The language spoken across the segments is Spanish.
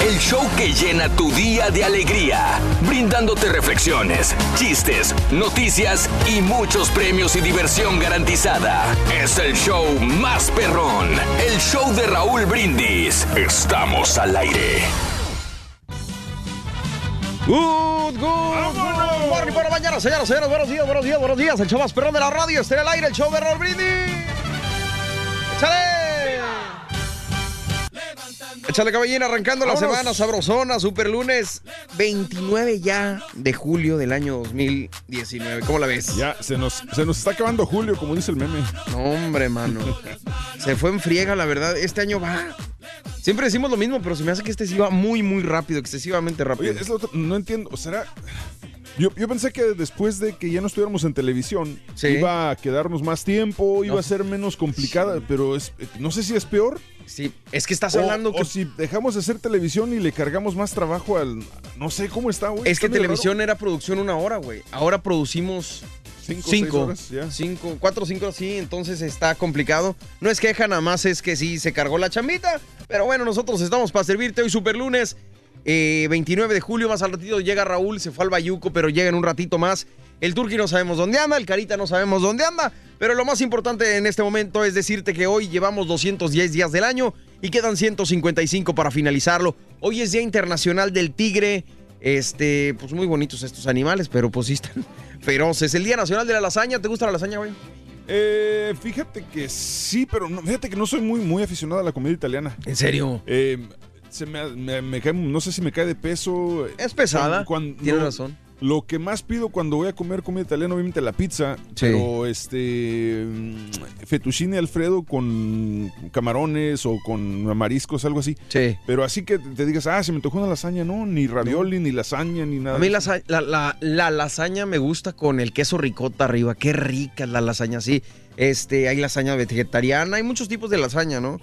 El show que llena tu día de alegría, brindándote reflexiones, chistes, noticias y muchos premios y diversión garantizada. Es el show más perrón, el show de Raúl Brindis. Estamos al aire. Good, good, good morning señoras, señores. Buenos días, buenos días, buenos días. El show más perrón de la radio está en el aire, el show de Raúl Brindis. ¡Échale! Échale caballín, arrancando la semana sabrosona, super lunes 29 ya de julio del año 2019. ¿Cómo la ves? Ya, se nos, se nos está acabando julio, como dice el meme. No, hombre, mano. Se fue en friega, la verdad. Este año va. Siempre decimos lo mismo, pero se me hace que este sí va muy, muy rápido, excesivamente rápido. Oye, es lo otro- no entiendo, ¿será...? Yo, yo pensé que después de que ya no estuviéramos en televisión, Sí. iba a quedarnos más tiempo, iba No. a ser menos complicada, pero es, no sé si es peor. Sí, es que estás o, hablando o que... si dejamos de hacer televisión y le cargamos más trabajo al... No sé, ¿cómo está, güey? Es que televisión era producción una hora, güey. Ahora producimos. Cinco, cinco. horas, ya. Cinco, cuatro, cinco, sí, entonces está complicado. No es queja, nada más es que sí se cargó la chambita. Pero bueno, nosotros estamos para servirte hoy, super lunes. Eh, 29 de julio, más al ratito llega Raúl, se fue al Bayuco, pero llega en un ratito más. El Turqui no sabemos dónde anda, el Carita no sabemos dónde anda. Pero lo más importante en este momento es decirte que hoy llevamos 210 días del año y quedan 155 para finalizarlo. Hoy es Día Internacional del Tigre. Este, pues muy bonitos estos animales, pero pues sí están feroces. El Día Nacional de la Lasaña, ¿te gusta la lasaña, güey? Eh, fíjate que sí, pero no, fíjate que no soy muy, muy aficionado a la comida italiana. ¿En serio? Eh, se me, me- me cae- no sé si me cae de peso. Es pesada, Cuan- cuan- tienes lo- razón. Lo que más pido cuando voy a comer comida italiana, obviamente la pizza, Sí. pero este fettuccine alfredo con camarones o con mariscos, algo así. Sí. Pero así que te digas, ah, se me tocó una lasaña, no, ni ravioli, ni lasaña, ni nada. A mí la, la, la- la lasaña me gusta con el queso ricota arriba. Qué rica es la lasaña, sí. Este, hay lasaña vegetariana, hay muchos tipos de lasaña, ¿no?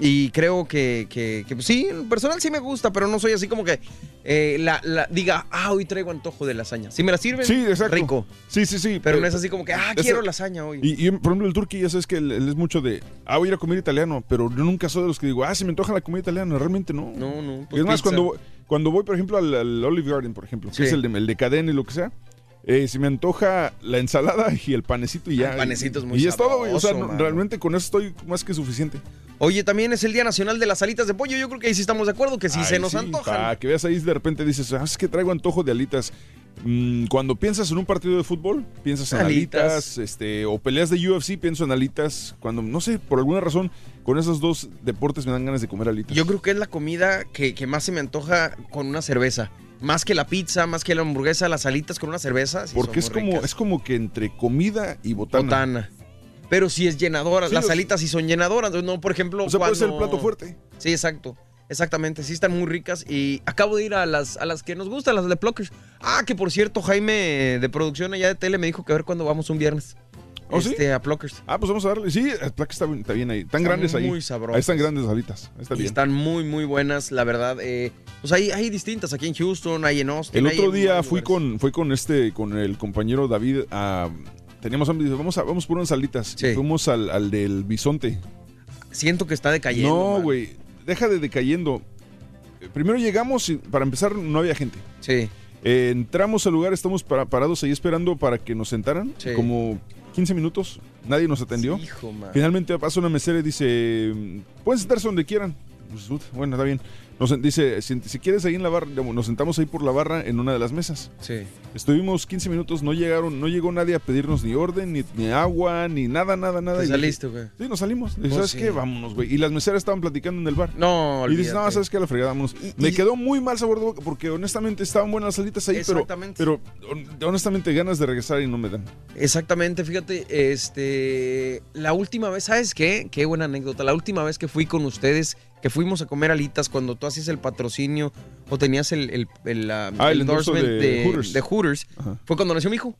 Y creo que, que, que, sí, en personal sí me gusta, pero no soy así como que eh, la, la- diga, ah, hoy traigo antojo de lasaña. Si me la sirven, Sí, exacto. rico. Sí, sí, sí. Pero no es así como que, ah, quiero lasaña hoy. Y, y, por ejemplo, el turqui, ya sabes que él, él es mucho de, ah, voy a ir a comer italiano, pero yo nunca soy de los que digo, ah, se me antoja la comida italiana, realmente no. No, no. pues es más, pizza. cuando, cuando voy, por ejemplo, al, al Olive Garden, por ejemplo, que es el de, el de cadena y lo que sea, eh, se me antoja la ensalada y el panecito y ya. El panecito es muy Y es todo, güey. O sea, no- realmente con eso estoy más que suficiente. Oye, también es el Día Nacional de las Alitas de Pollo. Yo creo que ahí sí estamos de acuerdo, que sí se nos antojan. Para que veas ahí de repente dices, ah, es que traigo antojo de alitas. Mm, cuando piensas en un partido de fútbol, piensas en alitas, Alitas. este, o peleas de UFC, pienso en alitas. Cuando, no sé, por alguna razón, con esos dos deportes me dan ganas de comer alitas. Yo creo que es la comida que, que más se me antoja con una cerveza. Más que la pizza, más que la hamburguesa, las alitas con una cerveza. sí Porque es como, ricas. es como que entre comida y botana. botana. Pero sí es llenadora. Sí, las los- alitas sí son llenadoras. No, por ejemplo, O sea, puede ser el plato fuerte. Sí, exacto. Exactamente, sí están muy ricas y acabo de ir a las, a las que nos gustan, las de Pluckers. Ah, que por cierto, Jaime de producción allá de tele me dijo que a ver cuándo vamos un viernes. ¿Oh, sí? este, A Pluckers. Ah, pues vamos a darle. Sí, el placa está, bien- está bien ahí. Están Están grandes ahí. muy sabrosas. Ahí están grandes las alitas. Ahí está Y bien. están muy, muy buenas, la verdad. eh, Pues hay, hay distintas aquí en Houston, hay en Austin. El otro día fui lugares. con, fui con este, con el compañero David a. Teníamos hambre, vamos a, vamos por unas salitas. Sí. fuimos al, al del bisonte. Siento que está decayendo. no, güey. Deja de decayendo. Eh, Primero llegamos y para empezar no había gente. Sí. Eh, entramos al lugar, estamos para- parados ahí esperando para que nos sentaran. Sí. Como 15 minutos. Nadie nos atendió. Hijo, man. Finalmente pasa una mesera y dice, pueden sentarse donde quieran. Pues, bueno, está bien. Nos, dice, si, si quieres ahí en la barra, nos sentamos ahí por la barra en una de las mesas. Sí. Estuvimos 15 minutos, no llegaron, no llegó nadie a pedirnos ni orden, ni, ni agua, ni nada, nada, nada. Te Y saliste, güey. Sí, nos salimos. Dije, Pues ¿sabes sí. qué? Vámonos, güey. Y las meseras estaban platicando en el bar. No, y dices, no. ¿sabes qué? La fregada, vámonos. Y- Me y- quedó muy mal sabor de boca porque honestamente estaban buenas las salitas ahí, pero, Exactamente. pero hon- honestamente ganas de regresar y no me dan. Exactamente, fíjate, este, la última vez, ¿sabes qué? Qué buena anécdota. La última vez que fui con ustedes, que fuimos a comer alitas cuando tú hacías el patrocinio o tenías el, el, el, ah, el endorsement de de, Hooters. de Hooters, Ajá. fue cuando nació mi hijo.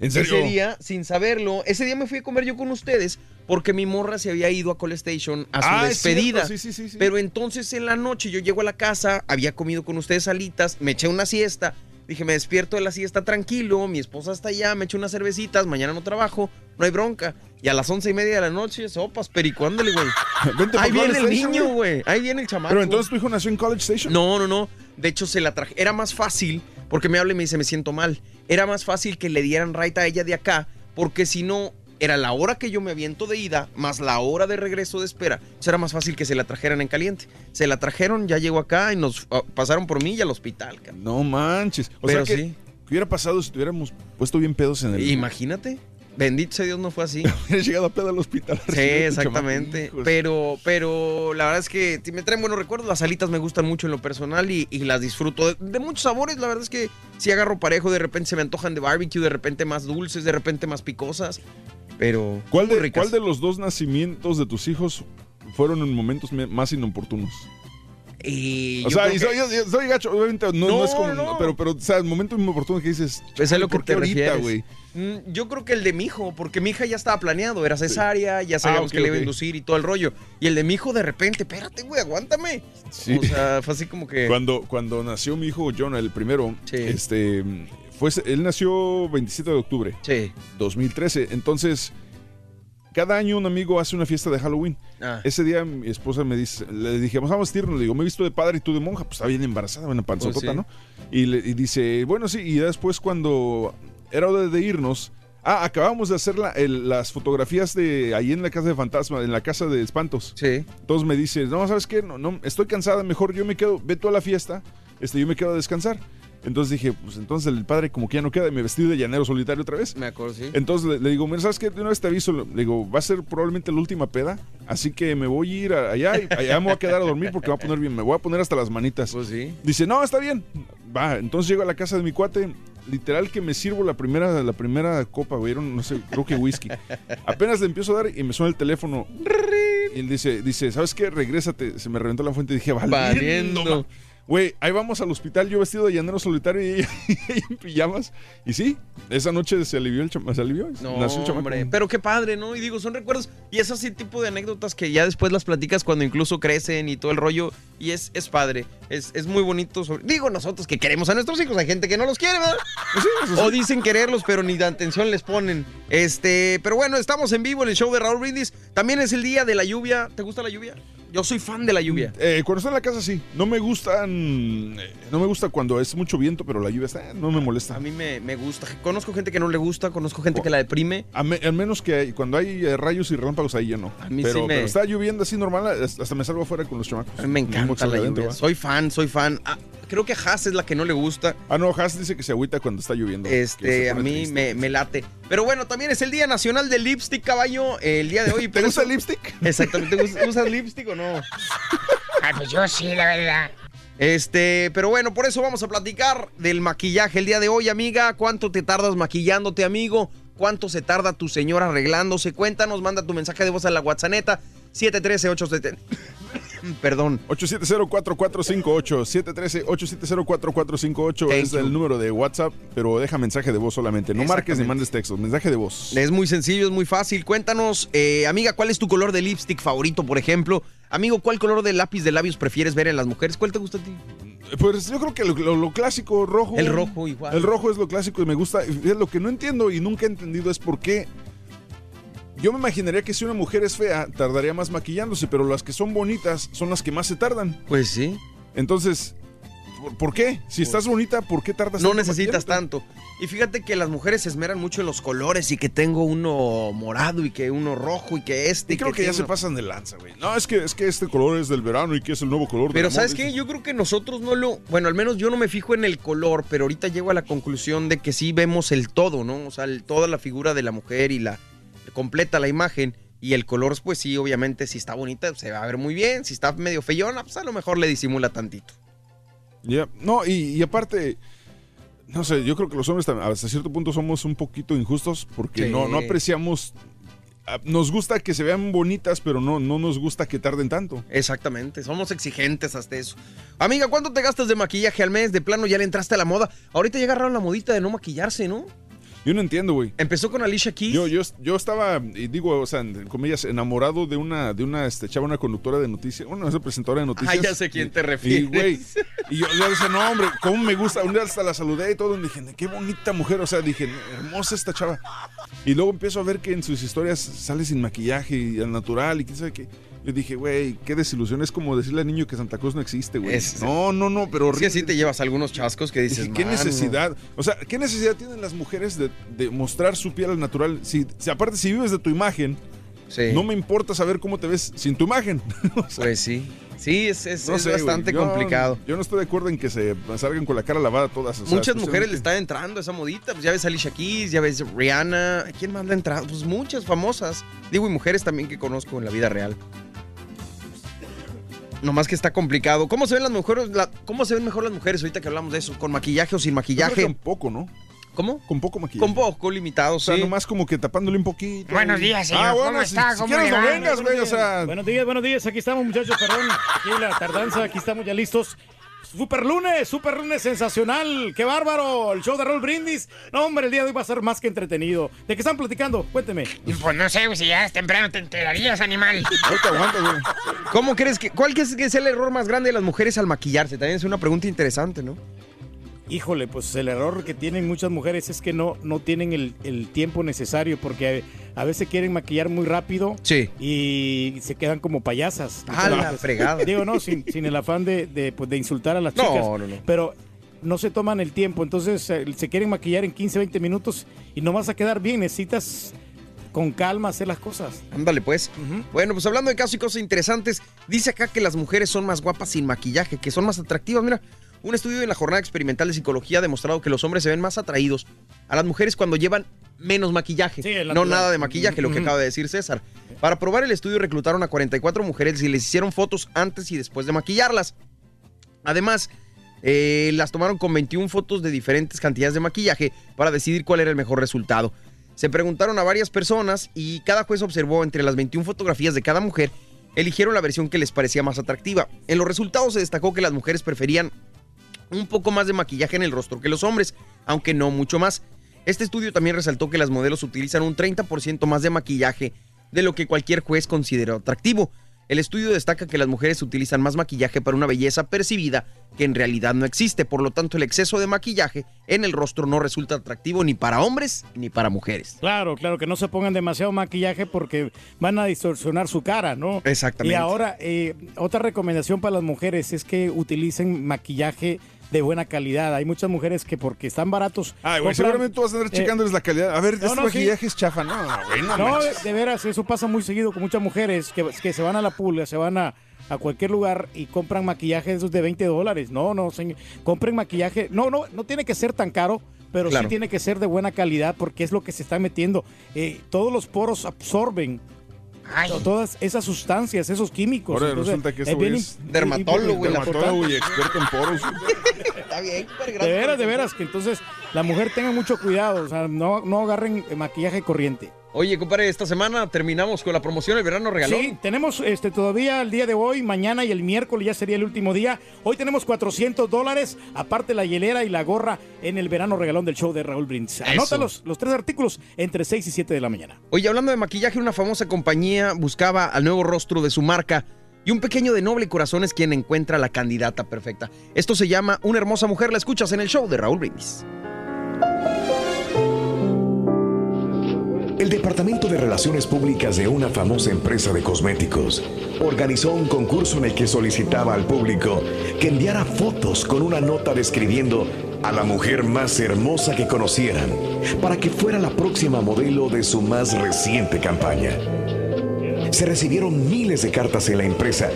¿En serio? Ese día, sin saberlo, ese día me fui a comer yo con ustedes porque mi morra se había ido a Call Station a su Ah, es despedida. sí, sí, sí. Pero entonces en la noche yo llego a la casa, había comido con ustedes alitas, me eché una siesta. Dije, me despierto de la siesta tranquilo, mi esposa está allá, me echo unas cervecitas, mañana no trabajo, no hay bronca. Y a las once y media de la noche, sopas, pericuándole, güey. Ahí viene el Station, niño, güey. güey. Ahí viene el chamaco. Pero entonces tu hijo nació en College Station. No, no, no. De hecho, se la traje. Era más fácil, porque me habla y me dice, me siento mal. Era más fácil que le dieran right a ella de acá, porque si no, era la hora que yo me aviento de ida, más la hora de regreso de espera. Entonces era más fácil que se la trajeran en caliente. Se la trajeron, ya llegó acá y nos ah, pasaron por mí y al hospital, cabrón. No manches. O Pero sea que, sí. ¿qué hubiera pasado si tuviéramos puesto bien pedos en el. Imagínate. Bendito sea Dios, no fue así. Hubieras llegado a pedo al hospital. Sí, exactamente. Pero, pero la verdad es que me traen buenos recuerdos. Las alitas me gustan mucho en lo personal y, y las disfruto. De, de muchos sabores, la verdad es que si agarro parejo, de repente se me antojan de barbecue, de repente más dulces, de repente más picosas. Pero. ¿Cuál de. ¿Cuál de los dos nacimientos de tus hijos fueron en momentos me- más inoportunos? Y O sea, que- soy, yo- soy gacho, obviamente no, no No, es como. no. Pero, pero, o sea, el momento inoportuno que dices. Es lo "Chale, que ¿por te ahorita, refieres. güey? Mm, Yo creo que el de mi hijo, porque mi hija ya estaba planeado, era cesárea, ya sabíamos Ah, ok, que le iba a inducir y todo el rollo. Y el de mi hijo, de repente, espérate, güey, aguántame. Sí. O sea, fue así como que. Cuando, cuando nació mi hijo John, el primero, Sí. este, fue, él nació 27 de octubre, Sí. 2013. Entonces, cada año un amigo hace una fiesta de Halloween. Ah. Ese día mi esposa me dice, le dije, vamos a vestirnos. Le digo, me he visto de padre y tú de monja. Pues está bien embarazada, panzotota, Pues sí. ¿no? Y, le, y dice, bueno, sí. Y después cuando era hora de irnos, ah, acabamos de hacer la- el- las fotografías de ahí en la casa de fantasma, en la casa de espantos. Sí. Entonces me dice, no, ¿sabes qué? No, no, estoy cansada, mejor yo me quedo, ve tú a la fiesta, este, yo me quedo a descansar. Entonces dije, pues entonces el padre como que ya no queda y me vestí de llanero solitario otra vez. Me acuerdo, sí. Entonces le, le digo, mira, ¿sabes qué? De una vez te aviso, le digo, va a ser probablemente la última peda, así que me voy a ir allá y allá me voy a quedar a dormir porque me va a poner bien, me voy a poner hasta las manitas. Pues sí. Dice, no, está bien. Va, entonces llego a la casa de mi cuate, literal que me sirvo la primera, la primera copa, güey, no sé, creo que whisky. Apenas le empiezo a dar y me suena el teléfono. Y él dice, dice, ¿sabes qué? Regrésate. Se me reventó la fuente y dije, valiendo. Valiendo. Ma". Güey, ahí vamos al hospital, yo vestido de llanero solitario y ella, en pijamas. Y sí, esa noche se alivió el chama, se alivió. No, nació el hombre, pero qué padre, ¿no? Y digo, son recuerdos y es así tipo de anécdotas que ya después las platicas cuando incluso crecen y todo el rollo y es, es padre, es, es muy bonito. sobre- Digo, nosotros que queremos a nuestros hijos, hay gente que no los quiere, ¿verdad? O dicen quererlos, pero ni de atención les ponen. Este, pero bueno, estamos en vivo en el show de Raúl Brindis. También es el día de la lluvia. ¿Te gusta la lluvia? Yo soy fan de la lluvia. Eh, cuando estoy en la casa sí, no me gustan, eh, no me gusta cuando es mucho viento, pero la lluvia está, no me molesta. A mí me, me gusta. Conozco gente que no le gusta, conozco gente que la deprime. A me- al menos que hay- cuando hay eh, rayos y relámpagos ahí ya no. A mí pero, sí me- pero está lloviendo así normal, hasta me salgo afuera con los chamacos. A mí me encanta la adentro, lluvia. Soy fan, soy fan. Ah, creo que Haas es la que no le gusta. Ah, no, Haas dice que se agüita cuando está lloviendo. Este, a mí me, me late. Pero bueno, también es el Día Nacional del Lipstick, caballo. El día de hoy. ¿Te pero gusta el lipstick? Exactamente. ¿Usas, usas lipstick o no? Ah, pues yo sí, la verdad. Este, pero bueno, por eso vamos a platicar del maquillaje el día de hoy, amiga. ¿Cuánto te tardas maquillándote, amigo? ¿Cuánto se tarda tu señora arreglándose? Cuéntanos, manda tu mensaje de voz a la WhatsApp 713-870. Perdón. 870-4458, 713-870-4458 Thank es you. el número de WhatsApp, pero deja mensaje de voz solamente. No marques ni mandes textos, mensaje de voz. Es muy sencillo, es muy fácil. Cuéntanos, eh, amiga, ¿cuál es tu color de lipstick favorito, por ejemplo? Amigo, ¿cuál color de lápiz de labios prefieres ver en las mujeres? ¿Cuál te gusta a ti? Pues yo creo que lo, lo- lo clásico rojo. El rojo igual. El rojo es lo clásico y me gusta. Lo que no entiendo y nunca he entendido es por qué. Yo me imaginaría que si una mujer es fea, tardaría más maquillándose, pero las que son bonitas son las que más se tardan. Pues sí. Entonces, ¿por, por qué? Si estás bonita, ¿por qué tardas No tanto necesitas tanto. Y fíjate que las mujeres se esmeran mucho en los colores y que tengo uno morado y que uno rojo y que este. Y creo que, ya se pasan de lanza, güey. No, es que, es que este color es del verano y que es el nuevo color Pero del ¿sabes qué? Yo creo que nosotros no lo... Bueno, al menos yo no me fijo en el color, pero ahorita llego a la conclusión de que sí vemos el todo, ¿no? O sea, el- toda la figura de la mujer y la... completa la imagen. Y el color, pues sí, obviamente, si está bonita, se va a ver muy bien. Si está medio feyona, pues a lo mejor le disimula tantito. Ya, No, y, y aparte, no sé, yo creo que los hombres hasta cierto punto somos un poquito injustos porque Sí. no, no apreciamos. ah, Nos gusta que se vean bonitas, pero no, no nos gusta que tarden tanto. Exactamente, somos exigentes hasta eso. Amiga, ¿cuánto te gastas de maquillaje al mes? De plano ya le entraste a la moda. Ahorita ya agarraron la modita de no maquillarse, ¿no? Yo no entiendo, güey. Empezó con Alicia Keys. Yo, yo, yo estaba, y digo, o sea, en comillas, enamorado de una, de una este, chava, una conductora de noticias, una presentadora de noticias. Ah, ya sé quién te Y, refieres. güey, y yo, yo decía, no, hombre, cómo me gusta. Un día hasta la saludé y todo. Y dije, qué bonita mujer. O sea, dije, hermosa esta chava. Y luego empiezo a ver que en sus historias sale sin maquillaje y al natural y quién sabe qué. Yo dije, güey, qué desilusión. Es como decirle al niño que Santa Cruz no existe, güey. Es- No, no, no, pero Es que así te llevas algunos chascos que dices, Dije, ¿qué necesidad? O sea, ¿qué necesidad tienen las mujeres de, de mostrar su piel al natural? Si, si aparte, si vives de tu imagen, Sí. no me importa saber cómo te ves sin tu imagen. O sea, Pues sí. Sí, es, es- no es sé, güey. bastante Yo- complicado. Yo no estoy de acuerdo en que se salgan con la cara lavada todas. o sea, Muchas mujeres le están entrando a esa modita. Pues ya ves a Alicia Keys, ya ves Rihanna. ¿Quién más le ha entrado? Pues muchas famosas. Digo, y mujeres también que conozco en la vida real. Nomás que está complicado. ¿Cómo se ven las mujeres? la- ¿Cómo se ven mejor las mujeres ahorita que hablamos de eso? ¿Con maquillaje o sin maquillaje? Con poco, ¿no? ¿Cómo? Con poco maquillaje. Con poco limitado, O sea, sí. nomás como que tapándole un poquito. Buenos días, señor. Ah, ¿Cómo bueno, si, está? si ¿Cómo quieres no vengas, güey, o sea... Buenos días, buenos días. Aquí estamos, muchachos. Perdón. Aquí la tardanza. Aquí estamos ya listos. Super lunes, super lunes sensacional. ¡Qué bárbaro! El show de Roll Brindis. No, hombre, el día de hoy va a ser más que entretenido. ¿De qué están platicando? Cuénteme. Pues no sé, güey, si ya es temprano te enterarías, animal. No te aguantas, güey. ¿Cómo crees que, cuál crees que es el error más grande de las mujeres al maquillarse? También es una pregunta interesante, ¿no? Híjole, pues el error que tienen muchas mujeres es que no, no tienen el, el tiempo necesario porque a, a veces quieren maquillar muy rápido Sí. y se quedan como payasas. Ah, la fregada. Digo, no, sin, sin el afán de, de, pues, de insultar a las No, chicas. no, no. Pero no se toman el tiempo, entonces eh, se quieren maquillar en 15, 20 minutos y no vas a quedar bien, necesitas con calma hacer las cosas. Ándale, pues. Bueno, pues hablando de casos y cosas interesantes, dice acá que las mujeres son más guapas sin maquillaje, que son más atractivas. Mira, un estudio en la jornada experimental de psicología ha demostrado que los hombres se ven más atraídos a las mujeres cuando llevan menos maquillaje. Sí, no nada de maquillaje, lo que acaba de decir César. Para probar el estudio reclutaron a 44 mujeres y les hicieron fotos antes y después de maquillarlas. Además, eh, las tomaron con 21 fotos de diferentes cantidades de maquillaje para decidir cuál era el mejor resultado. Se preguntaron a varias personas y cada juez observó entre las 21 fotografías de cada mujer, eligieron la versión que les parecía más atractiva. En los resultados se destacó que las mujeres preferían un poco más de maquillaje en el rostro que los hombres, aunque no mucho más. Este estudio también resaltó que las modelos utilizan un 30% más de maquillaje de lo que cualquier juez consideró atractivo. El estudio destaca que las mujeres utilizan más maquillaje para una belleza percibida que en realidad no existe, por lo tanto el exceso de maquillaje en el rostro no resulta atractivo ni para hombres ni para mujeres. Claro, claro, que no se pongan demasiado maquillaje porque van a distorsionar su cara, ¿no? Exactamente. Y ahora, eh, otra recomendación para las mujeres es que utilicen maquillaje de buena calidad. Hay muchas mujeres que porque están baratos... Ay, güey, compran- seguramente tú vas a andar eh, checando la calidad. A ver, no, este no, maquillaje es chafa. No, güey, no, No, manches. de, de veras, eso pasa muy seguido con muchas mujeres que, que se van a la pulga, se van a, a cualquier lugar y compran maquillaje de esos de 20 dólares. No, no, señor. Compren maquillaje. No, no, no tiene que ser tan caro, pero Claro. sí tiene que ser de buena calidad porque es lo que se está metiendo. Eh, todos los poros absorben Ay, to- todas esas sustancias, esos químicos. Ahora Entonces, resulta que es bien es dermatólogo, Dermatólogo y experto en poros. Está bien, De veras, de veras, que entonces la mujer tenga mucho cuidado, o sea, no, no agarren maquillaje corriente. Oye, compadre, esta semana terminamos con la promoción El Verano Regalón. Sí, tenemos este, todavía el día de hoy, mañana y el miércoles ya sería el último día. Hoy tenemos 400 dólares, aparte la hielera y la gorra en el verano regalón del show de Raúl Brindis. Anota los, los tres artículos entre 6 y 7 de la mañana. Oye, hablando de maquillaje, una famosa compañía buscaba al nuevo rostro de su marca y un pequeño de noble corazón es quien encuentra la candidata perfecta. Esto se llama Una hermosa mujer, la escuchas en el show de Raúl Brindis. Departamento de Relaciones Públicas de una famosa empresa de cosméticos organizó un concurso en el que solicitaba al público que enviara fotos con una nota describiendo a la mujer más hermosa que conocieran para que fuera la próxima modelo de su más reciente campaña. Se recibieron miles de cartas en la empresa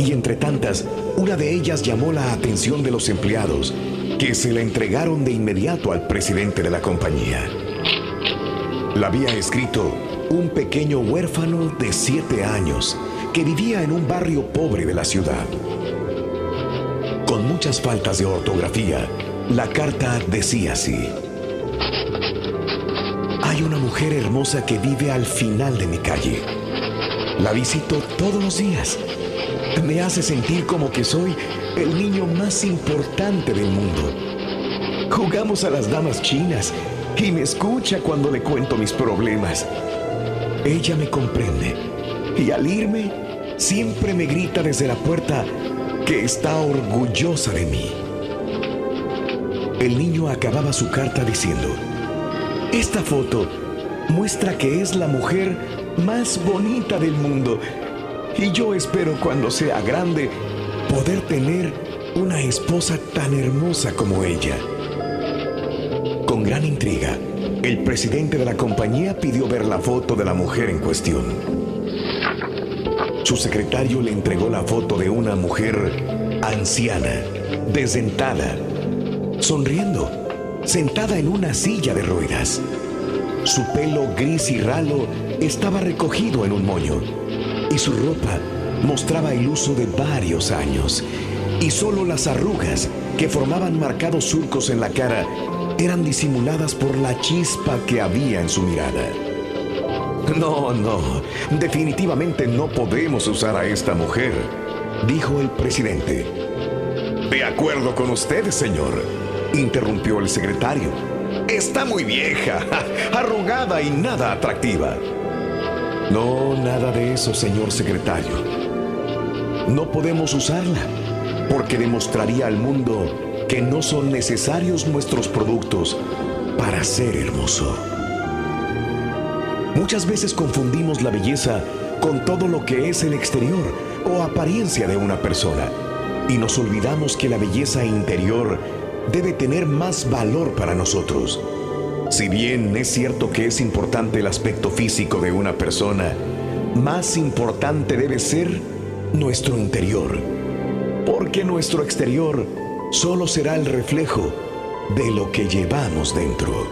y entre tantas, una de ellas llamó la atención de los empleados que se la entregaron de inmediato al presidente de la compañía. La había escrito un pequeño huérfano de siete años que vivía en un barrio pobre de la ciudad. Con muchas faltas de ortografía, la carta decía así. Hay una mujer hermosa que vive al final de mi calle. La visito todos los días. Me hace sentir como que soy el niño más importante del mundo. Jugamos a las damas chinas y me escucha cuando le cuento mis problemas. Ella me comprende y al irme siempre me grita desde la puerta que está orgullosa de mí. El niño acababa su carta diciendo, esta foto muestra que es la mujer más bonita del mundo y yo espero cuando sea grande poder tener una esposa tan hermosa como ella. Gran intriga, el presidente de la compañía pidió ver la foto de la mujer en cuestión. Su secretario le entregó la foto de una mujer anciana, desdentada, sonriendo, sentada en una silla de ruedas. Su pelo gris y ralo estaba recogido en un moño y su ropa mostraba el uso de varios años y solo las arrugas que formaban marcados surcos en la cara eran disimuladas por la chispa que había en su mirada. No, no, definitivamente no podemos usar a esta mujer, dijo el presidente. De acuerdo con usted, señor, interrumpió el secretario. Está muy vieja, arrugada y nada atractiva. No, nada de eso, señor secretario. No podemos usarla porque demostraría al mundo que no son necesarios nuestros productos para ser hermoso. Muchas veces confundimos la belleza con todo lo que es el exterior o apariencia de una persona y nos olvidamos que la belleza interior debe tener más valor para nosotros. Si bien es cierto que es importante el aspecto físico de una persona, más importante debe ser nuestro interior, porque nuestro exterior solo será el reflejo de lo que llevamos dentro.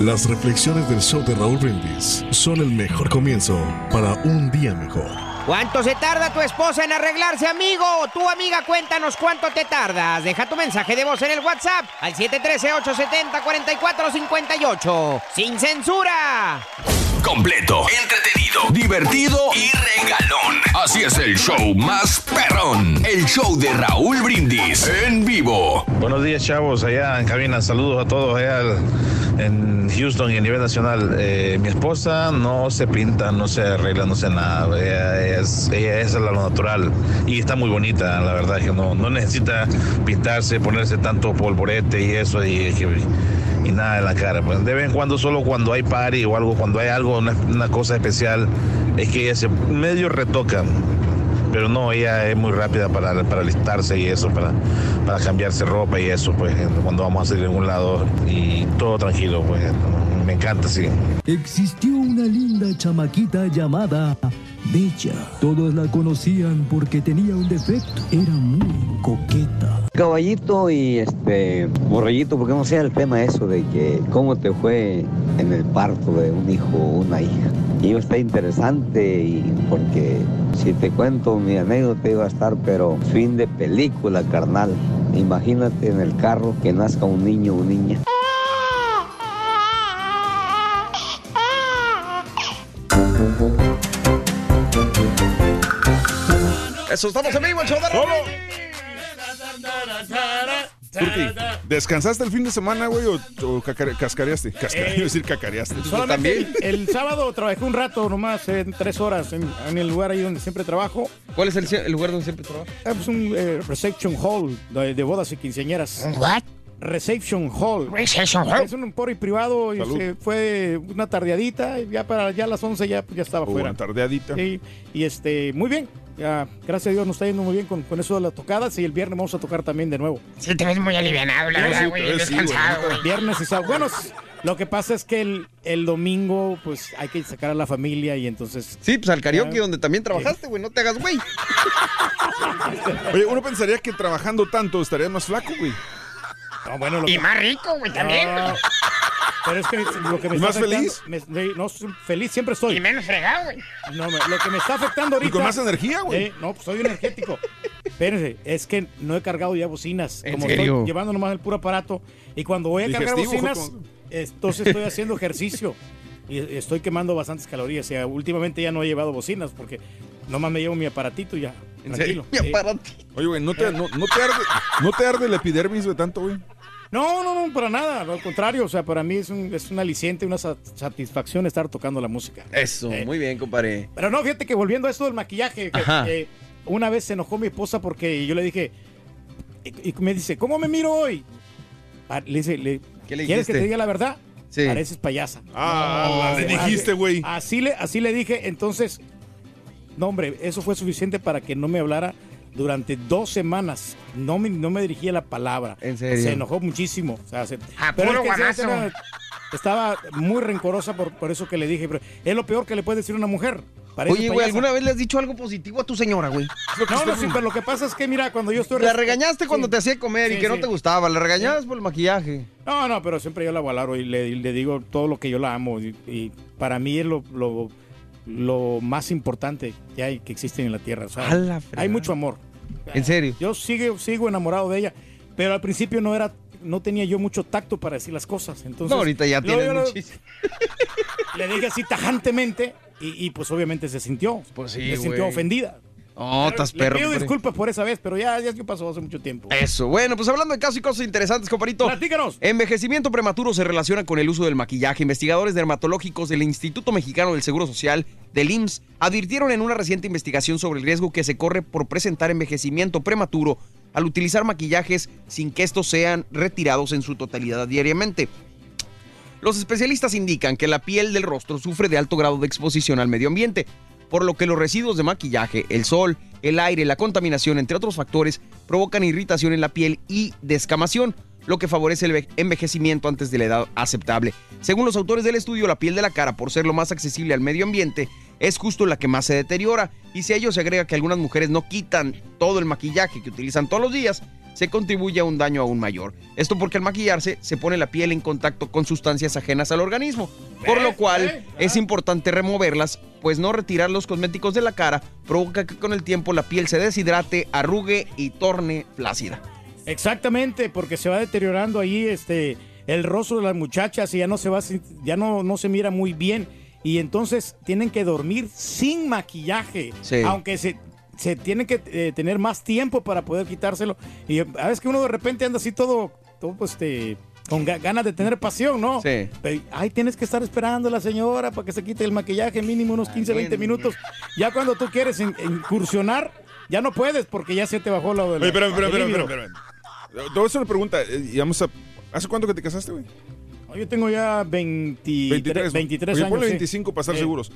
Las reflexiones del show de Raúl Brindis son el mejor comienzo para un día mejor. ¿Cuánto se tarda tu esposa en arreglarse, amigo? Tu amiga, cuéntanos cuánto te tardas. Deja tu mensaje de voz en el WhatsApp al 713-870-4458. ¡Sin censura! Completo, entretenido, divertido y regalón. Así es el show más perrón. El show de Raúl Brindis en vivo. Buenos días, chavos, allá en cabina. Saludos a todos allá al- en Houston y a nivel nacional. Eh, mi esposa no se pinta, no se arregla, no sé nada. Ella es, es lo natural y está muy bonita, la verdad que no, no necesita pintarse, ponerse tanto polvorete y eso y, y nada en la cara. Pues de vez en cuando, solo cuando hay party o algo, cuando hay algo, una, una cosa especial, es que ella se medio retoca. Pero no, ella es muy rápida para, para alistarse y eso, para, para cambiarse ropa y eso, pues cuando vamos a salir a algún lado y todo tranquilo, pues me encanta, sí. Existió una linda chamaquita llamada Bella. Todos la conocían porque tenía un defecto. Era muy coqueta. Caballito y este borrellito, porque no sea el tema eso de que cómo te fue en el parto de un hijo o una hija. Y está interesante y porque si te cuento mi anécdota iba a estar, pero fin de película, carnal. Imagínate en el carro que nazca un niño o niña. Eso, estamos en vivo, el show de ¿descansaste el fin de semana, güey, o, o cascareaste? Cascareaste, Eh, decir cacareaste. Solamente el, el sábado trabajé un rato nomás, eh, tres horas, en, en el lugar ahí donde siempre trabajo. ¿Cuál es el, el lugar donde siempre trabajas? Es un eh, reception hall de, de bodas y quinceañeras. What? Reception hall. Reception hall. Es un pori privado y se fue una tardeadita y ya para ya a las 11 ya, ya estaba O fuera. una tardeadita. Sí, y este, muy bien. Ya, gracias a Dios nos está yendo muy bien con, con eso de las tocadas y el viernes vamos a tocar también de nuevo. Sí, te ves muy alivianado, la verdad, sí, güey. Descansado, güey. Viernes y sábado. Bueno, lo que pasa es que el, el domingo, pues hay que sacar a la familia y entonces. Sí, pues al karaoke Ya. donde también trabajaste, güey. No te hagas, güey. Oye, uno pensaría que trabajando tanto estaría más flaco, güey. No, bueno, lo Y que- más rico, güey, también. No, pero es que lo que me ¿Y está más afectando- feliz? me- no, soy feliz siempre estoy. Y menos fregado, güey. No, me- lo que me está afectando Y ahorita. con más energía, güey. Eh, no, pues soy energético. Espérense, es que no he cargado ya bocinas. ¿En Como serio? estoy llevando nomás el puro aparato. Y cuando voy a cargar bocinas, entonces estoy haciendo ejercicio. Y estoy quemando bastantes calorías. O sea, últimamente ya no he llevado bocinas porque nomás me llevo mi aparatito y ya. ¿En tranquilo. serio? Mi Sí. aparato. Oye, güey, ¿no te, no, no te arde, ¿no te arde la epidermis de tanto, güey? No, no, no, para nada. Al contrario, o sea, para mí es un, es un aliciente, una sa- satisfacción estar tocando la música. Eso, Eh. muy bien, compadre. Pero no, fíjate que volviendo a esto del maquillaje, que- que una vez se enojó mi esposa porque yo le dije, y, y me dice, ¿cómo me miro hoy? Ah, Le dice, le- ¿Qué le ¿quieres que te diga la verdad? Sí. Pareces payasa. Ah, le así- dijiste, güey. Así le, así le dije, entonces, no, hombre, eso fue suficiente para que no me hablara durante dos semanas. No me, no me dirigía la palabra. ¿En serio? Se enojó muchísimo. O sea, se- A pero puro es que era- estaba muy rencorosa por, por eso que le dije. Pero es lo peor que le puede decir una mujer. Oye, güey. ¿alguna vez le has dicho algo positivo a tu señora, güey? No, no, sí, pero lo que pasa es que, mira, cuando yo estoy... La regañaste cuando te hacía comer y Sí, que no te gustaba. La regañabas por el maquillaje. No, no, pero siempre yo la valoro y le, digo todo lo que yo la amo. Y, y para mí es lo, lo, lo más importante que hay, que existe en la tierra. O sea, hay mucho amor. ¿En serio? Yo sigo, sigo enamorado de ella, pero al principio no era... No tenía yo mucho tacto para decir las cosas. Entonces, No, ahorita ya lo- muchísimo. Le dije así tajantemente y, y, pues obviamente se sintió. Pues sí, Se sintió ofendida. Oh, estás Le perro. pido disculpas por esa vez, pero ya, ya pasó hace mucho tiempo. Eso, bueno, pues hablando de casos y cosas interesantes, comparito. Platícanos. Envejecimiento prematuro se relaciona con el uso del maquillaje. Investigadores dermatológicos del Instituto Mexicano del Seguro Social, del IMSS, advirtieron en una reciente investigación sobre el riesgo que se corre por presentar envejecimiento prematuro al utilizar maquillajes sin que estos sean retirados en su totalidad diariamente. Los especialistas indican que la piel del rostro sufre de alto grado de exposición al medio ambiente, por lo que los residuos de maquillaje, el sol, el aire, la contaminación, entre otros factores, provocan irritación en la piel y descamación, lo que favorece el ve- envejecimiento antes de la edad aceptable. Según los autores del estudio, la piel de la cara, por ser lo más accesible al medio ambiente, es justo la que más se deteriora, y si a ello se agrega que algunas mujeres no quitan todo el maquillaje que utilizan todos los días, se contribuye a un daño aún mayor. Esto porque al maquillarse se pone la piel en contacto con sustancias ajenas al organismo, por lo cual es importante removerlas, pues no retirar los cosméticos de la cara provoca que con el tiempo la piel se deshidrate, arrugue y torne flácida. Exactamente, porque se va deteriorando ahí este el rostro de las muchachas y ya no se va ya no, no se mira muy bien y entonces tienen que dormir sin maquillaje, Sí. aunque se se tienen que eh, tener más tiempo para poder quitárselo y a veces que uno de repente anda así todo todo pues, este con ga- ganas de tener pasión, ¿no? Sí. Pero, ay, tienes que estar esperando a la señora para que se quite el maquillaje mínimo unos 15, 20 minutos. Ya cuando tú quieres in- incursionar, ya no puedes porque ya se te bajó la... Oye, espérame, líbido. espérame, espérame. Te voy a hacer una pregunta. eh, y vamos a- ¿Hace cuánto que te casaste, güey? No, Yo tengo ya 23, 23, Oye, años. ponle sí. 25 para estar Eh, seguros.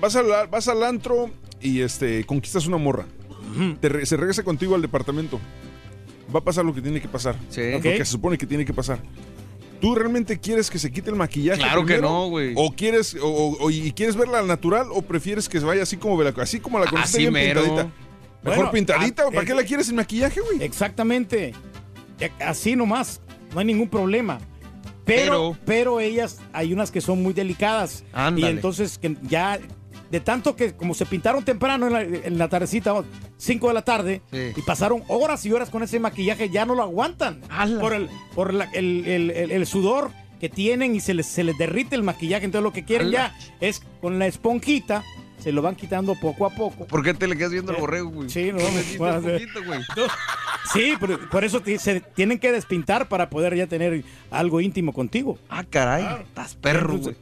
Vas al, vas al antro y este conquistas una morra. Te re- se regresa contigo al departamento. Va a pasar lo que tiene que pasar. Sí. Lo que se supone que tiene que pasar. ¿Tú realmente quieres que se quite el maquillaje? Claro que no, güey. ¿O quieres, o, y quieres verla al natural o prefieres que se vaya así como, la- así como la conociste Así bien mero. pintadita? Mejor Bueno, pintadita, ah, ¿para eh, qué la quieres sin maquillaje, güey? Exactamente. Eh, Así nomás. No hay ningún problema. Pero, pero, ellas, hay unas que son muy delicadas. Ándale. Y entonces que ya, de tanto que como se pintaron temprano en la, en la tardecita, 5 de la tarde, Sí. y pasaron horas y horas con ese maquillaje, ya no lo aguantan. Por, el, por la- el, el- el- el sudor que tienen y se les, se les derrite el maquillaje. Entonces lo que quieren Ala. ya es con la esponjita, se lo van quitando poco a poco. ¿Por qué te le quedas viendo el borrego, güey? Sí, no, me poquito, güey. Sí, por, por eso se tienen que despintar para poder ya tener algo íntimo contigo. Ah, caray, estás perro, güey.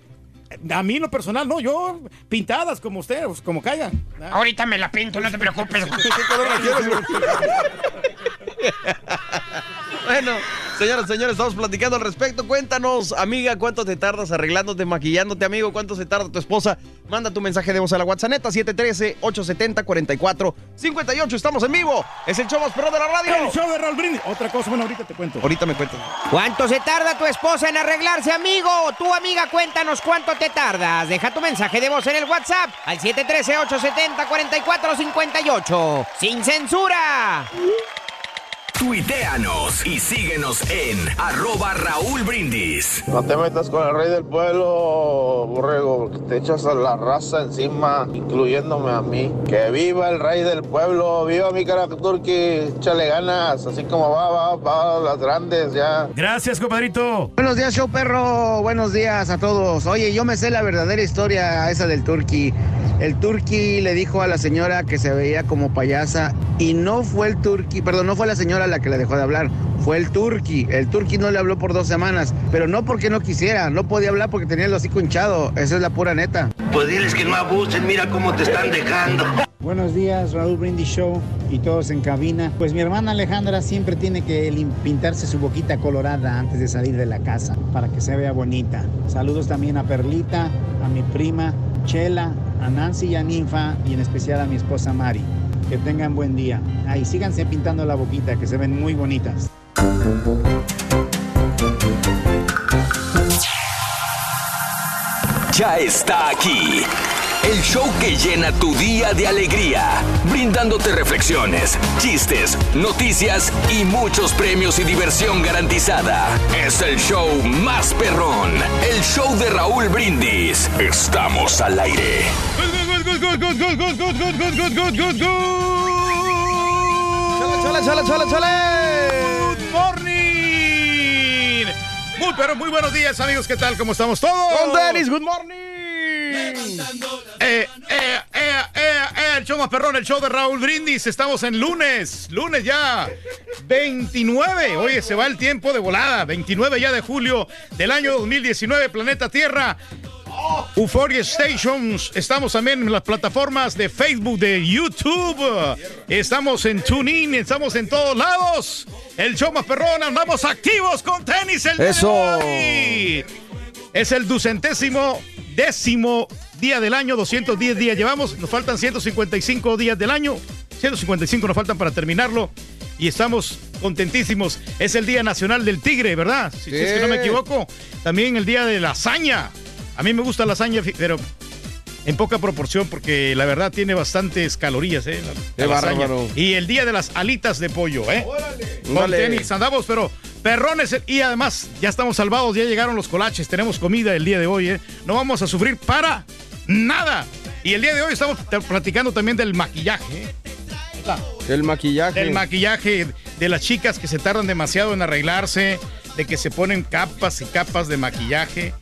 A mí en lo personal, no, yo pintadas como usted, pues, como caiga. Ahorita me la pinto, no te preocupes. Bueno, señoras, señores, estamos platicando al respecto. Cuéntanos, amiga, cuánto te tardas arreglándote, maquillándote, amigo, cuánto se tarda tu esposa. Manda tu mensaje de voz a la WhatsApp 713-870-4458. Estamos en vivo. Es el show más perro de la radio. El show de Raúl Brindis. Otra cosa, bueno, ahorita te cuento. Ahorita me cuentas. ¿Cuánto se tarda tu esposa en arreglarse, amigo? Tu amiga, cuéntanos cuánto te tardas. Deja tu mensaje de voz en el WhatsApp al 713-870-4458. ¡Sin censura! Tuiteanos y síguenos en arroba Raúl Brindis. No te metas con el rey del pueblo, borrego, porque te echas a la raza encima, incluyéndome a mí. Que viva el rey del pueblo, viva mi cara turqui, échale ganas, así como va, va, va, las grandes ya. Gracias, compadrito. Buenos días, show perro. Buenos días a todos. Oye, yo me sé la verdadera historia esa del turqui. El turqui le dijo a la señora que se veía como payasa y no fue el turqui, perdón, no fue la señora la que le dejó de hablar, fue el turqui. El turqui no le habló por dos semanas, pero no porque no quisiera, no podía hablar porque tenía el hocico hinchado. Esa es la pura neta. Pues diles que no abusen, mira cómo te están dejando. Buenos días, Raúl Brindis Show y todos en cabina. Pues mi hermana Alejandra siempre tiene que pintarse su boquita colorada antes de salir de la casa para que se vea bonita. Saludos también a Perlita, a mi prima Chela, a Nancy y a Ninfa y en especial a mi esposa Mari. Que tengan buen día. Ahí síganse pintando la boquita que se ven muy bonitas. Ya está aquí. El show que llena tu día de alegría, brindándote reflexiones, chistes, noticias y muchos premios y diversión garantizada. Es el show más perrón, el show de Raúl Brindis. Estamos al aire. Chale, chale, chale, chale. Good morning. Muy, pero muy buenos días, amigos. ¿Qué tal? ¿Cómo estamos todos? Con Dennis, good morning. Eh, eh, eh, eh, eh, el show más perrón, el show de Raúl Brindis. Estamos en lunes, lunes ya, 29. Oye, se va el tiempo de volada. 29 ya de julio del año 2019, planeta Tierra. Euphoria Stations. Estamos también en las plataformas de Facebook, de YouTube. Estamos en TuneIn, estamos en todos lados. El show más perrón, andamos activos con tenis el de Eso. hoy. Es el ducentésimo décimo día del año, 210 días llevamos, nos faltan 155 días del año, 155 nos faltan para terminarlo y estamos contentísimos. Es el Día Nacional del Tigre, ¿verdad? Si, si es que no me equivoco. También el Día de la Hazaña. A mí me gusta la hazaña, fi- pero en poca proporción porque la verdad tiene bastantes calorías, ¿eh? La- Qué la lasaña. bárbaro. Y el Día de las Alitas de Pollo, ¿eh? Con Órale. tenis andamos, pero perrones. Y además, ya estamos salvados, ya llegaron los colaches, tenemos comida el día de hoy, ¿eh? No vamos a sufrir para nada. Y el día de hoy estamos platicando también del maquillaje, ¿eh? El maquillaje. Del maquillaje de las chicas que se tardan demasiado en arreglarse, de que se ponen capas y capas de maquillaje.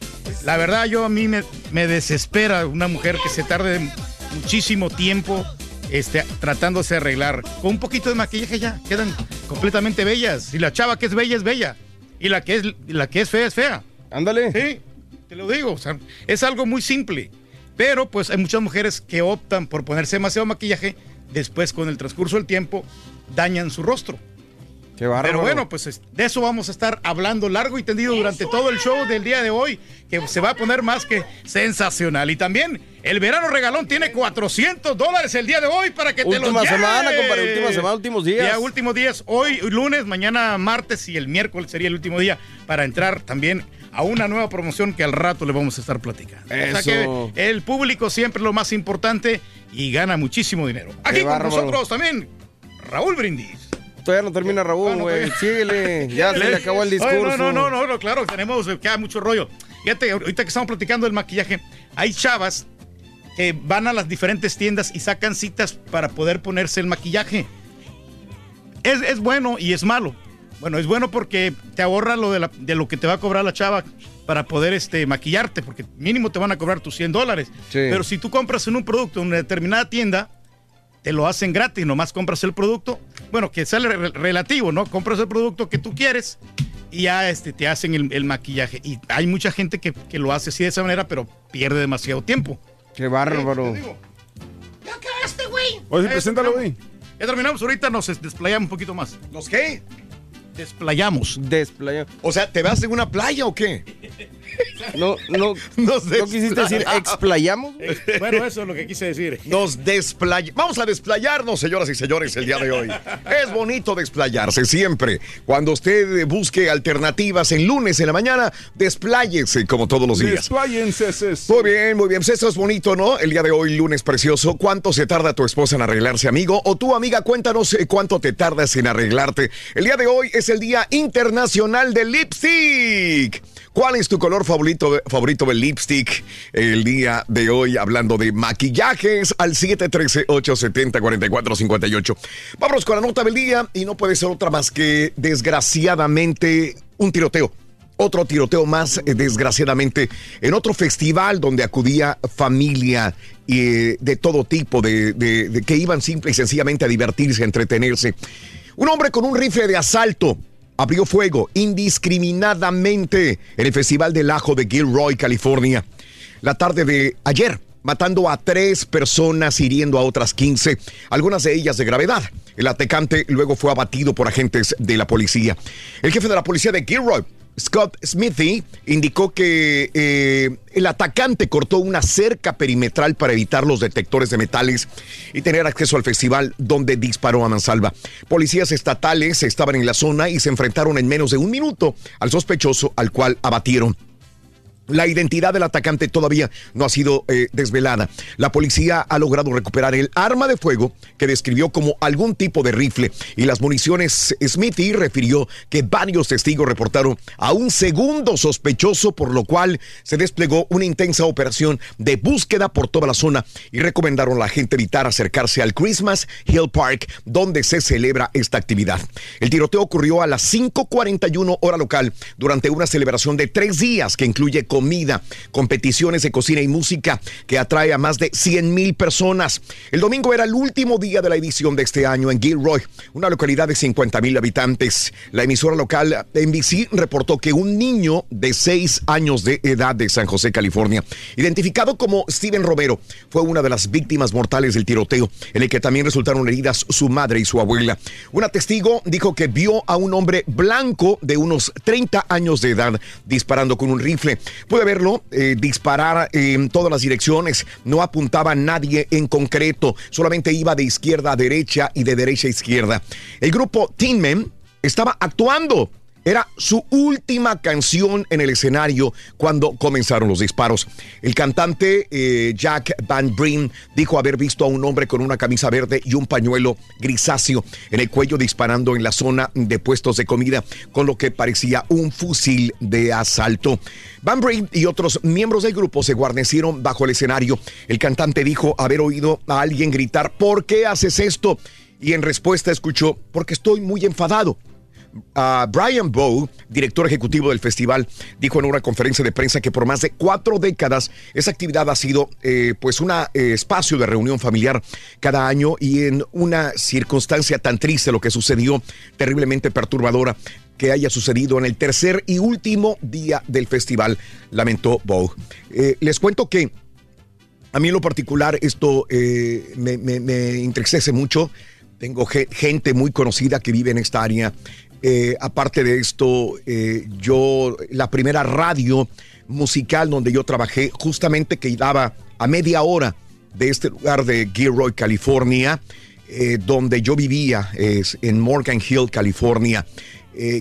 La verdad, yo a mí me, me desespera una mujer que se tarde muchísimo tiempo este, tratándose de arreglar. Con un poquito de maquillaje ya quedan completamente bellas. Y la chava que es bella es bella. Y la que es, la que es fea es fea. Ándale. Sí, te lo digo. o sea, es algo muy simple. Pero pues hay muchas mujeres que optan por ponerse demasiado maquillaje. Después, con el transcurso del tiempo, dañan su rostro. Qué. Pero bueno, pues es- de eso vamos a estar hablando largo y tendido durante todo el show del día de hoy, que se va a poner más que sensacional. Y también el verano regalón tiene 400 dólares el día de hoy para que te Última los semana, lleves. compadre, última semana, últimos días. Ya, últimos días. Hoy lunes, mañana martes y el miércoles sería el último día para entrar también a una nueva promoción que al rato le vamos a estar platicando. O sea Eso. que el público siempre es lo más importante y gana muchísimo dinero. Aquí con bárbaro. nosotros también, Raúl Brindis. Todavía no termina Raúl, güey. Síguele. Ya se le acabó el discurso. Oye, no, no, no, no, claro, tenemos eh, queda mucho rollo. Fíjate, ahorita que estamos platicando del maquillaje, hay chavas que van a las diferentes tiendas y sacan citas para poder ponerse el maquillaje. Es, es bueno y es malo. Bueno, es bueno porque te ahorra lo de, la- de lo que te va a cobrar la chava para poder este, maquillarte, porque mínimo te van a cobrar tus 100 dólares. Pero si tú compras en un producto en una determinada tienda, te lo hacen gratis, nomás compras el producto. Bueno, que sale re- relativo, ¿no? Compras el producto que tú quieres y ya este, te hacen el, el maquillaje. Y hay mucha gente que, que lo hace así de esa manera, pero pierde demasiado tiempo. Qué bárbaro. Este güey. Oye, preséntalo, güey. Ya terminamos, ahorita nos es- desplayamos un poquito más. ¿Nos qué? Desplayamos. Desplayamos. O sea, ¿te vas en una playa o qué? No, no, Nos ¿no quisiste decir explayamos? Bueno, eso es lo que quise decir. Nos desplayamos. Vamos a desplayarnos, señoras y señores, el día de hoy. Es bonito desplayarse siempre. Cuando usted busque alternativas en lunes en la mañana, despláyese como todos los días. Despláyense. Muy bien, muy bien. Pues Esto es bonito, ¿no? El día de hoy, lunes precioso. ¿Cuánto se tarda tu esposa en arreglarse, amigo? O tu amiga, cuéntanos eh, cuánto te tardas en arreglarte. El día de hoy es el Día Internacional del Lipstick. ¿Cuál es tu color favorito, favorito del lipstick? El día de hoy, hablando de maquillajes, al 713-870-4458. Vámonos con la nota del día y no puede ser otra más que, desgraciadamente, un tiroteo. Otro tiroteo más, eh, desgraciadamente, en otro festival donde acudía familia eh, de todo tipo, de- de que iban simple y sencillamente a divertirse, a entretenerse. Un hombre con un rifle de asalto abrió fuego indiscriminadamente en el Festival del Ajo de Gilroy, California, la tarde de ayer, matando a tres personas, hiriendo a otras 15, algunas de ellas de gravedad. El atacante luego fue abatido por agentes de la policía. El jefe de la policía de Gilroy, Scott Smithy indicó que eh, el atacante cortó una cerca perimetral para evitar los detectores de metales y tener acceso al festival donde disparó a mansalva. Policías estatales estaban en la zona y se enfrentaron en menos de un minuto al sospechoso al cual abatieron. La identidad del atacante todavía no ha sido eh, desvelada. La policía ha logrado recuperar el arma de fuego que describió como algún tipo de rifle y las municiones. Smithy refirió que varios testigos reportaron a un segundo sospechoso, por lo cual se desplegó una intensa operación de búsqueda por toda la zona y recomendaron a la gente evitar acercarse al Christmas Hill Park, donde se celebra esta actividad. El tiroteo ocurrió a las 5:41 hora local durante una celebración de tres días que incluye comida, competiciones de cocina y música que atrae a más de 100 mil personas. El domingo era el último día de la edición de este año en Gilroy, una localidad de 50 mil habitantes. La emisora local NBC reportó que un niño de 6 años de edad de San José, California, identificado como Steven Romero, fue una de las víctimas mortales del tiroteo, en el que también resultaron heridas su madre y su abuela. Una testigo dijo que vio a un hombre blanco de unos 30 años de edad disparando con un rifle. Pude verlo eh, disparar en todas las direcciones, no apuntaba a nadie en concreto, solamente iba de izquierda a derecha y de derecha a izquierda. El grupo Teen Men estaba actuando. Era su última canción en el escenario cuando comenzaron los disparos. El cantante eh, Jack Van Breen dijo haber visto a un hombre con una camisa verde y un pañuelo grisáceo en el cuello disparando en la zona de puestos de comida con lo que parecía un fusil de asalto. Van Breen y otros miembros del grupo se guarnecieron bajo el escenario. El cantante dijo haber oído a alguien gritar, ¿por qué haces esto? Y en respuesta escuchó, porque estoy muy enfadado. Brian Bow, director ejecutivo del festival, dijo en una conferencia de prensa que por más de cuatro décadas esa actividad ha sido eh, pues un espacio de reunión familiar cada año y en una circunstancia tan triste lo que sucedió, terriblemente perturbadora que haya sucedido en el tercer y último día del festival, lamentó Bow. Eh, les cuento que a mí en lo particular esto eh, me, me, entristece mucho. Tengo ge- gente muy conocida que vive en esta área. Eh, aparte de esto, eh, yo, la primera radio musical donde yo trabajé, justamente que daba a media hora de este lugar de Gilroy, California, eh, donde yo vivía, es en Morgan Hill, California.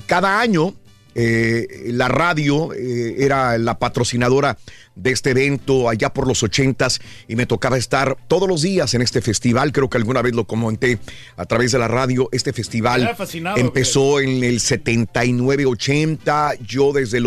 Cada año eh, la radio eh, era la patrocinadora de este evento allá por los ochentas y me tocaba estar todos los días en este festival. Creo que alguna vez lo comenté a través de la radio. Este festival empezó en el 79-80, yo desde el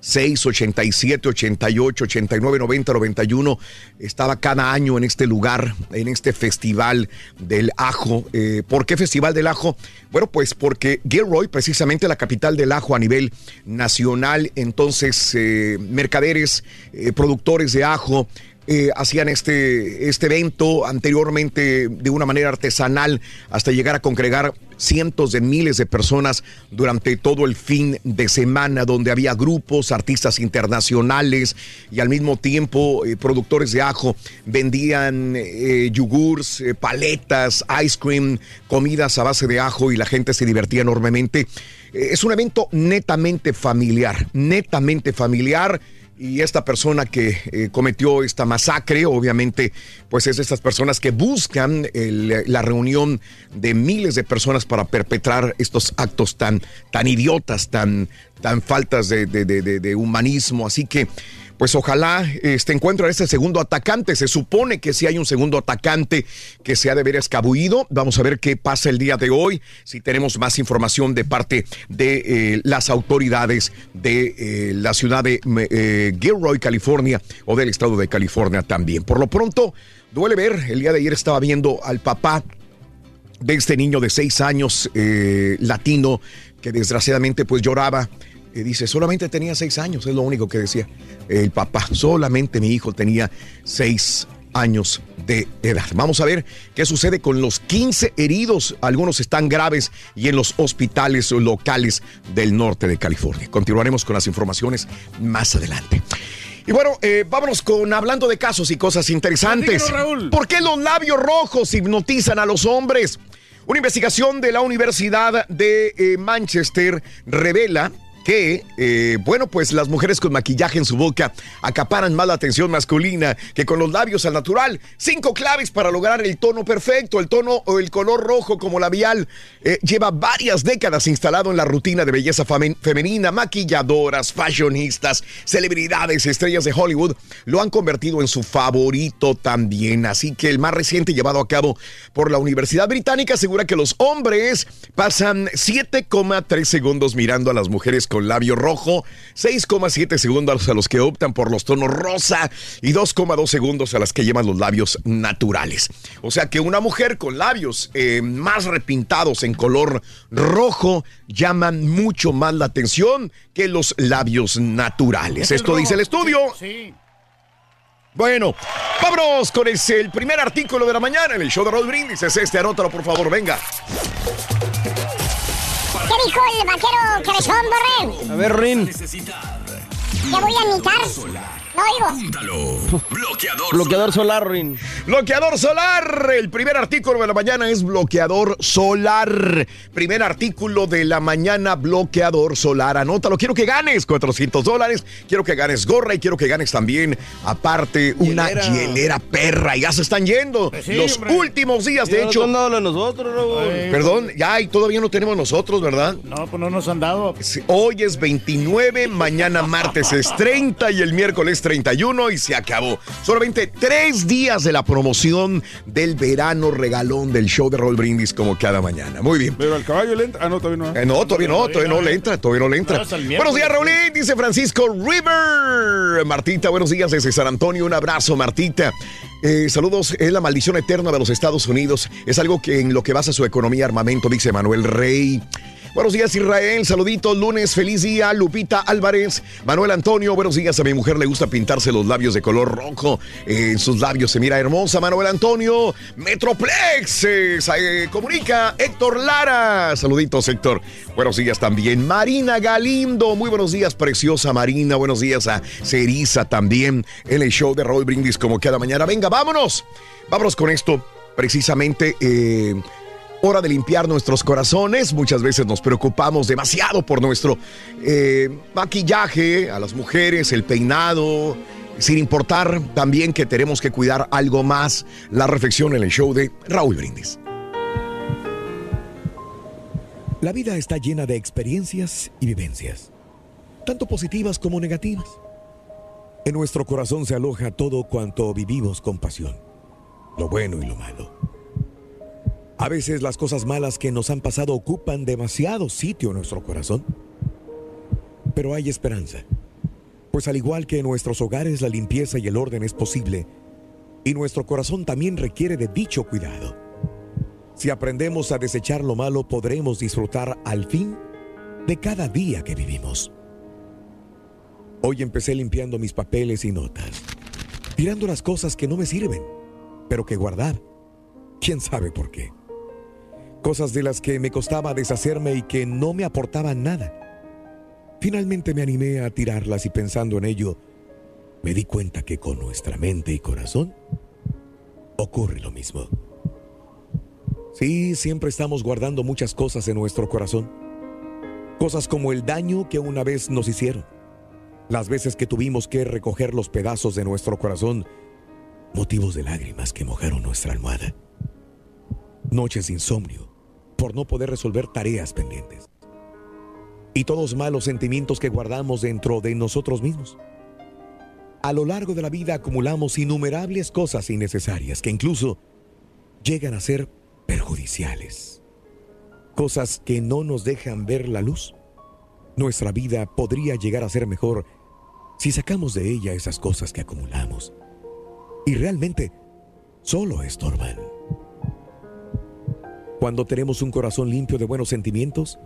86, 87, 88, 89, 90, 91 estaba cada año en este lugar, en este festival del ajo. Eh, ¿Por qué festival del ajo? Bueno, pues porque Gilroy, precisamente la capital del ajo a nivel nacional, entonces eh, mercaderes, eh, productores de ajo, eh, hacían este, este evento anteriormente de una manera artesanal hasta llegar a congregar cientos de miles de personas durante todo el fin de semana, donde había grupos, artistas internacionales y al mismo tiempo eh, productores de ajo vendían eh, eh, paletas, ice cream, comidas a base de ajo y la gente se divertía enormemente. Es un evento netamente familiar, netamente familiar. Y esta persona que eh, cometió esta masacre, obviamente, pues es de estas personas que buscan la reunión de miles de personas para perpetrar estos actos tan, tan idiotas, tan, tan faltas de- de- de- de humanismo. Así que, pues ojalá este encuentro a este segundo atacante. Se supone que si hay un segundo atacante que se ha de haber escabullido. Vamos a ver qué pasa el día de hoy. Si tenemos más información de parte de eh, las autoridades de eh, la ciudad de eh, Gilroy, California, o del estado de California también. Por lo pronto, duele ver. El día de ayer estaba viendo al papá de este niño de seis años latino que desgraciadamente pues lloraba. Eh, dice, solamente tenía seis años, es lo único que decía el papá. Solamente mi hijo tenía seis años de edad. Vamos a ver qué sucede con los 15 heridos. Algunos están graves y en los hospitales locales del norte de California. Continuaremos con las informaciones más adelante. Y bueno, eh, vámonos con hablando de casos y cosas interesantes. Raúl. ¿Por qué los labios rojos hipnotizan a los hombres? Una investigación de la Universidad de eh, Manchester revela que, eh, bueno, pues las mujeres con maquillaje en su boca acaparan más la atención masculina que con los labios al natural. Cinco claves para lograr el tono perfecto, el tono o el color rojo como labial. Eh, lleva varias décadas instalado en la rutina de belleza femenina. Maquilladoras, fashionistas, celebridades, estrellas de Hollywood lo han convertido en su favorito también. Así que el más reciente llevado a cabo por la Universidad Británica asegura que los hombres pasan 7,3 segundos mirando a las mujeres con labio rojo, 6,7 segundos a los que optan por los tonos rosa y 2,2 segundos a las que llevan los labios naturales. O sea que una mujer con labios eh, más repintados en color rojo llaman mucho más la atención que los labios naturales. Esto dice el estudio. Sí. Bueno, vámonos con el, el primer artículo de la mañana en el show de Rod Brindis. Es este, anótalo por favor, venga. ¿Qué dijo el vaquero cabezón, Borrell? A ver, Rin. ¿Qué voy a imitar? No oigo. Bloqueador. Bloqueador solar, Rin. Bloqueador solar. El primer artículo de la mañana es bloqueador solar. Primer artículo de la mañana, bloqueador solar. Anótalo. Quiero que ganes 400 dólares. Quiero que ganes gorra y quiero que ganes también, aparte, una Hielera. hielera perra. Ya se están yendo Pues sí, los hombre. últimos días. Ya De nos hecho, han dado lo de nosotros, Raúl. Ay. perdón, ya y todavía no tenemos nosotros, ¿verdad? No, pues no nos han dado. Hoy es 29, mañana martes es 30 y el miércoles 31 y se acabó. Solamente tres días de la promoción del verano regalón del show de Roll Brindis como cada mañana. Muy bien. Pero al caballo le entra. Ah, no, todavía no. Eh, no, todavía no, todavía no le entra, todavía no le entra. Buenos días, Raulín, dice Francisco River. Martita, buenos días desde San Antonio, un abrazo, Martita. Eh, saludos, es la maldición eterna de los Estados Unidos. Es algo que en lo que basa su economía armamento, dice Manuel Rey. Buenos días, Israel. Saluditos, lunes, feliz día. Lupita Álvarez, Manuel Antonio. Buenos días. A mi mujer le gusta pintarse los labios de color rojo. Eh, en sus labios se mira hermosa. Manuel Antonio, Metroplex. eh, eh, comunica Héctor Lara. Saluditos, Héctor. Buenos días también. Marina Galindo. Muy buenos días, preciosa Marina. Buenos días a Cerisa también. En el show de Roll Brindis como cada mañana. Venga, vámonos. Vámonos con esto. Precisamente. Hora de limpiar nuestros corazones. Muchas veces nos preocupamos demasiado por nuestro eh, maquillaje, a las mujeres, el peinado, sin importar también que tenemos que cuidar algo más. La reflexión en el show de Raúl Brindis. La vida está llena de experiencias y vivencias, tanto positivas como negativas. En nuestro corazón se aloja todo cuanto vivimos con pasión, lo bueno y lo malo. A veces las cosas malas que nos han pasado ocupan demasiado sitio en nuestro corazón. Pero hay esperanza, pues al igual que en nuestros hogares la limpieza y el orden es posible, y nuestro corazón también requiere de dicho cuidado. Si aprendemos a desechar lo malo, podremos disfrutar al fin de cada día que vivimos. Hoy empecé limpiando mis papeles y notas. tirando las cosas que no me sirven, pero que guardaba. ¿Quién sabe por qué? Cosas de las que me costaba deshacerme y que no me aportaban nada. Finalmente me animé a tirarlas y pensando en ello, me di cuenta que con nuestra mente y corazón ocurre lo mismo. Sí, siempre estamos guardando muchas cosas en nuestro corazón. Cosas como el daño que una vez nos hicieron. Las veces que tuvimos que recoger los pedazos de nuestro corazón, motivos de lágrimas que mojaron nuestra almohada. Noches de insomnio por no poder resolver tareas pendientes. Y todos malos sentimientos que guardamos dentro de nosotros mismos. A lo largo de la vida acumulamos innumerables cosas innecesarias que incluso llegan a ser perjudiciales. Cosas que no nos dejan ver la luz. Nuestra vida podría llegar a ser mejor si sacamos de ella esas cosas que acumulamos. Y realmente solo estorban. Cuando tenemos un corazón limpio de buenos sentimientos,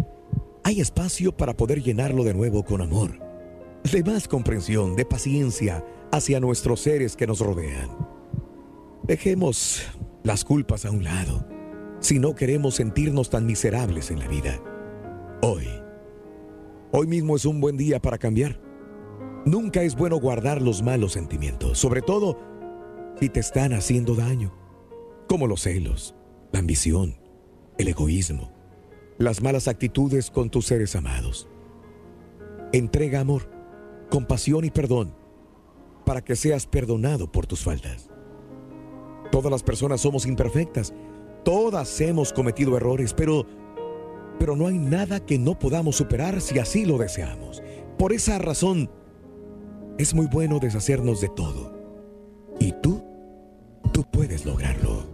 hay espacio para poder llenarlo de nuevo con amor, de más comprensión, de paciencia hacia nuestros seres que nos rodean. Dejemos las culpas a un lado si no queremos sentirnos tan miserables en la vida. Hoy, hoy mismo es un buen día para cambiar. Nunca es bueno guardar los malos sentimientos, sobre todo si te están haciendo daño, como los celos, la ambición, el egoísmo, las malas actitudes con tus seres amados. Entrega amor, compasión y perdón para que seas perdonado por tus faltas. Todas las personas somos imperfectas, todas hemos cometido errores, pero pero no hay nada que no podamos superar si así lo deseamos. Por esa razón es muy bueno deshacernos de todo. Y tú tú puedes lograrlo.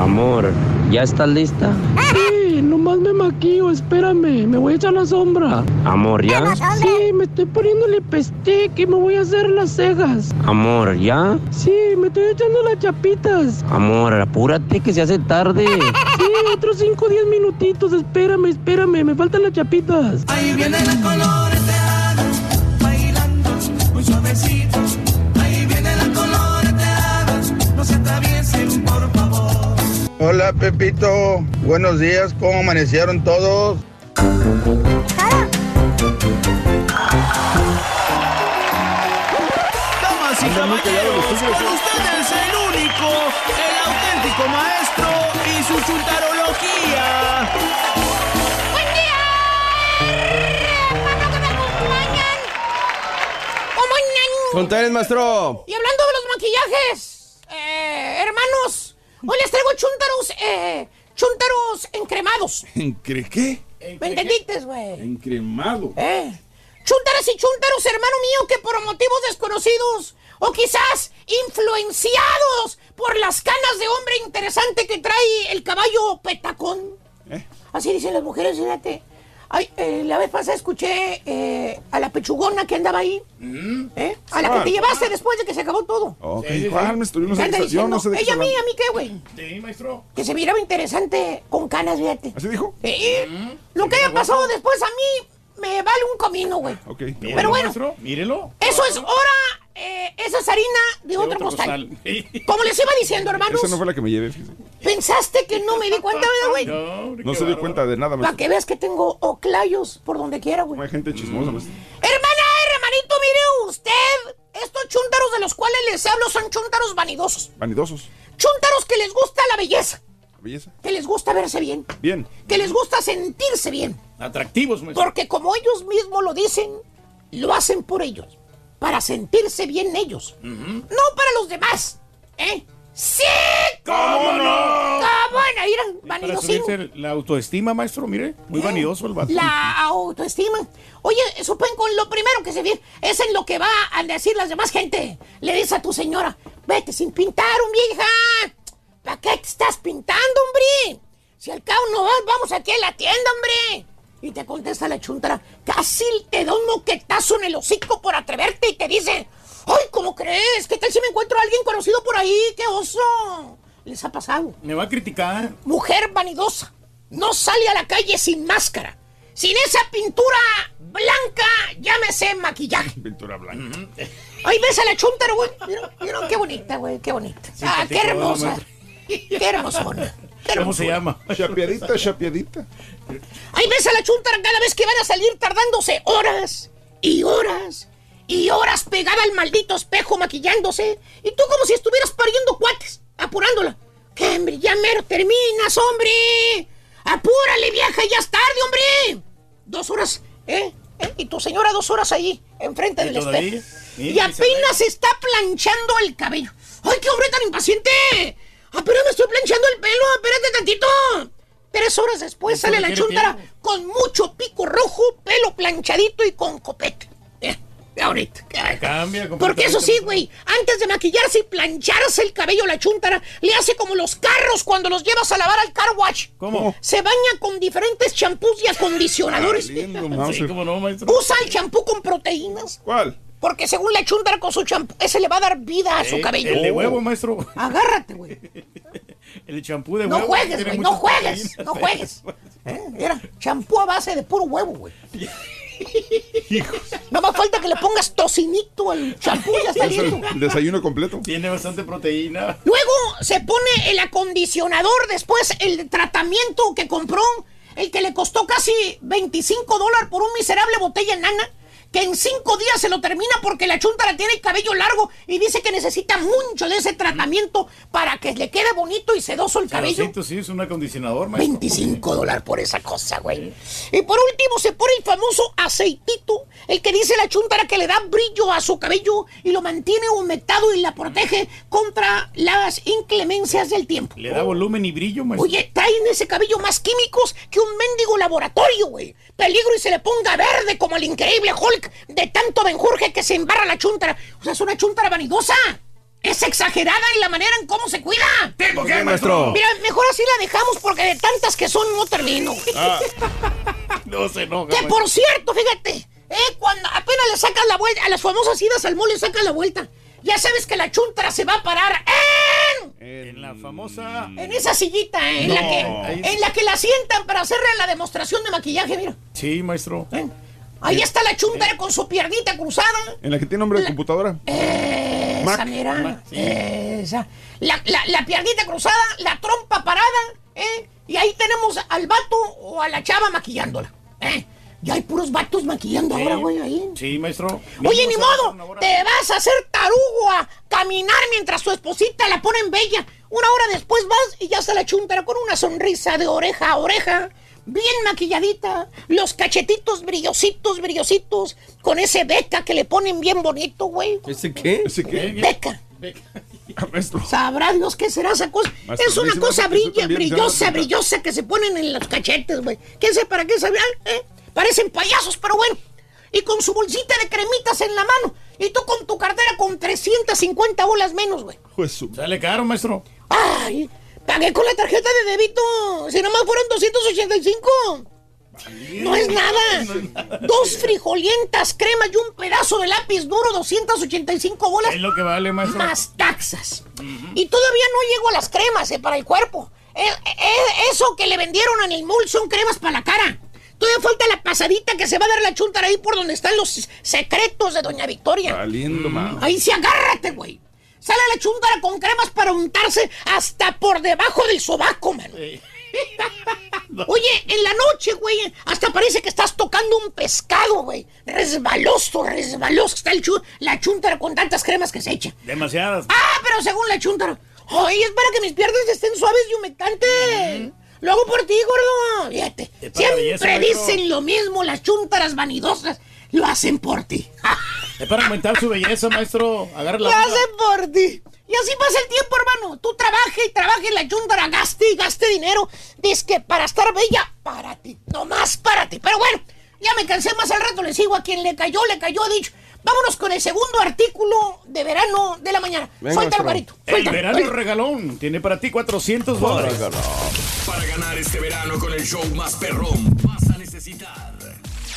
Amor, ¿ya estás lista? Sí, nomás me maquillo, espérame, me voy a echar la sombra. Amor, ¿ya? Sí, me estoy poniendo el lipstick y me voy a hacer las cejas. Amor, ¿ya? Sí, me estoy echando las chapitas. Amor, apúrate que se hace tarde. Sí, otros 5 o 10 minutitos, espérame, espérame, me faltan las chapitas. Ahí viene la coloreteada, bailando muy suavecito. Hola Pepito, buenos días, ¿cómo amanecieron todos? Damas y caballeros, con ustedes el único, el auténtico maestro y su chuntarología. ¡Buen día! ¡Hermano que me acompañan! ¿Cómo andan? Maestro. Y hablando de los maquillajes, eh, hermanos, hoy les traigo chuntaros, eh, chuntaros encremados. ¿Encre qué? ¿Me entendiste, güey? Encremado. ¿Eh? Chúntaras y chúntaros, hermano mío, que por motivos desconocidos o quizás influenciados por las canas de hombre interesante que trae el caballo petacón. ¿Eh? Así dicen las mujeres, fíjate. Ay, eh, la vez pasada escuché eh, a la pechugona que andaba ahí. ¿eh? A la que Ah. te llevaste después de que se acabó todo. Ok, Sí, sí, sí. ¿cuál, maestro? Yo no ¿Qué sé, anda yo diciendo? no sé de qué Ella a mí, a mí qué, güey. Sí, maestro. Que se miraba interesante con canas, fíjate. ¿Así dijo? Sí. Lo que haya pasado después a mí me vale un comino, güey. Ok. Mírelo, Pero bueno. maestro, mírelo. Eso es hora, eh, esa es harina de otro costal. Como les iba diciendo, hermanos, Esa no fue la que me llevé, fíjese. Pensaste que no me di cuenta, ¿verdad, güey? No, No se dio cuenta de nada, Para que veas que tengo oclayos por donde quiera, güey. Hay gente chismosa, maestro. Hermana, hermanito, mire usted. Estos chúntaros de los cuales les hablo son chúntaros vanidosos. Vanidosos. Chúntaros que les gusta la belleza. Belleza. Que les gusta verse bien. Bien. Que les gusta sentirse bien. Atractivos, maestro. Porque como ellos mismos lo dicen, lo hacen por ellos. Para sentirse bien ellos. No para los demás. ¿Eh? ¡Sí! ¿Cómo no? ¡Ah, bueno! Mira, subirse la autoestima, maestro, mire. Muy vanidoso el vato. La autoestima. Oye, supongo con lo primero que se ve es en lo que va a decir las demás gente. Le dice a tu señora, Vete sin pintar, un vieja. ¿Para qué te estás pintando, hombre? Si al cabo no vas, vamos aquí a la tienda, hombre. Y te contesta la chuntara, casi te da un moquetazo en el hocico por atreverte y te dice, ¡ay, ¿cómo crees? ¿Qué tal si me encuentro a alguien conocido por ahí? ¡Qué oso! Les ha pasado. Me va a criticar. Mujer vanidosa, no sale a la calle sin máscara. Sin esa pintura blanca, llámese maquillaje. Pintura blanca. Ahí ves a la chuntara, güey. ¿Vieron? ¿Vieron? Qué bonita, güey, qué bonita. Ah, qué hermosa. Qué hermosona. Qué ¿Cómo se llama? Chapeadita, chapeadita. Ahí ves a la chuntara cada vez que van a salir tardándose horas y horas y horas pegada al maldito espejo maquillándose. Y tú como si estuvieras pariendo cuates, apurándola. ¡Que hombre, ya mero terminas, hombre! ¡Apúrale, vieja, ya es tarde, hombre! Dos horas, ¿eh? ¿Eh? Y tu señora dos horas ahí, enfrente ¿Y del espejo. Y ni se apenas está planchando el cabello. ¡Ay, qué hombre tan impaciente! ¡Apenas me estoy planchando el pelo! ¡Espérate tantito! Tres horas después sale la chuntara tiempo. con mucho pico rojo, pelo planchadito y con copete. Ahorita. Cambia Porque eso sí, güey, antes de maquillarse y plancharse el cabello la chuntara, le hace como los carros cuando los llevas a lavar al car wash. ¿Cómo? Se baña con diferentes champús y acondicionadores. Lindo, Sí, Mauser. cómo no, maestro. Usa el champú con proteínas. ¿Cuál? Porque según la chuntara con su champú, ese le va a dar vida a su Eh, cabello. El de huevo, maestro. Agárrate, güey. El champú de No huevo. juegues, tiene güey, no juegues, no juegues. ¿Eh? Mira, champú a base de puro huevo, güey. Nada más falta que le pongas tocinito al champú y ya está Es el listo. desayuno completo. Tiene bastante proteína. Luego se pone el acondicionador, después el tratamiento que compró, el que le costó casi 25 dólares por un miserable botella enana, que en cinco días se lo termina porque la chuntara tiene el cabello largo y dice que necesita mucho de ese tratamiento para que le quede bonito y sedoso el cabello. Sí, es un acondicionador, maestro. 25 dólares por esa cosa, güey. Y por último se pone el famoso aceitito, el que dice la chuntara que le da brillo a su cabello y lo mantiene humectado y la protege contra las inclemencias del tiempo. Le da volumen y brillo, maestro. Oye, traen ese cabello más químicos que un mendigo laboratorio, güey. Peligro y se le ponga verde como el increíble Hulk de tanto benjurje que se embarra la chuntara. O sea, es una chuntara vanidosa. Es exagerada en la manera en cómo se cuida. ¿Tengo qué, maestro? Mira, mejor así la dejamos porque de tantas que son no termino. Ah. No se enoja. Que por cierto, fíjate, eh, cuando apenas le sacas la vuelta, a las famosas idas al mole le sacas la vuelta. Ya sabes que la chuntara se va a parar en, En la famosa. en esa sillita, eh, en, la que, en la que la sientan para hacerle la demostración de maquillaje, mira. Sí, maestro. Eh, Ahí está la chuntara con su piernita cruzada. En la que tiene nombre de computadora. Esa, mira. Esa. La, la, la piernita cruzada, la trompa parada, ¿eh? Y ahí tenemos al vato o a la chava maquillándola, ¿eh? Ya hay puros vatos maquillando ahora, güey, ahí. Sí, maestro. Oye, ni se modo, te vas a hacer tarugo a caminar mientras tu esposita la ponen bella. Una hora después vas y ya está la chuntara con una sonrisa de oreja a oreja, bien maquilladita, los cachetitos brillositos, brillositos, con ese beca que le ponen bien bonito, güey. ¿Ese qué? ¿Ese qué? Beca. Ah, maestro. Sabrá Dios qué será esa cosa. Maestro, es una cosa brilla, brillosa, brillosa que se ponen en los cachetes, güey. ¿Quién sabe para qué sabían? ¿Eh? Parecen payasos, pero bueno. Y con su bolsita de cremitas en la mano. Y tú con tu cartera con 350 bolas menos, güey. Pues su- Sale caro, maestro. Ay, pagué con la tarjeta de débito. Si nomás fueron 285. No es nada. Dos frijolientas cremas y un pedazo de lápiz duro, 285 bolas. Es lo que vale, maestro. Más taxas. Y todavía no llego a las cremas eh, para el cuerpo. Eh, eh, eso que le vendieron en el mall son cremas para la cara. Todavía falta la pasadita que se va a dar la chuntara ahí por donde están los secretos de Doña Victoria. Valiendo, mano. Ahí sí agárrate, güey. Sale la chuntara con cremas para untarse hasta por debajo del sobaco, mano. Oye, en la noche, güey, hasta parece que estás tocando un pescado, güey. Resbaloso, resbaloso. Está el chu- la chuntara con tantas cremas que se echa. Demasiadas. Ah, pero según la chuntara. Ay, es para que mis piernas estén suaves y humectantes. Lo hago por ti, gordo. Fíjate. Belleza, Siempre dicen lo mismo las chuntaras vanidosas. Lo hacen por ti. Es para aumentar su belleza, maestro. Agarra la Lo onda. hacen por ti. Y así pasa el tiempo, hermano. Tú trabaja y trabaja y la chuntara gaste y gaste dinero. Dice que para estar bella, para ti. No más para ti. Pero bueno, ya me cansé más al rato. Le sigo a quien le cayó, le cayó, dicho. Vámonos con el segundo artículo de verano de la mañana. Venga, Suéltalo, maestro. Garito. El verano regalón tiene para ti 400 dólares. Para ganar este verano con el show más perrón, vas a necesitar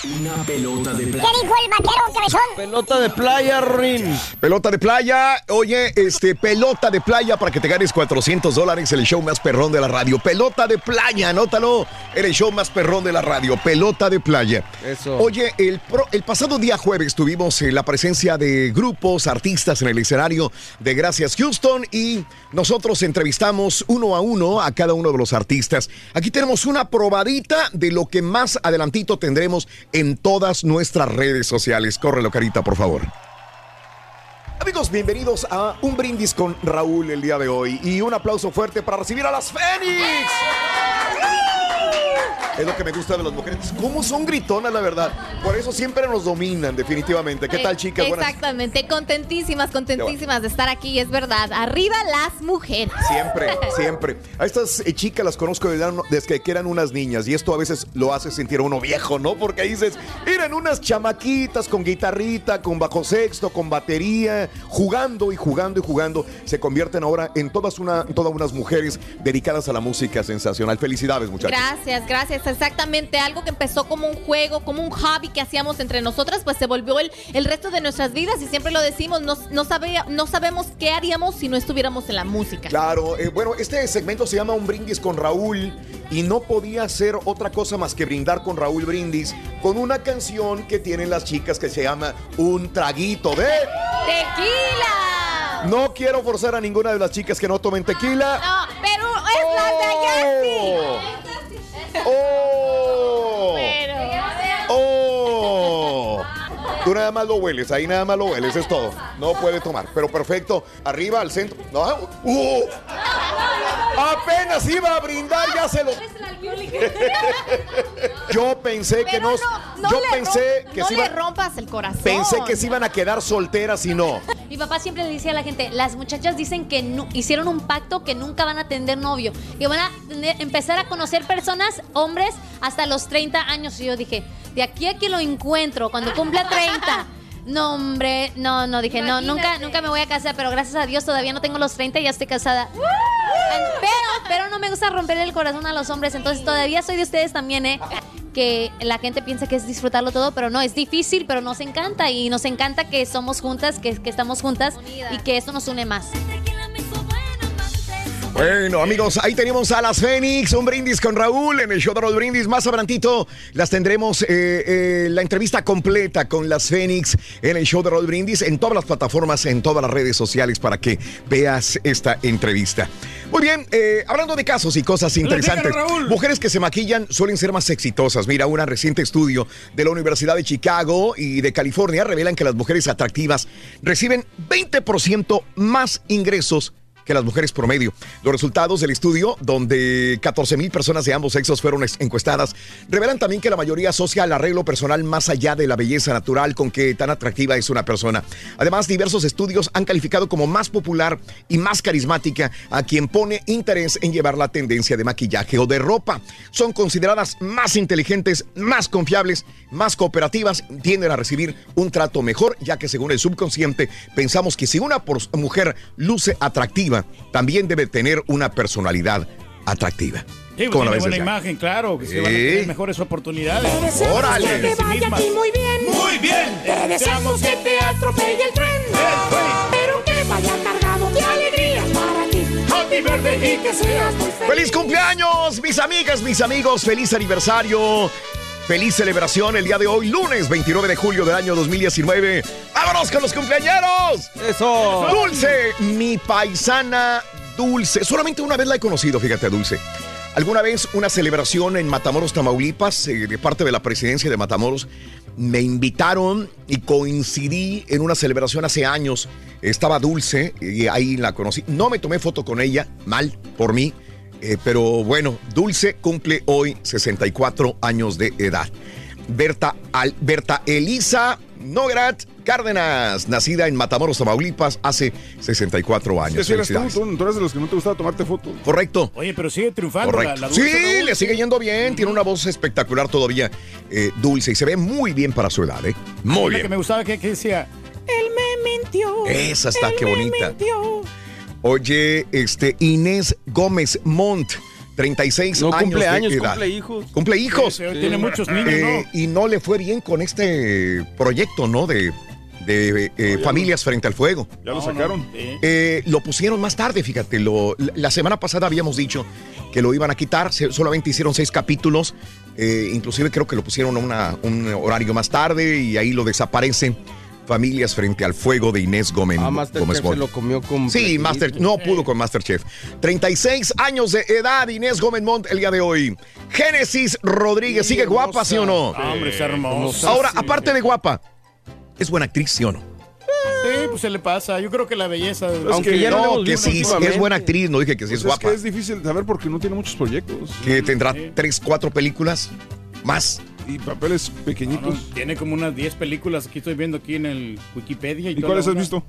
una pelota de playa. ¿Qué dijo el vaquero cabezón? Pelota de playa, Rin. Pelota de playa, oye, este, pelota de playa para que te ganes 400 dólares, el show más perrón de la radio. Pelota de playa, anótalo, el show más perrón de la radio. Pelota de playa. Eso. Oye, el, pro- el pasado día jueves tuvimos eh, la presencia de grupos, artistas en el escenario de Gracias Houston y nosotros entrevistamos uno a uno a cada uno de los artistas. Aquí tenemos una probadita de lo que más adelantito tendremos en todas nuestras redes sociales. Córrelo, carita, por favor. Amigos, bienvenidos a un brindis con Raúl el día de hoy y un aplauso fuerte para recibir a las Fénix. Es lo que me gusta de las mujeres. ¿Cómo son gritonas, la verdad? Por eso siempre nos dominan, definitivamente. ¿Qué tal, chicas? Buenas. Exactamente, contentísimas, contentísimas de estar aquí, es verdad. Arriba las mujeres. Siempre, siempre. A estas eh, chicas las conozco desde, que eran unas niñas y esto a veces lo hace sentir a uno viejo, ¿no? Porque dices, eran unas chamaquitas con guitarrita, con bajo sexto, con batería, jugando y jugando y jugando. Se convierten ahora en todas, una, todas unas mujeres dedicadas a la música sensacional. Felicidades, muchachos. Gracias, gracias. Exactamente, algo que empezó como un juego, como un hobby que hacíamos entre nosotras, pues se volvió el, el resto de nuestras vidas y siempre lo decimos, no, no, sabía- no sabemos qué haríamos si no estuviéramos en la música. Claro, eh, bueno, este segmento se llama Un Brindis con Raúl y no podía ser otra cosa más que brindar con Raúl Brindis con una canción que tienen las chicas que se llama Un Traguito de... ¡Tequila! No quiero forzar a ninguna de las chicas que no tomen tequila. No, pero es la de allá ¡Oh! ¡Oh! Tú nada más lo hueles, ahí nada más lo hueles, es todo. No puede tomar, pero perfecto. Arriba, al centro. No, ¡uh! Apenas iba a brindar, ya se lo. Yo pensé que no. no, no yo pensé que no iban. rompas el corazón. Pensé que se iban a quedar solteras y no. Mi papá siempre le decía a la gente, las muchachas dicen que nu- hicieron un pacto que nunca van a tener novio, que van a tener- empezar a conocer personas, hombres, hasta los 30 años. Y yo dije, de aquí a que lo encuentro, cuando cumpla 30. No, hombre, no, no, dije, no, nunca, nunca me voy a casar, pero gracias a Dios todavía no tengo los 30 y ya estoy casada. Pero, pero no me gusta romper el corazón a los hombres, entonces todavía soy de ustedes también, ¿eh? Que la gente piensa que es disfrutarlo todo, pero no, es difícil, pero nos encanta y nos encanta que somos juntas, que, que estamos juntas y que esto nos une más. Bueno, amigos, ahí tenemos a las Fénix, un brindis con Raúl en el show de Raúl Brindis. Más adelantito las tendremos eh, eh, la entrevista completa con las Fénix en el show de Raúl Brindis en todas las plataformas, en todas las redes sociales para que veas esta entrevista. Muy bien, eh, hablando de casos y cosas interesantes. Raúl. Mujeres que se maquillan suelen ser más exitosas. Mira, un reciente estudio de la Universidad de Chicago y de California revelan que las mujeres atractivas reciben 20% más ingresos que las mujeres promedio. Los resultados del estudio, donde 14 mil personas de ambos sexos fueron encuestadas, revelan también que la mayoría asocia el arreglo personal más allá de la belleza natural con que tan atractiva es una persona. Además, diversos estudios han calificado como más popular y más carismática a quien pone interés en llevar la tendencia de maquillaje o de ropa. Son consideradas más inteligentes, más confiables, más cooperativas, tienden a recibir un trato mejor, ya que según el subconsciente pensamos que si una mujer luce atractiva, también debe tener una personalidad atractiva. Sí, pues ¿Cómo la tiene buena imagen, claro, que se van a tener mejores oportunidades. ¡Órale! que te vaya a ti muy bien. Muy bien. Te deseamos que te atropelle el tren. Pero que vaya cargado de alegría para ti. Happy birthday y que seas muy feliz. ¡Feliz cumpleaños, mis amigas, mis amigos! ¡Feliz aniversario! ¡Feliz celebración el día de hoy, lunes 29 de julio del año 2019! ¡Vámonos con los cumpleañeros! ¡Eso! Dulce, mi paisana Dulce. Solamente una vez la he conocido, fíjate, Dulce. Alguna vez una celebración en Matamoros, Tamaulipas, eh, de parte de la presidencia de Matamoros, me invitaron y coincidí en una celebración hace años. Estaba Dulce y ahí la conocí. No me tomé foto con ella, mal por mí, eh, pero bueno, Dulce cumple hoy 64 años de edad. Berta, Al- Berta Elisa Nograt Cárdenas, nacida en Matamoros, Tamaulipas, hace 64 años. Que si eres tú, tú, tú eres de los que no te gustaba tomarte fotos. Correcto. Oye, pero sigue triunfando. Correcto. La, la dulce sí, le sigue yendo bien. Tiene una voz espectacular todavía, eh, dulce y se ve muy bien para su edad, ¿eh? Muy Una que bien. me gustaba que, que decía, él me mintió. Esa está, él qué me bonita. mintió. Oye, este Inés Gómez Montt, 36 No años cumple de años, edad. cumple hijos. Cumple hijos. Sí, sí, tiene muchos niños, Eh, Y no le fue bien con este proyecto, ¿no? De, de eh, familias frente al fuego. Ya lo sacaron. Eh, lo pusieron más tarde, fíjate. Lo, la- la semana pasada habíamos dicho que lo iban a quitar. se- solamente hicieron seis capítulos. eh, inclusive creo que lo pusieron a una- un horario más tarde y ahí lo desaparecen. Familias frente al fuego de Inés Gómez. Ah, Gómez Masterchef se lo comió con... Sí, Master, no pudo con Masterchef. 36 años de edad, Inés Gómez Montt el día de hoy. Génesis Rodríguez, ¿sigue guapa, sí o no? Ah, hombre, es hermosa. Ahora, Sí. aparte de guapa, es buena actriz, ¿sí o no? Sí, pues se le pasa. Yo creo que la belleza. Aunque ya no, que sí, es buena actriz, no dije que sí Pues es guapa. que es difícil saber porque no tiene muchos proyectos. Que tendrá tres, cuatro películas más. Y papeles pequeñitos. No, no, tiene como unas 10 películas que estoy viendo aquí en el Wikipedia. ¿Y, ¿Y cuáles has visto?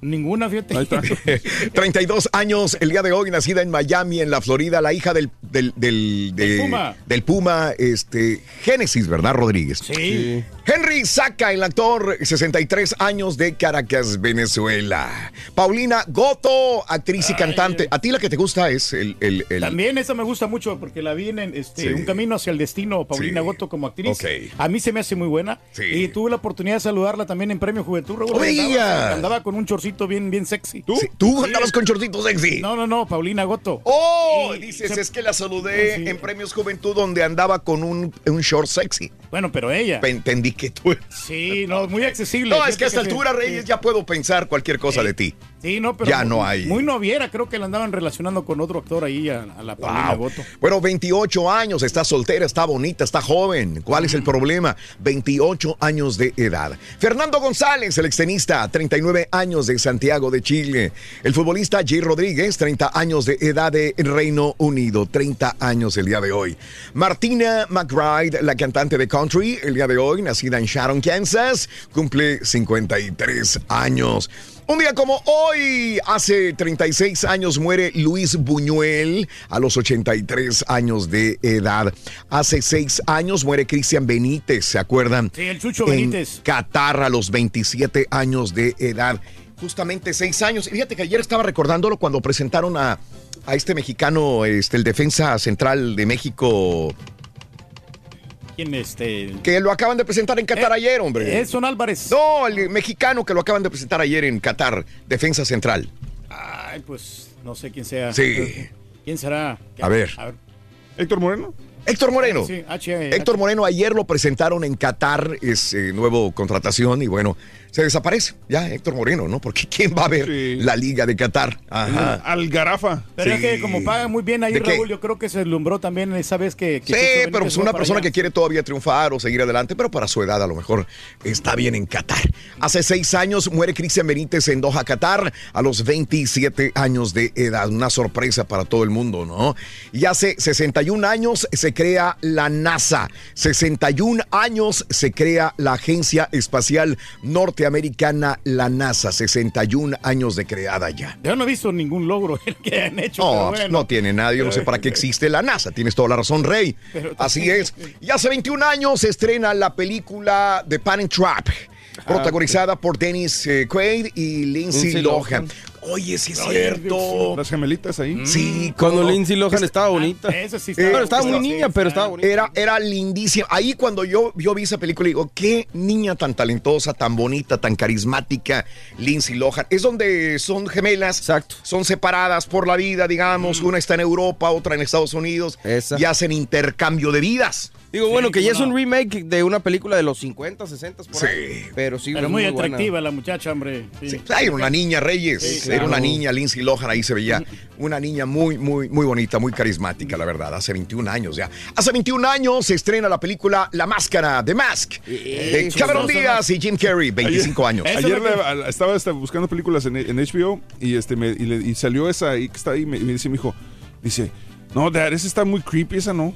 Ninguna, fíjate. Ahí está. 32 años el día de hoy, nacida en Miami, en la Florida, la hija del, del, del, de- Del Puma. del Puma, este, Génesis, ¿verdad, Rodríguez? Sí. Henry Saca, el actor, 63 años de Caracas, Venezuela. Paulina Goto, actriz y cantante. A ti la que te gusta es el... el, el- También esa me gusta mucho porque la vi en este, Sí. Un Camino hacia el Destino, Paulina Sí. Goto como actriz. Ok. A mí se me hace muy buena. Sí. Y tuve la oportunidad de saludarla también en Premio Juventud. Raúl. ¡No me Andaba-! Andaba con un chorcito bien, bien sexy. ¿Tú? ¿Tú andabas con chorcito sexy? No, no, no, Paulina Goto. Oh, Y dices, se- es que la saludé Sí. en Premios Juventud donde andaba con un, un short sexy. Bueno, pero ella. Entendí que tú... Sí, no, muy accesible. No, es que a esta altura, sí. Reyes, ya puedo pensar cualquier cosa de ti. Sí, no, pero Ya muy- no hay. Muy noviera, creo que la andaban relacionando con otro actor ahí, a, a la Paulina Wow. Goto. Bueno, 28 años, está soltera, está bonita, está joven. ¿Cuál es el problema? 28 años de edad. Fernando González, el extenista, 39 años de Santiago de Chile. El futbolista Jay Rodríguez, 30 años de edad de Reino Unido, 30 años el día de hoy. Martina McBride, la cantante de country, el día de hoy, nacida en Sharon, Kansas, cumple 53 años. Un día como hoy, hace 36 años muere Luis Buñuel a los 83 años de edad. Hace 6 años muere Cristian Benítez, ¿se acuerdan? Sí, el Chucho En Benítez. Qatar a los 27 años de edad. Justamente 6 años. Y fíjate que ayer estaba recordándolo cuando presentaron a, a este mexicano, este, el defensa central de México, ¿Quién este? que lo acaban de presentar en Qatar Eh, ayer, hombre. Edson Álvarez. No, el mexicano que lo acaban de presentar ayer en Qatar, defensa central. Ay, pues no sé quién sea. Sí. ¿Quién será? A ver. ¿Héctor Moreno? Héctor Moreno. Sí, H- Héctor Moreno ayer lo presentaron en Qatar, es eh, nuevo contratación y bueno, se desaparece ya Héctor Moreno, ¿no? Porque ¿quién va a ver la liga de Qatar? Ajá. Algarafa. Pero es Sí. que como paga muy bien ahí. Raúl, yo creo que se deslumbró también esa vez que... que Sí, pero pues fue una persona allá. que quiere todavía triunfar o seguir adelante, pero para su edad a lo mejor está bien en Qatar. Hace seis años muere Cristian Benítez en Doha, Qatar, a los 27 años de edad. Una sorpresa para todo el mundo, ¿no? Y hace 61 años se crea la NASA. 61 años se crea la Agencia Espacial Norteamericana, la NASA. 61 años de creada ya. Yo no he visto ningún logro que han hecho, No, pero bueno. no tiene nadie, no sé para qué existe la NASA. Tienes toda la razón, Rey. Pero- Así es. Y hace 21 años se estrena la película The Pan Trap, protagonizada por Dennis eh, Quaid y Lindsay Lindsay Lohan. Lohan. Oye, sí es Ay, cierto. Las gemelitas ahí. Sí, Cuando no. Lindsay Lohan estaba bonita. Esa sí está. Pero estaba muy sí, niña, sí, pero estaba bonita. Era, era lindísima. Ahí cuando yo, yo vi esa película, digo, qué niña tan talentosa, tan bonita, tan carismática, Lindsay Lohan. Es donde son gemelas, Exacto. son separadas por la vida, digamos. Una está en Europa, otra en Estados Unidos. Esa. Y hacen intercambio de vidas. Digo, bueno, que ya es un remake de una película de los 50, 60 por Sí. ahí. Pero sí, Pero muy, buena. atractiva la muchacha, hombre. Sí. Sí, Era una niña, Reyes. Sí, Era una niña, Lindsay Lohan, ahí se veía. Una niña muy, muy, muy bonita, muy carismática, la verdad. Hace 21 años ya. Hace 21 años se estrena la película La Máscara, The Mask, de Cameron Díaz y Jim Carrey, 25 años. Ayer le- estaba este, buscando películas en, en HBO y este me- y, le- y salió esa y que está ahí me, me dice mi hijo, dice, no, Dad, esa está muy creepy, esa no.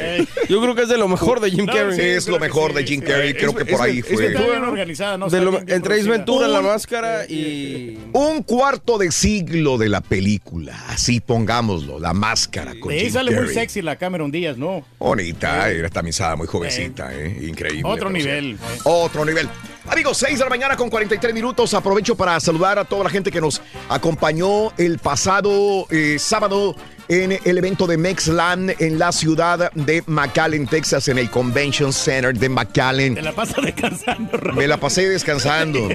Eh, Yo creo que es de lo mejor de Jim No, Carrey. sí, es lo mejor sí, de Jim sí. Carrey, Es- creo que por es- ahí es fue. Está bien organizada, ¿no? Entre. Ventura, La Un- Máscara y... Un cuarto de siglo de la película, así pongámoslo, la máscara con De ahí Jim sale muy sexy la Cameron Díaz, ¿no? Bonita, era también estaba muy jovencita, ¿eh? Increíble. Otro nivel. Otro nivel. Amigos, 6 de la mañana con 43 minutos. Aprovecho para saludar a toda la gente que nos acompañó el pasado eh, sábado en el evento de Mexland en la ciudad de McAllen, Texas, en el Convention Center de McAllen. Te la pasa descansando, Raúl. Me la pasé descansando,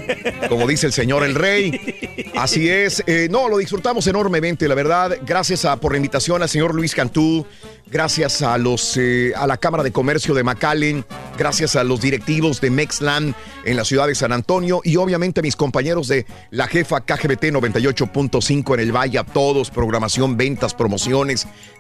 como dice el señor el rey. Así es. Eh, no, lo disfrutamos enormemente, la verdad. Gracias a- por la invitación al señor Luis Cantú. Gracias a los eh, a la Cámara de Comercio de McAllen. Gracias a los directivos de Mexland en la ciudad de San Antonio. Y obviamente a mis compañeros de la jefa KGBT 98.5 en el Valle. A todos, programación, ventas,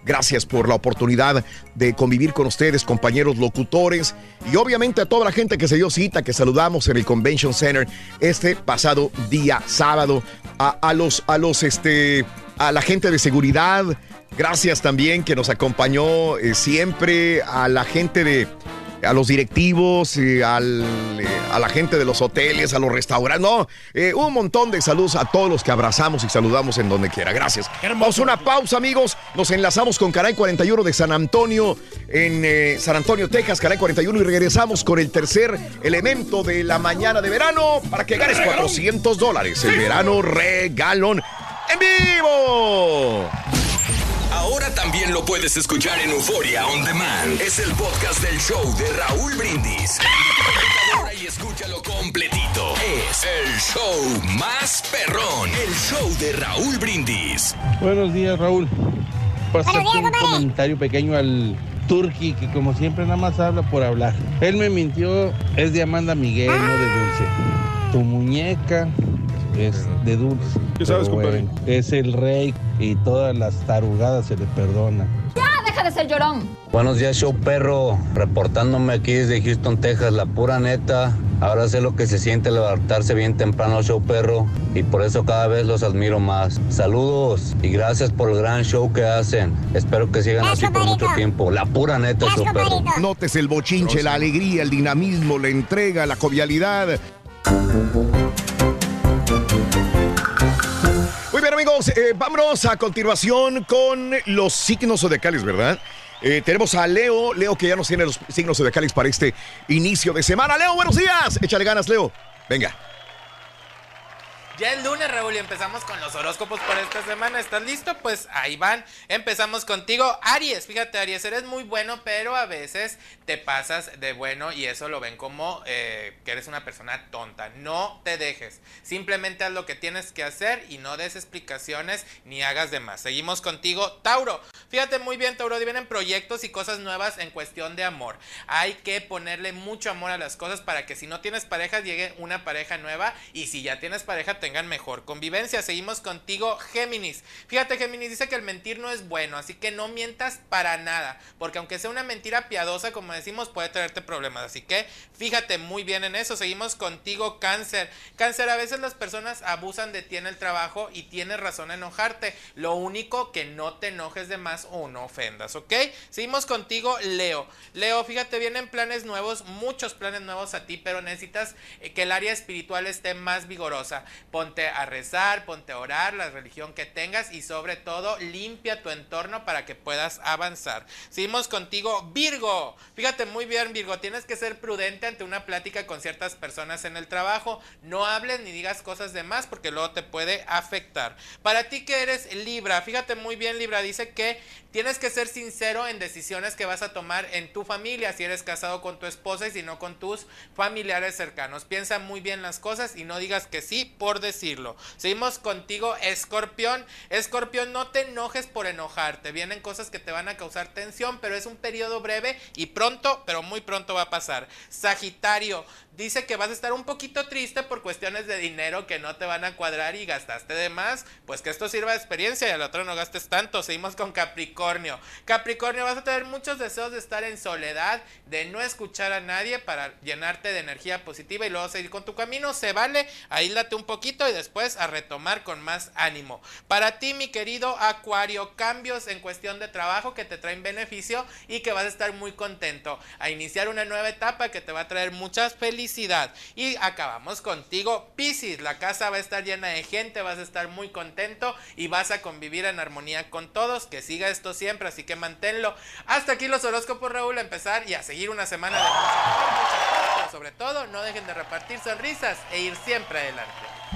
Gracias por la oportunidad de convivir con ustedes, compañeros locutores. Y obviamente a toda la gente que se dio cita, que saludamos en el Convention Center este pasado día sábado. A, a los, a los, este, a la gente de seguridad. Gracias también que nos acompañó eh, siempre. A la gente de, a los directivos, eh, al, eh, a la gente de los hoteles, a los restaurantes. No, eh, un montón de saludos a todos los que abrazamos y saludamos en donde quiera. Gracias. Vamos a una pausa, amigos. Nos enlazamos con Caray 41 de San Antonio, en San Antonio, Texas, Caray 41, y regresamos con el tercer elemento de la mañana de verano para que ganes 400 dólares. El verano regalón en vivo. Ahora también lo puedes escuchar en Euforia On Demand. Es el podcast del show de Raúl Brindis. Computadora y escúchalo completito. Es el show más perrón. El show de Raúl Brindis. Buenos días, Raúl. Días, un compadre. comentario pequeño al Turki, que como siempre nada más habla por hablar. Él me mintió, es de Amanda Miguel, no de Dulce. Tu muñeca es de Dulce. ¿Qué sabes, compadre? bueno, es el rey y todas las tarugadas se le perdonan. Ya, deja de ser llorón. Buenos días, show perro. Reportándome aquí desde Houston, Texas, la pura neta. Ahora sé lo que se siente levantarse bien temprano, show perro. Y por eso cada vez los admiro más. Saludos y gracias por el gran show que hacen. Espero que sigan así por mucho tiempo. La pura neta, show perro. Notes el bochinche, la alegría, el dinamismo, la entrega, la jovialidad. Bien, amigos, eh, vámonos a continuación con los signos zodiacales, ¿verdad? Eh, tenemos a Leo, Leo que ya nos tiene los signos zodiacales para este inicio de semana. Leo, buenos días. Échale ganas, Leo. Venga. Ya es lunes, Raúl, y empezamos con los horóscopos para esta semana. ¿Estás listo? Pues ahí van. Empezamos contigo, Aries. Fíjate, Aries, eres muy bueno, pero a veces te pasas de bueno y eso lo ven como eh, que eres una persona tonta. No te dejes. Simplemente haz lo que tienes que hacer y no des explicaciones ni hagas de más. Seguimos contigo, Tauro. Fíjate muy bien, Tauro, vienen proyectos y cosas nuevas en cuestión de amor. Hay que ponerle mucho amor a las cosas para que si no tienes pareja llegue una pareja nueva y si ya tienes pareja tengan mejor convivencia. Seguimos contigo, Géminis. Fíjate, Géminis dice que el mentir no es bueno, así que no mientas para nada, porque aunque sea una mentira piadosa, como decimos, puede traerte problemas. Así que fíjate muy bien en eso. Seguimos contigo, Cáncer. Cáncer, a veces las personas abusan de ti en el trabajo y tienes razón a enojarte. Lo único que no te enojes de más o no ofendas, ¿ok? Seguimos contigo, Leo. Leo, fíjate, vienen planes nuevos, muchos planes nuevos a ti, pero necesitas eh, que el área espiritual esté más vigorosa. Ponte a rezar, ponte a orar, la religión que tengas y sobre todo limpia tu entorno para que puedas avanzar. Seguimos contigo, Virgo. Fíjate muy bien, Virgo, tienes que ser prudente ante una plática con ciertas personas en el trabajo. No hables ni digas cosas de más porque luego te puede afectar. Para ti que eres Libra, fíjate muy bien, Libra, dice que tienes que ser sincero en decisiones que vas a tomar en tu familia, si eres casado con tu esposa y si no con tus familiares cercanos. Piensa muy bien las cosas y no digas que sí por decirlo. Seguimos contigo, Escorpión. Escorpión, no te enojes por enojarte. Vienen cosas que te van a causar tensión, pero es un periodo breve y pronto, pero muy pronto va a pasar. Sagitario, dice que vas a estar un poquito triste por cuestiones de dinero que no te van a cuadrar y gastaste de más. Pues que esto sirva de experiencia y al otro no gastes tanto. Seguimos con Capricornio. Capricornio, vas a tener muchos deseos de estar en soledad, de no escuchar a nadie para llenarte de energía positiva y luego seguir con tu camino. Se vale, aíslate un poquito y después a retomar con más ánimo. Para ti, mi querido Acuario, cambios en cuestión de trabajo que te traen beneficio y que vas a estar muy contento. A iniciar una nueva etapa que te va a traer mucha felicidad. Y acabamos contigo, Piscis. La casa va a estar llena de gente, vas a estar muy contento y vas a convivir en armonía con todos. Que siga esto siempre, así que manténlo. Hasta aquí los horóscopos, Raúl, a empezar y a seguir una semana de mucho mucha pero sobre todo no dejen de repartir sonrisas e ir siempre adelante.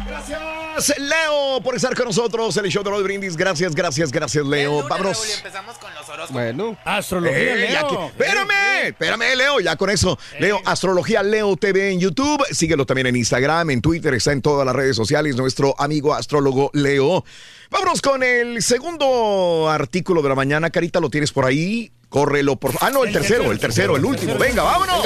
Gracias, Leo, por estar con nosotros en el show de Roll Brindis. Gracias, gracias, gracias, Leo. Lunes, Vámonos. Raúl, empezamos con los horóscopos. Bueno. Astrología, Eh, ya Leo. que- espérame, espérame, Leo, ya con eso. Leo, Astrología Leo TV en YouTube. Síguelo también en Instagram, en Twitter, está en todas las redes sociales. Nuestro amigo astrólogo Leo. Vámonos con el segundo artículo de la mañana. Carita, ¿lo tienes por ahí? Córrelo, por favor. Ah, no, el tercero, el tercero, el último. Venga, vámonos.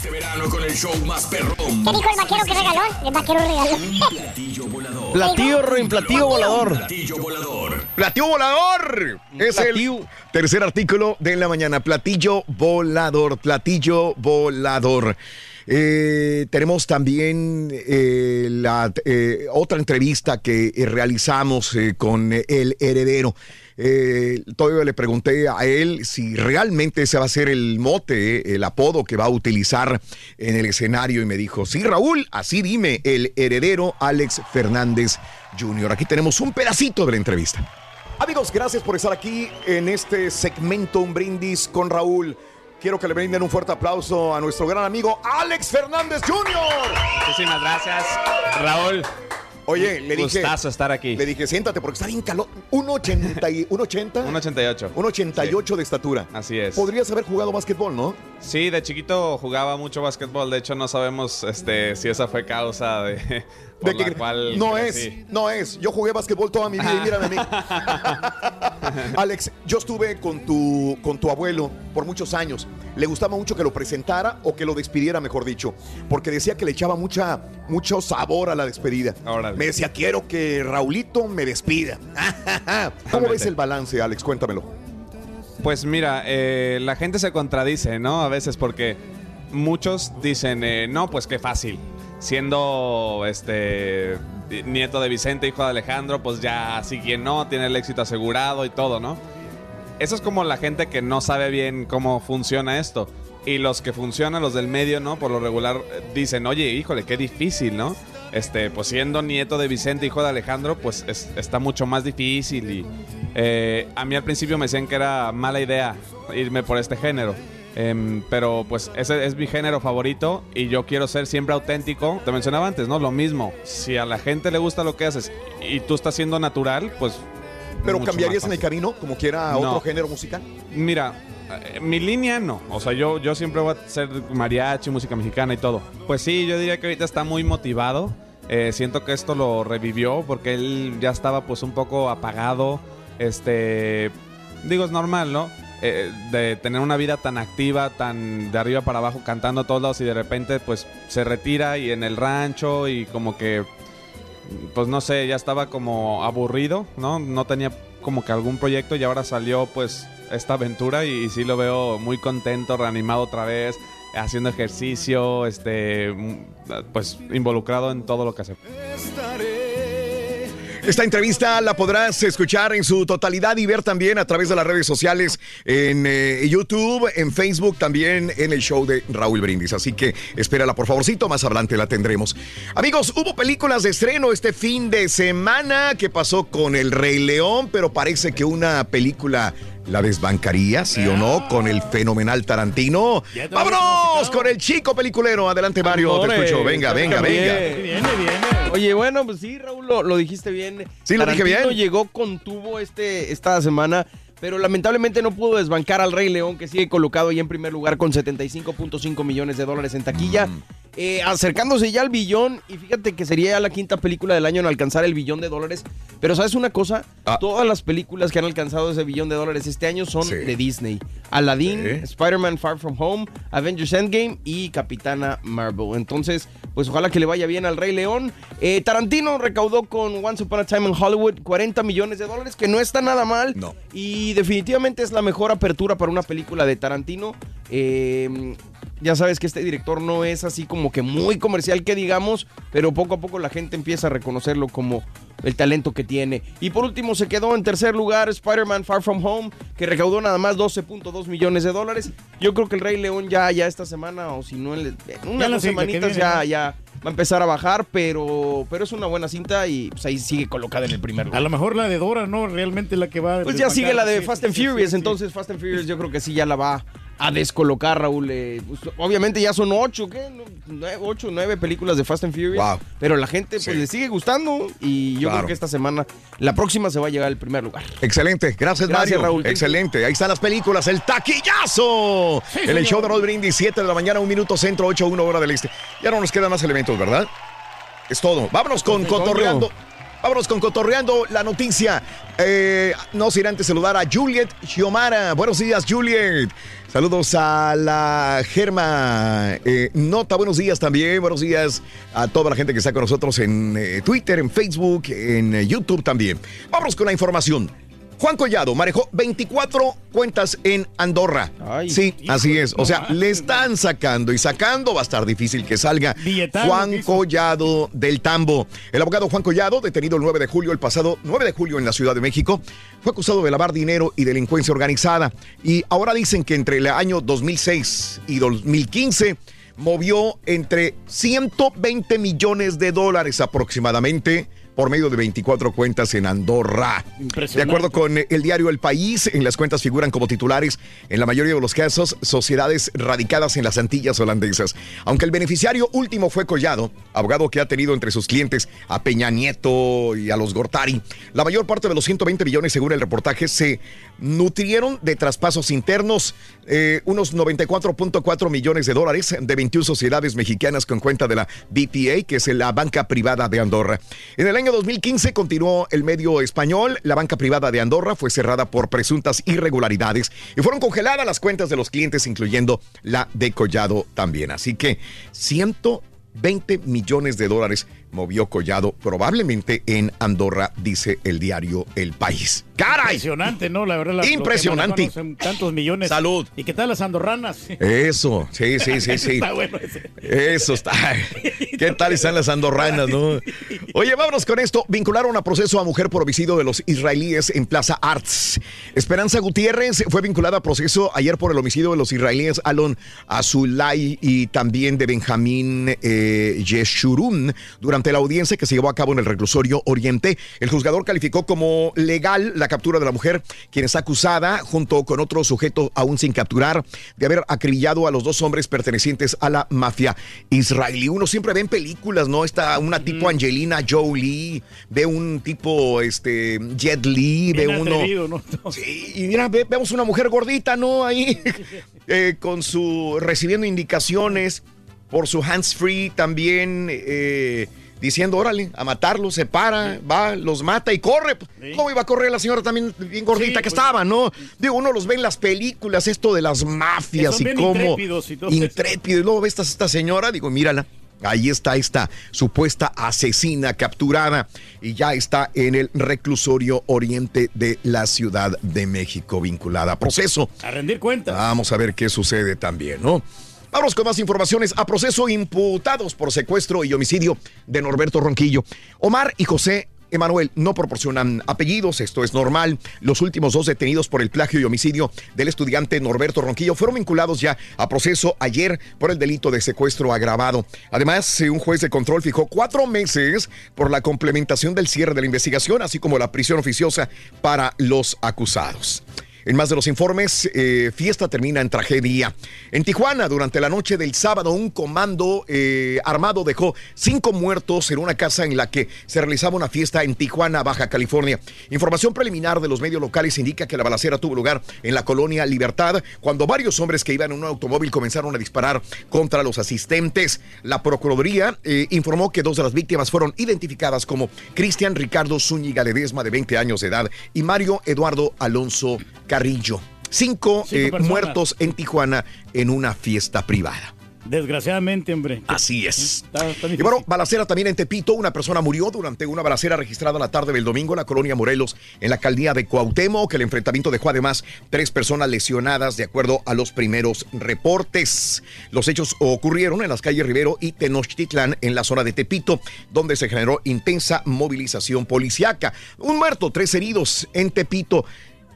Este verano con el show más perrón. ¿Qué dijo el vaquero que regaló? El vaquero regaló. Platillo volador. Platillo, Ruin, platillo volador. Platillo volador. Platillo volador. Es el tercer artículo de la mañana. Platillo volador. Platillo volador. Eh, tenemos también eh, la eh, otra entrevista que eh, realizamos eh, con eh, el heredero. Eh, todavía le pregunté a él si realmente ese va a ser el mote, el apodo que va a utilizar en el escenario y me dijo, sí Raúl, así dime, el heredero Alex Fernández Jr. Aquí tenemos un pedacito de la entrevista. Amigos, gracias por estar aquí en este segmento Un Brindis con Raúl. Quiero que le brinden un fuerte aplauso a nuestro gran amigo Alex Fernández Jr. Muchísimas gracias, Raúl. Oye, le dije. Gustazo estar aquí. Le dije, siéntate porque está bien calor. 1.80 y 1.80. 1.88. 1.88 de estatura. Así es. Podrías haber jugado básquetbol, ¿no? Sí, de chiquito jugaba mucho básquetbol. De hecho, no sabemos este, si esa fue causa de, De la que- cual no crecí. es, no es. Yo jugué básquetbol toda mi vida y mírame a mí. Alex, yo estuve con tu, con tu abuelo por muchos años. Le gustaba mucho que lo presentara o que lo despidiera, mejor dicho, porque decía que le echaba mucha, mucho sabor a la despedida. Me decía, quiero que Raulito me despida. ¿Cómo ves el balance, Alex? Cuéntamelo. Pues mira, eh, la gente se contradice, ¿no? A veces porque muchos dicen, eh, no, pues qué fácil. Siendo este nieto de Vicente, hijo de Alejandro, pues ya así quien no, tiene el éxito asegurado y todo, ¿no? Eso es como la gente que no sabe bien cómo funciona esto. Y los que funcionan, los del medio, ¿no? Por lo regular eh, dicen, oye, híjole, qué difícil, ¿no? Este, pues siendo nieto de Vicente, hijo de Alejandro, pues es- está mucho más difícil. Y eh, a mí al principio me decían que era mala idea irme por este género. Em, pero pues ese es mi género favorito y yo quiero ser siempre auténtico. Te mencionaba antes, ¿no? Lo mismo. Si a la gente le gusta lo que haces y tú estás siendo natural, pues... ¿Pero cambiarías en el camino como quiera No. otro género musical? Mira, eh, mi línea no. O sea, yo, yo siempre voy a ser mariachi, música mexicana y todo. Pues sí, yo diría que ahorita está muy motivado. Eh, siento que esto lo revivió porque él ya estaba pues un poco apagado. Este, digo, es normal, ¿no? Eh, de tener una vida tan activa, tan de arriba para abajo, cantando a todos lados y de repente pues se retira y en el rancho y como que pues no sé, ya estaba como aburrido, ¿no? No tenía como que algún proyecto y ahora salió pues esta aventura y, y sí lo veo muy contento, reanimado otra vez, haciendo ejercicio, este, mm, pues involucrado en todo lo que hace. Esta entrevista la podrás escuchar en su totalidad y ver también a través de las redes sociales en eh, YouTube, en Facebook, también en el show de Raúl Brindis. Así que espérala por favorcito, más adelante la tendremos. Amigos, hubo películas de estreno este fin de semana. ¿Qué pasó con El Rey León? Pero parece que una película la desbancaría, sí o no, con el fenomenal Tarantino. ¡Vámonos con el chico peliculero! Adelante, Mario, te escucho. Venga, venga, venga. Viene, viene. Oye, bueno, pues sí, Raúl, lo, lo dijiste bien. Sí, lo dije Tarantino bien. llegó con tubo este, esta semana, pero lamentablemente no pudo desbancar al Rey León, que sigue colocado ahí en primer lugar con 75.5 millones de dólares en taquilla. Mm. Eh, acercándose ya al billón, y fíjate que sería ya la quinta película del año en alcanzar el billón de dólares. Pero ¿sabes una cosa? Todas las películas que han alcanzado ese billón de dólares este año son Sí. de Disney. Aladdin, Sí. Spider-Man Far From Home, Avengers Endgame y Capitana Marvel. Entonces, pues ojalá que le vaya bien al Rey León. Eh, Tarantino recaudó con Once Upon a Time in Hollywood 40 millones de dólares, que no está nada mal. No. Y definitivamente es la mejor apertura para una película de Tarantino. Eh, Ya sabes que este director no es así como que muy comercial que digamos, pero poco a poco la gente empieza a reconocerlo como el talento que tiene. Y por último se quedó en tercer lugar Spider-Man Far From Home, que recaudó nada más 12.2 millones de dólares. Yo creo que el Rey León ya, ya esta semana, o si no, en, unas dos semanitas viene, ya, ya va a empezar a bajar, pero, pero es una buena cinta y pues ahí sigue colocada en el primer lugar. A lo mejor la de Dora, ¿no? Realmente la que va. Pues ya sigue la de Sí, Fast and sí, Furious, sí. entonces Fast and Furious yo creo que sí ya la va a descolocar, Raúl. Eh, pues, obviamente ya son ocho, ¿qué? Nueve, ocho, nueve películas de Fast and Furious. Wow. Pero la gente pues Sí. le sigue gustando y yo Claro. creo que esta semana, la próxima se va a llegar al primer lugar. Excelente, gracias, Gracias, Mario. Raúl. Excelente, ahí están las películas, el taquillazo. en el show de Roll Brindis, 7 de la mañana, un minuto centro, 8, 1 hora del este. Ya no nos quedan más elementos, ¿verdad? Es todo. Vámonos con. Cotorreando. Vámonos con Cotorreando la noticia. Eh, no sin antes saludar a Juliet Xiomara. Buenos días, Juliet. Saludos a la Germa eh, Nota. Buenos días también. Buenos días a toda la gente que está con nosotros en eh, Twitter, en Facebook, en eh, YouTube también. Vámonos con la información. Juan Collado manejó 24 cuentas en Andorra. sí, así es. O sea, le están sacando y sacando. Va a estar difícil que salga Billetano, Juan. Collado del Tambo. El abogado Juan Collado, detenido el 9 de julio, el pasado 9 de julio en la Ciudad de México, fue acusado de lavar dinero y delincuencia organizada. Y ahora dicen que entre el año 2006 y 2015 movió entre 120 millones de dólares aproximadamente por medio de 24 cuentas en Andorra. De acuerdo con el diario El País, en las cuentas figuran como titulares, en la mayoría de los casos, sociedades radicadas en las Antillas holandesas. Aunque el beneficiario último fue Collado, abogado que ha tenido entre sus clientes a Peña Nieto y a los Gortari, la mayor parte de los 120 millones, según el reportaje, se nutrieron de traspasos internos, eh, unos 94.4 millones de dólares de 21 sociedades mexicanas con cuenta de la BPA, que es la banca privada de Andorra. En el año 2015 continuó el medio español. La banca privada de Andorra fue cerrada por presuntas irregularidades y fueron congeladas las cuentas de los clientes, incluyendo la de Collado también. Así que 120 millones de dólares movió Collado, probablemente en Andorra, dice el diario El País. ¡Caray! Impresionante, ¿no? La verdad. la- Impresionante. tantos millones. Salud. ¿Y qué tal las andorranas? Eso, sí, sí, sí, sí. Está bueno ese. Eso está. ¿Qué tal están las andorranas, no? Oye, vámonos con esto. Vincularon a proceso a mujer por homicidio de los israelíes en Plaza Arts. Esperanza Gutiérrez fue vinculada a proceso ayer por el homicidio de los israelíes Alon Azulay y también de Benjamín eh, Yeshurun durante la audiencia que se llevó a cabo en el reclusorio Oriente. El juzgador calificó como legal la captura de la mujer, quien está acusada, junto con otro sujeto aún sin capturar, de haber acribillado a los dos hombres pertenecientes a la mafia israelí. Uno siempre ve en películas, ¿no? Está una tipo Angelina Jolie, ve un tipo este Jet Li, ve Bien uno. atrevido, ¿no? Sí, y mira, ve- vemos una mujer gordita, ¿no? Ahí, eh, con su, recibiendo indicaciones por su hands free también, eh, diciendo, órale, a matarlos, se para, va, los mata y corre. ¿Cómo iba a correr la señora también bien gordita que pues. estaba, no? Digo, uno los ve en las películas, esto de las mafias y cómo... intrépidos y todo eso. Intrépido, y luego ves esta, esta señora, digo, mírala. Ahí está esta supuesta asesina capturada y ya está en el reclusorio oriente de la Ciudad de México vinculada a proceso. A rendir cuentas. Vamos a ver qué sucede también, ¿no? Vamos con más informaciones. A proceso imputados por secuestro y homicidio de Norberto Ronquillo. Omar y José Emanuel no proporcionan apellidos, esto es normal. Los últimos dos detenidos por el plagio y homicidio del estudiante Norberto Ronquillo fueron vinculados ya a proceso ayer por el delito de secuestro agravado. Además, eh, un juez de control fijó cuatro meses por la complementación del cierre de la investigación, así como la prisión oficiosa para los acusados. En más de los informes, eh, fiesta termina en tragedia. En Tijuana, durante la noche del sábado, un comando eh, armado dejó cinco muertos en una casa en la que se realizaba una fiesta en Tijuana, Baja California. Información preliminar de los medios locales indica que la balacera tuvo lugar en la colonia Libertad, cuando varios hombres que iban en un automóvil comenzaron a disparar contra los asistentes. La Procuraduría eh, informó que dos de las víctimas fueron identificadas como Cristian Ricardo Zúñiga Ledesma, de 20 años de edad, y Mario Eduardo Alonso Carrillo. Cinco, Cinco eh, muertos en Tijuana en una fiesta privada. Desgraciadamente, hombre. Así es. Está- está Y bueno, balacera también en Tepito. Una persona murió durante una balacera registrada la tarde del domingo en la colonia Morelos, en la alcaldía de Cuauhtémoc. El enfrentamiento dejó además tres personas lesionadas, de acuerdo a los primeros reportes. Los hechos ocurrieron en las calles Rivero y Tenochtitlán, en la zona de Tepito, donde se generó intensa movilización policiaca. Un muerto, tres heridos en Tepito.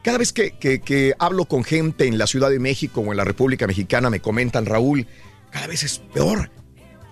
Cada vez que, que- que hablo con gente en la Ciudad de México o en la República Mexicana, me comentan, Raúl, cada vez es peor.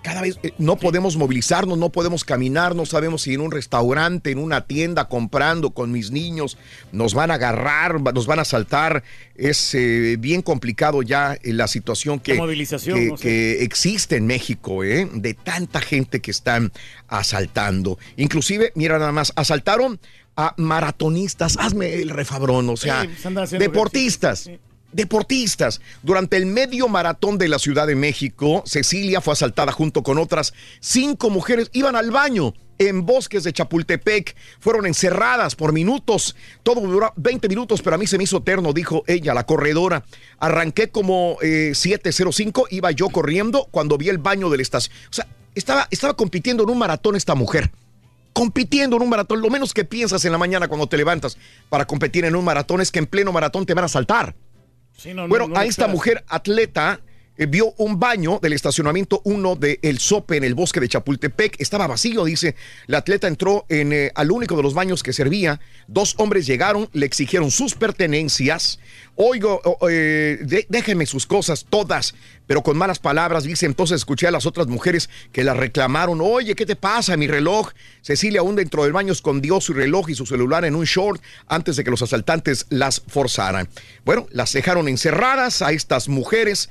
Cada vez eh, no podemos movilizarnos, no podemos caminar, no sabemos si en un restaurante, en una tienda, comprando con mis niños, nos van a agarrar, nos van a asaltar. Es eh, bien complicado ya eh, la situación que, La movilización, que- no sé. que existe en México, de tanta gente que están asaltando. Inclusive, mira nada más, asaltaron a maratonistas, hazme el refabrón, o sea, Sí, pues deportistas. Deportistas. Durante el medio maratón de la Ciudad de México, Cecilia fue asaltada junto con otras cinco mujeres. Iban al baño en bosques de Chapultepec. Fueron encerradas por minutos. Todo duró 20 minutos, pero a mí se me hizo eterno, dijo ella, la corredora. Arranqué como eh, 7.05, iba yo corriendo cuando vi el baño de la estación. O sea, estaba, estaba compitiendo en un maratón esta mujer compitiendo en un maratón. Lo menos que piensas en la mañana cuando te levantas para competir en un maratón es que en pleno maratón te van a saltar. Sí, no, no, bueno, no a esta mujer atleta eh, vio un baño del estacionamiento 1 de El Sope en el bosque de Chapultepec. Estaba vacío, dice. La atleta entró en, eh, al único de los baños que servía. Dos hombres llegaron, le exigieron sus pertenencias. Oigo, eh, de- déjenme sus cosas todas, pero con malas palabras. Dice, entonces escuché a las otras mujeres que la reclamaron. Oye, ¿qué te pasa? Mi reloj. Cecilia aún dentro del baño escondió su reloj y su celular en un short antes de que los asaltantes las forzaran. Bueno, las dejaron encerradas a estas mujeres,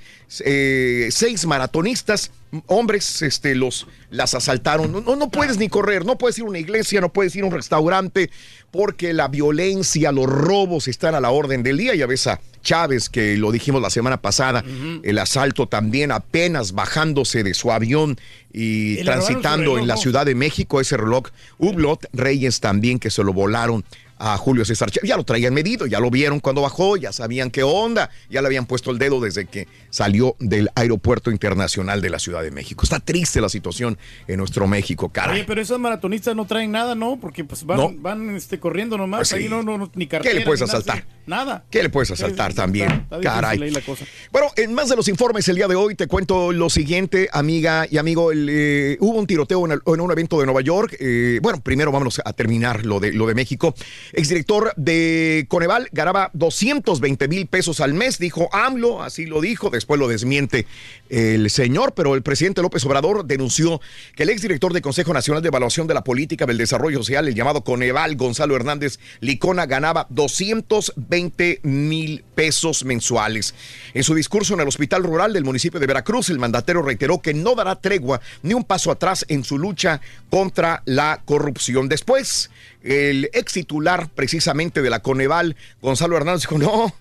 seis maratonistas, hombres, este, los, las asaltaron. No, no, puedes ni correr, no puedes ir a una iglesia, no puedes ir a un restaurante, porque la violencia, los robos están a la orden del día. Ya ves a Chávez, que lo dijimos la semana pasada, el asalto también apenas bajándose de su avión y, transitando reloj, en la. Ciudad de México, ese reloj Hublot Reyes también, que se lo volaron a Julio César Chávez. Ya lo traían medido, ya lo vieron cuando bajó, ya sabían qué onda, ya le habían puesto el dedo desde que salió del aeropuerto internacional de la Ciudad de México. Está triste la situación en nuestro México, caray. Oye, pero esos maratonistas no traen nada, ¿no? Porque pues van, No. van este, corriendo nomás. Pues sí. Ahí no, no, no, ni cartera. ¿Qué le puedes asaltar? Nada. ¿Qué le puedes asaltar también? está- está difícil Caray. ahí la cosa. Bueno, en más de los informes el día de hoy te cuento lo siguiente, amiga y amigo. el, eh, hubo un tiroteo en, el- en un evento de Nueva York. eh, bueno, primero vámonos a terminar lo de, lo de México. Exdirector de Coneval ganaba 220 mil pesos al mes, dijo AMLO, así lo dijo. Después lo desmiente el señor, pero el presidente López Obrador denunció que el exdirector de Consejo Nacional de Evaluación de la Política del Desarrollo Social, el llamado Coneval, Gonzalo Hernández Licona, ganaba 220 mil pesos mensuales. En su discurso en el Hospital Rural del municipio de Veracruz, el mandatario reiteró que no dará tregua ni un paso atrás en su lucha contra la corrupción. Después, el ex titular precisamente de la Coneval, Gonzalo Hernández, dijo, no,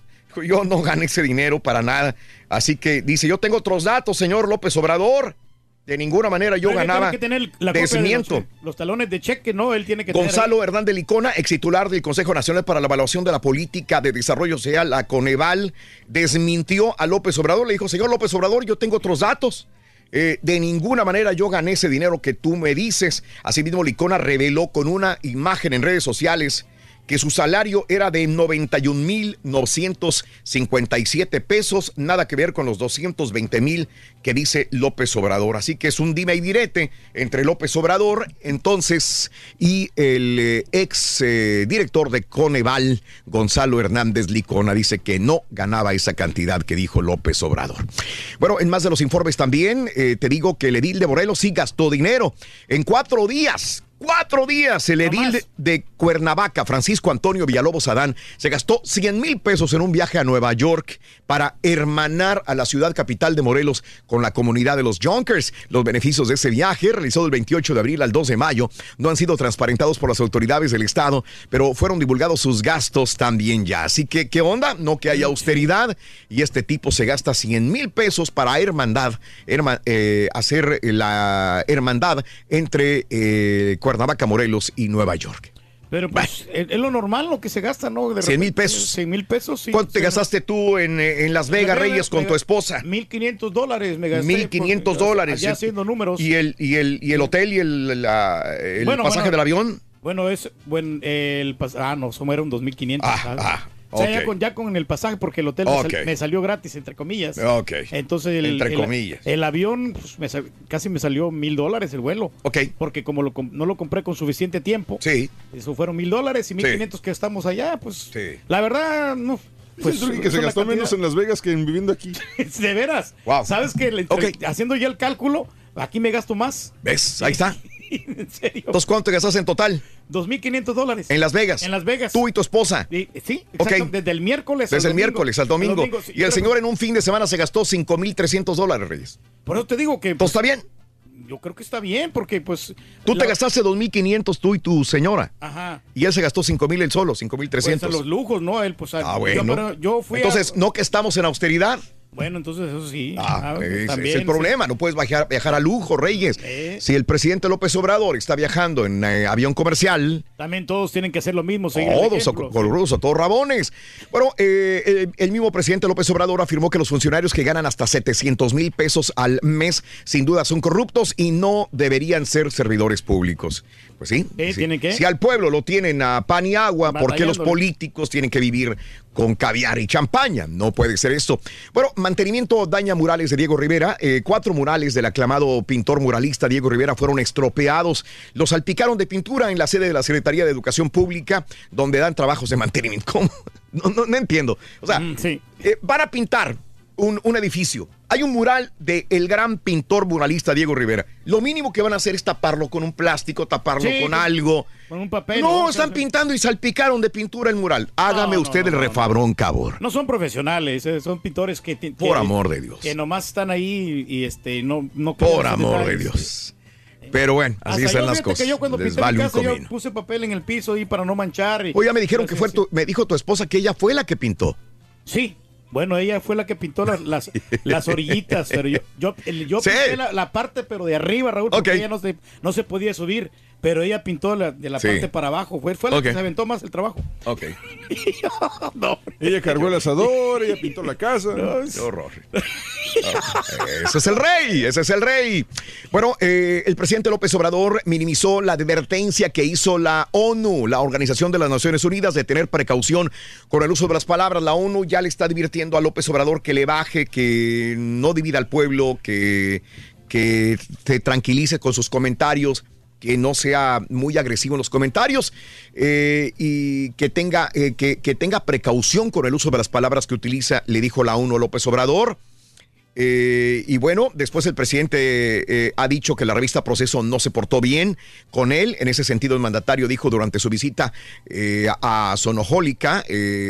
yo no gané ese dinero para nada. Así que dice, yo tengo otros datos, señor López Obrador. De ninguna manera yo Pero ganaba. Tiene que tener la copia de los, Desmiento. los talones de cheque, no, él tiene que tener. Gonzalo Hernández Licona, ex titular del Consejo Nacional para la Evaluación de la Política de Desarrollo Social, la Coneval, desmintió a López Obrador. Le dijo, señor López Obrador, yo tengo otros datos. Eh, de ninguna manera yo gané ese dinero que tú me dices. Asimismo, Licona reveló con una imagen en redes sociales que su salario era de 91.957 pesos, nada que ver con los 220 mil que dice López Obrador. Así que es un dime y direte entre López Obrador entonces y el eh, ex eh, director de Coneval, Gonzalo Hernández Licona, dice que no ganaba esa cantidad que dijo López Obrador. Bueno, en más de los informes también, eh, te digo que el edil de Morelos sí gastó dinero en cuatro días. Cuatro días el edil de, de Cuernavaca, Francisco Antonio Villalobos Adán, se gastó 100 mil pesos en un viaje a Nueva York para hermanar a la ciudad capital de Morelos con la comunidad de los Junkers. Los beneficios de ese viaje, realizado del 28 de abril al 2 de mayo, no han sido transparentados por las autoridades del Estado, pero fueron divulgados sus gastos también ya. Así que, ¿qué onda? No que haya austeridad y este tipo se gasta 100 mil pesos para hermandad, herma- eh, hacer la hermandad entre eh, Cuernavaca, Morelos y Nueva York. Pero pues es, es lo normal lo que se gasta, ¿no? De 100 mil pesos. 100 mil pesos, sí. ¿Cuánto te Sí, gastaste tú en, eh, en Las Vegas, Vegas, Reyes, con me tu esposa? 1500 dólares me gasté. 1500 porque, dólares. Ya haciendo números. ¿Y el, y el, y el hotel y el, la- el Bueno, pasaje bueno. del avión? Bueno, es buen el ah no, somos era un 2500. ¿sabes? O sea, ya con ya con el pasaje porque el hotel me, sal- me salió gratis entre comillas. Ok. Entonces el, Entre el- comillas. el avión pues, me sal- casi me salió mil dólares el vuelo. Ok. Porque como lo no lo compré con suficiente tiempo. Sí. Eso fueron mil dólares y mil quinientos que estamos allá, pues. La verdad no. Pues, Pues que es se gastó cantidad- menos en Las Vegas que en viviendo aquí. De veras. ¿Sabes que le- haciendo ya el cálculo, aquí me gasto más? ¿Ves? Ahí está. en serio. Entonces, ¿cuánto te gastaste en total? 2.500 dólares. En Las Vegas. En Las Vegas. Tú y tu esposa. Sí, sí, Ok. exacto, desde el miércoles al Desde el domingo. miércoles al domingo. sí, y el señor en un fin de semana se gastó 5,300 dólares, Reyes. Por eso te digo que... ¿Todo está bien? Yo creo que está bien, porque pues... Tú te gastaste 2,500 tú y tu señora. Ajá. Y él se gastó 5,000 él solo, Pues a 5,300. los lujos, ¿no? Él, pues... Ah, bueno. yo fui a- Entonces, ¿no que estamos en austeridad? Bueno, entonces eso sí. Ah, Ah, ese también, es el sí. problema, no puedes viajar, viajar a lujo, Reyes. Eh. Si el presidente López Obrador está viajando en eh, avión comercial, También todos tienen que hacer lo mismo, seguir el todos, colorudos, todos rabones. Bueno, eh, eh, el mismo presidente López Obrador afirmó que los funcionarios que ganan hasta 700 mil pesos al mes sin duda son corruptos y no deberían ser servidores públicos. Pues sí. Eh, sí. ¿tienen qué? Si al pueblo lo tienen a pan y agua, ¿por qué los políticos tienen que vivir con caviar y champaña? No puede ser esto. Bueno, mantenimiento daña murales de Diego Rivera. Eh, cuatro murales del aclamado pintor muralista Diego Rivera fueron estropeados. Los salpicaron de pintura en la sede de la Secretaría de Educación Pública, donde dan trabajos de mantenimiento. ¿Cómo? No, no, no entiendo. O sea, eh, van a pintar un, un edificio. Hay un mural de el gran pintor muralista Diego Rivera. Lo mínimo que van a hacer es taparlo con un plástico, taparlo Sí, con algo. Con un papel. No, están pintando y salpicaron de pintura el mural. Hágame no, usted no, el refabrón, cabor. No son profesionales, eh, son pintores que... Por amor de Dios. Que nomás están ahí y este, no... no Por amor de. Dios. Pero bueno, así Hasta están yo, las cosas. Que yo cuando Les pinté vale mi un casa, yo puse papel en el piso ahí para no manchar. y- Oye, ya me dijeron que fue tu, me dijo tu esposa que ella fue la que pintó. Sí. Bueno, ella fue la que pintó las, las, las orillitas, pero yo, yo, yo Sí. pinté la, la parte, pero de arriba, Raúl, porque ella no se, no se podía subir, pero ella pintó la, de la Sí. parte para abajo, fue, fue la que se aventó más el trabajo. Ok. Ella cargó el asador, ella pintó la casa. Qué horror. Ese es el rey, ese es el rey. Bueno, eh, el presidente López Obrador minimizó la advertencia que hizo la ONU, la Organización de las Naciones Unidas, de tener precaución con el uso de las palabras. La ONU ya le está advirtiendo a López Obrador que le baje, que no divida al pueblo, que, que te tranquilice con sus comentarios que no sea muy agresivo en los comentarios eh, y que tenga, eh, que, tenga precaución con el uso de las palabras que utiliza, le dijo la ONU López Obrador. Eh, y bueno, después el presidente ha dicho que la revista Proceso no se portó bien con él. En ese sentido, el mandatario dijo durante su visita a Sonojólica,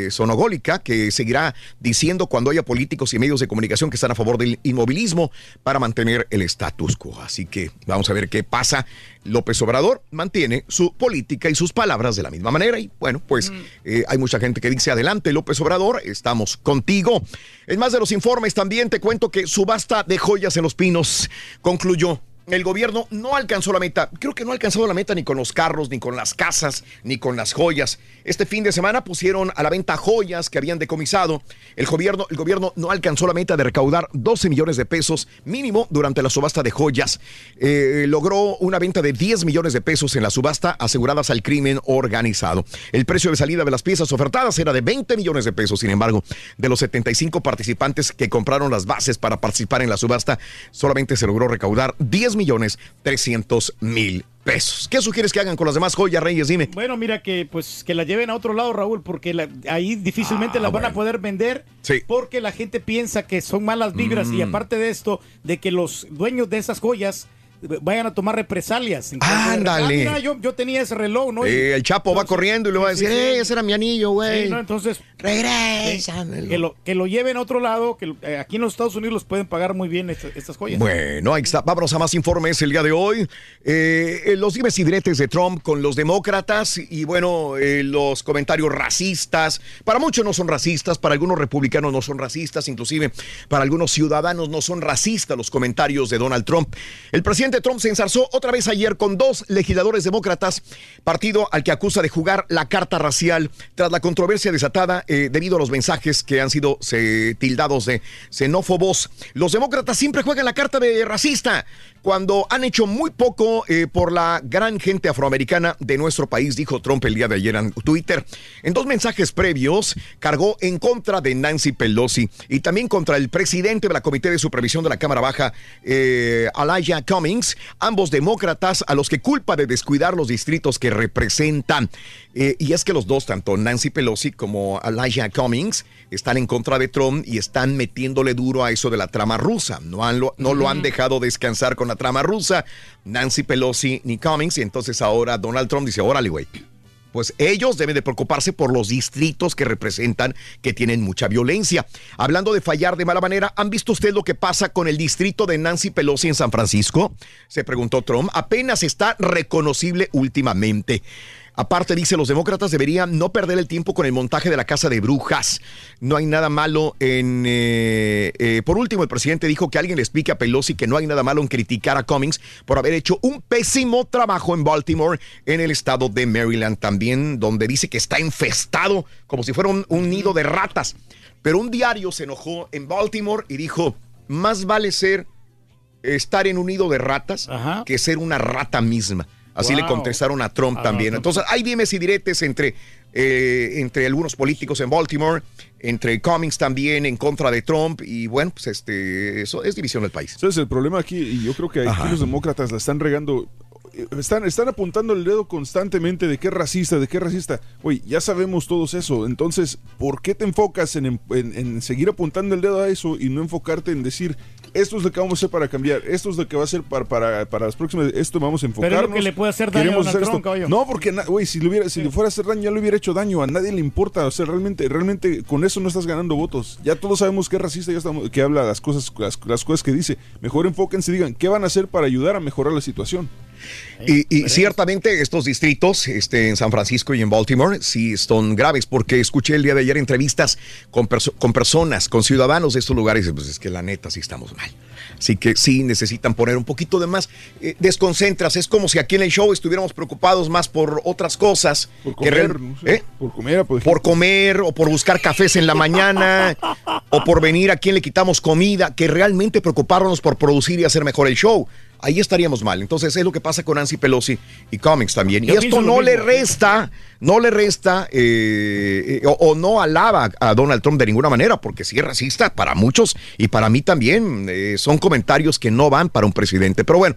Sonogólica, que seguirá diciendo cuando haya políticos y medios de comunicación que están a favor del inmovilismo para mantener el status quo. Así que vamos a ver qué pasa. López Obrador mantiene su política y sus palabras de la misma manera. Y bueno, pues eh, hay mucha gente que dice adelante, López Obrador, estamos contigo. En más de los informes también te cuento que subasta de joyas en los pinos concluyó. El gobierno no alcanzó la meta. Creo que no ha alcanzado la meta ni con los carros, ni con las casas, ni con las joyas. Este fin de semana pusieron a la venta joyas que habían decomisado. El gobierno, el gobierno no alcanzó la meta de recaudar 12 millones de pesos mínimo durante la subasta de joyas. Eh, logró una venta de 10 millones de pesos en la subasta aseguradas al crimen organizado. El precio de salida de las piezas ofertadas era de 20 millones de pesos. Sin embargo, de los 75 participantes que compraron las bases para participar en la subasta, solamente se logró recaudar 10 millones 300 mil pesos. ¿Qué sugieres que hagan con las demás joyas, Reyes? Dime. Bueno, mira que pues que la lleven a otro lado, Raúl, porque la- ahí difícilmente Ah, las van a poder vender Sí. porque la gente piensa que son malas vibras y Mm. aparte de esto, de que los dueños de esas joyas vayan a tomar represalias. Ándale. Ah, yo, yo tenía ese reloj, ¿no? Y- Eh, el Chapo va corriendo y le va a decir, sí, sí. "Ey, ese era mi anillo, güey. Sí, ¿no? Entonces, Regrésamelo. que lo, que lo lleven a otro lado, que eh, aquí en los Estados Unidos los pueden pagar muy bien estas, estas joyas. Bueno, ahí está. Vámonos a más informes el día de hoy. Eh, eh, los dimes y diretes de Trump con los demócratas y bueno, los comentarios racistas. Para muchos no son racistas, para algunos republicanos no son racistas, inclusive para algunos ciudadanos no son racistas los comentarios de Donald Trump. El presidente presidente Trump se ensarzó otra vez ayer con dos legisladores demócratas, partido al que acusa de jugar la carta racial tras la controversia desatada eh, debido a los mensajes que han sido se, tildados de xenófobos. Los demócratas siempre juegan la carta de racista cuando han hecho muy poco eh, por la gran gente afroamericana de nuestro país, dijo Trump el día de ayer en Twitter. En dos mensajes previos, cargó en contra de Nancy Pelosi y también contra el presidente de la Comité de Supervisión de la Cámara Baja, eh, Elijah Cummings, ambos demócratas a los que culpa de descuidar los distritos que representan. Eh, y es que los dos, tanto Nancy Pelosi como Elijah Cummings, están en contra de Trump y están metiéndole duro a eso de la trama rusa. No, han lo, no lo han dejado descansar con la trama rusa, Nancy Pelosi ni Cummings, y entonces ahora Donald Trump dice, órale, güey. Pues ellos deben de preocuparse por los distritos que representan que tienen mucha violencia. Hablando de fallar de mala manera, ¿han visto usted lo que pasa con el distrito de Nancy Pelosi en San Francisco? Se preguntó Trump. Apenas está reconocible últimamente. Aparte, dice, los demócratas deberían no perder el tiempo con el montaje de la casa de brujas. No hay nada malo en... eh, eh, por último, el presidente dijo que alguien le explique a Pelosi que no hay nada malo en criticar a Cummings por haber hecho un pésimo trabajo en Baltimore, en el estado de Maryland también, donde dice que está infestado como si fuera un, un nido de ratas. Pero un diario se enojó en Baltimore y dijo, más vale ser estar en un nido de ratas que ser una rata misma. Así le contestaron a Trump Ah, también. Entonces, hay dimes y diretes entre, eh, entre algunos políticos en Baltimore, entre Cummings también en contra de Trump. Y bueno, pues este, eso es división del país. ¿Sabes? El problema aquí, y yo creo que aquí los demócratas la están regando. eh, Están, están apuntando el dedo constantemente de qué racista, de qué racista. Oye, ya sabemos todos eso. Entonces, ¿por qué te enfocas en, en- en seguir apuntando el dedo a eso y no enfocarte en decir, esto es lo que vamos a hacer para cambiar, esto es lo que va a hacer para, para, para las próximas, esto vamos a Pero enfocarnos. es lo que le puede hacer daño a Trump. No, porque, güey, si, le hubiera, si le fuera a hacer daño, ya le hubiera hecho daño. A nadie le importa. O sea, realmente, realmente con eso no estás ganando votos. Ya todos sabemos que es racista, ya estamos, que habla las cosas, las, las cosas que dice. Mejor enfóquense y digan, ¿qué van a hacer para ayudar a mejorar la situación? Y, y ciertamente estos distritos este, en San Francisco y en Baltimore sí son graves porque escuché el día de ayer entrevistas con, perso- con personas, con ciudadanos de estos lugares y pues es que la neta sí estamos mal. Así que sí necesitan poner un poquito de más. eh, desconcentras, es como si aquí en el show estuviéramos preocupados más por otras cosas. Por comer, no sé, ¿Eh? por comer, por, por comer o por buscar cafés en la mañana o por venir a quien le quitamos comida, que realmente preocuparnos por producir y hacer mejor el show. Ahí estaríamos mal. Entonces es lo que pasa con Nancy Pelosi y Cummings también. Yo y esto no le resta, no le resta eh, eh, o, o no alaba a Donald Trump de ninguna manera, porque sí es racista para muchos y para mí también. eh, son comentarios que no van para un presidente. Pero bueno.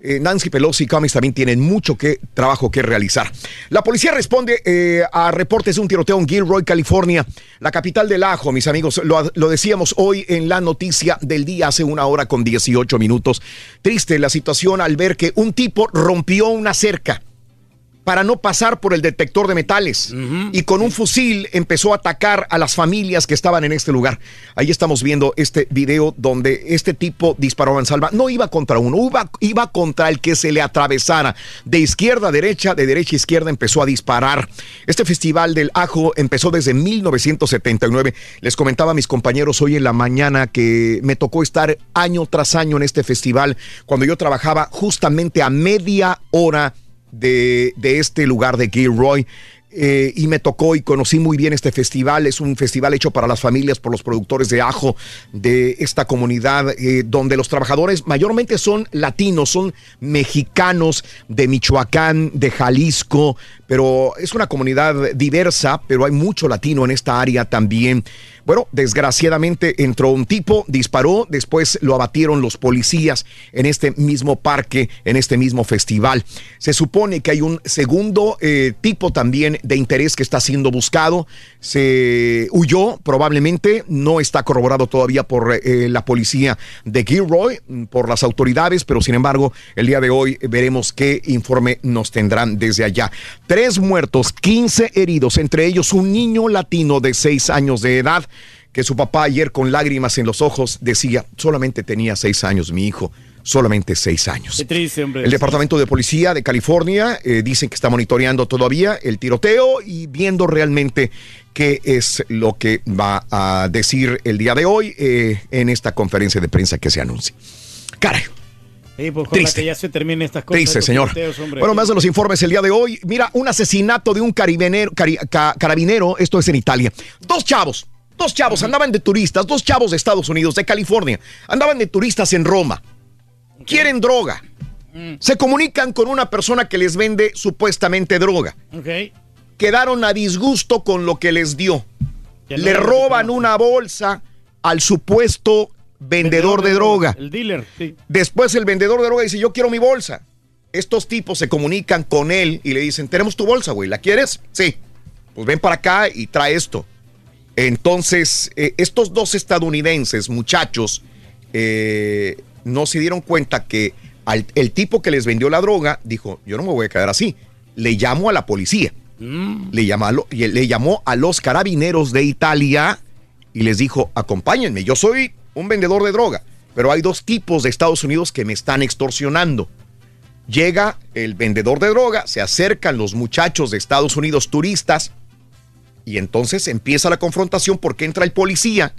Eh, Nancy Pelosi y Cummings también tienen mucho que, trabajo que realizar. La policía responde eh, a reportes de un tiroteo en Gilroy, California, la capital del ajo, mis amigos. Lo, lo decíamos hoy en la noticia del día, hace una hora con 18 minutos. Triste la situación al ver que un tipo rompió una cerca para no pasar por el detector de metales y con un fusil empezó a atacar a las familias que estaban en este lugar. Ahí estamos viendo este video donde este tipo disparó a mansalva. No iba contra uno, iba, iba contra el que se le atravesara. De izquierda a derecha, de derecha a izquierda empezó a disparar. Este festival del ajo empezó desde 1979. Les comentaba a mis compañeros hoy en la mañana que me tocó estar año tras año en este festival cuando yo trabajaba justamente a media hora de, este lugar de Gilroy. eh, y me tocó y conocí muy bien este festival. Es un festival hecho para las familias, por los productores de ajo de esta comunidad, eh, donde los trabajadores mayormente son latinos, son mexicanos de Michoacán, de Jalisco, pero es una comunidad diversa, pero hay mucho latino en esta área también. Bueno, desgraciadamente entró un tipo, disparó, después lo abatieron los policías en este mismo parque, en este mismo festival. Se supone que hay un segundo eh, tipo también de interés que está siendo buscado. Se huyó, probablemente, no está corroborado todavía por eh, la policía de Gilroy, por las autoridades, pero sin embargo, el día de hoy veremos qué informe nos tendrán desde allá. Tres muertos, 15 heridos, entre ellos un niño latino de 6 años de edad que su papá ayer con lágrimas en los ojos decía, solamente tenía seis años mi hijo, solamente seis años. Qué triste, hombre. El Departamento de Policía de California eh, dicen que está monitoreando todavía el tiroteo y viendo realmente qué es lo que va a decir el día de hoy eh, en esta conferencia de prensa que se anuncia. Caray. Sí, pues Triste. que ya se terminen estas cosas. Triste, señor. Bueno, más de los informes el día de hoy. Mira, un asesinato de un carabinero, cari- ca- carabinero, esto es en Italia. Dos chavos, dos chavos andaban de turistas, dos chavos de Estados Unidos, de California, andaban de turistas en Roma. Quieren droga. Se comunican con una persona que les vende supuestamente droga. Ok. Quedaron a disgusto con lo que les dio. Ya Le roban una bolsa al supuesto vendedor de droga. El dealer, sí. Después el vendedor de droga dice, yo quiero mi bolsa. Estos tipos se comunican con él y le dicen, tenemos tu bolsa, güey, ¿la quieres? Sí. Pues ven para acá y trae esto. Entonces, eh, estos dos estadounidenses, muchachos, eh, no se dieron cuenta que al- el tipo que les vendió la droga dijo, yo no me voy a quedar así. Le llamo a la policía. Le, llamó a lo- le llamó a los carabineros de Italia y les dijo, acompáñenme, yo soy un vendedor de droga, pero hay dos tipos de Estados Unidos que me están extorsionando. Llega el vendedor de droga, se acercan los muchachos de Estados Unidos turistas y entonces empieza la confrontación porque entra el policía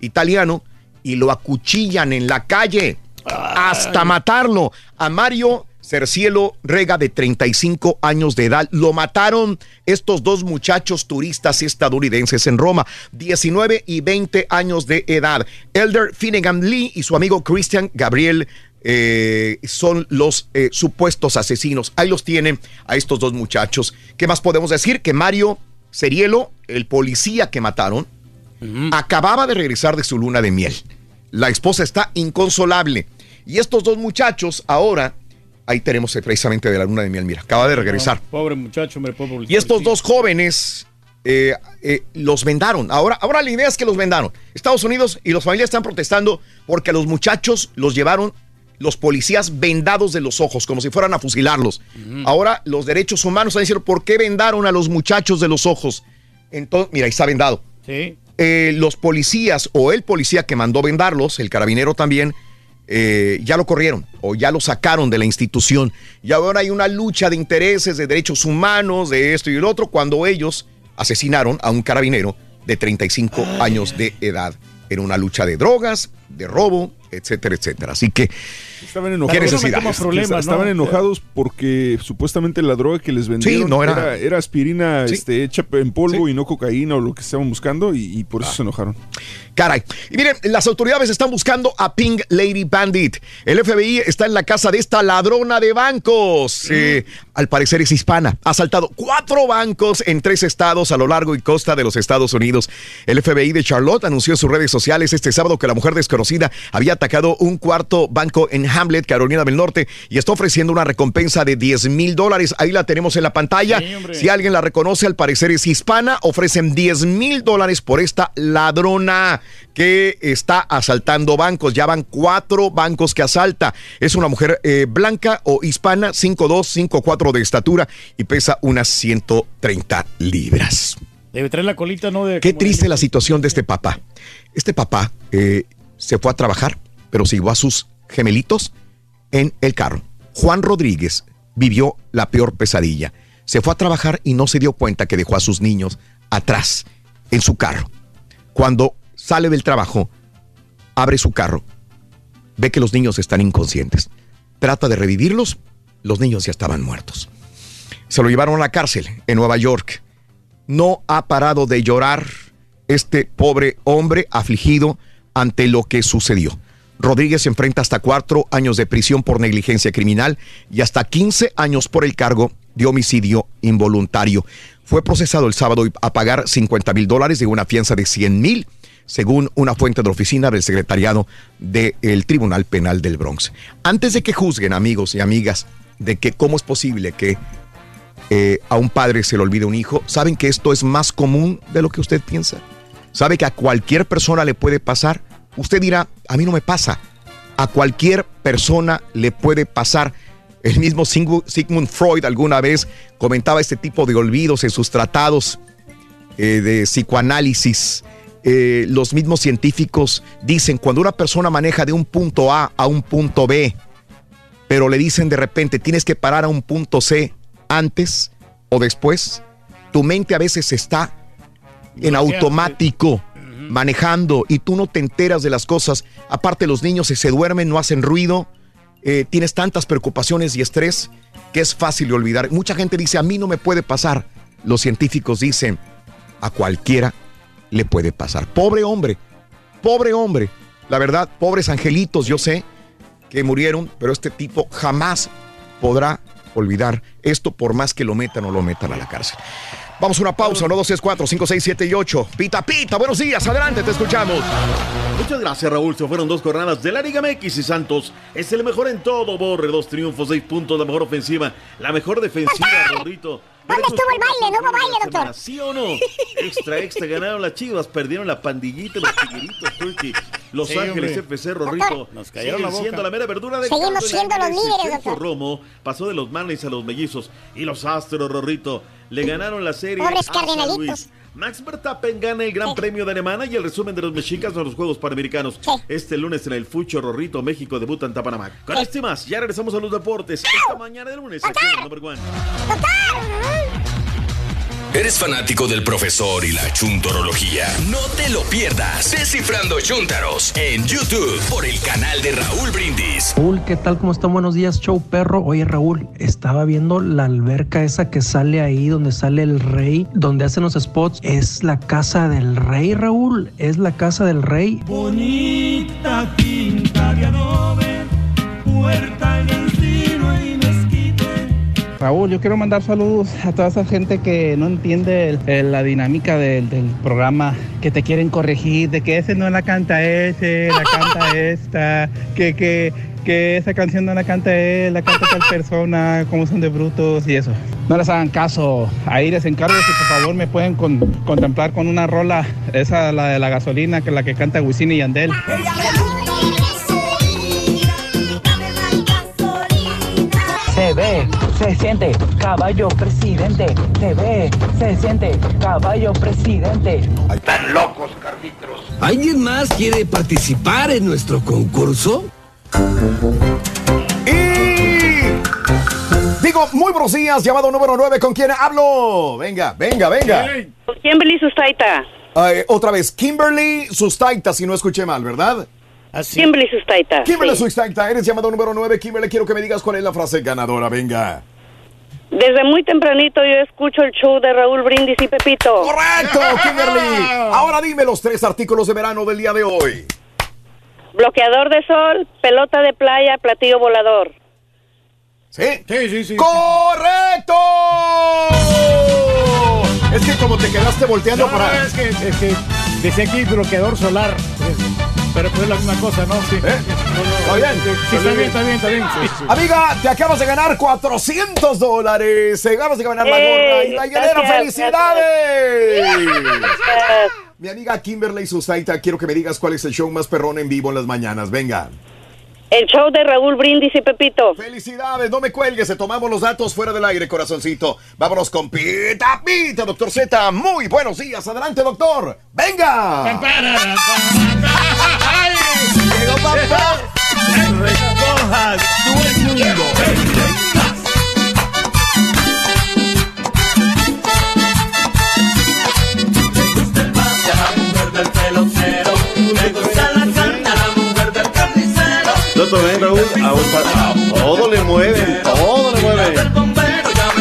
italiano y lo acuchillan en la calle hasta matarlo. A Mario Cercielo Rega de 35 años de edad. Lo mataron estos dos muchachos turistas estadounidenses en Roma, 19 y 20 años de edad. Elder Finnegan Lee y su amigo Christian Gabriel eh, son los eh, supuestos asesinos. Ahí los tienen a estos dos muchachos. ¿Qué más podemos decir? Que Mario Cerielo, el policía que mataron, acababa de regresar de su luna de miel. La esposa está inconsolable. Y estos dos muchachos ahora, ahí tenemos eh, precisamente de la luna de miel, mira, acaba de regresar. No, pobre muchacho, hombre, pobre Y estos dos jóvenes eh, eh, los vendaron. Ahora, ahora la idea es que los vendaron. Estados Unidos y los familias están protestando porque a los muchachos los llevaron los policías vendados de los ojos, como si fueran a fusilarlos. Ahora los derechos humanos están diciendo, ¿por qué vendaron a los muchachos de los ojos? Entonces, mira, ahí está vendado. Sí. Eh, los policías o el policía que mandó vendarlos, el carabinero también, eh, ya lo corrieron o ya lo sacaron de la institución. Y ahora hay una lucha de intereses, de derechos humanos, de esto y el otro, cuando ellos asesinaron a un carabinero de 35 años de edad en una lucha de drogas, de robo, etcétera, etcétera. Así que, Estaban ¿qué enojados. Estaban enojados porque supuestamente la droga que les vendieron no era- era... era aspirina Sí. este, hecha en polvo y no cocaína o lo que estaban buscando y, y por eso se enojaron. Caray. Y miren, las autoridades están buscando a Pink Lady Bandit. El FBI está en la casa de esta ladrona de bancos. Eh, al parecer es hispana. Ha asaltado cuatro bancos en tres estados a lo largo y costa de los Estados Unidos. El FBI de Charlotte anunció en sus redes sociales este sábado que la mujer desconocida había atacado un cuarto banco en Hamlet, Carolina del Norte, y está ofreciendo una recompensa de 10 mil dólares. Ahí la tenemos en la pantalla. si alguien la reconoce, al parecer es hispana, ofrecen 10 mil dólares por esta ladrona que está asaltando bancos. Ya van cuatro bancos que asalta. Es una mujer eh, blanca o hispana, 5'2, 5'4 de estatura y pesa unas 130 libras. Debe traer la colita, ¿no? De Qué triste de- la situación de este papá. Este papá eh, se fue a trabajar, pero llevó a sus gemelitos en el carro. Juan Rodríguez vivió la peor pesadilla. Se fue a trabajar y no se dio cuenta que dejó a sus niños atrás en su carro. Cuando sale del trabajo, abre su carro, ve que los niños están inconscientes. Trata de revivirlos, los niños ya estaban muertos. Se lo llevaron a la cárcel en Nueva York no ha parado de llorar este pobre hombre afligido ante lo que sucedió. Rodríguez se enfrenta hasta cuatro años de prisión por negligencia criminal y hasta 15 años por el cargo de homicidio involuntario. Fue procesado el sábado a pagar 50 mil dólares de una fianza de 100 mil, según una fuente de la oficina del secretariado del Tribunal Penal del Bronx. Antes de que juzguen, amigos y amigas, de que cómo es posible que eh, a un padre se le olvide un hijo, saben que esto es más común de lo que usted piensa. Sabe que a cualquier persona le puede pasar. Usted dirá, a mí no me pasa. A cualquier persona le puede pasar. El mismo Sigmu- Sigmund Freud alguna vez comentaba este tipo de olvidos en sus tratados eh, de psicoanálisis. Eh, los mismos científicos dicen, cuando una persona maneja de un punto A a un punto B, pero le dicen de repente, tienes que parar a un punto C antes o después, tu mente a veces está en automático manejando y tú no te enteras de las cosas. Aparte los niños si se duermen, no hacen ruido eh, tienes tantas preocupaciones y estrés que es fácil de olvidar. Mucha gente dice, a mí no me puede pasar. Los científicos dicen, a cualquiera le puede pasar. Pobre hombre, pobre hombre. La verdad, pobres angelitos, yo sé que murieron, pero este tipo jamás podrá olvidar esto por más que lo metan o lo metan a la cárcel. Vamos a una pausa, 1, 2, 3, 4, 5, 6, 7 y 8. Pita, pita, buenos días, adelante, te escuchamos. Muchas gracias, Raúl. Se fueron dos jornadas de la Liga MX y Santos es el mejor en todo. Borre, dos triunfos, seis puntos, la mejor ofensiva, la mejor defensiva, Rorrito. ¿Dónde estuvo el baile? ¿No hubo baile, doctor? ¿Sí o no? Extra, extra, ganaron las chivas, perdieron la pandillita, los tigueritos, Turkey. Los Sí, Ángeles hombre. FC, Rorrito. Nos cayeron la boca. siendo la mera verdura de Seguimos siendo los líderes, doctor. Romo pasó de los Marlins a los Mellizos y los Astros, Rorrito. Le ganaron la serie Pobres a San cardenalitos. Luis. Max Verstappen gana el Gran Premio de Alemania y el resumen de los mexicas de los Juegos Panamericanos. Este lunes en el Fucho Rorrito, México debuta en Panamá. Con esto y más, ya regresamos a los deportes. Esta mañana de lunes aquí en el Number One. ¿Eres fanático del profesor y la chuntorología? No te lo pierdas. Descifrando Chuntaros en YouTube por el canal de Raúl Brindis. Raúl, ¿qué tal? ¿Cómo están? Buenos días, show perro. Oye, Raúl, estaba viendo la alberca esa que sale ahí, donde sale el rey, donde hacen los spots. Es la casa del rey, Raúl. Es la casa del rey. Bonita quinta de adobe, puerta en mezquite. Raúl, yo quiero mandar saludos a toda esa gente que no entiende el- el- la dinámica del, del programa, que te quieren corregir, de que ese no la canta ese, la canta esta, que, que, que esa canción no la canta él, la canta tal persona, como son de brutos y eso. No les hagan caso, ahí les encargo si por favor me pueden con- contemplar con una rola, esa la de la gasolina, que es la que canta Wisin y Yandel. Se siente, caballo presidente. Se ve, se siente, caballo presidente. Están locos, Carlitos. ¿Alguien más quiere participar en nuestro concurso? Digo, muy buenos días, llamado número 9, ¿con quién hablo? Venga, venga, venga. Kimberly Sustaita. Otra vez, Kimberly Sustaita, si no escuché mal, ¿verdad? Kimberly Sustaita. Kimberly sí. Sustaita, eres llamado número 9. Kimberly, quiero que me digas cuál es la frase ganadora, venga. Desde muy tempranito yo escucho el show de Raúl Brindis y Pepito. ¡Correcto, Kimberly! Ahora dime los tres artículos de verano del día de hoy. Bloqueador de sol, pelota de playa, platillo volador. ¿Sí? Sí, sí, sí. ¡Correcto! Es que como te quedaste volteando No, para... es que, es que decía aquí bloqueador solar. Pero pues es la misma cosa, ¿no? Sí. ¿Está bien? Sí, está bien, está bien, está bien. Sí. Amiga, te acabas de ganar 400 dólares. Te acabas de ganar la gorra y la hielera. ¡Felicidades! Mi amiga Kimberly Susaita, quiero que me digas cuál es el show más perrón en vivo en las mañanas. Venga. El show de Raúl Brindis y Pepito. Felicidades, no me cuelgues, te tomamos los datos fuera del aire, corazoncito. Vámonos con Pita Pita, doctor Z. Muy buenos días, adelante, doctor. ¡Venga! Llegó papá. Recojas tu mundo. Yo también, Raúl. A, a- todo le mueven, todo le mueven.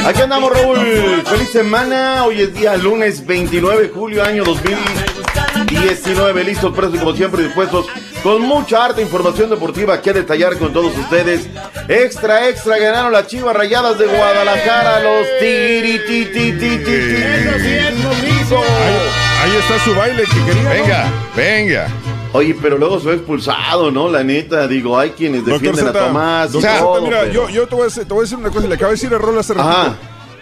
Aquí andamos, Raúl. Feliz semana. Hoy es día lunes 29 de julio, año 2019. Listos, presos, como siempre, dispuestos con mucha arte, información deportiva que detallar con todos ustedes. Extra, extra, ganaron las chivas rayadas de Guadalajara, los tiri, ti, ti, ti, ti, ti, Ahí está su baile que quería. ¿no? Venga, venga. Oye, pero luego se ve expulsado, ¿no? La neta, digo, hay quienes defienden a Tomás. y doctor Zeta, todo, mira, pero- yo, yo te, voy a decir, te voy a decir una cosa, le acabo de decir a Rol hace ratito.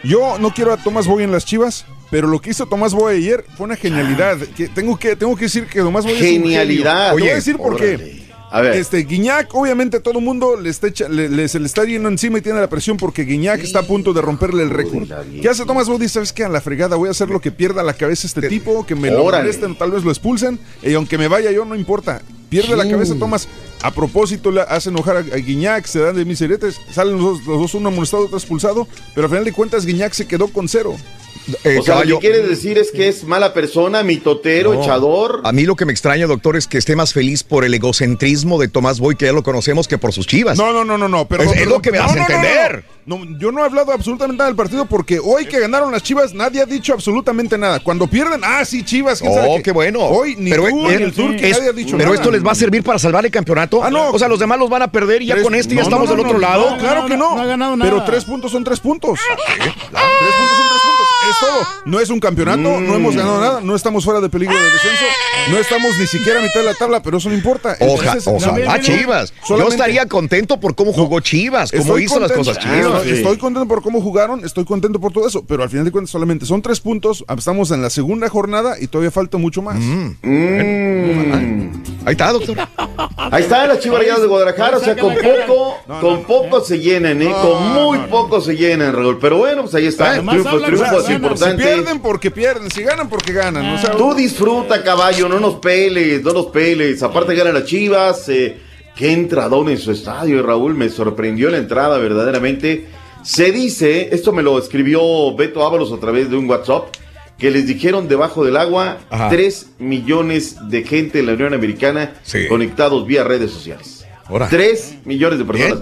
Yo no quiero a Tomás Boy en las chivas, pero lo que hizo Tomás Boy ayer fue una genialidad. Que tengo, que, tengo que decir que Tomás Boy es un Genialidad. voy a decir por qué. A ver. Este, Guiñac, obviamente todo el mundo le está echa- le- le- se le está yendo encima y tiene la presión porque Guiñac está a punto de romperle el récord. ¿Qué hace Tomás? Dice, ¿sabes qué? A la fregada voy a hacer lo que pierda la cabeza este tipo, que me lo Órale. molesten, tal vez lo expulsen, y aunque me vaya yo, no importa. Pierde la cabeza Tomás. A propósito, le hace enojar a, a Guiñac, se dan de miseretes, salen los, dos- los dos, uno amonestado, otro expulsado, pero al final de cuentas Guiñac se quedó con cero. Eh, o sea, caballo- lo que quiere decir es que es mala persona, mitotero, No. echador. A mí lo que me extraña, doctor, es que esté más feliz por el egocentrismo de Tomás Boy, que ya lo conocemos, que por sus chivas. No, no, no, no, no. Perdón, Es- es lo que me No, hace no, no, no, entender. No, yo no he hablado absolutamente nada del partido porque hoy que ganaron las Chivas nadie ha dicho absolutamente nada. Cuando pierden, ah, sí, Chivas. quién sabe Oh, qué. qué bueno. Hoy ni pero tú ni el es- nadie ha dicho pero nada. esto les va a servir para salvar el campeonato. Ah, no. O sea, los demás los van a perder y ya con este no, ya estamos no, del no, otro no, lado. no, claro que no. no ha ganado nada. Pero tres puntos son tres puntos. Tres puntos son tres puntos. Es todo. No es un campeonato, no hemos ganado nada, no estamos fuera de peligro de descenso, no estamos ni siquiera a mitad de la tabla, pero eso no importa. Oja, Entonces, ojalá también- Chivas. Yo estaría contento por cómo jugó Chivas, cómo Estoy hizo las cosas Chivas. Estoy, estoy contento por cómo jugaron, estoy contento por todo eso, pero al final de cuentas solamente son tres puntos, estamos en la segunda jornada y todavía falta mucho más. Ahí está, doctor. Ahí están las Chivas Rayadas de Guadalajara, o sea, con poco, con poco se llenan, ¿eh? Con muy poco se llenan, Raúl. Pero bueno, pues ahí está. Nomás triunfo, triunfo sea, importante. Si pierden porque pierden, si ganan porque ganan. o sea, Tú disfruta, caballo, no nos peles, no nos peles. Aparte ganan las Chivas. eh, qué entradón en su estadio, Raúl. Me sorprendió la entrada, verdaderamente. Se dice, esto me lo escribió Beto Ábalos a través de un WhatsApp, que les dijeron debajo del agua Ajá. 3 millones de gente en la Unión Americana conectados vía redes sociales. Ahora. 3 millones de personas.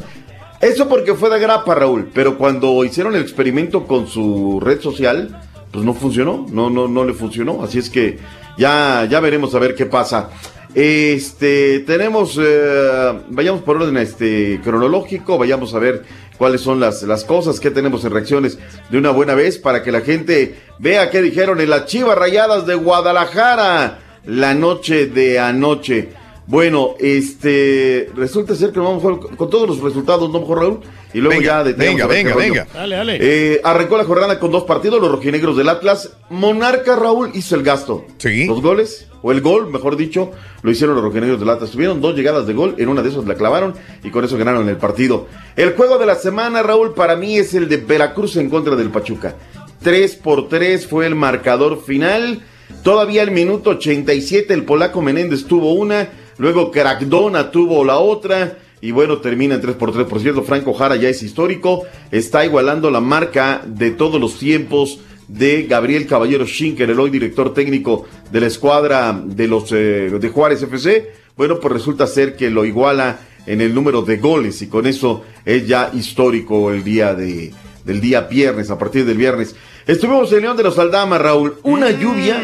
Eso porque fue de grapa, Raúl, pero cuando hicieron el experimento con su red social, pues no funcionó, no, no, no le funcionó. Así es que ya, ya veremos a ver qué pasa. Este, tenemos, eh, vayamos por orden este, cronológico, vayamos a ver cuáles son las, las cosas que tenemos en reacciones de una buena vez para que la gente vea qué dijeron en las Chivas Rayadas de Guadalajara la noche de anoche. Bueno, este, resulta ser que vamos a- con todos los resultados, ¿no, mejor Raúl? Y luego Venga, ya detenemos venga, a ver qué venga, rollo. venga. Dale, dale. Eh, arrancó la jornada con dos partidos, los rojinegros del Atlas. Monarca Raúl hizo el gasto. Sí. Los goles, o el gol, mejor dicho, lo hicieron los rojinegros del Atlas. Tuvieron dos llegadas de gol, en una de esas la clavaron y con eso ganaron el partido. El juego de la semana, Raúl, para mí es el de Veracruz en contra del Pachuca. 3 por 3 fue el marcador final. Todavía el minuto 87 el polaco Menéndez tuvo una, luego Crackdona tuvo la otra. Y bueno, termina en 3 por 3 Por cierto, Franco Jara ya es histórico. Está igualando la marca de todos los tiempos de Gabriel Caballero Schinker, el hoy director técnico de la escuadra de los eh, de Juárez FC. Bueno, pues resulta ser que lo iguala en el número de goles y con eso es ya histórico el día de, del día viernes, a partir del viernes. Estuvimos en León de los Aldama, Raúl. Una lluvia,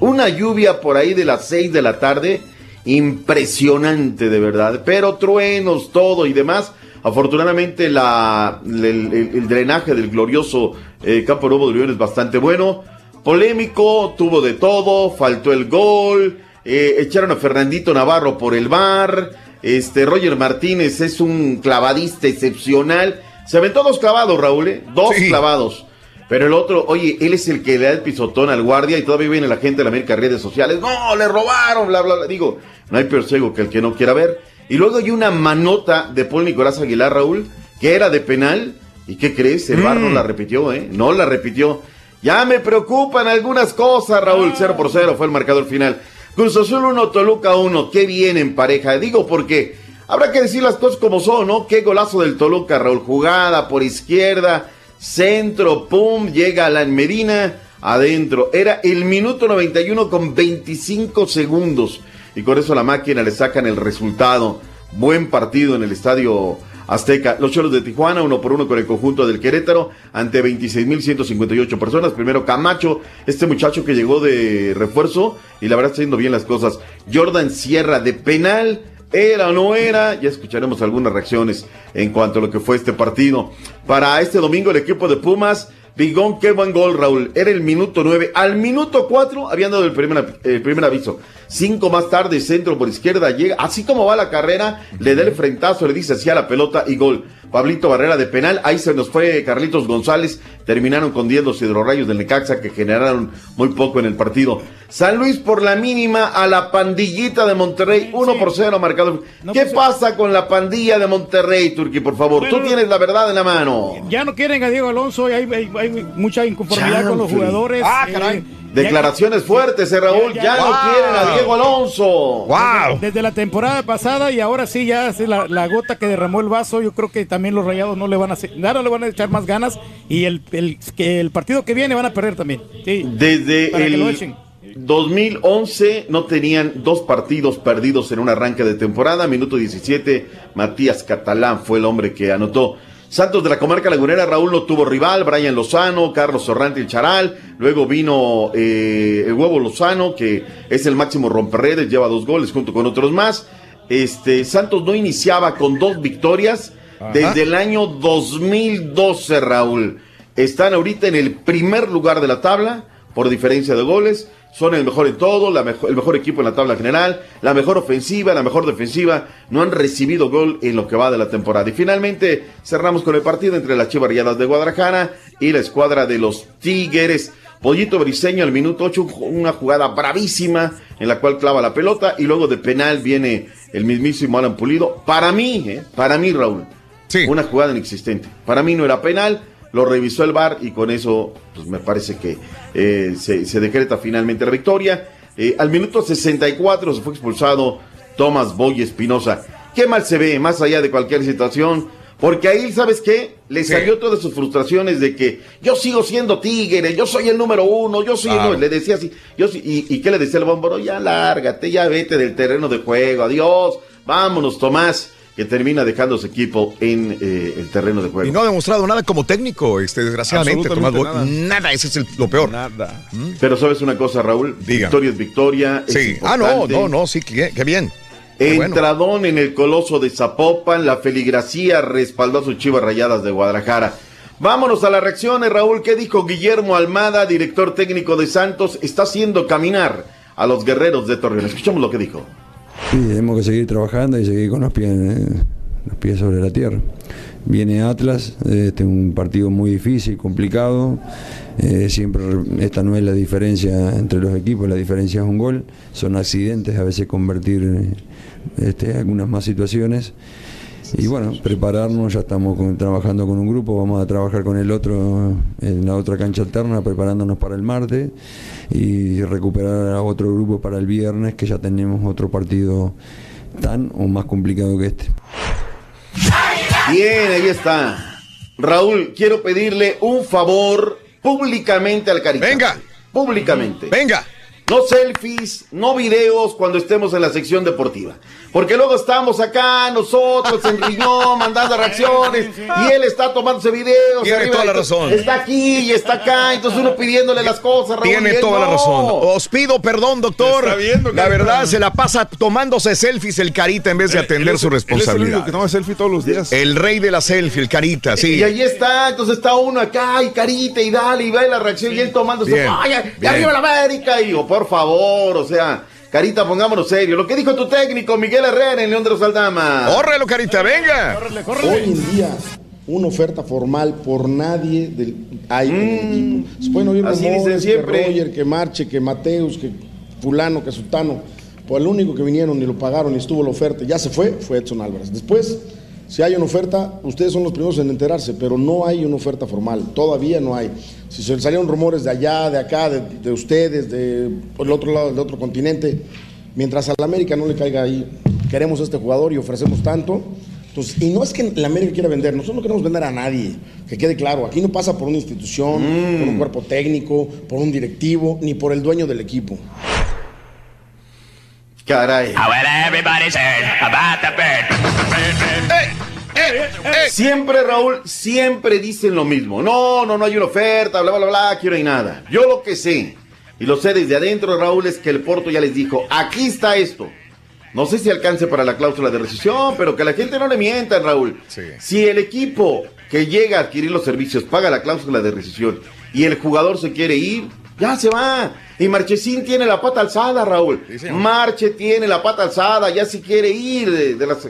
una lluvia por ahí de las 6 de la tarde. Impresionante, de verdad. Pero truenos, todo y demás. Afortunadamente, la, el, el- el drenaje del glorioso eh, Campo Nuevo de León es bastante bueno. Polémico, tuvo de todo, faltó el gol. eh, echaron a Fernandito Navarro por el bar. Este Roger Martínez es un clavadista excepcional. Se aventó dos clavados, Raúl, ¿eh? Dos clavados. Pero el otro, oye, él es el que le da el pisotón al guardia y todavía viene la gente de la América redes sociales. No, le robaron, bla, bla, bla. Digo, no hay peor ciego que el que no quiera ver. Y luego hay una manota de Paul Nicolás Aguilar, Raúl, que era de penal. ¿Y qué crees? El VAR no la repitió, ¿eh? No la repitió. Ya me preocupan algunas cosas, Raúl. 0 por 0 fue el marcador final. Cruz Azul 1, Toluca 1. Qué bien en pareja. Digo porque habrá que decir las cosas como son, ¿no? Qué golazo del Toluca, Raúl. Jugada por izquierda, centro, pum, llega Alan Medina adentro. Era el minuto 91 con 25 segundos. Y con eso la máquina le sacan el resultado. Buen partido en el estadio Azteca. Los Cholos de Tijuana, uno por uno con el conjunto del Querétaro, ante 26.158 personas. Primero Camacho, este muchacho que llegó de refuerzo y la verdad está haciendo bien las cosas. Jordan Sierra de penal. ¿Era o no era? Ya escucharemos algunas reacciones en cuanto a lo que fue este partido. Para este domingo el equipo de Pumas, Bigón, qué buen gol, Raúl. Era el minuto 9. Al minuto 4 habían dado el primer, el primer aviso. Cinco más tarde, centro por izquierda, llega. Así como va la carrera, le da el frentazo, le dice hacia la pelota y gol. Pablito Barrera de penal. Ahí se nos fue Carlitos González. Terminaron con 10 los hidrorrayos del Necaxa que generaron muy poco en el partido. San Luis por la mínima a la pandillita de Monterrey. 1 por 0 marcado. ¿Qué pasa con la pandilla de Monterrey, Turki, por favor? Tú tienes la verdad en la mano. Ya no quieren a Diego Alonso y hay, hay- hay mucha inconformidad con los jugadores. Ah, Eh, caray. Declaraciones fuertes, eh, Raúl. Ya, no quieren a Diego Alonso. Desde, desde la temporada pasada y ahora sí ya es la, la gota que derramó el vaso. Yo creo que también los rayados no le van a hacer, nada, no le van a echar más ganas y el, el, que el partido que viene van a perder también. Sí. Desde Para que lo el echen. 2011 no tenían dos partidos perdidos en un arranque de temporada. Minuto 17, Matías Catalán fue el hombre que anotó. Santos de la comarca lagunera, Raúl no tuvo rival, Brian Lozano, Carlos Sorrante y Charal. Luego vino eh, el huevo Lozano, que es el máximo romperredes, lleva dos goles junto con otros más. Este, Santos no iniciaba con dos victorias Ajá. desde el año 2012, Raúl. Están ahorita en el primer lugar de la tabla por diferencia de goles. Son el mejor en todo, la el mejor equipo en la tabla general, la mejor ofensiva, la mejor defensiva. No han recibido gol en lo que va de la temporada. Y finalmente cerramos con el partido entre las Chivas Rayadas de Guadalajara y la escuadra de los Tigres. Pollito Briseño al minuto 8, una jugada bravísima en la cual clava la pelota y luego de penal viene el mismísimo Alan Pulido. Para mí, eh, para mí Raúl, una jugada inexistente. Para mí no era penal, lo revisó el VAR y con eso pues me parece que eh, se, se decreta finalmente la victoria. Eh, al minuto 64 se fue expulsado Tomás Boy Espinosa. Qué mal se ve, más allá de cualquier situación. Porque ahí, ¿sabes qué? Le salió todas sus frustraciones de que yo sigo siendo tigre, yo soy el número uno, yo soy Claro. Le decía así, yo sí- y, y qué le decía el bombero? Ya lárgate, ya vete del terreno de juego, adiós, vámonos, Tomás, que termina dejando su equipo en eh, el terreno de juego. Y no ha demostrado nada como técnico, este, desgraciadamente. Tomás nada. nada, ese es el- lo peor. Nada. Pero sabes una cosa, Raúl, victoria es victoria. es Sí. Ah, no, no, no, sí, qué, qué bien. Bueno. Entradón en el coloso de Zapopan, la feligrasía respaldó a sus chivas rayadas de Guadalajara. Vámonos a las reacciones, Raúl. ¿Qué dijo Guillermo Almada, director técnico de Santos? Está haciendo caminar a los guerreros de Torreón. Escuchamos lo que dijo. Sí, tenemos que seguir trabajando y seguir con los pies, eh, los pies sobre la tierra. Viene Atlas, este un partido muy difícil, complicado. eh, siempre esta no es la diferencia entre los equipos, la diferencia es un gol. Son accidentes a veces convertir eh, este, algunas más situaciones. Y bueno, prepararnos, ya estamos trabajando con un grupo, vamos a trabajar con el otro en la otra cancha alterna, preparándonos para el martes y recuperar a otro grupo para el viernes, que ya tenemos otro partido tan o más complicado que este. Bien, ahí está. Raúl, quiero pedirle un favor públicamente al Carita. Venga. Públicamente. Venga. No selfies, no videos cuando estemos en la sección deportiva. Porque luego estamos acá nosotros en riñón mandando reacciones y él está tomándose videos. Tiene arriba toda la razón. Está aquí y está acá, entonces uno pidiéndole las cosas. Raúl, Tiene él toda la razón. Os pido perdón, doctor. Está viendo, la verdad, se la pasa tomándose selfies el Carita en vez de atender su Él es el único responsabilidad. que toma selfie todos los días. El rey de la selfie, el Carita, sí. Y ahí está, entonces está uno acá y carita y dale y ve la reacción y él tomándose. Bien, ¡Ay, ya, bien. ya arriba la América! Y digo, por favor, o sea, carita, pongámonos serio. Lo que dijo tu técnico, Miguel Herrera en León de los Aldama. ¡Córrelo, Carita, venga! Hoy en día, una oferta formal por nadie del, hay en el equipo. Se pueden oír Mm, así rumores dicen siempre. que Roger, que Marche, que Mateus, que fulano, que Sutano. Pues el único que vinieron ni lo pagaron ni estuvo la oferta, ya se fue, fue Edson Álvarez. Después, si hay una oferta, ustedes son los primeros en enterarse, pero no hay una oferta formal, todavía no hay. Si se salieron rumores de allá, de acá, de, de ustedes, de por el otro lado, del otro continente, mientras a la América no le caiga ahí, queremos a este jugador y ofrecemos tanto, entonces, y no es que la América quiera vender, nosotros no queremos vender a nadie, que quede claro, aquí no pasa por una institución, por un cuerpo técnico, por un directivo, ni por el dueño del equipo. Caray. Siempre, Raúl, siempre dicen lo mismo. No, no, no hay una oferta, bla, bla, bla, aquí no hay nada. Yo lo que sé, y lo sé desde adentro, Raúl, es que el Porto ya les dijo, aquí está esto. No sé si alcance para la cláusula de rescisión, pero que la gente no le mienta, Raúl. Si el equipo que llega a adquirir los servicios paga la cláusula de rescisión y el jugador se quiere ir, ya se va. Y Marchesín tiene la pata alzada, Raúl. Marche tiene la pata alzada, ya se quiere ir de, de las...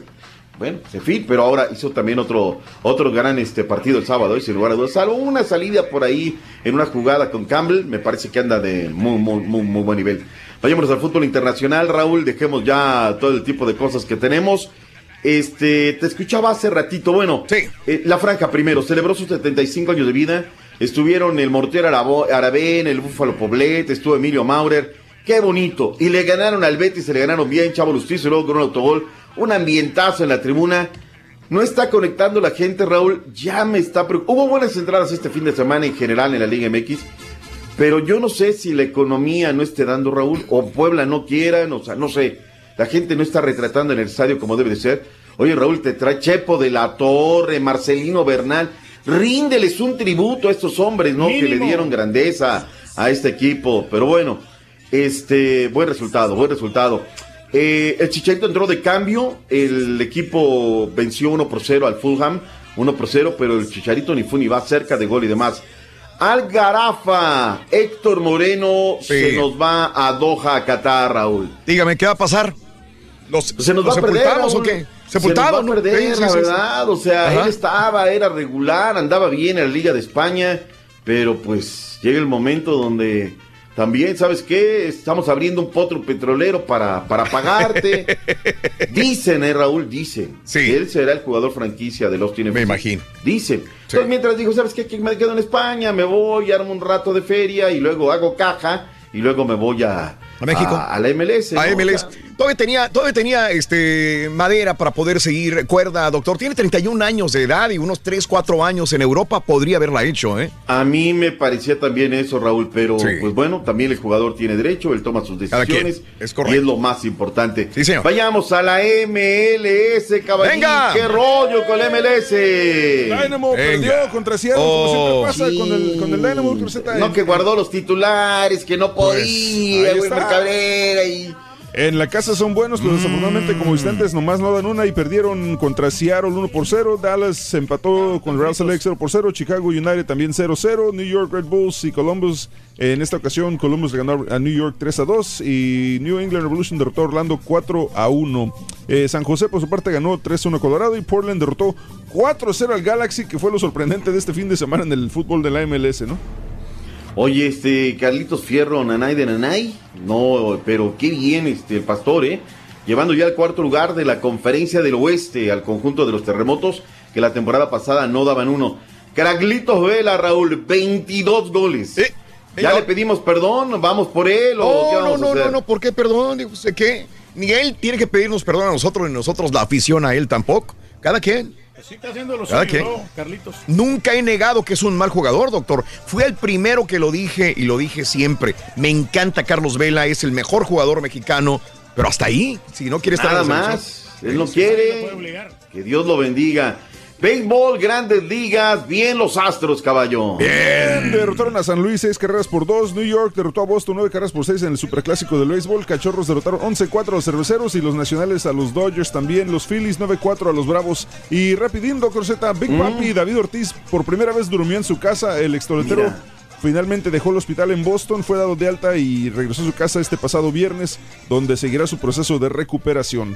Bueno, se fin, pero ahora hizo también otro, otro gran este partido el sábado, y sin lugar a dudas, salvo una salida por ahí en una jugada con Campbell, me parece que anda de muy, muy, muy, muy buen nivel. Vayámonos al fútbol internacional, Raúl, dejemos ya todo el tipo de cosas que tenemos. Este, te escuchaba hace ratito, bueno, eh, la franja primero, celebró sus 75 años de vida estuvieron el Mortero Aravén, el Búfalo Poblet, estuvo Emilio Maurer. Qué bonito. Y le ganaron al Betis, se le ganaron bien, Chavo Lustizo, y luego con un autogol. Un ambientazo en la tribuna. No está conectando la gente, Raúl. Ya me está. Hubo buenas entradas este fin de semana en general en la Liga MX. Pero yo no sé si la economía no esté dando, Raúl, o Puebla no quieran, o sea, no sé. La gente no está retratando en el estadio como debe de ser. Oye, Raúl, te trae Chepo de la Torre, Marcelino Bernal. Ríndeles un tributo a estos hombres, ¿no? Que le dieron grandeza a este equipo. Pero bueno, este, buen resultado, buen resultado. Eh, el Chicharito entró de cambio, el equipo venció 1 por 0 al Fulham, 1 por 0, pero el Chicharito ni fue ni va cerca de gol y demás. Algarafa, Héctor Moreno se nos va a Doha, a Qatar, Raúl. Dígame, ¿qué va a pasar? ¿Los, Se nos los va a perder, o Raúl. Qué? Se perder, Sí, sí, la sí, sí. verdad. O sea, Ajá. él estaba, era regular, andaba bien en la Liga de España, pero pues llega el momento donde también, ¿sabes qué? Estamos abriendo un potro petrolero para, para pagarte. dicen, eh, Raúl, dicen. que Él será el jugador franquicia de los tiene. Me imagino. Dicen. Entonces, mientras dijo, ¿sabes qué? Que me quedo en España, me voy, armo un rato de feria y luego hago caja y luego me voy a, ¿A México? A, a la MLS. A ¿no? MLS. O sea, Todavía tenía, todavía tenía este, madera para poder seguir cuerda, doctor. Tiene 31 años de edad y unos 3, 4 años en Europa. Podría haberla hecho, ¿eh? A mí me parecía también eso, Raúl, pero Sí. pues bueno, también el jugador tiene derecho, él toma sus decisiones. Es correcto. Y es lo más importante. Sí, señor. Vayamos a la MLS, caballín. ¡Venga! ¡Qué rollo con la MLS! Dynamo perdió contra Seattle, como siempre pasa con el, con el Dynamo. Cruceta, No, que guardó los titulares, que no podía, ahí güey, está. Cabrera y... En la casa son buenos, pero desafortunadamente como visitantes nomás no dan una y perdieron contra Seattle 1 por 0. Dallas empató con el Real Salt Lake 0 por 0. Chicago United también 0-0. New York Red Bulls y Columbus. En esta ocasión Columbus le ganó a New York 3 a 2 y New England Revolution derrotó a Orlando 4 a 1. Eh, San José por su parte ganó 3 a 1 a Colorado y Portland derrotó 4 a 0 al Galaxy, que fue lo sorprendente de este fin de semana en el fútbol de la MLS, ¿no? Oye, este, Carlitos Fierro, Nanay de Nanay. No, pero qué bien este, el pastor, ¿eh? Llevando ya al cuarto lugar de la conferencia del oeste al conjunto de los terremotos, que la temporada pasada no daban uno. Carlitos Vela, Raúl, 22 goles. ¿Ya ya- le pedimos perdón? ¿Vamos por él o qué No, no, a no, hacer? no, no, ¿por qué perdón? Digo, sé qué. Ni él tiene que pedirnos perdón a nosotros, ni nosotros la afición a él tampoco. Cada quien. Sí, está haciendo lo ¿Cada suyo, qué? ¿no, Carlitos? Nunca he negado que es un mal jugador, doctor. Fui el primero que lo dije y lo dije siempre. Me encanta Carlos Vela, es el mejor jugador mexicano, pero hasta ahí, si no quiere estar Nada en la más. Él no quiere. Que Dios lo bendiga. Béisbol, grandes ligas, bien los astros, caballo. Bien. Derrotaron a San Luis 6 carreras por 2. New York derrotó a Boston 9 carreras por 6 en el Superclásico del béisbol. Cachorros derrotaron 11-4 a los cerveceros y los nacionales a los Dodgers también. Los Phillies 9-4 a los Bravos. Y rapidín, Doctor Z, Big Mm. Papi David Ortiz por primera vez durmió en su casa. El extoletero finalmente dejó el hospital en Boston, fue dado de alta y regresó a su casa este pasado viernes, donde seguirá su proceso de recuperación.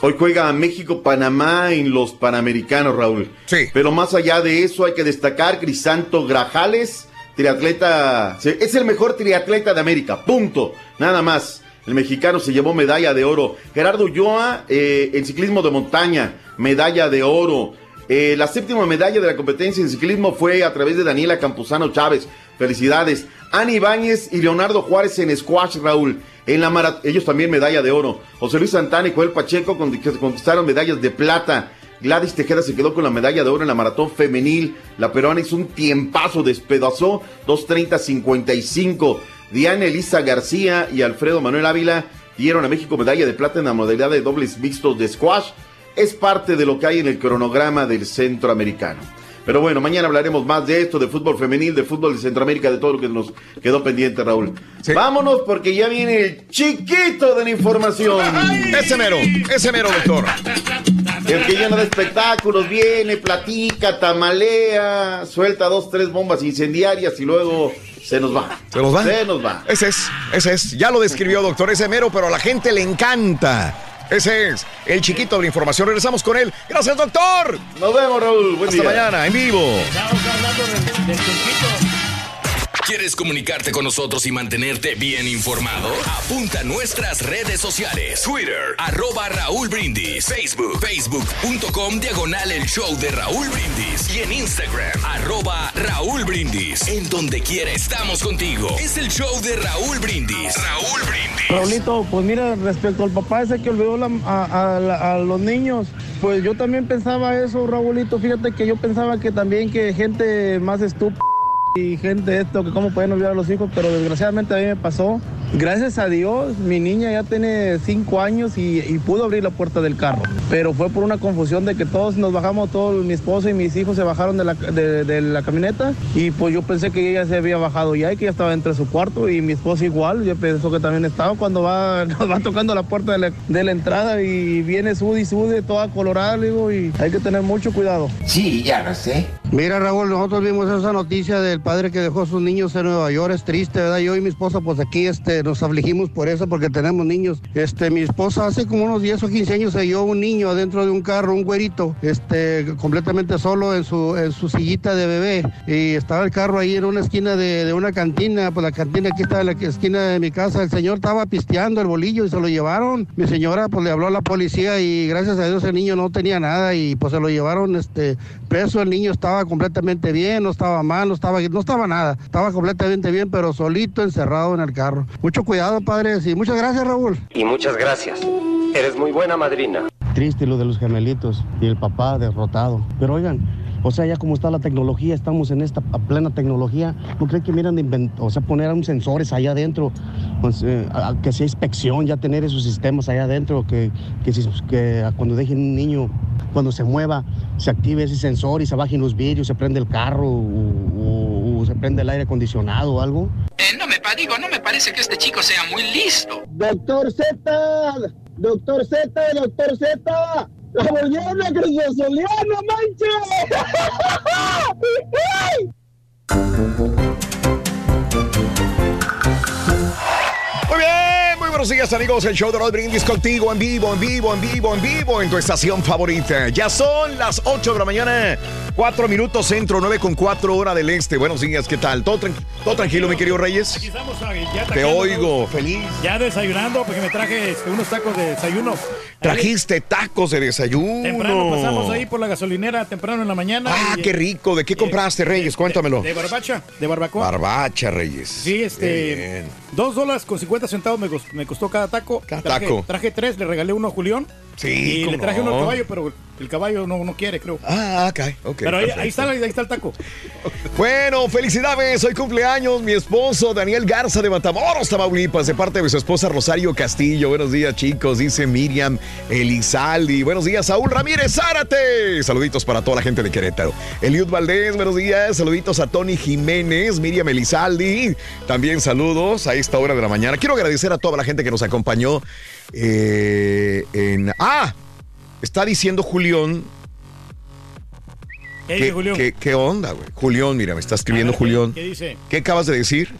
Hoy juega México-Panamá en los Panamericanos, Raúl. Sí. Pero más allá de eso, hay que destacar Crisanto Grajales, triatleta. Es el mejor triatleta de América, punto. Nada más. El mexicano se llevó medalla de oro. Gerardo Ulloa, eh, en ciclismo de montaña, medalla de oro. Eh, la séptima medalla de la competencia en ciclismo fue a través de Daniela Campuzano Chávez. Felicidades. Ani Ibáñez y Leonardo Juárez en squash, Raúl. En la mara- ellos también medalla de oro. José Luis Santana y Joel Pacheco conquistaron medallas de plata. Gladys Tejeda se quedó con la medalla de oro en la maratón femenil. La peruana hizo un tiempazo, despedazó 2.30.55. Diana Elisa García y Alfredo Manuel Ávila dieron a México medalla de plata en la modalidad de dobles mixtos de squash. Es parte de lo que hay en el cronograma del centroamericano. Pero bueno, mañana hablaremos más de esto, de fútbol femenil, de fútbol de Centroamérica, de todo lo que nos quedó pendiente, Raúl. Vámonos porque ya viene el chiquito de la información. Ese mero, ese mero, doctor. El que llena de espectáculos, viene, platica, tamalea, suelta dos, tres bombas incendiarias y luego se nos va. ¿Se nos va? Se nos va. Ese es, ese es. Ya lo describió, doctor, ese mero, pero a la gente le encanta. Ese es el chiquito de la información. Regresamos con él. Gracias, doctor. Nos vemos, Raúl. Buen Hasta día. mañana, en vivo. ¿Quieres comunicarte con nosotros y mantenerte bien informado? Apunta a nuestras redes sociales. Twitter, arroba Raúl Brindis. Facebook, facebook.com, diagonal el show de Raúl Brindis. Y en Instagram, arroba Raúl Brindis. En donde quiera estamos contigo. Es el show de Raúl Brindis. Raúl Brindis. Raulito, pues mira, respecto al papá ese que olvidó a, a los niños, pues yo también pensaba eso, Raulito. Fíjate que yo pensaba que también que gente más estúpida y gente esto, que cómo pueden olvidar a los hijos, pero desgraciadamente a mí me pasó. Gracias a Dios, mi niña ya tiene cinco años y, y pudo abrir la puerta del carro. Pero fue por una confusión de que todos nos bajamos, todos mi esposo y mis hijos se bajaron de la, de, de la camioneta y pues yo pensé que ella se había bajado ya y que ya estaba dentro de su cuarto y mi esposo igual, yo pensó que también estaba cuando va, nos va tocando la puerta de la, de la entrada y viene sude y sude, toda colorada, digo, y hay que tener mucho cuidado. Sí, ya lo sé. Mira, Raúl, nosotros vimos esa noticia del padre que dejó a sus niños en Nueva York. Es triste, ¿verdad? Yo y mi esposa, pues aquí este, nos afligimos por eso, porque tenemos niños. Este, mi esposa hace como unos 10 o 15 años se halló un niño adentro de un carro, un güerito, este, completamente solo en su, en su sillita de bebé. Y estaba el carro ahí en una esquina de, de una cantina. Pues la cantina aquí está en la esquina de mi casa. El señor estaba pisteando el bolillo y se lo llevaron. Mi señora, pues le habló a la policía y gracias a Dios el niño no tenía nada y pues se lo llevaron este, preso. El niño estaba completamente bien, no estaba mal, no estaba, no estaba nada. Estaba completamente bien, pero solito encerrado en el carro. Mucho cuidado, padres, y muchas gracias, Raúl. Y muchas gracias. Eres muy buena madrina. Triste lo de los gemelitos y el papá derrotado. Pero oigan, o sea, ya como está la tecnología, estamos en esta plena tecnología, ¿no creen que miran de invent- o sea, poner un sensores allá adentro? Pues, eh, a- a- que sea inspección, ya tener esos sistemas allá adentro, que, que, si- que cuando dejen un niño, cuando se mueva, se active ese sensor y se bajen los vidrios, se prende el carro o, o- o se prende el aire acondicionado o algo. Eh, no me digo, no me parece que este chico sea muy listo. Doctor Z, doctor Z, doctor Z, la volvieron a Soliano, Muy bien, muy buenos días amigos, el show de Roll Brindis contigo en vivo, en vivo, en vivo, en vivo, en tu estación favorita. Ya son las 8 de la mañana, 4 minutos centro, 9 con 4 hora del este. Buenos días, ¿qué tal? ¿Todo, tranqui- todo tranquilo, mi querido Reyes? Aquí estamos, ya Te oigo, feliz. Ya desayunando, porque me traje unos tacos de desayuno. Trajiste tacos de desayuno. Temprano pasamos ahí por la gasolinera, temprano en la mañana. Ah, y- qué rico. ¿De qué compraste, Reyes? Cuéntamelo. De barbacha, de barbacoa. Barbacha, Reyes. Sí, este. Bien. Dos dólares con 50 centavos me, cos- me costó cada taco. Cada traje, taco. Traje tres, le regalé uno a Julián. Sí, Y le traje uno no. al caballo, pero el caballo no, no quiere, creo. Ah, ok, ok. Pero ahí, perfecto. ahí está, ahí está el taco. Bueno, felicidades, hoy cumpleaños mi esposo Daniel Garza de Matamoros, Tamaulipas, de parte de su esposa Rosario Castillo. Buenos días, chicos, dice Miriam Elizaldi. Buenos días, Saúl Ramírez Zárate. Saluditos para toda la gente de Querétaro. Eliud Valdés, buenos días. Saluditos a Tony Jiménez, Miriam Elizaldi. También saludos a esta hora de la mañana. Quiero agradecer a toda la gente que nos acompañó eh, en... ¡Ah! Está diciendo Julián ¿Qué ¿Qué, dice Julián? qué- qué onda, güey? Julián, mira, me está escribiendo ver, Julián. ¿qué dice? ¿Qué acabas de decir?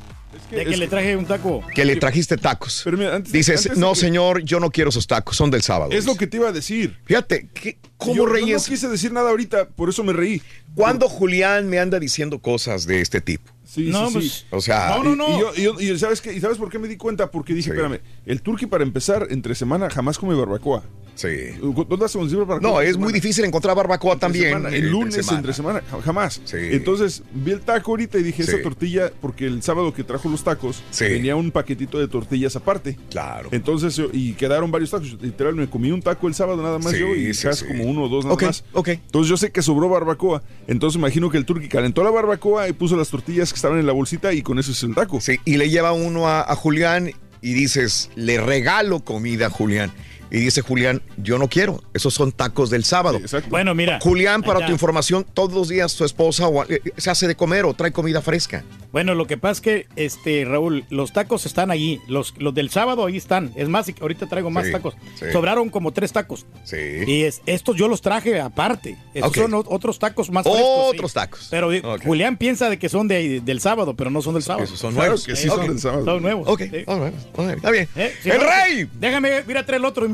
De que le traje un taco. Que le trajiste tacos. Pero mira, antes- Dices, antes no, que- señor, yo no quiero esos tacos, son del sábado. Es lo que te iba a decir. Fíjate, ¿qué- ¿cómo Yo- yo Reyes? no quise decir nada ahorita, por eso me reí. ¿Cuándo Julián me anda diciendo cosas de este tipo? Sí, No, sí, pues, sí. O sea, Y- Y, yo, y yo- y ¿sabes qué? ¿Y sabes por qué me di cuenta? Porque dije, espérame, el turqui para empezar, entre semana jamás come barbacoa. Sí. ¿Dónde hacemos barbacoa? no, entre es muy difícil encontrar barbacoa Entre también. semana, el lunes, semana. entre semana, ja- jamás. Sí. Entonces vi el taco ahorita y dije, Sí. esa tortilla, porque el sábado que trajo los tacos, Sí. venía un paquetito de tortillas aparte. Claro. Entonces, y quedaron varios tacos. Literal, me comí un taco el sábado nada más yo y sí. como uno o dos nada más. ok. Entonces yo sé que sobró barbacoa. Entonces imagino que el turqui calentó la barbacoa y puso las tortillas que estaban en la bolsita y con eso es el taco. Sí, y le lleva uno a, a Julián y dices, le regalo comida a Julián. Y dice Julián, yo no quiero, esos son tacos del sábado. Bueno, mira. Julián, para tu información, todos los días su esposa o- eh, se hace de comer o trae comida fresca. Bueno, lo que pasa es que, este, Raúl, los tacos están allí. Los, los del sábado ahí están. Es más, ahorita traigo más Sí, tacos. sí. Sobraron como tres tacos. Sí. Y es, estos yo los traje aparte. Estos son otros tacos más frescos. sí. Otros tacos. Pero eh. Julián piensa de que son de, del sábado, pero no son del sábado. Esos son Claro nuevos. que sí son del sábado. Son nuevos. Ok, sí. all right, all right, está bien. Eh, si ¡El no, rey! Déjame, mira, trae el otro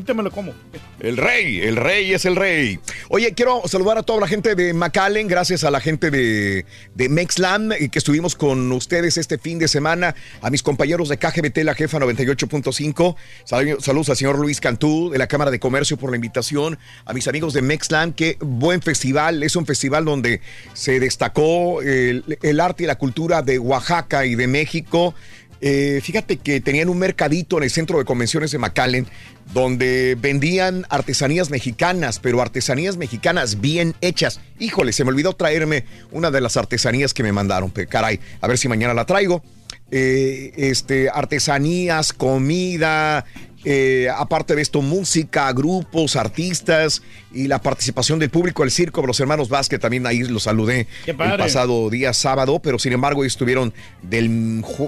El rey, el rey es el rey. Oye, quiero saludar a toda la gente de McAllen, gracias a la gente de, de Mexlam, que estuvimos con ustedes este fin de semana. A mis compañeros de KGBT, la jefa 98.5. Sal- Saludos al señor Luis Cantú de la Cámara de Comercio por la invitación. A mis amigos de Mexland, qué buen festival. Es un festival donde se destacó el, el arte y la cultura de Oaxaca y de México. Eh, fíjate que tenían un mercadito en el centro de convenciones de McAllen donde vendían artesanías mexicanas, pero artesanías mexicanas bien hechas. Híjole, se me olvidó traerme una de las artesanías que me mandaron, caray, a ver si mañana la traigo. Eh, este, artesanías, comida, eh, aparte de esto, música, grupos, artistas y la participación del público, el circo, los hermanos Vázquez, también ahí los saludé el pasado día sábado, pero sin embargo estuvieron del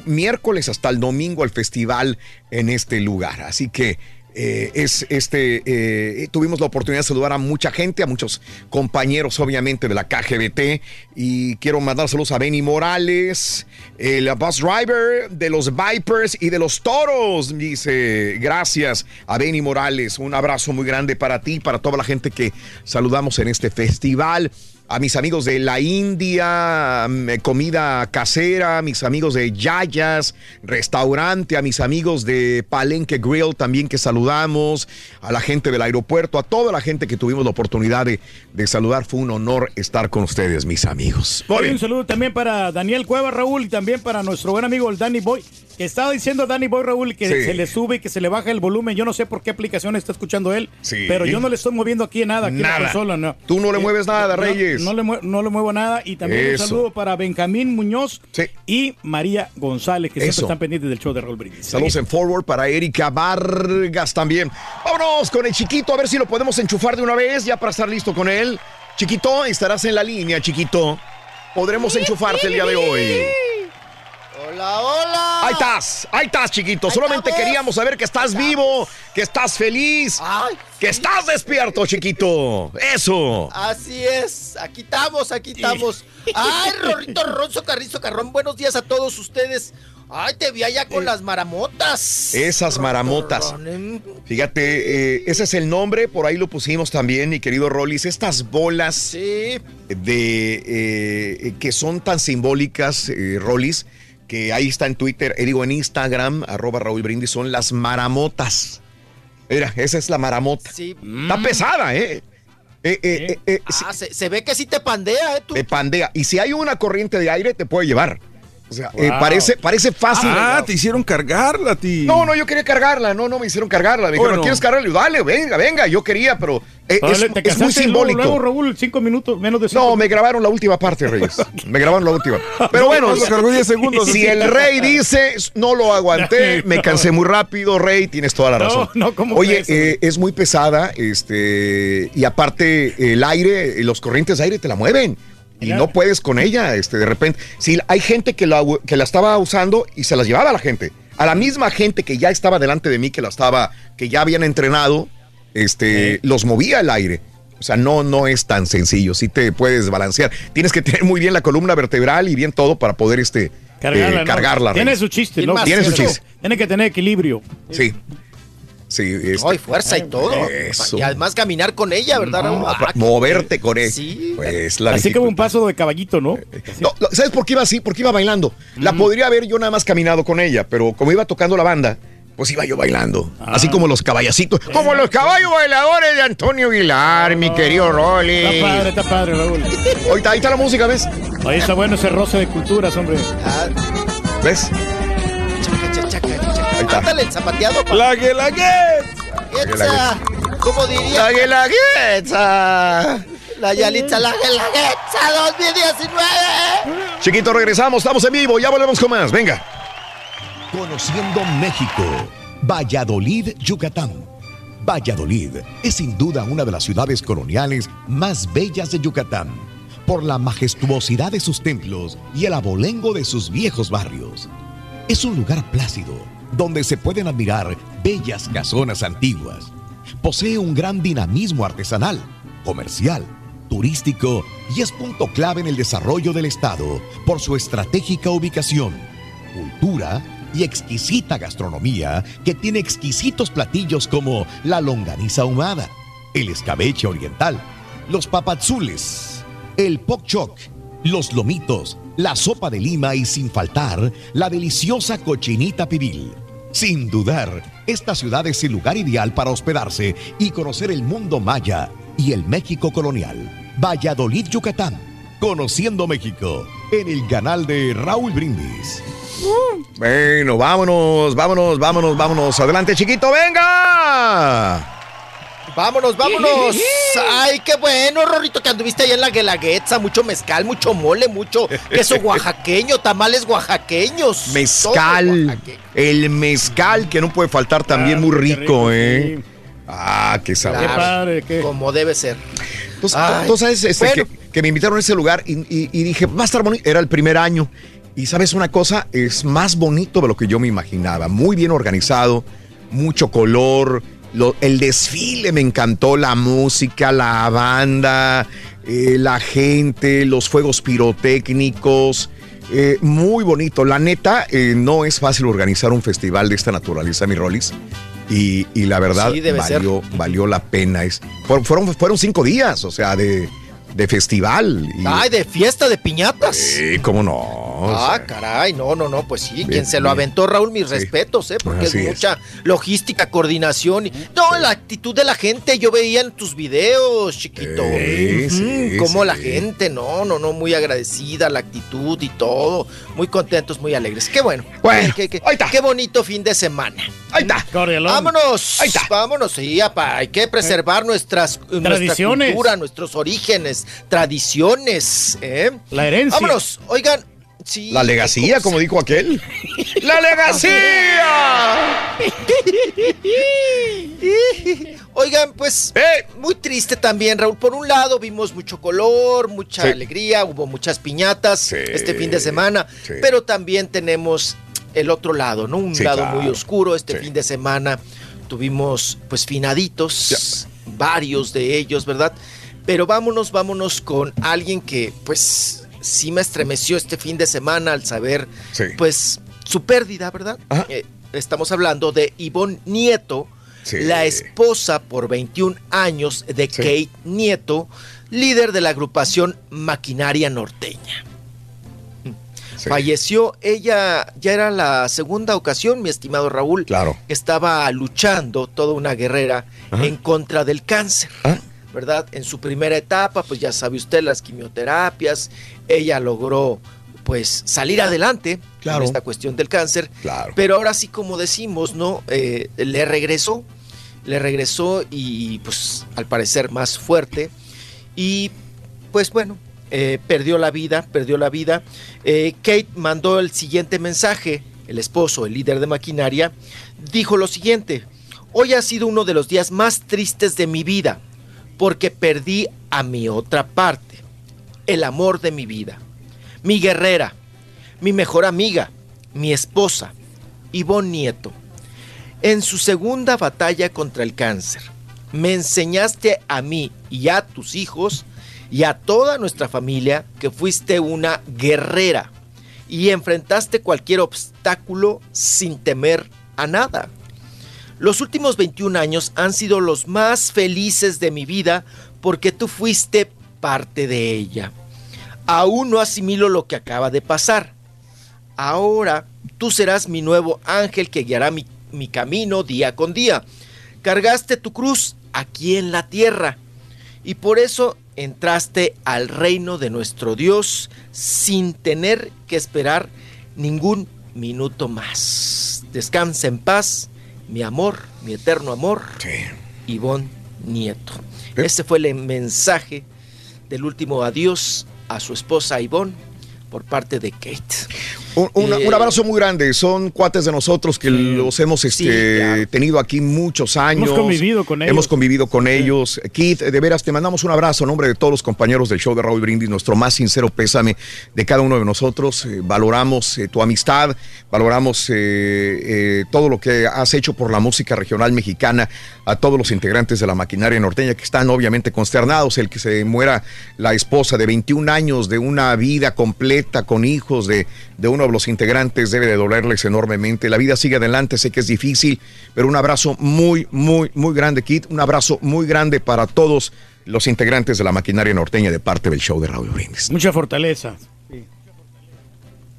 miércoles hasta el domingo al festival en este lugar. Así que eh, es este eh, tuvimos la oportunidad de saludar a mucha gente, a muchos compañeros, obviamente, de la KGBT. Y quiero mandar saludos a Benny Morales, el bus driver de los Vipers y de los Toros. Dice, gracias a Benny Morales. Un abrazo muy grande para ti, para toda la gente que saludamos en este festival a mis amigos de la India, mm, comida casera, a mis amigos de Yayas, restaurante, a mis amigos de Palenque Grill también que saludamos, a la gente del aeropuerto, a toda la gente que tuvimos la oportunidad de, de saludar. Fue un honor estar con ustedes, mis amigos. Muy Oye, bien. un saludo también para Daniel Cueva, Raúl, y también para nuestro buen amigo el Danny Boy, que estaba diciendo Danny Boy, Raúl, que Sí. se le sube y que se le baja el volumen. Yo no sé por qué aplicación está escuchando él, Sí. pero yo no le estoy moviendo aquí nada, aquí en Nada. la consola, no. Tú no le mueves nada, Reyes. No le, mue- no le muevo nada. Y también Eso. un saludo para Benjamín Muñoz y María González, que Eso. siempre están pendientes del show de Raúl Brindis. Saludos en forward para Erika Vargas también. Vámonos con el chiquito, a ver si lo podemos enchufar de una vez ya para estar listo con él. Chiquito, estarás en la línea, chiquito. Podremos enchufarte el día de hoy. Hola, hola. Ahí estás, ahí estás, chiquito. Solamente queríamos saber que estás vivo, que estás feliz, que estás despierto, chiquito. Eso. Así es, aquí estamos, aquí estamos. Ay, Rorrito Ronzo Carrizo Carrón, buenos días a todos ustedes. Ay, te vi allá con las maramotas. Esas maramotas. Fíjate, eh, ese es el nombre, por ahí lo pusimos también, mi querido Rollis. Estas bolas de eh, que son tan simbólicas, eh, Rollis, que ahí está en Twitter, eh, digo en Instagram, arroba Raúl Brindis, son las maramotas. Mira, esa es la maramota. Está pesada, ¿eh? Eh, eh, Ah, se, se ve que sí te pandea, ¿eh? Tú. te pandea. Y si hay una corriente de aire, te puede llevar. O sea, eh, parece, parece fácil. Ah, te hicieron cargarla ti. No, no, yo quería cargarla, no, no me hicieron cargarla. Me dijeron, Bueno. ¿quieres cargarla? Y yo, Dale, venga, venga, yo quería, pero eh, es, te es muy luego, simbólico. Luego, Raúl, cinco minutos, menos de cinco No, me grabaron la última parte, Reyes. Me grabaron la última. Pero bueno, Lo cargó 10 segundos. si el rey dice, no lo aguanté, me cansé muy rápido, rey, tienes toda la No, razón. no, ¿cómo Oye, eh, es muy pesada, este, y aparte el aire, los corrientes de aire te la mueven. Y no puedes con ella, este, de repente. Si hay gente que la, que la estaba usando y se las llevaba a la gente. A la misma gente que ya estaba delante de mí, que la estaba, que ya habían entrenado, este, los movía el aire. O sea, no, no es tan sencillo. Sí te puedes balancear. Tienes que tener muy bien la columna vertebral y bien todo para poder este, Cargarla, eh. Tiene su chiste, ¿no? Tiene su chiste. Tiene que tener equilibrio. Sí. Sí, este, Ay, fuerza y todo. Eso. Y además caminar con ella, ¿verdad? No, Ah, moverte con él. Pues la Así como un paso de caballito, ¿no? No, no, ¿Sabes por qué iba así? Porque iba bailando. La podría haber yo nada más caminado con ella, pero como iba tocando la banda, pues iba yo bailando. Así como los caballacitos. Como los caballos bailadores de Antonio Aguilar, mi querido Rolly. Está padre, está padre, Raúl. Ahorita, ahí está la música, ¿ves? Ahí está bueno ese roce de culturas, hombre. ¿Ves? Ándale, el zapateado. pa- La guelaguetza. Guetza. ¿Cómo diría? La guelaguetza. La Yalitza, la Guelaguetza 2019. Chiquito, regresamos, estamos en vivo, ya volvemos con más. Venga. Conociendo México, Valladolid, Yucatán. Valladolid es sin duda una de las ciudades coloniales más bellas de Yucatán, por la majestuosidad de sus templos y el abolengo de sus viejos barrios. Es un lugar plácido, donde se pueden admirar bellas casonas antiguas. Posee un gran dinamismo artesanal, comercial, turístico y es punto clave en el desarrollo del Estado por su estratégica ubicación, cultura y exquisita gastronomía que tiene exquisitos platillos como la longaniza ahumada, el escabeche oriental, los papazules, el poc los lomitos la sopa de lima y sin faltar, la deliciosa cochinita pibil. Sin dudar, esta ciudad es el lugar ideal para hospedarse y conocer el mundo maya y el México colonial. Valladolid, Yucatán. Conociendo México en el canal de Raúl Brindis. Bueno, vámonos, vámonos, vámonos, vámonos. Adelante, chiquito, venga. Vámonos, vámonos. Ay, qué bueno, Rorrito, que anduviste ahí en la Guelaguetza. Mucho mezcal, mucho mole, mucho queso oaxaqueño, tamales oaxaqueños. Mezcal. El mezcal que no puede faltar también muy rico, ¿eh? Ah, qué sabor. Claro, Como debe ser. Entonces, tú sabes este, bueno. que, que me invitaron a ese lugar y, y- y dije, va a estar bonito. Era el primer año. Y sabes una cosa, es más bonito de lo que yo me imaginaba. Muy bien organizado, mucho color. Lo- el desfile me encantó, la música, la banda, eh, la gente, los fuegos pirotécnicos. eh, muy bonito. La neta, eh, no es fácil organizar un festival de esta naturaleza, mi Rolis. Y, y la verdad, Sí, valió, valió la pena. Es, fueron, fueron cinco días, o sea, de, de festival. Y, Ay, de fiesta de piñatas. Sí, cómo no. o Ah, sea, caray, no, no, no, pues sí, Bien, quien se lo aventó, Raúl, mis respetos, ¿eh? Porque Así es es. mucha logística, coordinación. y- No, la actitud de la gente, yo veía en tus videos, chiquito. Sí, sí. la gente, no, no, no, muy agradecida, la actitud y todo. Muy contentos, muy alegres. Qué bueno. Bueno, qué, qué- qué bonito fin de semana. Ahí está. Vámonos. Ahí está. Vámonos, sí, apa, hay que preservar nuestras nuestra Tradiciones. cultura, nuestros orígenes, tradiciones, ¿eh? La herencia. Vámonos, oigan. Sí, La legacía, como dijo aquel. ¡La legacía! Oigan, pues muy triste también, Raúl. Por un lado vimos mucho color, mucha Sí. alegría, hubo muchas piñatas este fin de semana, pero también tenemos el otro lado, ¿no? Un Sí, lado claro. muy oscuro. Este fin de semana tuvimos pues finaditos, varios de ellos, ¿verdad? Pero vámonos, vámonos con alguien que pues sí me estremeció este fin de semana al saber Sí. pues su pérdida, ¿verdad? Eh, estamos hablando de Ivonne Nieto, Sí. la esposa por 21 años de Kate Nieto, líder de la agrupación Maquinaria Norteña. Falleció ella, ya era la segunda ocasión, mi estimado Raúl, Claro. que estaba luchando, toda una guerrera, Ajá. en contra del cáncer. Ah. ¿Verdad? En su primera etapa, pues ya sabe usted, las quimioterapias, ella logró pues salir adelante Claro. en esta cuestión del cáncer. Claro. Pero ahora sí, como decimos, ¿no? Eh, le regresó, le regresó y pues al parecer más fuerte. Y pues bueno, eh, perdió la vida, perdió la vida. Eh, Kate mandó el siguiente mensaje, el esposo, el líder de maquinaria, dijo lo siguiente, hoy ha sido uno de los días más tristes de mi vida, porque perdí a mi otra parte, el amor de mi vida, mi guerrera, mi mejor amiga, mi esposa, Ivonne Nieto. En su segunda batalla contra el cáncer, me enseñaste a mí y a tus hijos y a toda nuestra familia que fuiste una guerrera y enfrentaste cualquier obstáculo sin temer a nada. Los últimos 21 años han sido los más felices de mi vida porque tú fuiste parte de ella. Aún no asimilo lo que acaba de pasar. Ahora tú serás mi nuevo ángel que guiará mi, mi camino día con día. Cargaste tu cruz aquí en la tierra y por eso entraste al reino de nuestro Dios sin tener que esperar ningún minuto más. Descansa en paz, mi amor, mi eterno amor, Ivonne Nieto. Ese fue el mensaje del último adiós a su esposa Ivonne por parte de Kate. Un, un- Eh, un abrazo muy grande. Son cuates de nosotros que los hemos este, tenido aquí muchos años. Hemos convivido con ellos. Hemos convivido con ellos. Keith, de veras, te mandamos un abrazo a nombre de todos los compañeros del show de Raúl Brindis. Nuestro más sincero pésame de cada uno de nosotros. Eh, valoramos eh, tu amistad, valoramos todo lo que has hecho por la música regional mexicana, a todos los integrantes de la maquinaria norteña que están obviamente consternados. El que se muera la esposa de 21 años, de una vida completa con hijos, de, de uno de los integrantes, debe de dolerles enormemente. La vida sigue adelante, sé que es difícil, pero un abrazo muy, muy, muy grande, Kit. Un abrazo muy grande para todos los integrantes de la maquinaria norteña de parte del show de Raúl Brindis. Mucha fortaleza.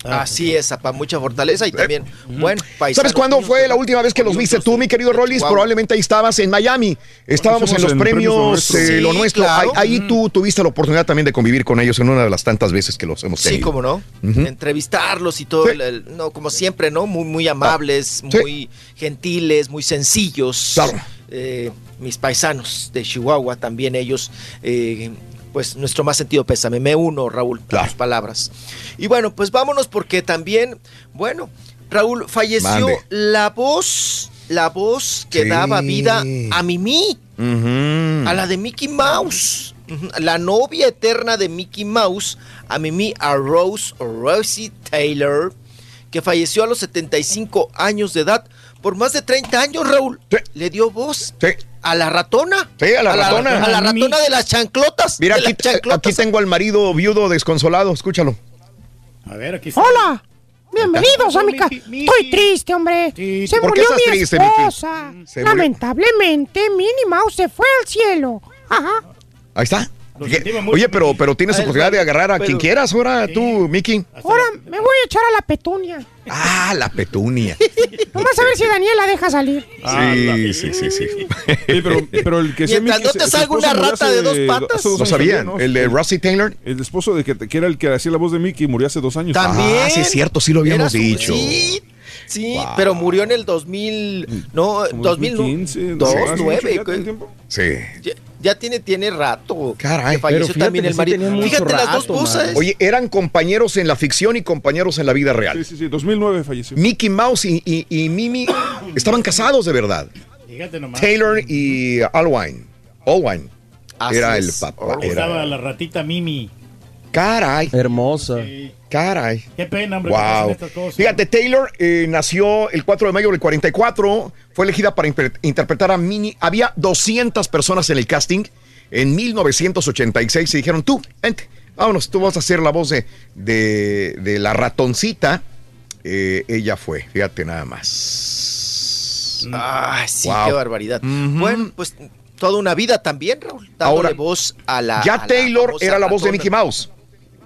Así es, papá, mucha fortaleza y también, bueno, paisano. ¿Sabes cuándo fue la última vez que los viste tú, mi querido Rollis? Wow. Probablemente ahí estabas en Miami. Estábamos en los en premios Premios Lo eh, Nuestro. Lo Sí, Nuestro. claro. Ahí, ahí tú tuviste la oportunidad también de convivir con ellos en una de las tantas veces que los hemos Sí, tenido. como no. Ujú. Entrevistarlos y todo, Sí. el- el- no, como siempre, ¿no? Muy, muy amables, Sí. muy gentiles, muy sencillos. Claro. Eh, mis paisanos de Chihuahua, también ellos, eh, pues nuestro más sentido pésame. Me uno, Raúl, a tus palabras. Y bueno, pues vámonos porque también, bueno, Raúl, falleció Mande. la voz, la voz que Sí. daba vida a Mimi a la de Mickey Mouse. La novia eterna de Mickey Mouse, a Mimi, a Rose Rosie Taylor, que falleció a los 75 años de edad. Por más de 30 años, Raúl, le dio voz Sí. A la ratona. Sí, a la ratona. a la ratona de las chanclotas. Mira, aquí, las chanclotas. aquí tengo al marido viudo desconsolado. Escúchalo. A ver, aquí está. Hola. Bienvenidos a mi casa. Estoy triste, hombre. Se ¿Por qué murió estás mi triste, Mickey? esposa. Se. Lamentablemente, Minnie Mouse se fue al cielo. Ajá. Ahí está. Oye, pero, pero tienes posibilidad de agarrar a pero- quien quieras ahora, tú, Mickey. Ahora me voy a echar a la petunia. Ah, la petunia. Vamos a ver si Daniel la deja salir. Ah, Sí, sí, sí, sí. Oye, pero, pero el que sea Mientras Mickey, no te su- su salga una rata de dos patas. ¿No sabían? El de Rusty Taylor. El esposo de que, que era el que hacía la voz de Mickey murió hace dos años. También. Ah, sí, es cierto, sí lo Era habíamos su- dicho. Sí, sí, pero murió en el 2000, no, Como 2015, 2015, no, hace mucho, 2009. ya tiene tiempo. Sí. Ya, tiene, tiene rato. Caray, que falleció pero fíjate también que el sí marido. Fíjate las dos cosas. man. Oye, eran compañeros en la ficción y compañeros en la vida real. Sí, sí, sí, 2009 falleció. Mickey Mouse y, y- y Mimi estaban casados de verdad. Fíjate nomás. Taylor y Alwine. Alwine. Así Era el papá. Estaba Era... la ratita Mimi. Caray, Hermosa. Caray. Qué pena, hombre, Wow. estas cosas. Fíjate, Taylor eh, nació el 4 de mayo del 44, fue elegida para interpretar a Minnie. Había 200 personas en el casting. En 1986 se dijeron, tú, vente, vámonos, tú vas a hacer la voz de, de, de la ratoncita. Eh, ella fue, fíjate nada más. Ay, sí, Wow. qué barbaridad. Bueno, pues toda una vida también, Raúl. Dándole Ahora, voz a la. ya a Taylor era la voz de. Mickey Mouse.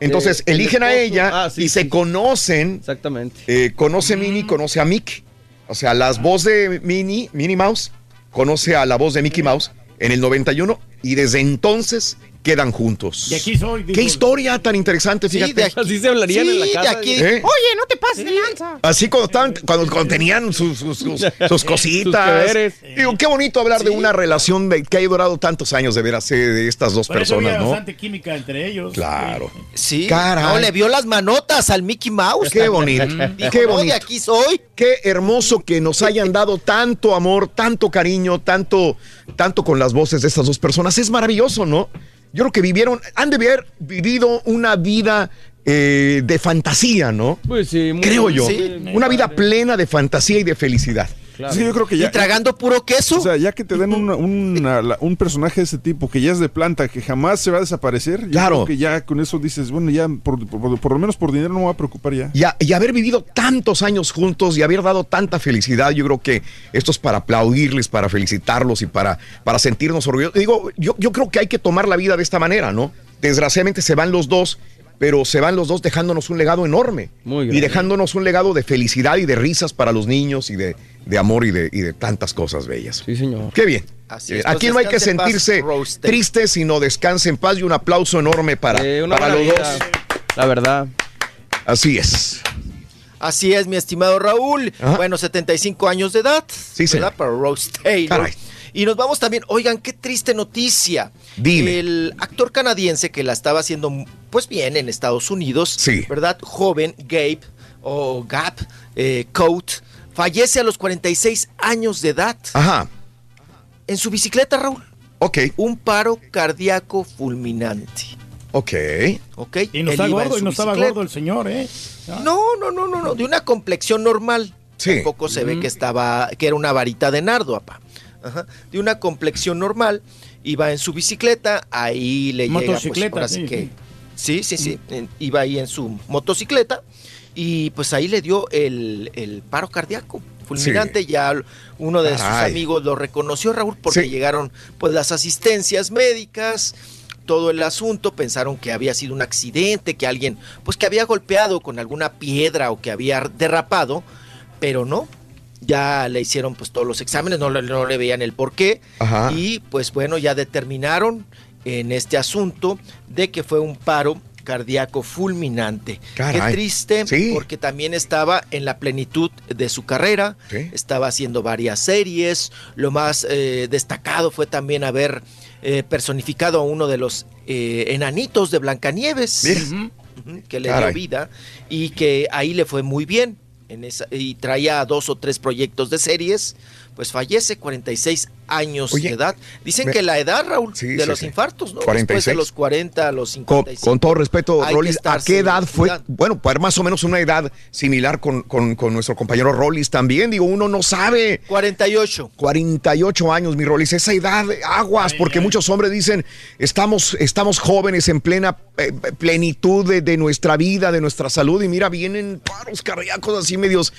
Entonces el eligen a ella Ah, sí, y sí, se conocen. Exactamente. Eh, conoce Minnie, conoce a Mick. O sea, las voz de Minnie, Minnie Mouse, conoce a la voz de Mickey Mouse en el 91 y desde entonces quedan juntos. Y aquí soy, digo. Qué historia tan interesante, Sí, fíjate. de aquí. Así se hablarían Sí, en la de casa. aquí. ¿Eh? Oye, no te pases de lanza. Así cuando, estaban, cuando, cuando tenían sus, sus, sus- sus cositas. Digo, qué bonito hablar de una relación de, que ha durado tantos años de veras eh, de estas dos Por eso había personas, ¿no? bastante química entre ellos. Claro. Sí. Caray. No, le vio las manotas al Mickey Mouse. Qué bonito, Dijo, qué "No, bonito. de aquí soy. Qué hermoso que nos hayan dado tanto amor, tanto cariño, tanto, tanto con las voces de estas dos personas. Es maravilloso, ¿no? Yo creo que vivieron, han de haber vivido una vida eh, de fantasía, ¿no? Pues sí, muy- Creo yo. Sí. Una vida plena de fantasía y de felicidad. Claro. Sí, yo creo que ya. Y tragando puro queso. O sea, ya que te den una- una- un personaje de ese tipo que ya es de planta, que jamás se va a desaparecer, yo Claro. creo que ya con eso dices, bueno, ya por, por- por lo menos por dinero no me voy a preocupar ya. Y, a- y haber vivido tantos años juntos y haber dado tanta felicidad, yo creo que esto es para aplaudirles, para felicitarlos y para, para sentirnos orgullosos. Digo, yo, yo creo que hay que tomar la vida de esta manera, ¿no? Desgraciadamente se van los dos, pero se van los dos dejándonos un legado enorme. Muy y dejándonos un legado de felicidad y de risas para los niños y de, de amor y de, y de tantas cosas bellas. Sí, señor. Qué bien. Así Eh, es, pues Aquí no hay que paz, sentirse triste, sino descanse en paz y un aplauso enorme para, Eh, para los dos. La verdad. Así es. Así es, mi estimado Raúl. Ajá. Bueno, 75 años de edad. Sí, señor. ¿verdad? Para Rose Taylor. Caray. Y nos vamos también, oigan, qué triste noticia. Dime. El actor canadiense que la estaba haciendo pues bien en Estados Unidos, Sí. ¿verdad? Joven, Gabe o Gap, eh, Coat, fallece a los 46 años de edad Ajá. en su bicicleta, Raúl. Ok, Un paro cardíaco fulminante. ok. ¿Ok? Y no está gordo, y estaba gordo el señor, ¿eh? No, no, no, no, no, de una complexión normal. Sí. Tampoco se ve que estaba, que era una varita de nardo, apá. Ajá. De una complexión normal, iba en su bicicleta, ahí le llega, pues, Motocicleta, sí sí, que, sí, sí, sí, en- iba ahí en su motocicleta y pues ahí le dio el, el paro cardíaco fulminante. Ya uno de sus amigos lo reconoció, Raúl, porque Sí. llegaron pues las asistencias médicas, todo el asunto, pensaron que había sido un accidente, que alguien, pues que había golpeado con alguna piedra o que había derrapado, pero no. Ya le hicieron pues todos los exámenes, no, le- no le veían el por qué. Ajá. Y pues bueno, ya determinaron en este asunto de que fue un paro cardíaco fulminante. Caray. Qué triste, Sí. porque también estaba en la plenitud de su carrera, estaba haciendo varias series, lo más eh, destacado fue también haber eh, personificado a uno de los eh, enanitos de Blancanieves, que le Caray. dio vida y que ahí le fue muy bien. En esa, y traía dos o tres proyectos de series, pues fallece 46 años Oye, de edad. Dicen me- que la edad, Raúl, de sí, los sí. infartos, ¿no? Después 46. de los 40 a los Con, 55. con todo respeto, Rollis, ¿a qué edad fue? Bueno, pues más o menos una edad similar con, con- con nuestro compañero Rollis también. Digo, uno no sabe. 48. 48 años, mi Rollis. Esa edad, aguas, porque muchos hombres dicen, estamos, estamos jóvenes en plena eh, plenitud de, de nuestra vida, de nuestra salud, y mira, vienen paros cardíacos así medios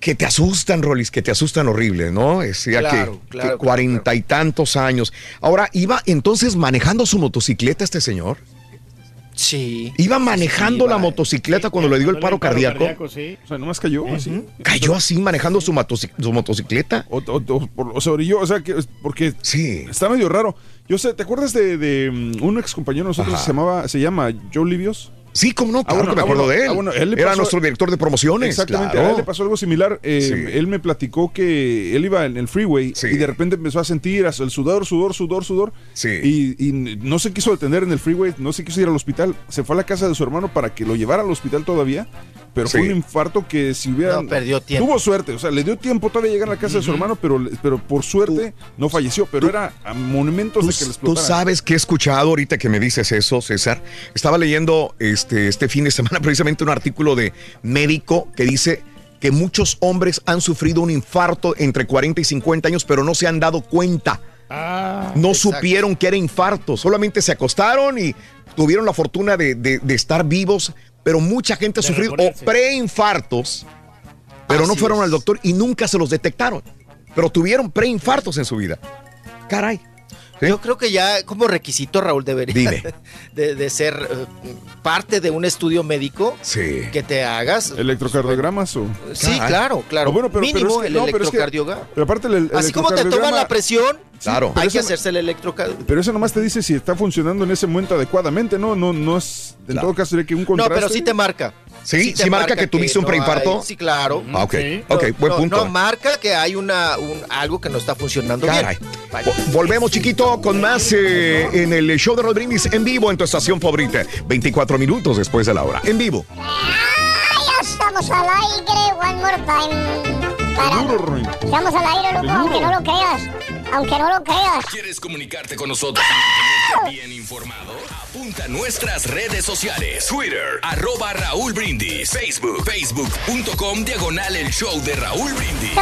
que te asustan, Rollis, que te asustan horrible, ¿no? Es ya Claro, que- claro, que cuarenta y tantos años. Ahora, ¿iba entonces manejando su motocicleta este señor? Sí. Iba manejando la motocicleta cuando le dio el paro cardíaco. sí. O sea, nomás cayó así. ¿Cayó así manejando su, motoci- su motocicleta? O, o- o- por- o se orilló, o sea, que, porque sí. está medio raro. Yo sé, ¿te acuerdas de, de, mm, un ex compañero de nosotros Ajá. que se llamaba, se llama Joe Livios? Sí, cómo no, claro bueno, que me ah, acuerdo bueno, de él. ah, bueno, él Era nuestro director de promociones. Exactamente, claro. a él le pasó algo similar. Eh, Sí. Él me platicó que él iba en el freeway y de repente empezó a sentir el sudor, sudor, sudor, sudor. Y, y no se quiso detener en el freeway, no se quiso ir al hospital. Se fue a la casa de su hermano para que lo llevara al hospital todavía. Pero fue Sí. un infarto que si hubiera... No, perdió tiempo. Tuvo suerte, o sea, le dio tiempo todavía llegar a la casa de su hermano, pero, pero por suerte no falleció. Pero era a monumentos de que le Tú explotara. sabes que he escuchado ahorita que me dices eso, César. Estaba leyendo este, este fin de semana precisamente un artículo de médico que dice que muchos hombres han sufrido un infarto entre 40 y 50 años, pero no se han dado cuenta. no supieron que era infarto, solamente se acostaron y tuvieron la fortuna de, de- de estar vivos, pero mucha gente ha De sufrido o preinfartos, pero no fueron es. al doctor y nunca se los detectaron, pero tuvieron preinfartos en su vida. Caray. Yo creo que ya como requisito, Raúl, debería Dime. De, de ser eh, parte de un estudio médico Sí. que te hagas. ¿Electrocardiogramas o...? Sí, claro, claro. Bueno, pero- pero Mínimo es que- el no, pero es que- electrocardiograma. Aparte el, el Así como te toman la presión, Claro. hay que hacerse el electrocardiograma. Pero eso nomás te dice si está funcionando en ese momento adecuadamente, ¿no? No, no es. En todo caso, sería que un No, contraste. pero sí te marca. Sí, te sí marca que tuviste un no preinfarto. hay- sí, claro. Ah, ok, Sí. ok, No, buen no, punto. No marca que hay una, un, algo que no está funcionando Caray. bien. Vaya. Vo- Volvemos, chiquito, con más eh, en el show de Roll Brindis en vivo en tu estación favorita. 24 minutos después de la hora. En vivo. Ya estamos al aire, one more time. Para- Estamos al aire, loco, aunque no lo creas. Aunque no lo creas. ¿Quieres comunicarte con nosotros bien informado? Apunta a nuestras redes sociales. Twitter, arroba Raúl Brindis. Facebook, facebook.com, diagonal el show de Raúl Brindis.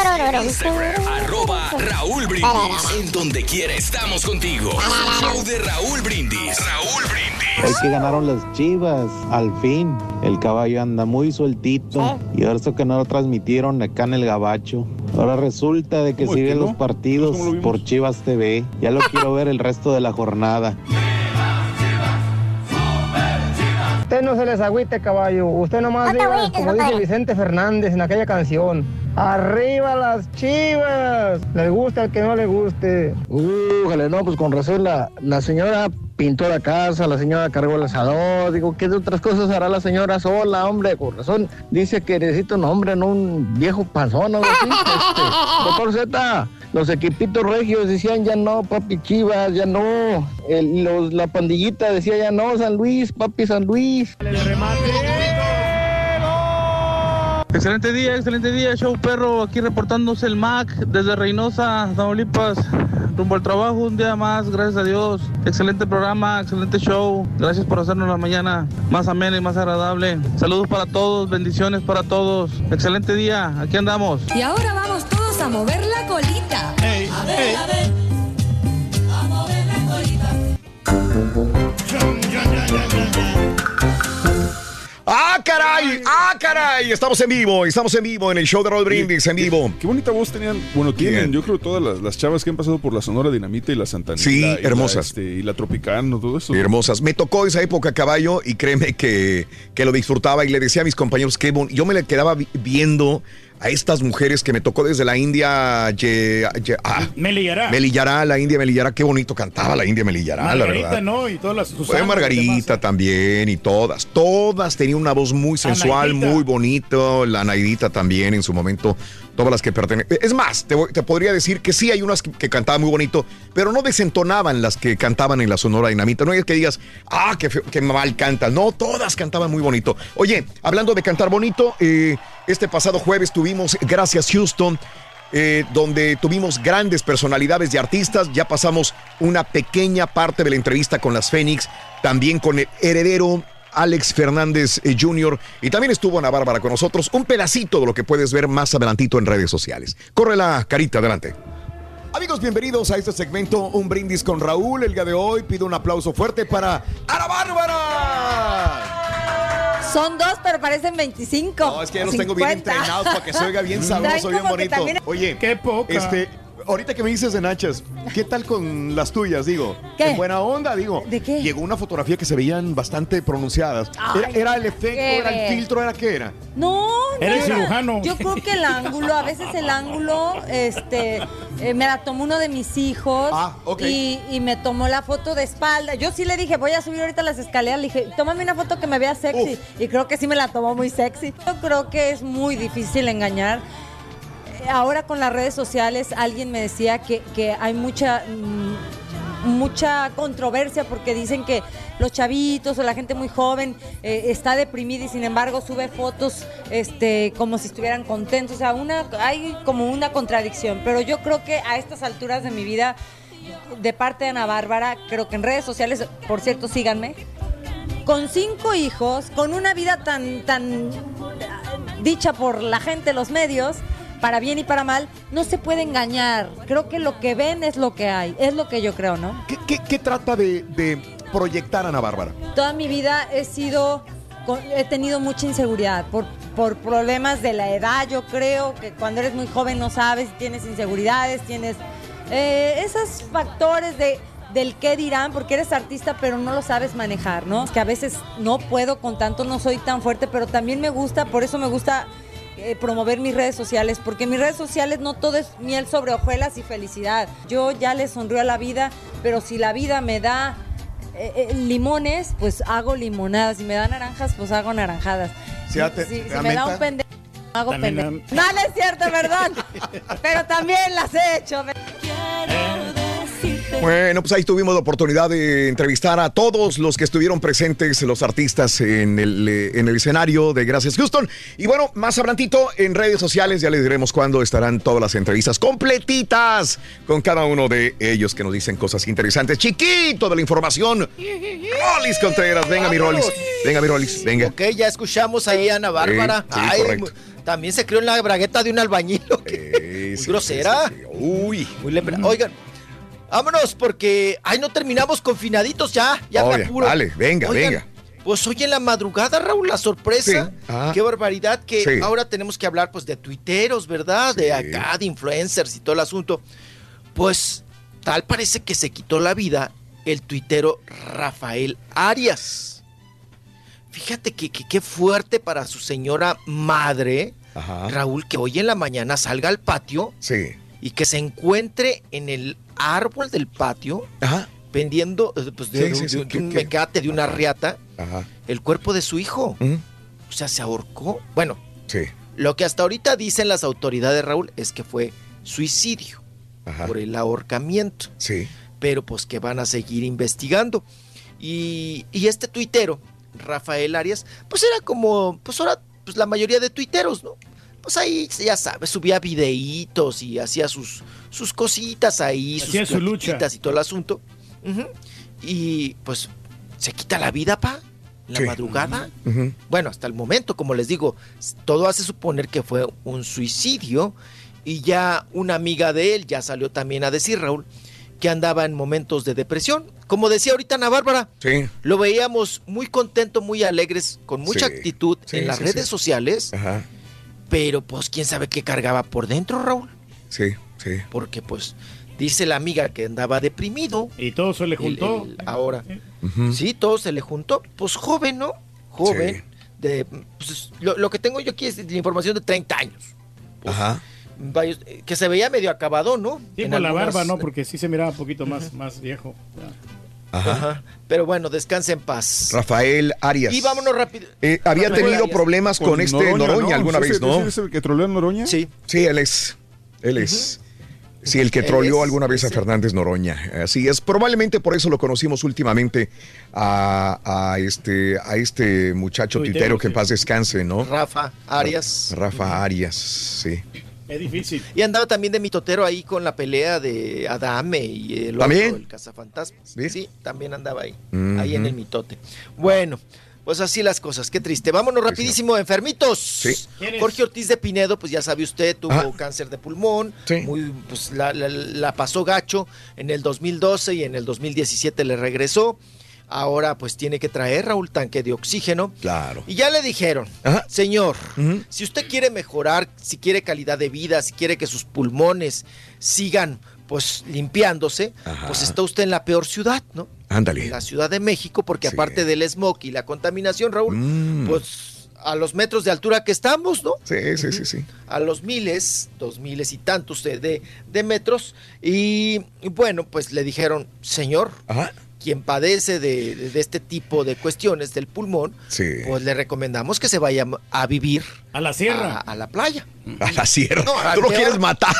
Instagram, arroba Raúl Brindis. En donde quiera estamos contigo. El show de Raúl Brindis. Raúl Brindis. Hoy que ganaron las chivas, al fin. El caballo anda muy sueltito. Y ahora eso que no lo transmitieron acá en el gabacho. Ahora resulta de que ¿Cómo es que siguen no? los partidos por Chivas TV. Ya lo quiero ver el resto de la jornada. Usted no se les agüite, caballo. Usted nomás No diga, agüites, como dice. Vicente Fernández en aquella canción. ¡Arriba las chivas! Les gusta al que no le guste. Újale, no, pues con razón la, la señora pintó la casa, la señora cargó el asador, digo, ¿qué de otras cosas hará la señora sola, hombre? Con razón, dice que necesita un hombre, no un viejo panzón algo así. Este, doctor Z, los equipitos regios decían ya no, papi Chivas, ya no. El- los- la pandillita decía ya no, San Luis, papi San Luis. Excelente día, excelente día, show perro, aquí reportándose el Mac desde Reynosa, Tamaulipas, rumbo al trabajo un día más, gracias a Dios. Excelente programa, excelente show, gracias por hacernos la mañana más amena y más agradable. Saludos para todos, bendiciones para todos, excelente día, aquí andamos. Y ahora vamos todos a mover la colita. a ver, a ver. A mover la colita. ¡Ah, caray! ¡Ah, caray! Estamos en vivo, estamos en vivo en el show de Roll Brindis, en vivo. Qué bonita voz tenían, bueno, tienen, Bien. yo creo, todas las, las chavas que han pasado por la Sonora Dinamita y la Santanita. Sí, y la- hermosas. este, y la Tropicano, todo eso. Hermosas. Me tocó esa época caballo y créeme que, que lo disfrutaba y le decía a mis compañeros que bon- yo me le quedaba vi- viendo a estas mujeres que me tocó desde la India. Ye- ye- ah, Melillará. Melillará, la India Melillará, qué bonito cantaba la India Melillará, la Margarita, verdad. ¿no? Y todas las Fue Margarita también y todas, todas tenían una voz muy sensual, Anaidita. muy bonito, la Naidita también en su momento, todas las que pertenecen. Es más, te, podría decir que sí hay unas que, que cantaban muy bonito, pero no desentonaban las que cantaban en la Sonora Dinamita. No es que digas, ah, que, que mal cantan. No, todas cantaban muy bonito. Oye, hablando de cantar bonito, eh, este pasado jueves tuvimos, gracias Houston, eh, donde tuvimos grandes personalidades y artistas. Ya pasamos una pequeña parte de la entrevista con las Fénix, también con el heredero Alex Fernández eh, Jr. y también estuvo Ana Bárbara con nosotros. Un pedacito de lo que puedes ver más adelantito en redes sociales. Corre la carita, adelante. Amigos, bienvenidos a este segmento Un Brindis con Raúl. El día de hoy pido un aplauso fuerte para Ana Bárbara. Son dos, pero parecen 25. No, es que ya los tengo bien 50. entrenados para que se oiga bien sabroso, bien bonito. también- Oye, Qué poca. este, ahorita que me dices de Nachas, ¿qué tal con las tuyas? Digo, ¿Qué? en buena onda, digo. ¿De qué? Llegó una fotografía que se veían bastante pronunciadas. Ay, ¿Era, era el efecto, era el filtro, era qué era? No, Era el cirujano. Yo creo que el ángulo, a veces el ángulo, este, eh, me la tomó uno de mis hijos Ah, ok. y, y me tomó la foto de espalda. Yo sí le dije, voy a subir ahorita las escaleras. Le dije, tómame una foto que me vea sexy. Y creo que sí me la tomó muy sexy. Yo creo que es muy difícil engañar. Eh, Ahora con las redes sociales, alguien me decía que, que hay mucha. mm, mucha controversia porque dicen que los chavitos o la gente muy joven eh, está deprimida y sin embargo sube fotos este como si estuvieran contentos. O sea, una, hay como una contradicción. Pero yo creo que a estas alturas de mi vida, de parte de Ana Bárbara, creo que en redes sociales, por cierto, síganme, con cinco hijos, con una vida tan, tan dicha por la gente, los medios, para bien y para mal, no se puede engañar. Creo que lo que ven es lo que hay, es lo que yo creo, ¿no? ¿Qué, qué- qué trata de, de proyectar Ana Bárbara? Toda mi vida he sido, he tenido mucha inseguridad por, por problemas de la edad, yo creo que cuando eres muy joven no sabes, tienes inseguridades, tienes eh, esos factores de del qué dirán, porque eres artista pero no lo sabes manejar, ¿no? Que a veces no puedo con tanto, no soy tan fuerte, pero también me gusta, por eso me gusta eh, promover mis redes sociales, porque mis redes sociales no todo es miel sobre hojuelas y felicidad. Yo ya le sonrío a la vida, pero si la vida me da eh, eh, limones, pues hago limonadas. Si me da naranjas, pues hago naranjadas. Si te- si te si da me da un pendejo, hago pendejo. No, no es cierto, perdón. pero también las he hecho. Bueno, pues ahí tuvimos la oportunidad de entrevistar a todos los que estuvieron presentes, los artistas en el, eh, en el escenario de Gracias Houston. Y bueno, más adelantito en redes sociales ya les diremos cuándo estarán todas las entrevistas completitas con cada uno de ellos que nos dicen cosas interesantes. Chiquito de la información. Rolis Contreras, venga mi Rolis. Venga mi Rolis, venga. Ok, ya escuchamos ahí a Ana Bárbara. Sí, sí, Ay, correcto. también se crió en la bragueta de un albañil. ¿o qué? Muy grosera. Uy. Muy Oigan, vámonos porque ay no terminamos confinaditos ya. Ya me Oye, apuro. dale, venga, Oigan, venga. Pues hoy en la madrugada, Raúl, la sorpresa. Sí. Qué barbaridad que Sí. ahora tenemos que hablar pues de tuiteros, ¿verdad? De acá, de influencers y todo el asunto. Pues tal parece que se quitó la vida el tuitero Rafael Arias. Fíjate que qué fuerte para su señora madre, Raúl, que hoy en la mañana salga al patio Sí. y que se encuentre en el árbol del patio vendiendo eh, pues, de, Sí, sí, de- sí, de ¿qué- un mecate, de una riata, Ajá. el cuerpo de su hijo. ¿Mm? O sea, se ahorcó. Bueno, Sí. lo que hasta ahorita dicen las autoridades, Raúl, es que fue suicidio por el ahorcamiento. Sí. Pero pues que van a seguir investigando. Y, y este tuitero, Rafael Arias, pues era como, pues ahora, pues la mayoría de tuiteros, ¿no? Pues ahí, ya sabes, subía videitos y hacía sus, sus cositas ahí, Hacía sus su lucha. y todo el asunto. Y pues se quita la vida, pa, la Sí. madrugada. Bueno, hasta el momento, como les digo, todo hace suponer que fue un suicidio y ya una amiga de él ya salió también a decir, Raúl, que andaba en momentos de depresión. Como decía ahorita Ana Bárbara, Sí. lo veíamos muy contento, muy alegres, con mucha Sí. actitud Sí, en las sí, redes sí. sociales, Ajá. Pero pues quién sabe qué cargaba por dentro, Raúl. Sí, sí. Porque pues dice la amiga que andaba deprimido. Y todo se le juntó. ahora. Sí, todo se le juntó. Pues joven, ¿no? Joven. De, pues, lo, lo que tengo yo aquí es la información de 30 años. Ajá. Varios- eh, que se veía medio acabado, ¿no? Sí, En por la barba, ¿no? Porque sí se miraba un poquito más, más viejo. Ajá. Pero bueno, descanse en paz. Rafael Arias. Y vámonos rápido. Eh, había Rafael tenido Arias. problemas con, este Noroña, alguna ¿Sí vez, ese- ¿no? es el que troleó a Noroña? Sí. Sí, él es. Él es. Sí, el que troleó alguna vez a Fernández Noroña. Así es. Probablemente por eso lo conocimos últimamente a, a este, a este muchacho Tuitero, que en sí. paz descanse, ¿no? Rafa Arias. Rafa Arias, sí. Es difícil. Y andaba también de mitotero ahí con la pelea de Adame y el ¿También? otro, el cazafantasmas. Sí, también andaba ahí. Ahí en el mitote. Bueno, pues así las cosas. Qué triste. Vámonos rapidísimo, enfermitos. Jorge Ortiz de Pinedo, pues ya sabe usted, tuvo cáncer de pulmón. Muy, pues la, la- la pasó gacho en el 2012 y en el 2017 le regresó. Ahora pues tiene que traer Raúl tanque de oxígeno. Claro. Y ya le dijeron, señor, si usted quiere mejorar, si quiere calidad de vida, si quiere que sus pulmones sigan pues limpiándose, pues está usted en la peor ciudad, ¿no? Ándale. En la Ciudad de México, porque aparte del smog y la contaminación, Raúl, Mm. pues a los metros de altura que estamos, ¿no? Sí, sí, sí, sí. a los miles, dos miles y tantos de, de- de metros. Y, y bueno, pues le dijeron, señor, quien padece de, este tipo de cuestiones del pulmón, Sí. pues le recomendamos que se vaya a vivir a la sierra, a, a la playa. A la sierra. No, Tú lo quieres matar.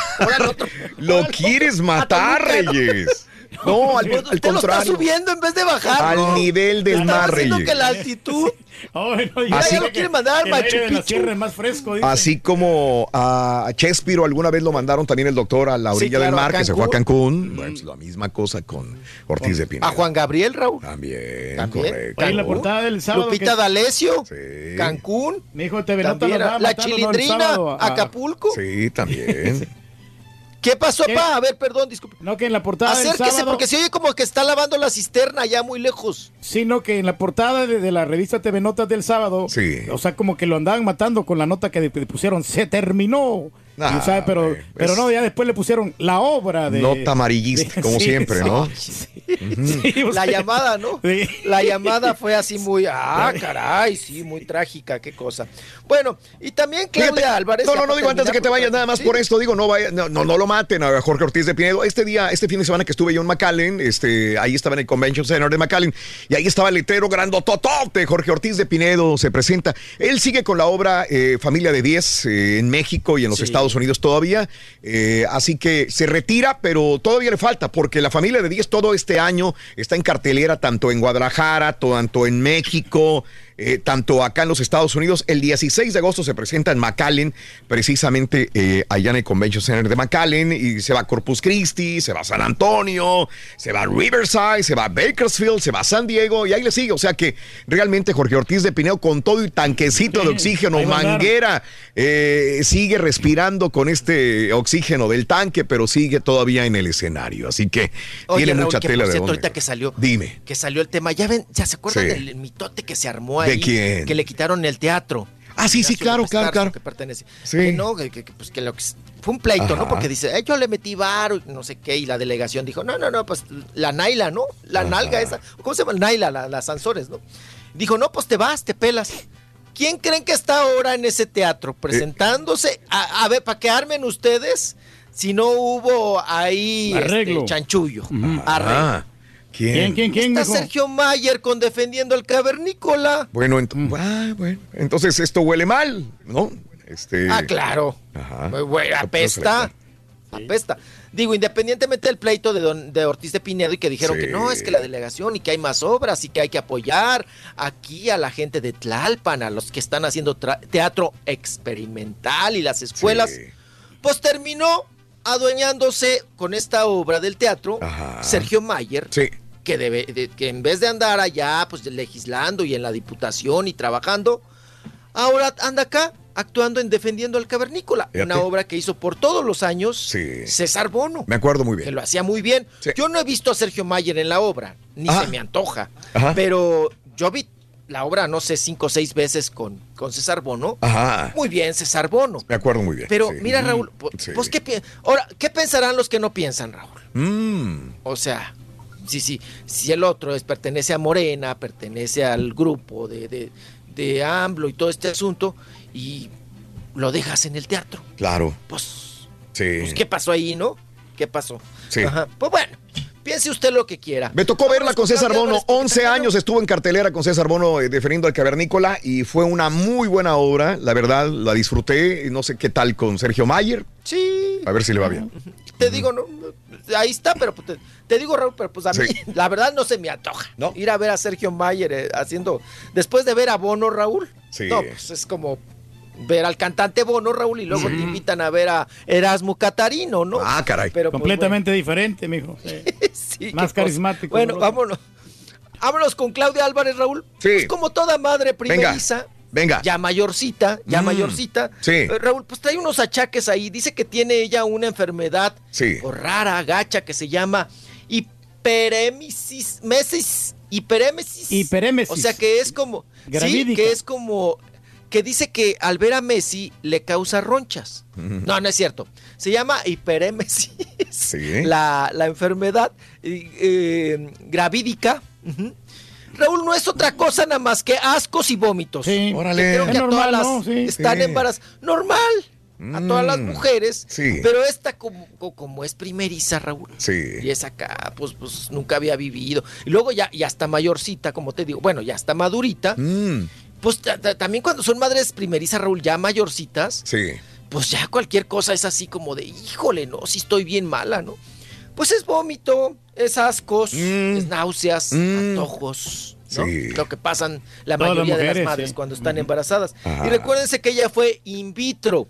Lo quieres matar, Reyes. No, al, al Usted lo está contrario. subiendo en vez de bajar. Al nivel del mar, diciendo Reyes. que la altitud. ya, Así- ya lo quiere mandar Machu la Picchu. más fresco. dice. Así como a Chespiro alguna vez lo mandaron también el doctor a la Sí, orilla claro, del mar, que se fue a Cancún. Cancún. Bueno, pues la misma cosa con Ortiz de Pinedo. A Juan Gabriel, Raúl. También, También. correcto. En la portada del sábado. Lupita que- D'Alessio. Cancún. Mi hijo TV Nota También, la ¿no? el Chilindrina, sábado a- Acapulco. Sí, también. ¿Qué pasó, pa? A ver, perdón, disculpe. No, que en la portada del Acérquese sábado... porque se oye como que está lavando la cisterna ya muy lejos. Sino que en la portada de, de la revista TV Notas del sábado, o sea, como que lo andaban matando con la nota que le pusieron, se terminó. Sea, pero, pero no, ya después le pusieron la obra de... Nota amarillista, de- como sí, siempre, sí. ¿no? Sí, o La llamada, ¿no? La llamada fue así muy, ah, caray, sí, muy trágica, qué cosa. Bueno, y también Claudia Fíjate, Álvarez. No, no, no digo antes de que te vayas nada más sí. por esto, digo, no vaya, no, no, no lo maten a Jorge Ortiz de Pinedo. Este día, este fin de semana que estuve yo en McAllen, este, ahí estaba en el Convention Center de McAllen, y ahí estaba el letrero grandototote, Jorge Ortiz de Pinedo se presenta. Él sigue con la obra eh, Familia de 10 eh, en México y en los Sí. Estados Unidos todavía, eh, así que se retira, pero todavía le falta, porque la Familia de 10 todo este año está en cartelera tanto en Guadalajara, tanto en México, eh, tanto acá en los Estados Unidos. El 16 de agosto se presenta en McAllen, precisamente eh, allá en el Convention Center de McAllen, y se va a Corpus Christi, se va a San Antonio, se va a Riverside, se va a Bakersfield, se va a San Diego, y ahí le sigue. O sea que realmente Jorge Ortiz de Pineo, con todo y tanquecito de oxígeno, manguera, eh, sigue respirando con este oxígeno del tanque, pero sigue todavía en el escenario. Así que Oye, tiene Raúl, mucha que tela por de cierto, dónde. ahorita que salió, Dime. que salió el tema, ya ven, ya se acuerdan Sí. del mitote que se armó ahí. ¿De quién? Que le quitaron el teatro. Ah, sí, sí, claro, claro, claro. Que pertenece. Sí. Que no, que, que- pues que lo que fue un pleito, ¿no? Ajá. Porque dice, "Eh, yo le metí varo y no sé qué, y la delegación dijo, no, no, no, pues la Naila, ¿no? La nalga esa. ¿Cómo se llama? Naila, la, las Sansores, ¿no? Dijo, no, pues te vas, te pelas. ¿Quién creen que está ahora en ese teatro? Presentándose. A, a ver, para que armen ustedes si no hubo ahí este, Arreglo. chanchullo. Arreglo. ¿Quién? ¿Quién, quién, quién, Está? Sergio Mayer con defendiendo al cavernícola. Bueno, ent- ah, bueno, entonces esto huele mal, ¿no? Este, Ah, claro. Ajá. Muy bueno, apesta. Apesta. Digo, independientemente del pleito de, don- de Ortiz de Pinedo y que dijeron Sí. que no, es que la delegación y que hay más obras y que hay que apoyar aquí a la gente de Tlalpan, a los que están haciendo teatro experimental y las escuelas, pues terminó adueñándose con esta obra del teatro Sergio Mayer, Sí. Que, debe, de- que en vez de andar allá pues legislando y en la diputación y trabajando, ahora anda acá actuando en Defendiendo al Cavernícola, Fíjate. una obra que hizo por todos los años César Bono. Me acuerdo muy Que bien. lo hacía muy bien. Yo no he visto a Sergio Mayer en la obra, ni Ajá. se me antoja. Ajá. Pero yo vi la obra, no sé, cinco o seis veces con, con César Bono. Ajá. Muy bien, César Bono. Me acuerdo muy bien. Pero sí. mira, Raúl, Sí. pues, ¿qué, ahora, ¿qué pensarán los que no piensan, Raúl? Mm. O sea, sí, sí, si el otro es, pertenece a Morena, pertenece al grupo de, de, de AMLO y todo este asunto, y lo dejas en el teatro. Claro. Pues, Sí. pues, ¿qué pasó ahí, no? ¿Qué pasó? Sí. Ajá. Pues bueno, piense usted lo que quiera. Me tocó verla con César Bono. Álvarez, porque 11 años estuvo en cartelera con César Bono eh, defendiendo al cavernícola y fue una muy buena obra. La verdad, la disfruté. No sé qué tal con Sergio Mayer. Sí. A ver si le va bien. Te digo, no, ahí está, pero pues, te, te digo, Raúl, pero pues a mí, Sí. la verdad no se me antoja. Ir a ver a Sergio Mayer eh, haciendo, después de ver a Bono, Raúl. Sí. No, pues es como ver al cantante Bono, Raúl, y luego te invitan a ver a Erasmo Catarino, ¿no? Ah, caray. Pero, pues, Completamente diferente, mijo. Sí, Más carismático. Bueno, ¿no? vámonos. Vámonos con Claudia Álvarez, Raúl. Sí. Pues como toda madre primeriza. Venga. Ya mayorcita, ya Mm, mayorcita. sí. Eh, Raúl, pues trae unos achaques ahí. Dice que tiene ella una enfermedad Sí. o rara, gacha, que se llama hiperémesis, mesis, hiperémesis. Hiperémesis. O sea que es como, sí, Gravídica. que es como, que dice que al ver a Messi le causa ronchas. No, no es cierto. Se llama hiperémesis. La, la enfermedad eh, eh, gravídica. Raúl no es otra cosa nada más que ascos y vómitos. Sí. Órale. Que creo Es que a normal, todas las ¿no? Sí. están Sí. embarazadas. Normal. A todas las Mm. mujeres. Sí. Pero esta como, co- como es primeriza, Raúl. Sí. Y es acá, pues, pues nunca había vivido. Y luego ya, ya está mayorcita, como te digo. Bueno, ya está madurita. Mm, Pues ta- ta- también cuando son madres primerizas, Raúl, ya mayorcitas, sí. pues ya cualquier cosa es así como de, híjole, no, si estoy bien mala, ¿no? Pues es vómito, es ascos, es náuseas, antojos, ¿no? Sí. Lo que pasan la Todas las mayoría de las madres sí. cuando están embarazadas. Ajá. Y recuérdense que ella fue in vitro.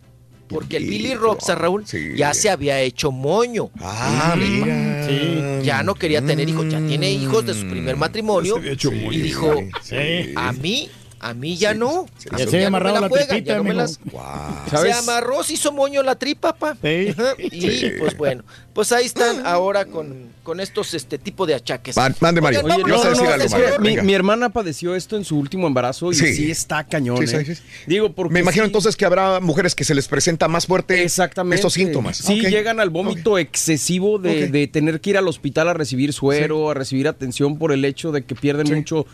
Porque el Billy Roxa, Raúl, ya se había hecho moño. Ah, mira. Sí. Ya no quería tener hijos, ya tiene hijos de su primer matrimonio. Ya se había hecho moño. y dijo, Sí. a mí, a mí ya no. Ya mí se no me amarrado la juegan, tripita, ya no las- Guau. Se amarró, se hizo moño la tripa, pa. Sí. Y pues bueno, pues ahí están ahora con, con estos este tipo de achaques. Man- mande, Mario. Oye, ibas a decir algo, Mario. Mi, hermana padeció esto en su último embarazo y Sí. sí, está cañón. Sí, sí, ¿eh? Digo, porque Me imagino sí- entonces que habrá mujeres que se les presenta más fuerte Exactamente. estos síntomas. Sí, llegan al vómito excesivo de tener que ir al hospital a recibir suero, a recibir atención por el hecho de que pierden mucho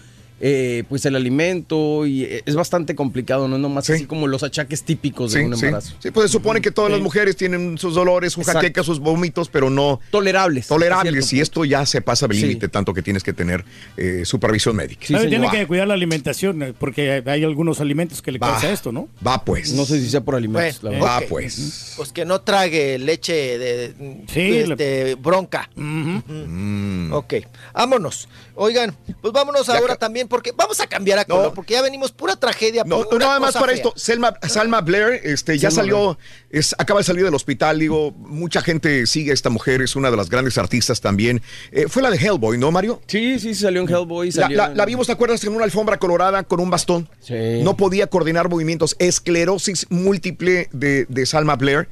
eh, pues el alimento y eh, es bastante complicado, no es nomás Sí. así como los achaques típicos de Sí, un embarazo. Sí, pues se supone que todas las mujeres tienen sus dolores, sus Exacto. jaquecas, sus vómitos, pero no Tolerables. tolerables. hasta Y esto ya se pasa del Sí. límite, tanto que tienes que tener eh, supervisión médica. Tiene que cuidar la alimentación, eh, porque hay- algunos alimentos que le Va. causa esto, ¿no? Va pues. No sé si sea por alimentos, Bueno, la verdad. Va pues. Pues que no trague leche de Sí, este, bronca. Mm. Ok, vámonos. Oigan, pues vámonos Ya ahora también, porque vamos a cambiar a color, No. porque ya venimos pura tragedia. No, pura no, nada más para fea. esto. Selma, Salma Blair, este, ya Selma salió, es, acaba de salir del hospital, digo, mucha gente sigue a esta mujer, es una de las grandes artistas también. Eh, fue la de Hellboy, ¿no, Mario? Sí, sí, salió en Hellboy. La, Salió la- en- la vimos, ¿te acuerdas? En una alfombra colorada con un bastón. Sí. No podía coordinar movimientos. Esclerosis múltiple de, de Salma Blair.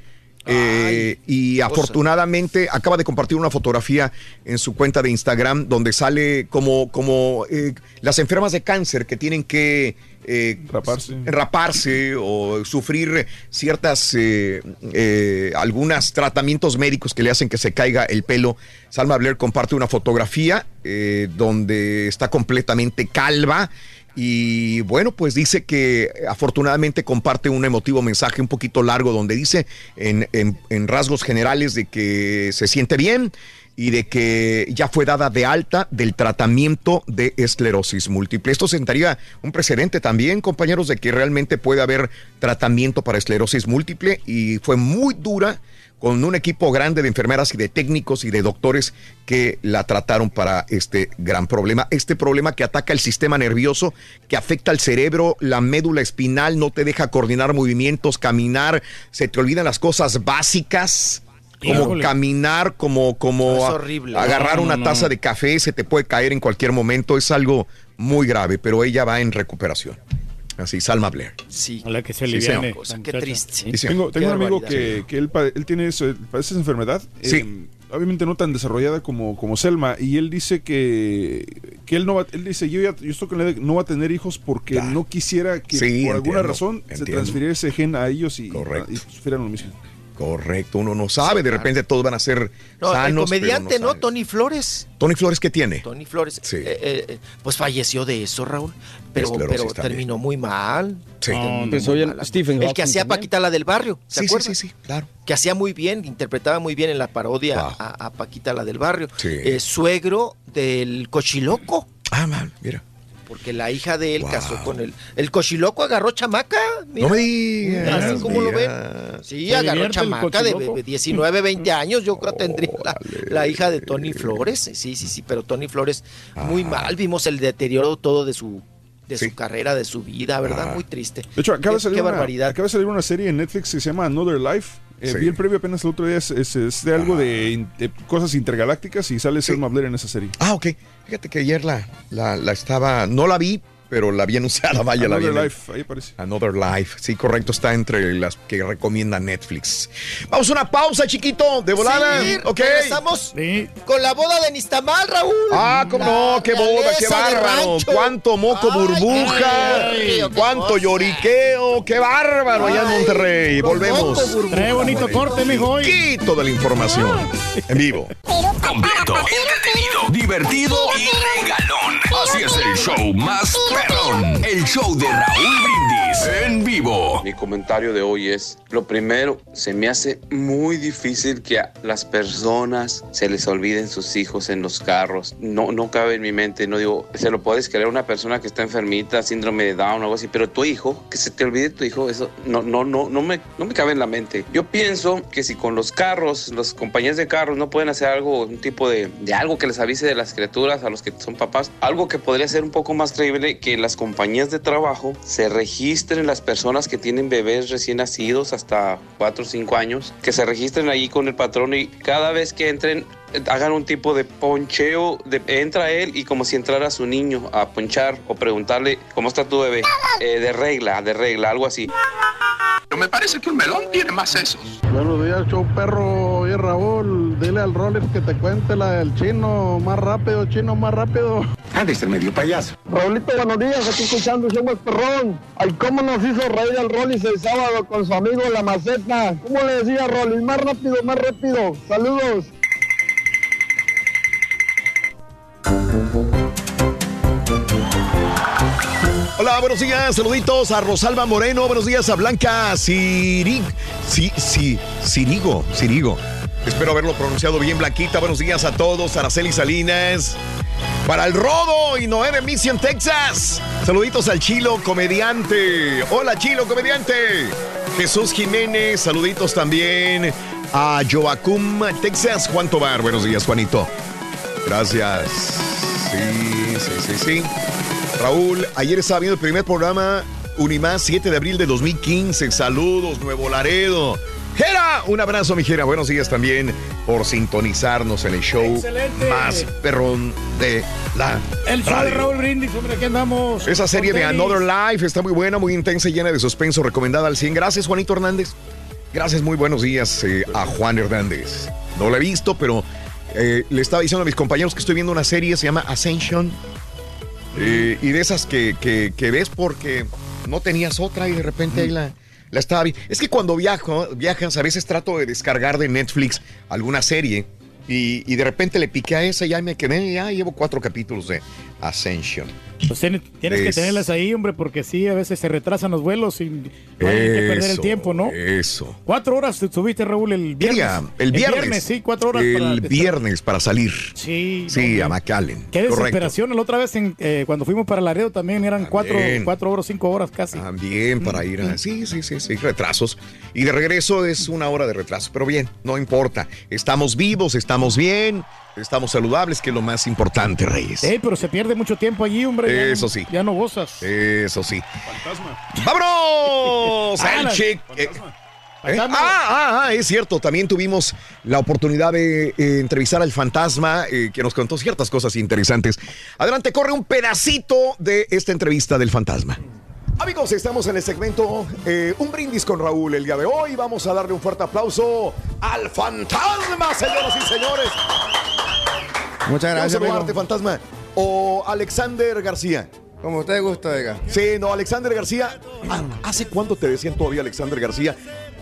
Eh, y afortunadamente acaba de compartir una fotografía en su cuenta de Instagram donde sale como, como eh, las enfermas de cáncer que tienen que eh, Raparse. raparse o sufrir ciertas, eh, eh, algunos tratamientos médicos que le hacen que se caiga el pelo. Salma Blair comparte una fotografía eh, donde está completamente calva. Y bueno, pues dice que afortunadamente comparte un emotivo mensaje un poquito largo donde dice en, rasgos generales de que se siente bien y de que ya fue dada de alta del tratamiento de esclerosis múltiple. Esto sentaría un precedente también, compañeros, de que realmente puede haber tratamiento para esclerosis múltiple y fue muy dura con un equipo grande de enfermeras y de técnicos y de doctores que la trataron para este gran problema. Este problema que ataca el sistema nervioso, que afecta al cerebro, la médula espinal, no te deja coordinar movimientos, caminar, se te olvidan las cosas básicas. Como Híjole. caminar, como, como horrible. agarrar No, no, una no. taza de café, se te puede caer en cualquier momento, es algo muy grave, pero ella va en recuperación. Así, Salma Blair. Sí. Ojalá que se Sí, aliviane. Qué triste. Sí. Tengo, tengo Qué un amigo que, que él, tiene eso, padece esa enfermedad. Sí. eh, obviamente no tan desarrollada como, como Selma. Y él dice que, que él no va, él dice, yo ya yo estoy con la idea de que no va a tener hijos porque Claro. no quisiera que Sí, por alguna entiendo, razón se transfiriera ese gen a ellos y, y sufrieran lo mismo. Correcto, uno no sabe, de repente todos van a ser No, el sanos. pero comediante, ¿no? Tony Flores. Tony Flores, ¿qué tiene? Tony Flores. Sí. eh, eh, eh, pues falleció de eso, Raúl. Pero, terminó muy mal. Sí. Empezó muy ya mal. Stephen El que hacía también. Paquita la del barrio. ¿Se Sí, sí, acuerdan? sí, sí, claro. Que hacía muy bien, interpretaba muy bien en la parodia Wow. a, a Paquita la del barrio. Sí. Eh, suegro del cochiloco. Ah, man, mira. Porque la hija de él Wow. casó con él. El cochiloco agarró chamaca. mira. No me digas. Así como lo ven. Sí, ¿Se agarró chamaca de cochiloco? de 19, 20 años. Yo creo que tendría la, hija de Tony Flores. Sí, sí, sí, pero Tony Flores muy Ah. mal. Vimos el deterioro todo de su de Sí. su carrera, de su vida, ¿verdad? Ah. Muy triste. De hecho, acaba de Qué- salir, qué una, barbaridad. acaba de salir una serie en Netflix que se llama Another Life. Eh, Sí. Vi el previo apenas el otro día, es, es- es de algo de, in- de cosas intergalácticas y sale Selma Blair en esa serie. Ah, ok. Fíjate que ayer la, la, estaba, no la vi, pero la vi anunciada, vaya, la vi. Another Life, ahí aparece. Another Life, sí, correcto, está entre las que recomienda Netflix. Vamos a una pausa, chiquito, de volada. Sí, ok. regresamos Sí. con la boda de Nistamal, Raúl. Ah, cómo La no, qué boda, qué bárbaro. Cuánto moco Ay, burbuja, qué qué cuánto lloriqueo, qué bárbaro allá en Ay, Monterrey. Volvemos. Trae bonito corte, mijo, hoy. Quito de la información en vivo. Completo, entretenido, divertido y regalón. Así es el show más El show de Raúl Brindis en vivo. Mi comentario de hoy es, lo primero, se me hace muy difícil que a las personas se les olviden sus hijos en los carros. No, no cabe en mi mente, no digo, se lo puedes creer a una persona que está enfermita, síndrome de Down o algo así, pero tu hijo, que se te olvide tu hijo, eso no, no, no, no me, no me cabe en la mente. Yo pienso que si con los carros, las compañías de carros no pueden hacer algo, un tipo de, de algo que les avise de las criaturas a los que son papás, algo que podría ser un poco más creíble que las compañías de trabajo se registren las personas que tienen bebés recién nacidos hasta 4 o 5 años, que se registren ahí con el patrón y cada vez que entren hagan un tipo de poncheo, de, entra él y como si entrara su niño a ponchar o preguntarle cómo está tu bebé, Eh, de regla, de regla, algo así. Pero me parece que un melón tiene más sesos. Buenos días, show perro. Oye, Raúl, dile al Rolex que te cuente la del chino. Más rápido, chino, más rápido. Ha de ser medio payaso. Raulito, buenos días, aquí escuchando Show más Perrón. Ay, cómo nos hizo reír al Rollis el sábado con su amigo La Maceta. ¿Cómo le decía Rollis? Más rápido, más rápido. Saludos. Hola, buenos días, saluditos a Rosalba Moreno, buenos días a Blanca Sirig, sí, sí, Sirigo, Sirigo. Espero haberlo pronunciado bien, Blanquita. Buenos días a todos, Araceli Salinas. Para el Rodo y Noé de Mission, Texas. Saluditos al Chilo, comediante. Hola, Chilo, comediante. Jesús Jiménez, saluditos también a Joacum, Texas. Juan Tobar, buenos días, Juanito. Gracias. Sí, sí, sí, sí. Raúl, ayer estaba viendo el primer programa Unimás 7 de abril de 2015. Saludos, Nuevo Laredo. Jera, un abrazo, mi Jera. Buenos días también por sintonizarnos en el show Excelente. más perrón de la El show de. Raúl Brindis, hombre, aquí andamos. Esa serie de. Another Life está muy buena, muy intensa y llena de suspenso, recomendada al 100. Gracias, Juanito Hernández. Gracias, muy buenos días eh, a Juan Hernández. No lo he visto, pero eh, le estaba diciendo a mis compañeros que estoy viendo una serie, se llama Ascension. Eh, y de esas que, que- que ves porque no tenías otra y de repente ahí la, la estaba viendo. Es que cuando viajo, viajas, a veces trato de descargar de Netflix alguna serie y, y de repente le piqué a esa y ya me quedé, ya llevo cuatro capítulos de Ascension. Pues tienes, tienes que tenerlas ahí, hombre, porque sí, a veces se retrasan los vuelos y no hay que perder el tiempo, ¿no? Eso. Cuatro horas te subiste, Raúl, el ¿Qué viernes. día? El viernes. sí, cuatro horas. para El que- viernes para salir. Sí. Sí, no, a McAllen. Qué Correcto. desesperación. La otra vez, en, eh, cuando fuimos para Laredo, también eran cuatro, También. cuatro horas, cinco horas casi. También para ir a... Sí, sí, sí, sí, retrasos. Y de regreso es una hora de retraso. Pero bien, no importa. Estamos vivos, estamos bien, estamos saludables, que es lo más importante, Reyes. Ey, pero se pierde mucho tiempo allí, hombre. Eso sí. Ya no gozas. Eso sí. ¡Vámonos! Ah, al chick. eh, ¿eh? Fantasma. Ah, ah, ah, es cierto. También tuvimos la oportunidad de eh, entrevistar al fantasma eh, que nos contó ciertas cosas interesantes. Adelante, corre un pedacito de esta entrevista del fantasma. Amigos, estamos en el segmento eh, Un brindis con Raúl el día de hoy. Vamos a darle un fuerte aplauso al fantasma, señoras y señores. Muchas gracias, Quiero saludarte, amigo. fantasma. O Alexander García. Como usted gusta, oiga. Sí, no, Alexander García. Ah, ¿Hace cuánto te decían todavía Alexander García?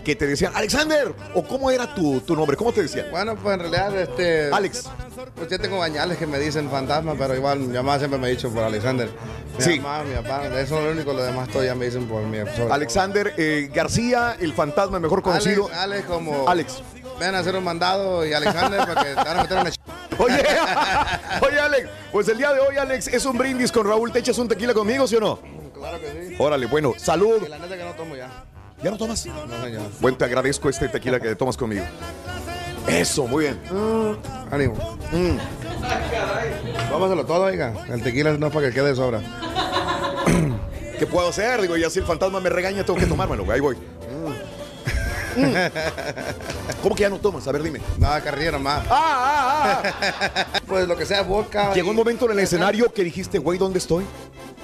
Que te decían, Alexander, o cómo era tu, tu nombre, ¿cómo te decían? Bueno, pues en realidad, este. Alex. Pues yo tengo bañales que me dicen fantasma, pero igual mi mamá siempre me ha dicho por Alexander. Mi Sí. mamá, mi papá, eso es lo único, lo demás todo ya me dicen por mi Alexander eh, García, el fantasma mejor conocido. Alex, Alex como. Alex. Ven a hacer un mandado y Alexander para que te van a meter en la ch... Oye, oye, Alex, pues el día de hoy, Alex, es un brindis con Raúl. ¿Te echas un tequila conmigo, sí o no? Claro que sí. Órale, bueno, salud. Y la neta que no tomo ya. ¿Ya no tomas? No, señor. Bueno, te agradezco este tequila que tomas conmigo. Eso, muy bien. Ánimo. Mm. Tómaselo todo, oiga. El tequila no es para que quede de sobra. ¿Qué puedo hacer? Digo, ya si el fantasma me regaña, tengo que tomármelo. Ahí voy. Mm. ¿Cómo que ya no tomas? A ver, dime. Nada, carrilla nomás. Ah, ah, Pues lo que sea, vodka. Llegó y- un momento en el escenario que dijiste, güey, ¿dónde estoy?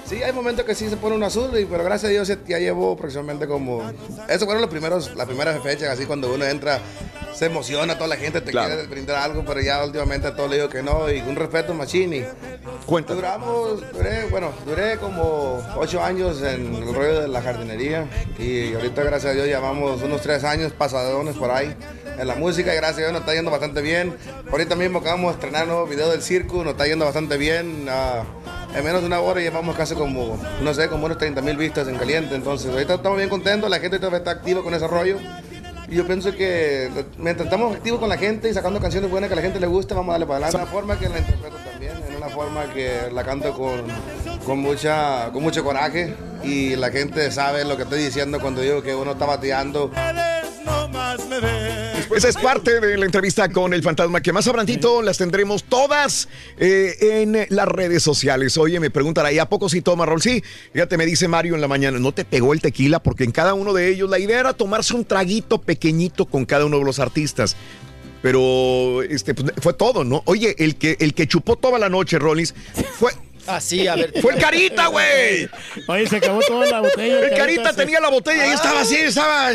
Sí, hay momentos que sí se pone un azul, pero gracias a Dios ya llevo aproximadamente como... Eso fueron los primeros, las primeras fechas, así cuando uno entra, se emociona, toda la gente te Claro. quiere brindar algo, pero ya últimamente a todos le digo que no, y un respeto machini. Cuéntame. Duramos, duré, bueno, duré como ocho años en el rollo de la jardinería, y ahorita gracias a Dios llevamos unos tres años pasadones por ahí en la música, y gracias a Dios nos está yendo bastante bien. Ahorita mismo acabamos de estrenar un nuevo video del circo, nos está yendo bastante bien. ah, en menos de una hora llevamos casi como, no sé, como unos 30 mil vistas en caliente. Entonces, ahorita estamos bien contentos, la gente está activa con ese rollo. Y yo pienso que mientras estamos activos con la gente y sacando canciones buenas que a la gente le guste, vamos a darle para adelante. De una forma que la interpreto también, en una forma que la canto con, con, mucha, con mucho coraje. Y la gente sabe lo que estoy diciendo cuando digo que uno está bateando. Esa es parte de la entrevista con el fantasma que más abrantito las tendremos todas eh, en las redes sociales. Oye, me preguntan ahí, ¿a poco sí toma Rol? Sí, fíjate, me dice Mario en la mañana, ¿no te pegó el tequila? Porque en cada uno de ellos la idea era tomarse un traguito pequeñito con cada uno de los artistas. Pero este, pues, fue todo, ¿no? Oye, el que, el que chupó toda la noche, Rollins, fue... Así, a ver. Fue el Carita, güey. Oye, se acabó toda la botella. El Carita se- tenía la botella y estaba así, estaba...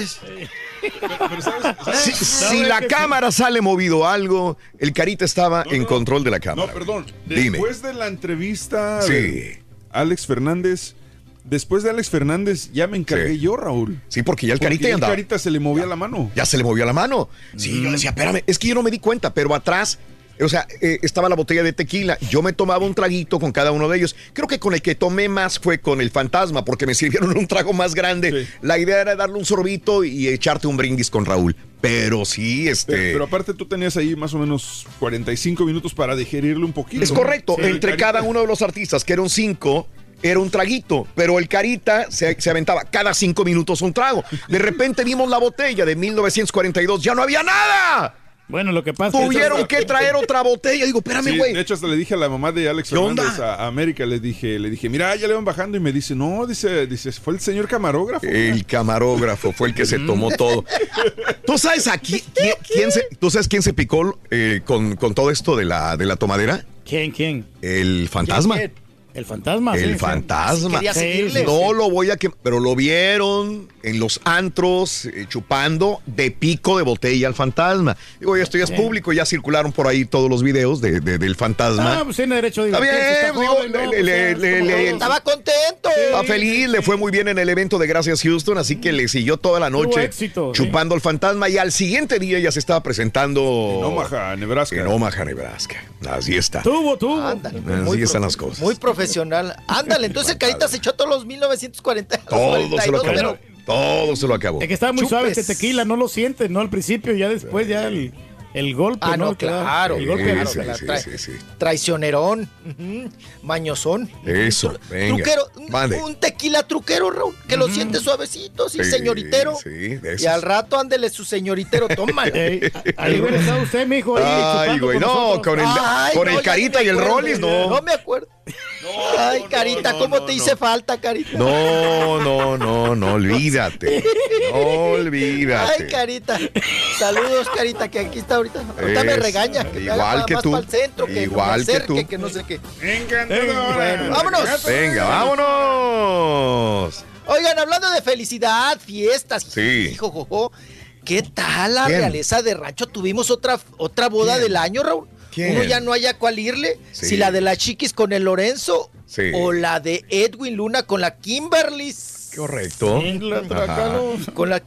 Si, si la cámara sale movido algo, el Carita estaba en control de la cámara. No, perdón. Dime. Después de la entrevista Sí. de Alex Fernández, después de Alex Fernández ya me encargué yo, Raúl. Sí, porque ya el Porque Carita ya el andaba. Carita se le movía la mano. Ya se le movió la mano. Sí, yo decía, espérame, es que yo no me di cuenta, pero atrás, o sea, eh, estaba la botella de tequila. Yo me tomaba un traguito con cada uno de ellos. Creo que con el que tomé más fue con el fantasma, porque me sirvieron un trago más grande. La idea era darle un sorbito y echarte un brindis con Raúl. Pero sí, este. Pero, pero aparte tú tenías ahí más o menos 45 minutos para digerirle un poquito. Es correcto, Sí, entre cada uno de los artistas, que eran cinco, era un traguito, pero el Carita se, se aventaba cada cinco minutos un trago. De repente vimos la botella de 1942, ya no había nada. Bueno, lo que pasa Tuvieron que traer otra botella. Digo, espérame, Sí, güey. de hecho, hasta le dije a la mamá de Alex. Fernández a, a América, le dije, le dije, mira, ya le van bajando y me dice, no, dice, dice, fue el señor camarógrafo. El camarógrafo fue el que se tomó todo. ¿Tú sabes aquí quién, quién se, ¿tú sabes quién se picó eh, con, con todo esto de la, de la tomadera? ¿Quién, quién? El fantasma. ¿Quién, quién? El fantasma. sí, El sí. fantasma. Seguirle. No lo voy a que, pero lo vieron en los antros eh, chupando de pico de botella al fantasma. Digo, esto ya es público, ya circularon por ahí todos los videos de, de- del fantasma. Ah, pues tiene derecho Está divertirse, bien, está digo, joven, ¿no? le- le- ya, le- como le- todos. Estaba contento. Está feliz, le fue muy bien en el evento de Gracias Houston, así que le siguió toda la noche éxito, chupando al fantasma y al siguiente día ya se estaba presentando En Omaha, Nebraska. en Omaha, Nebraska. Así está. Tuvo, tuvo. Ándale, Así están las cosas. Muy profesional. Ándale, entonces el Carita se echó todos los 1940. Todo se lo 42, acabó. pero Todo se lo acabó. Es que estaba muy suave este tequila, no lo sientes, ¿no? Al principio, ya después, ya el, el golpe, Ah, no, claro. El golpe claro, sí. Traicionerón, ujú, mañosón. Eso, venga. Truquero, un- tequila truquero, Raúl, que lo siente suavecito, sí, señoritero. sí, de y al rato ándele su señoritero, tómalo. Ey, ahí hubiera estado usted, mijo. ahí Ay, güey, con no, nosotros. con el, Ay, con no, el carita y el Rollis, no. No me acuerdo. Ay, carita, ¿cómo te hice falta, carita? No, no, no, no, olvídate. No olvídate. Ay, carita. Saludos, carita, que aquí está ahorita. Ahorita me Es- regaña. Que me igual que tú, centro, que igual no me que tú. que no sé qué. Encantadora. Bueno, vámonos. Venga, vámonos. Oigan, hablando de felicidad, fiestas, Sí. hijo, jojo, ¿qué tal la ¿Quién? realeza de rancho? Tuvimos otra, otra boda ¿Quién? del año, Raúl. ¿Quién? Uno ya no haya cuál irle. Sí. Si la de la Chiquis con el Lorenzo Sí. o la de Edwin Luna con la Kimberly. Correcto. Ajá. Con la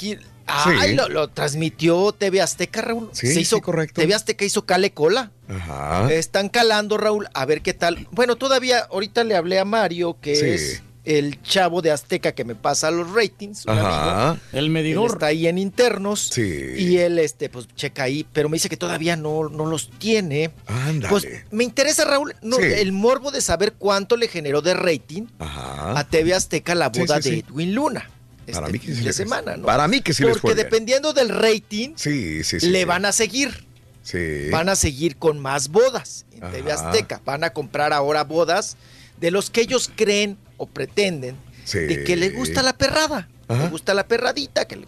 Ay, Sí. lo, lo transmitió TV Azteca, Raúl. Sí, Se hizo, sí, correcto. TV Azteca hizo cale cola. Ajá. Están calando, Raúl, a ver qué tal. Bueno, todavía ahorita le hablé a Mario, que Sí. es el chavo de Azteca que me pasa los ratings. un Ajá. amigo. El Él medidor. está ahí en internos. Sí. Y él, este, pues, checa ahí, pero me dice que todavía no, no los tiene. Ándale. Pues me interesa, Raúl, no, Sí. el morbo de saber cuánto le generó de rating Ajá. a TV Azteca la Sí, boda sí, de sí. Edwin Luna. Para este mí que sí de les- semana, ¿no? para mí que sí les Porque bien. dependiendo del rating, Sí, sí, le van a seguir. Sí. Van a seguir con más bodas en TV. Azteca. Van a comprar ahora bodas de los que ellos creen o pretenden de que les gusta la perrada. Ajá. Le gusta la perradita, que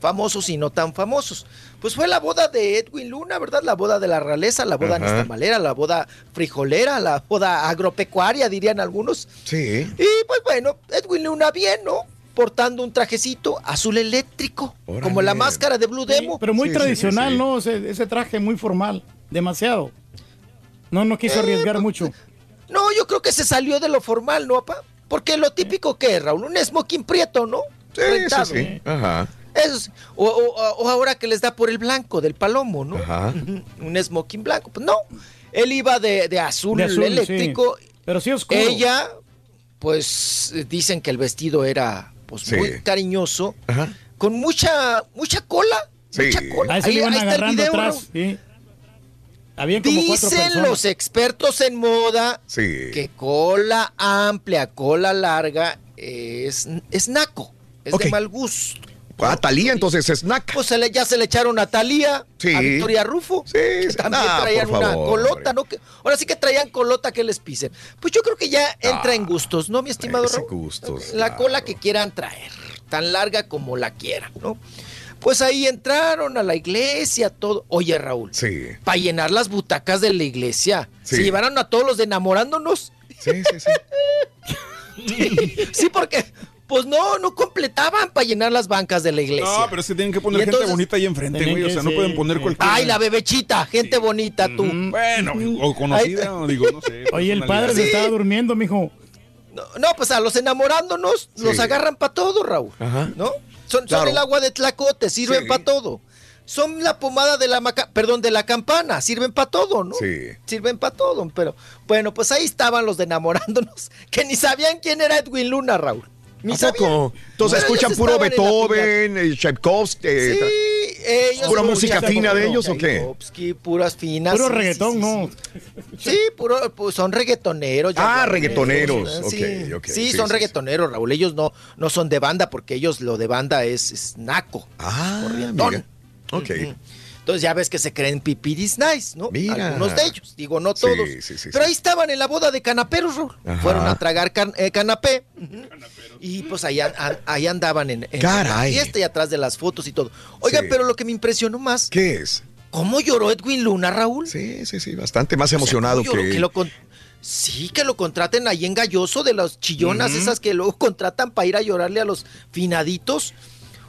famosos y no tan famosos. Pues fue la boda de Edwin Luna, ¿verdad? La boda de la realeza, la boda Ajá. nixtamalera, la boda frijolera, la boda agropecuaria, dirían algunos. Sí. Y pues bueno, Edwin Luna bien, ¿no? Portando un trajecito azul eléctrico, Órale. como la máscara de Blue Demo. Pero muy Sí, tradicional, sí. ¿no? Ese, ese traje muy formal. Demasiado. No, no quiso Eh, arriesgar pues, mucho. No, yo creo que se salió de lo formal, ¿no, papá? Porque lo típico que es, Raúl, un smoking prieto, ¿no? Sí, Rentado. sí, sí. Ajá. Eso es- o, o- o ahora que les da por el blanco del palomo, ¿no? Ajá. Un smoking blanco. Pues no, él iba de, de azul, De azul, eléctrico. sí. Pero sí oscuro. Ella, pues dicen que el vestido era pues Sí. muy cariñoso, Ajá. con mucha mucha cola, Sí. mucha cola. Ahí se le iban está el video, atrás. Sí. Habían como cuatro Dicen los expertos en moda Sí. que cola amplia, cola larga es, es naco, es Ok. de mal gusto. Ah, Talía, entonces es snack. Pues se le- ya se le echaron a Talía, Sí. a Victoria Rufo, Sí, que sí. también Ah, traían una favor, colota. ¿no? Que- ahora sí que traían colota que les pisen. Pues yo creo que ya entra en gustos, ¿no, mi estimado Ese Raúl? gustos, La claro. cola que quieran traer, tan larga como la quieran, ¿no? Pues ahí entraron a la iglesia, todo. Oye, Raúl, Sí. para llenar las butacas de la iglesia. Sí. Se llevaron a todos los de enamorándonos. Sí, sí, sí. sí, porque, pues no, no completaban para llenar las bancas de la iglesia. No, pero es que tienen que poner Y gente entonces- bonita ahí enfrente, güey. O sea, no sí, pueden poner sí. cualquier. Ay, la bebechita, gente bonita, tú. Bueno, o conocida, o digo, no sé. Oye, el padre se Sí. estaba durmiendo, mijo. No, no, pues a los enamorándonos los agarran para todo, Raúl. Ajá. ¿No? Son, el agua de tlacote, sirven Sí. para todo. Son la pomada de la maca, perdón, de la campana, sirven para todo, ¿no? Sí. Sirven para todo, pero bueno, pues ahí estaban los de enamorándonos, que ni sabían quién era Edwin Luna, Raúl. Ni ¿A sabían. poco? Entonces Pero escuchan puro Beethoven, eh, Tchaikovsky. eh, Sí, ellos ¿Pura música fina de ellos o qué? Tchaikovsky, puras finas. Puro sí, reggaetón, sí, ¿no? Sí, puro, pues son reggaetoneros. Ah, ya, reggaetoneros, Sí, ok, ok, Sí, sí, son sí, reggaetoneros, Raúl. Ellos no, no son de banda porque ellos lo de banda es, es naco. Ah, mira. Ok. Entonces ya ves que se creen pipiris nice, ¿no? Mira. Algunos de ellos, digo, no todos. sí, sí, Pero sí. ahí estaban en la boda de canaperos, Raúl. Ajá. Fueron a tragar can- eh, canapé. Ujú. Y pues ahí, ahí andaban en, en la fiesta y atrás de las fotos y todo. Oigan, pero lo que me impresionó más, ¿Qué es? ¿cómo lloró Edwin Luna, Raúl? Sí, sí, sí, bastante más O sea, emocionado que... lo con- Sí, que lo contraten ahí en Galloso de las chillonas esas que luego contratan para ir a llorarle a los finaditos.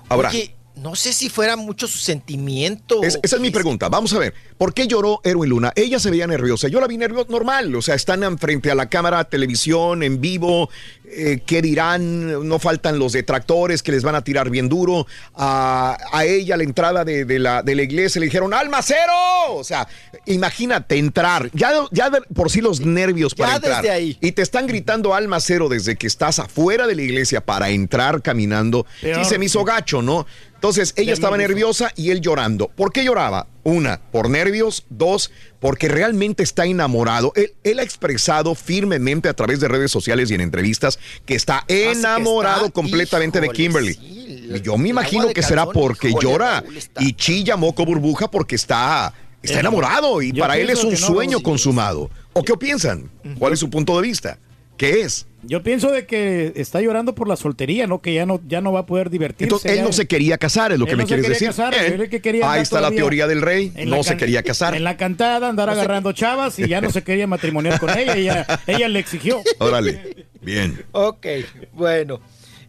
Ahora- Oye, no sé si fuera mucho su sentimiento. Es- esa es mi pregunta. Vamos a ver. ¿Por qué lloró Erwin Luna? Ella se veía nerviosa. Yo la vi nerviosa normal. O sea, están en- frente a la cámara, televisión, en vivo. Eh, ¿Qué dirán? No faltan los detractores que les van a tirar bien duro. A, a ella, a la entrada de, de la, de la iglesia, le dijeron ¡Almacero! O sea, imagínate entrar. Ya, ya de por sí los nervios para Ya entrar. desde ahí. Y te están gritando alma cero desde que estás afuera de la iglesia para entrar caminando. Peor. Sí, se me hizo gacho, ¿no? Entonces ella estaba nerviosa y él llorando. ¿Por qué lloraba? Una, por nervios. Dos, porque realmente está enamorado. Él, él ha expresado firmemente a través de redes sociales y en entrevistas que está que enamorado está, completamente de Kimberly. sí, Y Yo me imagino que será porque híjole, llora y chilla moco burbuja porque está, está enamorado y yo para él es un no, sueño consumado. ¿O qué piensan? ¿Cuál es su punto de vista? ¿Qué es? Yo pienso de que está llorando por la soltería, ¿no? Que ya no, ya no va a poder divertirse. Entonces, él ya- no se quería casar, es lo que me no quieres decir. casar, Bien. él que quería Ahí está la teoría del rey. No se quería casar. En la cantada andar agarrando chavas y ya no se quería matrimoniar con ella. Ella, ella le exigió. Órale. Bien. Ok, bueno.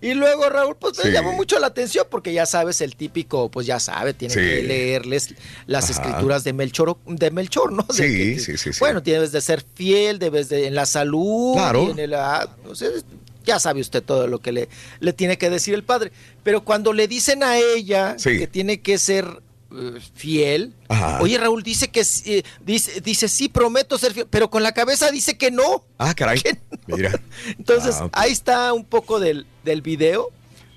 Y luego Raúl, pues Sí. me llamó mucho la atención porque ya sabes, el típico, pues ya sabe, tiene Sí. que leerles las Ajá. escrituras de Melchor, de Melchor, ¿no? De Sí, que- sí, sí, sí. Bueno, debes de ser fiel, debes de en la salud, Claro. en el, ah, ya sabe usted todo lo que le, le tiene que decir el padre. Pero cuando le dicen a ella Sí. que tiene que ser eh, fiel, Ajá. oye Raúl dice que sí, eh, dice, dice sí prometo ser fiel, pero con la cabeza dice que no. Ah, caray. Mira. Entonces, Ah, ahí está un poco del, del video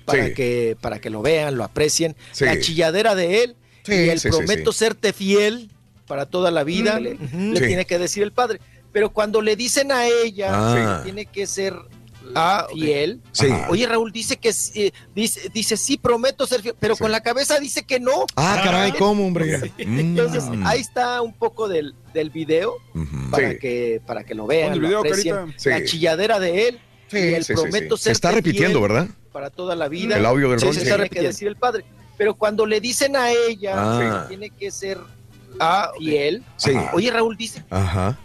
para, Sí. que, para que lo vean, lo aprecien. Sí. La chilladera de él Sí, y el prometo sí. serte fiel para toda la vida, le, Ujú. le Sí. tiene que decir el padre. Pero cuando le dicen a ella Ah. que tiene que ser fiel, Sí. oye Raúl dice que sí, dice, dice sí prometo ser fiel, pero con la cabeza dice que no. Ah, caray, ¿cómo, hombre? Entonces Mm. ahí está un poco del, del video para Sí. que para que lo vean, el lo video. Sí. la chilladera de él Sí, y el prometo sí. Se ser está repitiendo, ¿verdad? para toda la vida. El audio del se sí. está repitiendo. decir el padre. Pero cuando le dicen a ella Ah. que tiene que ser fiel, Sí. oye Raúl dice, Ajá.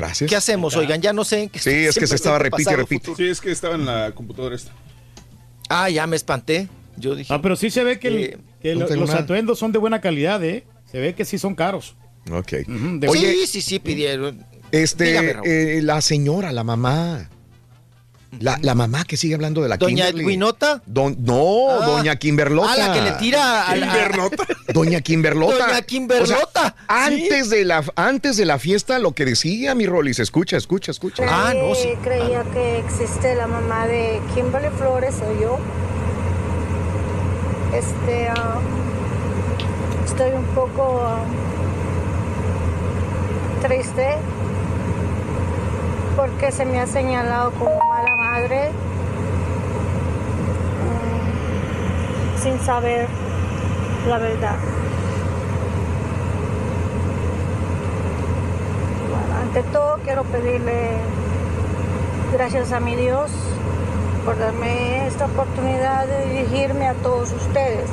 Gracias. ¿qué hacemos? Oigan, ya no sé Sí, es que se estaba repite repite. futuro. Sí, es que estaba en la computadora esta. Ah, ya me espanté. Yo dije. Ah, pero sí se ve que, el- que no lo- tengo los nada. atuendos son de buena calidad, ¿eh? Se ve que sí son caros. Ok. de- Oye, sí, sí, sí, pidieron. este, Dígame, eh, la señora, la mamá. La, la mamá que sigue hablando de la Doña Kimberly. Edwinota. Don, no, Ah. doña Kimberlota. Ah, la que le tira a la- Doña Kimberlota. Doña Kimberlota, O sea, antes, de la, antes de la fiesta, lo que decía mi Rolis, escucha, escucha, escucha. Ah, Nadie creía que existe la mamá de Kimberly Flores, soy yo. Este, ah, estoy un poco ah, triste porque se me ha señalado como mala mm, sin saber la verdad. Bueno, ante todo quiero pedirle gracias a mi Dios por darme esta oportunidad de dirigirme a todos ustedes.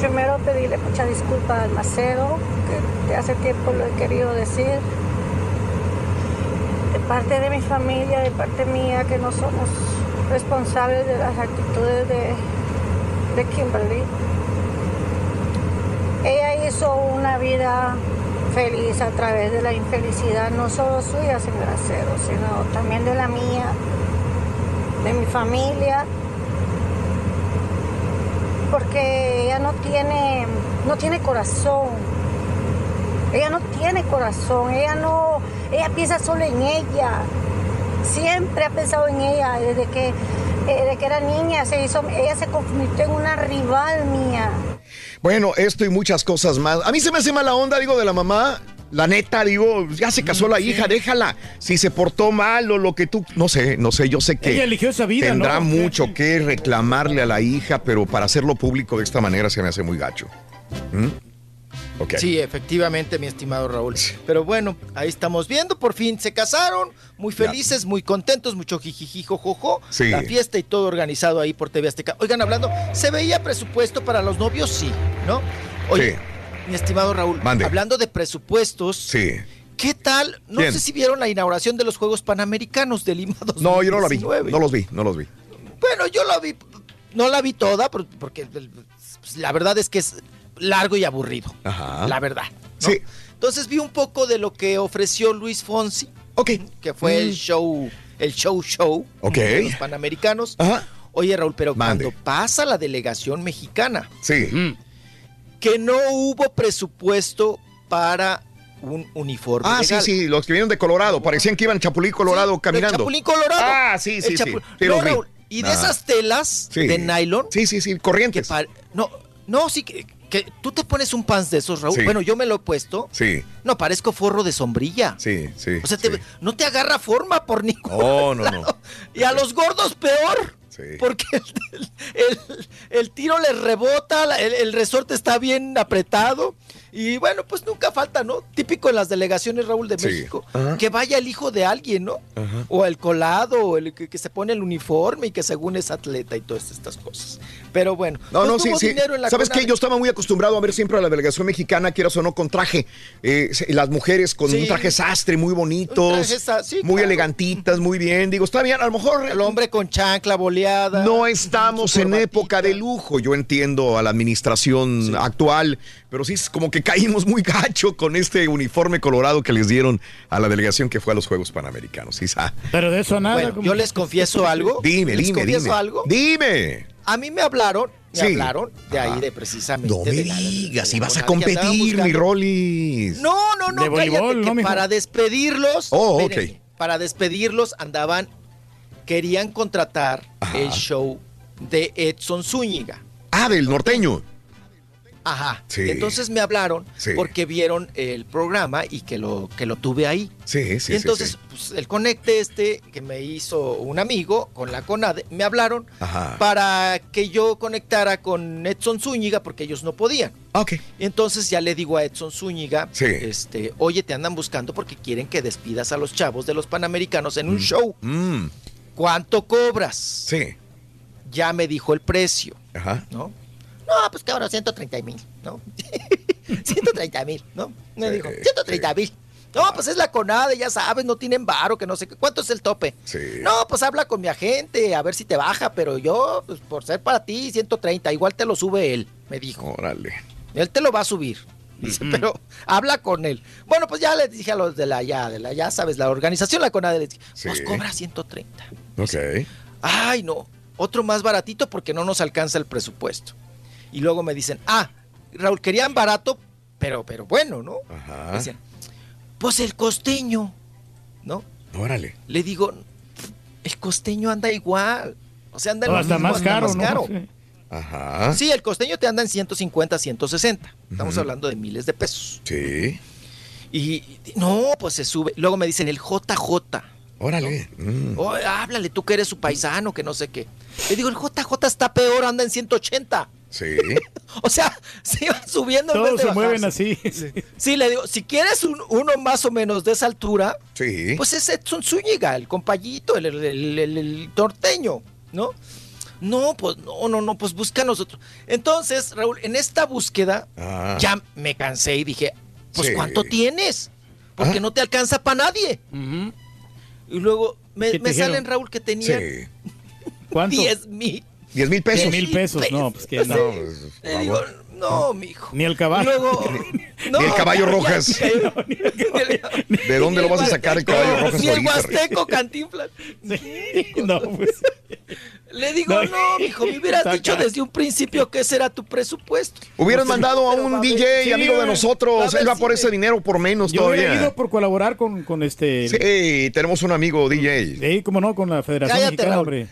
Primero pedirle mucha disculpa al Macero, que hace tiempo lo he querido decir. Parte de mi familia, de parte mía, que no somos responsables de las actitudes de, de Kimberly. Ella hizo una vida feliz a través de la infelicidad, no solo suya, señor Acero, sino también de la mía, de mi familia, porque ella no tiene, no tiene corazón. Ella no tiene corazón, ella no, ella piensa solo en ella. Siempre ha pensado en ella desde que, eh, desde que era niña, se hizo, ella se convirtió en una rival mía. Bueno, esto y muchas cosas más. A mí se me hace mala onda, digo, de la mamá. La neta, digo, ya se casó la hija, déjala. Si se portó mal o lo que tú. No sé, no sé, yo sé que. Ella eligió esa vida, Tendrá ¿no? mucho que reclamarle a la hija, pero para hacerlo público de esta manera se me hace muy gacho. ¿Mm? Sí, efectivamente, mi estimado Raúl. Pero bueno, ahí estamos viendo, por fin se casaron, muy felices, muy contentos, mucho jijiji, jojojo, Sí. la fiesta y todo organizado ahí por TV Azteca. Oigan, hablando, ¿se veía presupuesto para los novios? Sí, ¿no? Oye, mi estimado Raúl, Mande. hablando de presupuestos, Sí. ¿qué tal? No Bien. sé si vieron la inauguración de los Juegos Panamericanos de Lima 2019. No, yo no la vi. No los vi, no los vi. Bueno, yo la vi, no la vi toda, por- porque pues, la verdad es que es largo y aburrido. Ajá. La verdad. ¿no? Entonces vi un poco de lo que ofreció Luis Fonsi. Que fue el Mm. show, el show show Ok. de los panamericanos. Ajá. Oye, Raúl, pero Mande. cuando pasa la delegación mexicana, Sí. que no hubo presupuesto para un uniforme. Ah, sí, legal. sí, los que vinieron de Colorado. Parecían que iban Chapulín Colorado caminando. Chapulín Colorado. Ah, sí, sí, sí. Sí, No. Raúl, y de Ah. esas telas Sí. de nylon. Sí, sí, sí, corrientes. no, no, sí, que, que tú te pones un pants de esos, Raúl. Sí. Bueno, yo me lo he puesto. Sí, No, parezco forro de sombrilla. sí, sí. O sea, te- no te agarra forma por ningún Oh, no, no. Y a los gordos peor. Porque el, el- el tiro les rebota, el resorte está bien apretado. Y bueno, pues nunca falta, ¿no? Típico en las delegaciones, Raúl, de Sí. México, Ajá. que vaya el hijo de alguien, ¿no? Ajá. O el colado, o el que, que se pone el uniforme y que según es atleta y todas estas cosas. Pero bueno, No, pues no, sí, sí. dinero en la ¿Sabes qué? Yo estaba muy acostumbrado a ver siempre a la delegación mexicana, quieras o no, con traje. Eh, las mujeres con un traje sastre, muy bonitos, traje muy claro. elegantitas, muy bien. Digo, está bien, a lo mejor... El hombre con chancla boleada. No estamos en época de lujo, yo entiendo a la administración actual, pero sí es como que caímos muy gacho con este uniforme colorado que les dieron a la delegación que fue a los Juegos Panamericanos. Sí, Pero de eso nada. Bueno, como- yo les confieso algo. Dime, ¿Les dime, confieso dime. algo? Dime. A mí me hablaron, me Sí. hablaron de ahí, de precisamente. No me de la- digas, si vas a competir, mi. Rollis. No, no, no, De cállate, voleibol, que ¿no, para despedirlos. Oh, ok. Para despedirlos andaban, querían contratar el show de Edson Zúñiga. Ah, del norteño. Ajá. Sí. Entonces me hablaron Sí. porque vieron el programa y que lo, que lo tuve ahí. Sí, sí, y entonces, sí, pues, el conecte este que me hizo un amigo con la CONADE, me hablaron Ajá. para que yo conectara con Edson Zúñiga porque ellos no podían. Ok. Entonces ya le digo a Edson Zúñiga, este, oye, te andan buscando porque quieren que despidas a los chavos de los Panamericanos en un show. Mm, ¿Cuánto cobras? sí. Ya me dijo el precio, Ajá. ¿no? No, pues cabrón, 130 mil, ¿no? 130 mil, ¿no? Me dijo, 130 mil. No, pues es la CONADE, ya sabes, no tienen varo, que no sé qué. ¿Cuánto es el tope? Sí. No, pues habla con mi agente, a ver si te baja, pero yo, pues por ser para ti, 130, igual te lo sube él, me dijo. Órale. Él te lo va a subir. Dice, pero habla con él. Bueno, pues ya les dije a los de la ya, de la ya sabes, la organización, la CONADE, les dije, Sí. nos cobra 130. Ok. Ay, no, otro más baratito porque no nos alcanza el presupuesto. Y luego me dicen, ah, Raúl, querían barato, pero, pero bueno, ¿no? Ajá. Dicen, pues el costeño, ¿no? Órale. Le digo, el costeño anda igual. O sea, anda en No, mismo, más anda caro, más ¿no? caro. Sí. Ajá. Sí, el costeño te anda en 150, 160. Estamos Ujú. hablando de miles de pesos. Sí. Y y- no, pues se sube. Luego me dicen el JJ. Órale. Mm. Oh, háblale, tú que eres su paisano, que no sé qué. Le digo, el JJ está peor, anda en 180. Sí. O sea, se iban subiendo. en vez Todos de se mueven así. Sí, le digo, si quieres un- uno más o menos de esa altura, Sí. pues es Edson Zúñiga, el compayito, el, el, el- el- el norteño, ¿no? No, pues no, no, no, pues busca a nosotros. Entonces, Raúl, en esta búsqueda Ah. ya me cansé y dije, pues Sí. ¿cuánto tienes? Porque Ah. no te alcanza para nadie. Y luego me, ¿Qué te me salen, Raúl, que tenían Sí. ¿Cuánto? 10 mil. 10 mil pesos. 10 mil pesos. No, pues que no. No, pues, Le digo, no, mijo. Ni el caballo. luego, no, Ni el caballo ya- Rojas. ya- ¿De dónde lo vas a sacar el caballo rojo Ni el? Huasteco Cantinflas. No, pues. Le digo, No, no, mijo, me hubieras dicho desde un principio que ese era tu presupuesto. Hubieras Pues, mandado a un DJ, Sí, amigo de nosotros. Él va por ese dinero por menos Yo todavía. ido por colaborar con, con este. Sí, tenemos un amigo DJ. Sí, cómo no, con la Federación Cállate, Mexicana, hombre.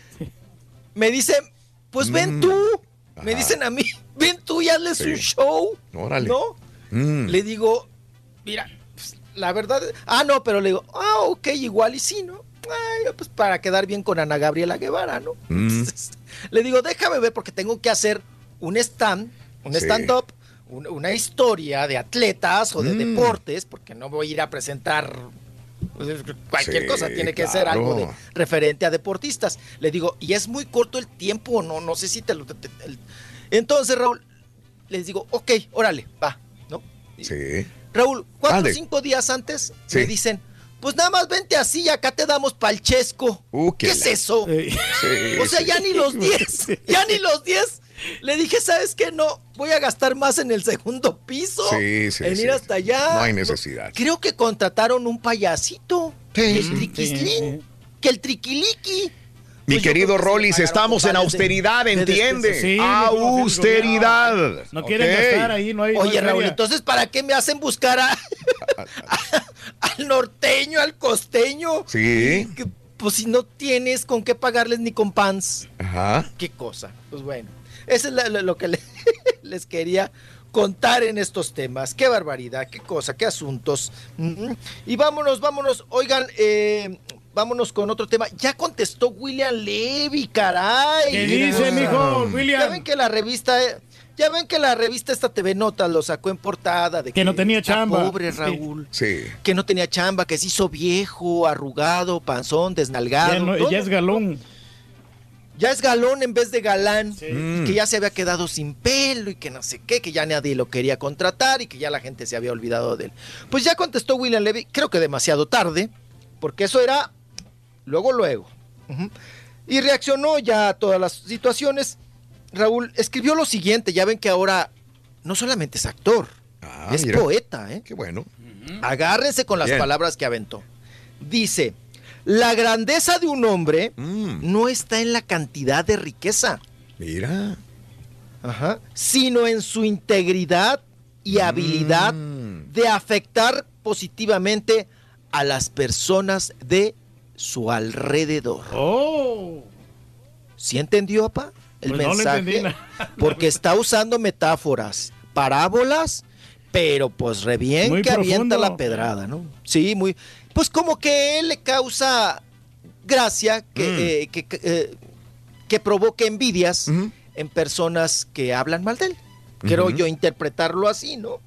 Me dicen, pues ven Mm. tú. Me dicen a mí, ven tú y hazles Sí. un show. Órale. ¿No? Mm. Le digo, mira, pues, la verdad. Ah, no, pero le digo, ah, ok, igual y sí, ¿no? Ay, pues para quedar bien con Ana Gabriela Guevara, ¿no? Mm. Le digo, déjame ver porque tengo que hacer un stand, un Sí. stand-up, un- una historia de atletas o de Mm. deportes, porque no voy a ir a presentar pues, cualquier Sí, cosa, tiene que ser algo de referente a deportistas. Le digo, y es muy corto el tiempo, no, no sé si te lo... te- te- el- Entonces, Raúl, les digo, ok, órale, va, ¿no? Sí. Raúl, cuatro o cinco días antes Sí. me dicen, pues nada más vente así y acá te damos palchesco. Uh, ¿Qué es eso? Sí. O sea, sí. ya ni los 10, ya ni los 10. Le dije, ¿sabes qué? No, voy a gastar más en el segundo piso. Sí, sí, En sí. ir hasta allá. No hay necesidad. Creo que contrataron un payasito. Sí. El triquislín. Sí. Que el triquilíqui. Mi Pues querido Rollis, estamos en austeridad, de entiende. Sí, mijo, austeridad. No quieren gastar ahí, no hay. no hay Oye, Raúl, feria. entonces, ¿para qué me hacen buscar a, al norteño, al costeño? Sí. Que, pues si no tienes con qué pagarles ni con pants. Ajá. ¿Qué cosa? Pues bueno, eso es la- lo, lo que le- les quería contar en estos temas. Qué barbaridad, qué cosa, qué asuntos. Y vámonos, vámonos. Oigan, eh, vámonos con otro tema. Ya contestó William Levy, caray. ¿Qué dice, mijo, Ya William? ven que la revista... eh, Ya ven que la revista esta TV Notas lo sacó en portada de Que no tenía chamba. Pobre. Raúl. Sí. Que no tenía chamba, que se hizo viejo, arrugado, panzón, desnalgado. Ya, no- todo. ya es galón. Ya es galón en vez de galán. Que ya se había quedado sin pelo y que no sé qué, que ya nadie lo quería contratar y que ya la gente se había olvidado de él. Pues ya contestó William Levy, creo que demasiado tarde, porque eso era luego, luego. Y reaccionó ya a todas las situaciones. Raúl escribió lo siguiente, ya ven que ahora no solamente es actor, Ah, es mira. poeta, ¿eh? Qué bueno. Agárrense con las Bien. palabras que aventó. Dice, la grandeza de un hombre Mm. no está en la cantidad de riqueza, Mira. Ajá. sino en su integridad y habilidad Mm. de afectar positivamente a las personas de su alrededor. Oh. ¿Sí entendió, papá? El Pues no le mensaje. entendí nada. porque está usando metáforas, parábolas, pero pues re bien Muy que avienta la pedrada, ¿no? Sí, muy. Pues como que él le causa gracia que, Mm. eh, que, que, eh, que provoque envidias en personas que hablan mal de él. Quiero Ujú. yo interpretarlo así, ¿no?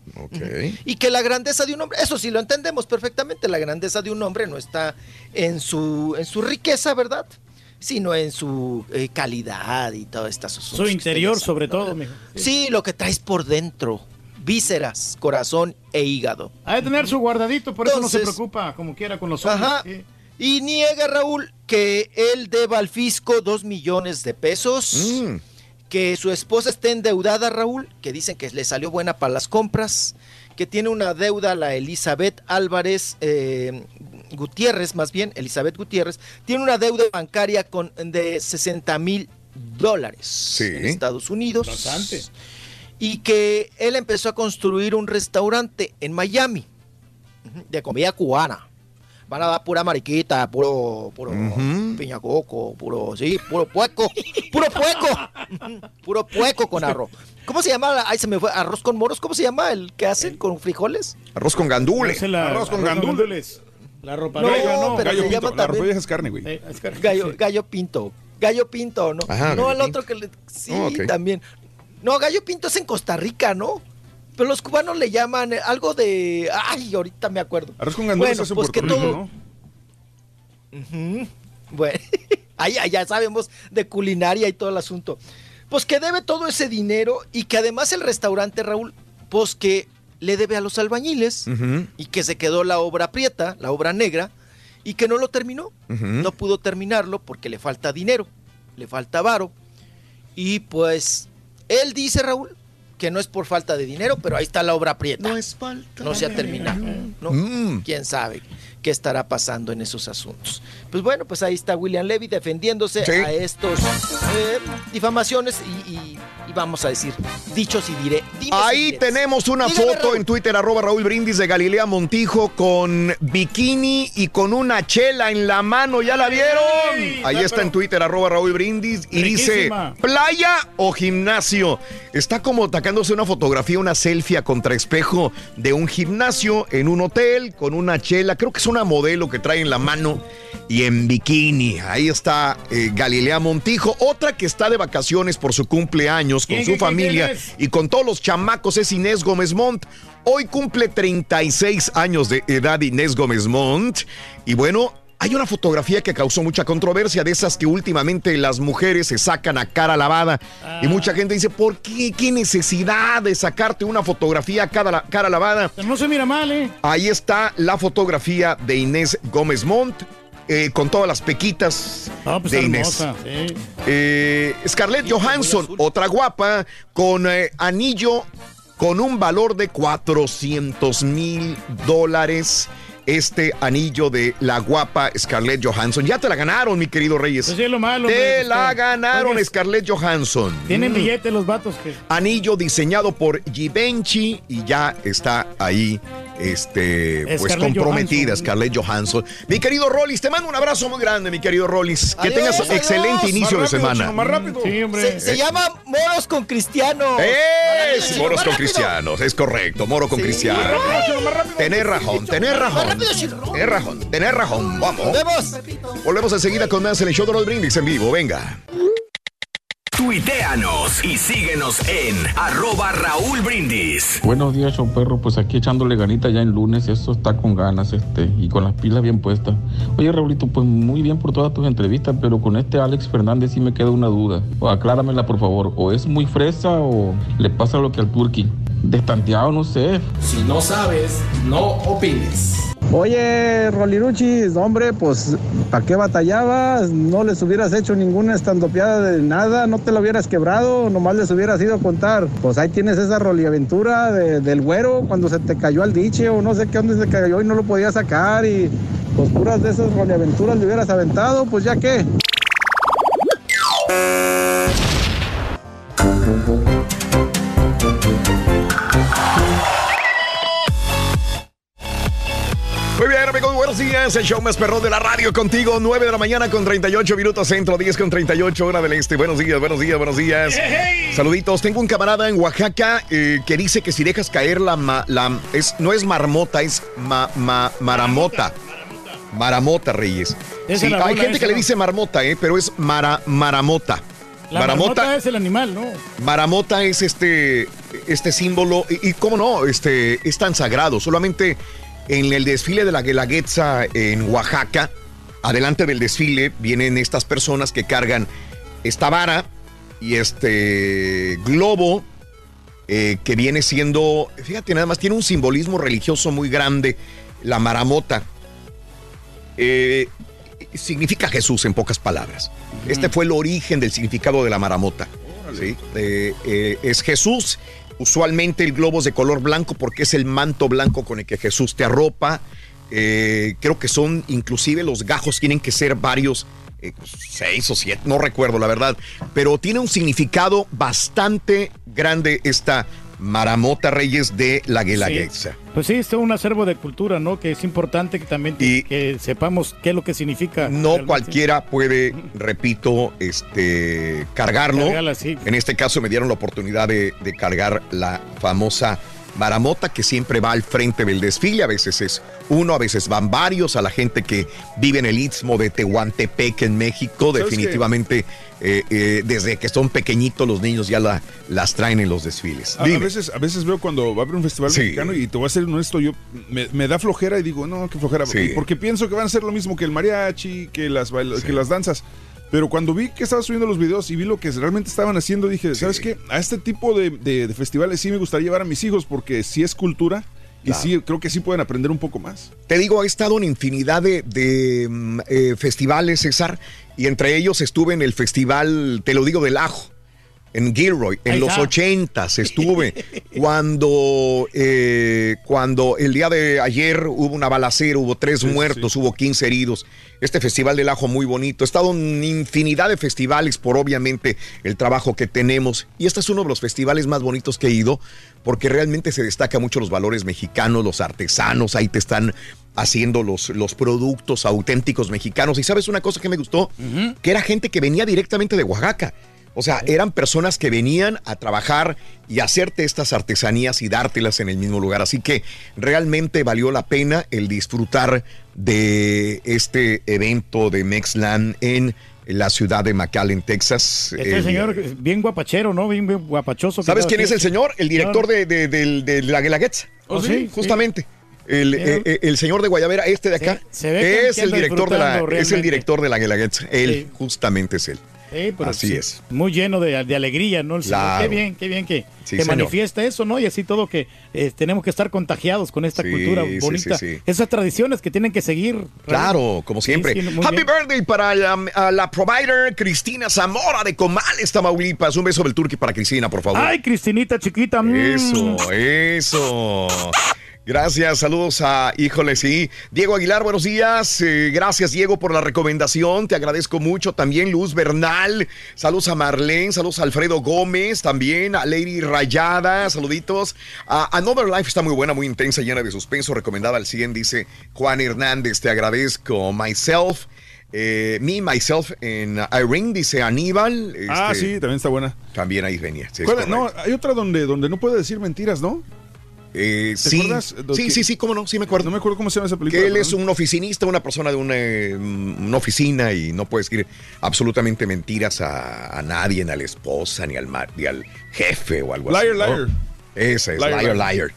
Y que la grandeza de un hombre, eso sí lo entendemos perfectamente, la grandeza de un hombre no está en su, en su riqueza, ¿verdad? Sino en su eh, calidad y todas estas cosas. Su interior, sobre todo, mijo. Sí, lo que traes por dentro. Vísceras, corazón e hígado. Ha de tener su guardadito, por eso no se preocupa como quiera con los hombres. Ajá. Y niega Raúl que él deba al fisco dos millones de pesos. Mm. Que su esposa esté endeudada, Raúl, que dicen que le salió buena para las compras. Que tiene una deuda la Elizabeth Álvarez eh, Gutiérrez, más bien, Elizabeth Gutiérrez, tiene una deuda bancaria con, de 60 mil dólares en Estados Unidos. Bastante. Y que él empezó a construir un restaurante en Miami de comida cubana. Van a dar pura mariquita, puro, puro piña coco, puro, sí, puro pueco, puro pueco, puro pueco con arroz. ¿Cómo se llama? Ay, se me fue, arroz con moros, ¿cómo se llama el que hacen con frijoles? Arroz con gandule. Esa es la- Arroz con gandules. La ropa No, vieja, no. pero Gallo se pinto. llama La ropa es carne, güey. Eh, es que- Gallo, sí. gallo pinto. Gallo pinto, ¿no? Ajá, no, el pinto. otro que le. Sí, Oh, también. No, gallo pinto es en Costa Rica, ¿no? Pero los cubanos le llaman eh, algo de. Ay, ahorita me acuerdo. Arroz con gandules Bueno, es en pues Puerto que Rico, todo-. Bueno, ahí ya sabemos de culinaria y todo el asunto. Pues que debe todo ese dinero y que además el restaurante, Raúl, pues que le debe a los albañiles y que se quedó la obra prieta, la obra negra, y que no lo terminó. No pudo terminarlo porque le falta dinero, le falta varo. Y pues él dice, Raúl, que no es por falta de dinero, pero ahí está la obra prieta. No es falta. No se ha terminado. ¿no? Mm. ¿Quién sabe qué estará pasando en esos asuntos? Pues bueno, pues ahí está William Levy defendiéndose Sí. a estos eh, difamaciones y, y- y vamos a decir, dichos y diré. Ahí tenemos una Dígame, foto Raúl. en Twitter, arroba Raúl Brindis de Galilea Montijo con bikini y con una chela en la mano. ¿Ya la vieron? Ahí está en Twitter, arroba Raúl Brindis y dice. ¿playa o gimnasio? Está como atacándose una fotografía, una selfie a contraespejo de un gimnasio en un hotel con una chela. Creo que es una modelo que trae en la mano y en bikini. Ahí está eh, Galilea Montijo, otra que está de vacaciones por su cumpleaños con ¿Quién, su familia y con todos los chamacos es Inés Gómez Montt. Hoy cumple 36 años de edad Inés Gómez Montt. Y bueno, hay una fotografía que causó mucha controversia, de esas que últimamente las mujeres se sacan a cara lavada. Y mucha gente dice, ¿por qué? ¿Qué necesidad de sacarte una fotografía a cara, cara lavada? Pero no se mira mal, ¿eh? Ahí está la fotografía de Inés Gómez Montt. Eh, con todas las pequitas No, pues de Inés. sí. Eh, Scarlett Johansson, otra guapa, con eh, anillo con un valor de 400 mil dólares. Este anillo de la guapa Scarlett Johansson. Ya te la ganaron, mi querido Reyes. Pues sí, es lo malo. te hombre, la ganaron, Scarlett Johansson. Tienen Mm. billete los vatos que. Anillo diseñado por Givenchy y ya está ahí este, pues comprometida Johansson. Scarlett Johansson. Mi querido Rollis, te mando un abrazo muy grande, mi querido Rollis. Que Adiós, tengas adiós. excelente inicio de Más rápido, semana. chino, más rápido. Sí, hombre. Se, se llama Moros con Cristiano. ¡Es! Más Moros con cristianos, es correcto, moro con Sí. cristiano. Tener razón, tener Más razón. Rápido, chino. Tener razón. Vamos. Nos vemos. Volvemos enseguida con más en el show de los brindis en vivo. Venga. Tuiteanos y síguenos en arroba Raúl Brindis. Buenos días, show perro. Pues aquí echándole ganita ya en lunes. Esto está con ganas, este, y con las pilas bien puestas. Oye, Raulito, pues muy bien por todas tus entrevistas, pero con este Alex Fernández sí me queda una duda. O acláramela, por favor. O es muy fresa o le pasa lo que al Turqui. Destanteado, no sé. Si no sabes, no opines. Oye, Roliruchis, hombre, pues, ¿para qué batallabas? No les hubieras hecho ninguna estandopeada de nada, no te lo hubieras quebrado, nomás les hubieras ido a contar. Pues ahí tienes esa roliaventura de- del güero cuando se te cayó al diche o no sé qué dónde se cayó y no lo podías sacar y pues puras de esas roliaventuras le hubieras aventado, pues ya qué. El show más perrón de la radio contigo. 9 de la mañana con 38 minutos centro, 10 con 38 hora del este. Buenos días, buenos días, buenos días. Saluditos. Tengo un camarada en Oaxaca eh, que dice que si dejas caer la... ma- la es, no es marmota, es ma- ma- maramota. Maramota, Reyes. Sí, hay gente que le dice marmota, eh, pero es mara, maramota. La maramota marmota es el animal, ¿no? Maramota es este, este símbolo, y, y cómo no, este, es tan sagrado. Solamente en el desfile de la Guelaguetza en Oaxaca, adelante del desfile, vienen estas personas que cargan esta vara y este globo eh, que viene siendo, fíjate, nada más tiene un simbolismo religioso muy grande, la maramota. Eh, significa Jesús en pocas palabras. Este fue el origen del significado de la maramota. ¿sí? Eh, eh, es Jesús. Usualmente el globo es de color blanco porque es el manto blanco con el que Jesús te arropa. Eh, creo que son, inclusive los gajos tienen que ser varios, eh, seis o siete, no recuerdo la verdad, pero tiene un significado bastante grande esta maramota Reyes de la Guelaguetza. Pues sí, es un acervo de cultura, ¿no? Que es importante que también que sepamos qué es lo que significa. No cualquiera puede, repito, este, cargarlo. Sí. En este caso me dieron la oportunidad de, de cargar la famosa maramota que siempre va al frente del desfile. A veces es uno, a veces van varios. A la gente que vive en el istmo de Tehuantepec en México, ¿Sabes definitivamente eh, eh, desde que son pequeñitos los niños ya la- las traen en los desfiles. A, veces, a veces veo cuando va a haber un festival Sí. mexicano y te voy a ser honesto, yo me, me da flojera y digo, no, qué flojera, Sí. porque pienso que van a ser lo mismo que el mariachi, que las, que las danzas. Pero cuando vi que estaba subiendo los videos y vi lo que realmente estaban haciendo, dije, ¿sabes qué? A este tipo de, de- de festivales sí me gustaría llevar a mis hijos porque sí es cultura y Claro. sí creo que sí pueden aprender un poco más. Te digo, he estado en infinidad de, de, mm, eh, festivales, César, y entre ellos estuve en el festival, te lo digo, del ajo, en Gilroy, en Ahí los ochentas estuve, cuando, eh, cuando el día de ayer hubo una balacera, hubo tres Sí, sí, muertos, hubo 15 heridos. Este festival del ajo muy bonito. He estado en infinidad de festivales por obviamente el trabajo que tenemos. Y este es uno de los festivales más bonitos que he ido porque realmente se destaca mucho los valores mexicanos, los artesanos, ahí te están haciendo los, los productos auténticos mexicanos. Y sabes una cosa que me gustó, que era gente que venía directamente de Oaxaca. O sea, eran personas que venían a trabajar y hacerte estas artesanías y dártelas en el mismo lugar. Así que realmente valió la pena el disfrutar de este evento de Mexland en la ciudad de McAllen, Texas. Este El- señor bien guapachero, ¿no? Bien, bien guapachoso. ¿Sabes quién es el señor? El director de, de- de la Guelaguetza. ¿Oh, sí? Justamente. El, eh, eh, el señor de Guayabera, este de acá, se ve es el director de la, es el director de la Guelaguetza. Él, Sí. justamente es él. Sí, pero Así sí, es. Muy lleno de, de alegría, ¿no? El. Claro. Qué bien, qué bien que, Sí, que manifiesta eso, ¿no? Y así todo que eh, tenemos que estar contagiados con esta Sí, cultura bonita. Esas tradiciones que tienen que seguir. Claro, como siempre. Happy bien. birthday para la, a la provider Cristina Zamora de Comales, Tamaulipas. Un beso del turqui para Cristina, por favor. Ay, Cristinita chiquita. mm. Eso, eso. Gracias, saludos a, híjole, sí. Diego Aguilar, buenos días. Eh, gracias, Diego, por la recomendación. Te agradezco mucho. También Luz Bernal. Saludos a Marlene, saludos a Alfredo Gómez, también a Lady Rayada, saluditos. Another Life está muy buena, muy intensa, llena de suspenso. Recomendada al 100, dice Juan Hernández. Te agradezco. Myself. Eh, me, myself en Irene, dice Aníbal. Ah, Este, sí, también está buena. También ahí venía. sí, es ¿Cuál- no, hay otra donde, donde no puede decir mentiras, ¿no? Eh, ¿Te sí, acuerdas? Sí, sí, sí, cómo no, sí me acuerdo. No me acuerdo cómo se llama esa película. Que él es un oficinista, una persona de una, eh, una oficina y no puede decir absolutamente mentiras a, a nadie, ni a la esposa, ni al, mar, ni al jefe o algo así. Liar, ¿no? liar. Ese es, Liar, liar, liar. liar.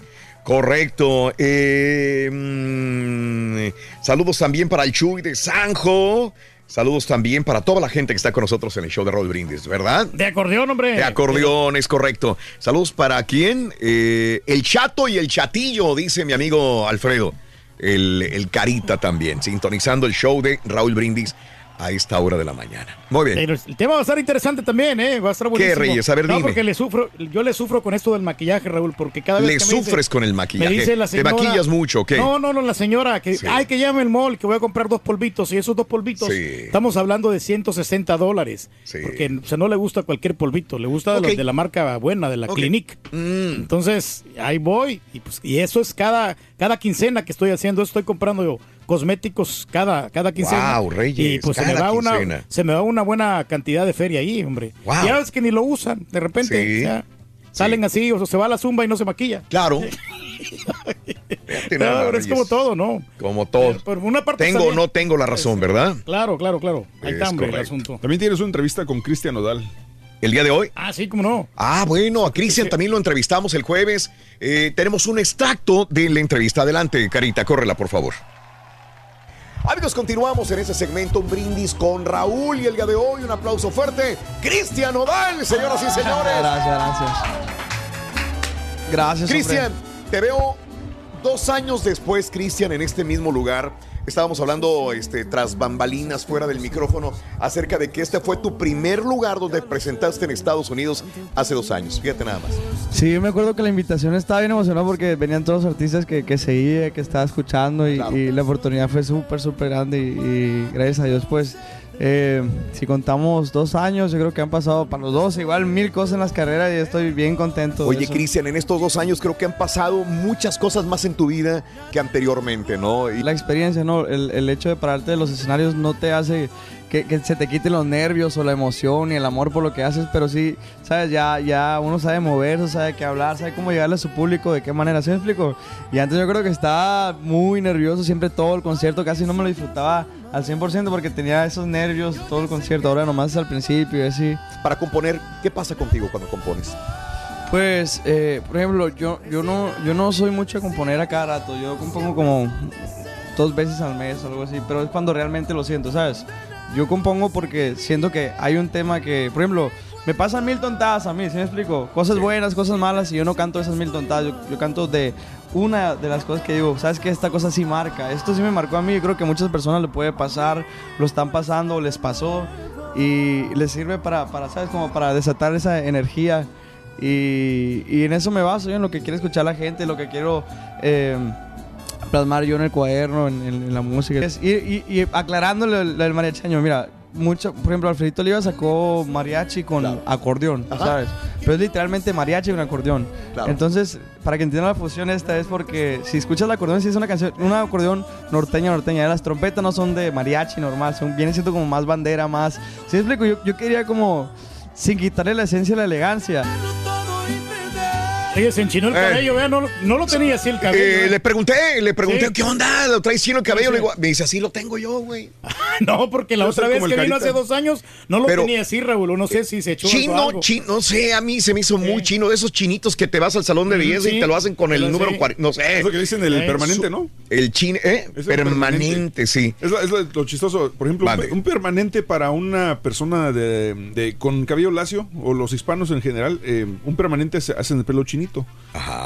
Correcto. Eh, mm, saludos también para el Chuy de Sanjo. Saludos también para toda la gente que está con nosotros en el show de Roll Brindis, ¿verdad? De acordeón, hombre. De acordeón, es correcto. Saludos para quién? Eh, el chato y el chatillo, dice mi amigo Alfredo. El, el carita también, sintonizando el show de Raúl Brindis a esta hora de la mañana. Muy bien. Pero el tema va a estar interesante también, ¿eh? Va a estar buenísimo. Reyes? A ver, no, dime. porque le sufro, yo le sufro con esto del maquillaje, Raúl, porque cada vez Le que me dice- sufres con el maquillaje. Me dice la ¿Te señora, maquillas mucho qué? No, no, no, la señora que, Sí. ay, que llame el mall, que voy a comprar dos polvitos, y esos dos polvitos, Sí. estamos hablando de 160 dólares, Sí. porque o sea, no le gusta cualquier polvito, le gusta de, los de la marca buena, de la Ok. Clinique. Mm. Entonces, ahí voy, y, pues, y eso es cada, cada quincena que estoy haciendo, estoy comprando yo cosméticos cada, cada quincena. Guau, Reyes, y pues se me, va una, quincena. se me va una buena cantidad de feria ahí, hombre. Ya ves que ni lo usan, de repente. Sí. o sea, Salen así, o se va a la zumba y no se maquilla. Claro. No, pero es como todo, ¿no? Como todo. Por una parte Tengo o no tengo la razón, ¿verdad? Claro, claro, claro. Ahí Es está, hombre, el asunto. También tienes una entrevista con Cristian Nodal. El día de hoy. Ah, sí, cómo no. Ah, bueno, a Cristian también lo entrevistamos el jueves. Eh, tenemos un extracto de la entrevista. Adelante, Carita, córrela, por favor. Amigos, continuamos en ese segmento, un brindis con Raúl y el día de hoy un aplauso fuerte. Cristian Nodal, señoras y señores. Gracias, gracias. Gracias, Cristian, te veo dos años después, Cristian, en este mismo lugar. Estábamos hablando este, tras bambalinas fuera del micrófono acerca de que este fue tu primer lugar donde presentaste en Estados Unidos hace dos años. Fíjate nada más. Sí, yo me acuerdo que la invitación estaba bien emocionada porque venían todos los artistas que, que seguía, que estaba escuchando y, y la oportunidad fue súper, súper grande y, y gracias a Dios pues eh, si contamos dos años, yo creo que han pasado para los dos igual mil cosas en las carreras y estoy bien contento. Oye. Cristian, en estos dos años creo que han pasado muchas cosas más en tu vida que anteriormente, ¿no? Y La experiencia, ¿no? El, el hecho de pararte de los escenarios no te hace que, que se te quiten los nervios o la emoción y el amor por lo que haces, pero sí, ¿sabes? Ya, ya uno sabe moverse, sabe qué hablar, sabe cómo llegarle a su público, de qué manera, ¿sí me explico? Y antes yo creo que estaba muy nervioso, siempre todo el concierto, casi no me lo disfrutaba al 100% porque tenía esos nervios todo el concierto, ahora nomás es al principio y así. Para componer, ¿qué pasa contigo cuando compones? Pues, eh, por ejemplo, yo, yo, no, yo no soy mucho de componer a cada rato. Yo compongo como dos veces al mes o algo así, pero es cuando realmente lo siento, ¿sabes? Yo compongo porque siento que hay un tema que, por ejemplo, me pasan mil tontadas a mí, ¿sí me explico? Cosas buenas, cosas malas, y yo no canto esas mil tontadas, yo, yo canto de una de las cosas que digo, ¿sabes que Esta cosa sí marca, esto sí me marcó a mí, yo creo que muchas personas le puede pasar, lo están pasando, les pasó, y les sirve para, para ¿sabes? Como para desatar esa energía. Y, y en eso me baso, yo en lo que quiere escuchar la gente, lo que quiero eh, plasmar yo en el cuaderno, en, en- en la música. Es- y, y- y aclarándole el, el mariacheño, mira, mucho, por ejemplo, Alfredito Oliva sacó mariachi con acordeón, Ajá. ¿sabes? Pero es literalmente mariachi con acordeón. Claro. Entonces, para que entiendan la fusión esta es porque si escuchas el acordeón, si es una canción, un acordeón norteña, norteña, las trompetas no son de mariachi normal, son, vienen siendo como más bandera, más... ¿Sí explico? Yo, yo quería como, sin quitarle la esencia y la elegancia. Oye, se enchinó el Eh. cabello, vea, no, no lo tenía así el cabello. Eh, ¿eh? le pregunté, le pregunté, Sí. ¿qué onda? ¿Lo traes chino el cabello? Sí, Le digo, me dice, así lo tengo yo, güey. No, porque la Yo otra vez que vino hace dos años no lo Pero- tenía así, Raúl. No sé si se echó Chino, algo. chino, no sé, a mí se me hizo muy chino de esos chinitos que te vas al salón de belleza sí. y te lo hacen con el Pero número sí. 40, no sé. Es lo que dicen el Eh, permanente, ¿no? El chino, ¿eh? Permanente, sí. Es, lo, es lo- lo chistoso. Por ejemplo, un, permanente para una persona de, de- con cabello lacio, o los hispanos en general, eh, un permanente se hacen el pelo chinito.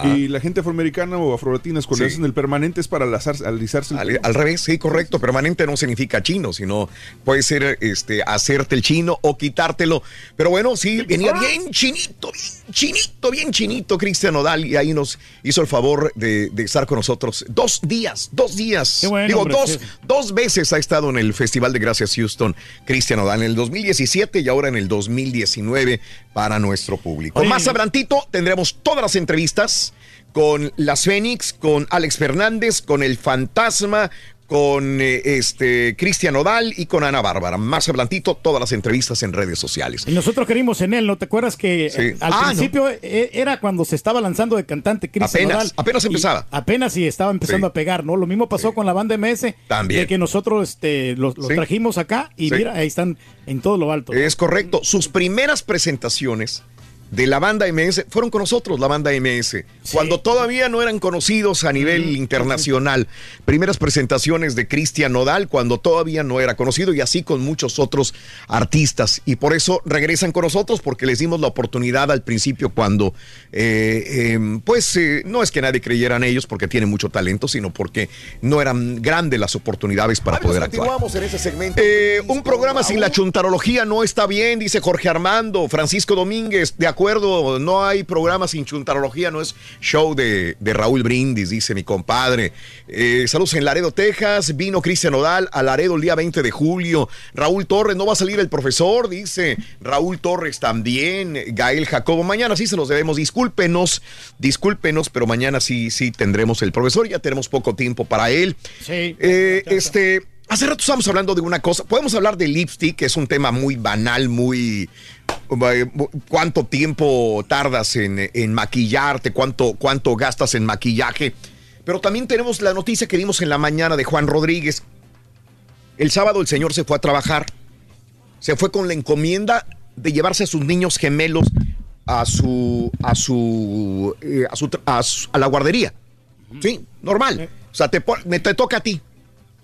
Y la gente afroamericana o afrolatinas, cuando Sí. hacen el permanente es para alisarse, alisarse el Al, al revés, sí, correcto. Permanente no significa chino, sino puede ser este hacerte el chino o quitártelo. Pero bueno, sí, venía bien chinito, bien chinito, bien chinito Cristian Nodal y ahí nos hizo el favor de, de estar con nosotros dos días, dos días. Qué bueno, Digo, hombre, dos, dos veces ha estado en el Festival de Gracias Houston Cristian Nodal, en el 2017 y ahora en el 2019 para nuestro público. Oye, Más adelantito tendremos todas las entrevistas con las Fénix, con Alex Fernández, con el Fantasma, con eh, este Cristian Odal y con Ana Bárbara. Más adelantito, todas las entrevistas en redes sociales. Y nosotros queríamos en él, ¿no te acuerdas que Sí. eh, al Ah, principio eh, era cuando se estaba lanzando de cantante Cristian Apenas, Nodal, apenas y empezaba. Apenas sí estaba empezando Sí. a pegar, ¿no? Lo mismo pasó con la banda MS, También. de que nosotros este, los, los Sí. trajimos acá y Sí. mira, ahí están en todo lo alto. Es correcto. Sus primeras presentaciones de la banda MS fueron con nosotros, la banda MS, cuando todavía no eran conocidos a nivel internacional. Primeras presentaciones de Cristian Nodal cuando todavía no era conocido y así con muchos otros artistas. Y por eso regresan con nosotros porque les dimos la oportunidad al principio cuando, eh, eh, pues eh, no es que nadie creyera en ellos porque tienen mucho talento, sino porque no eran grandes las oportunidades para poder actuar. Continuamos en ese segmento. Eh, un programa sin la chuntarología no está bien, dice Jorge Armando. Francisco Domínguez, de acuerdo, no hay programa sin chuntarología, no es show de, de Raúl Brindis, dice mi compadre. Eh, saludos en Laredo, Texas. Vino Cristian Odal a Laredo el día 20 de julio. Raúl Torres, no va a salir el profesor, dice. Raúl Torres también. Gael Jacobo, mañana sí se los debemos. Discúlpenos, discúlpenos, pero mañana sí, sí tendremos el profesor. Ya tenemos poco tiempo para él. Sí. Eh, este, hace rato estábamos hablando de una cosa. Podemos hablar de lipstick, que es un tema muy banal, muy. eh, ¿Cuánto tiempo tardas en, en maquillarte? ¿Cuánto, ¿Cuánto gastas en maquillaje? Pero también tenemos la noticia que dimos en la mañana de Juan Rodríguez. El sábado el señor se fue a trabajar. Se fue con la encomienda de llevarse a sus niños gemelos a su. a su. eh, a, su a su- a la guardería. Sí, normal. O sea, te, me- te toca a ti.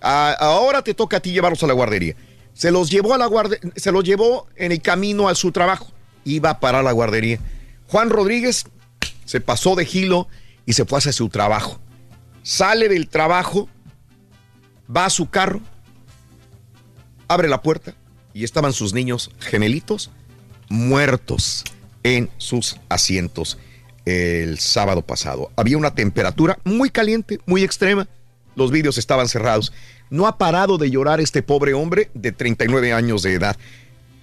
Ahora te toca a ti llevarlos a la guardería. Se los llevó a la se los llevó en el camino a su trabajo. Iba para la guardería. Juan Rodríguez se pasó de gilo y se fue hacia su trabajo. Sale del trabajo, va a su carro, abre la puerta y estaban sus niños gemelitos muertos en sus asientos el sábado pasado. Había una temperatura muy caliente, muy extrema. Los vídeos estaban cerrados. No ha parado de llorar este pobre hombre de 39 años de edad.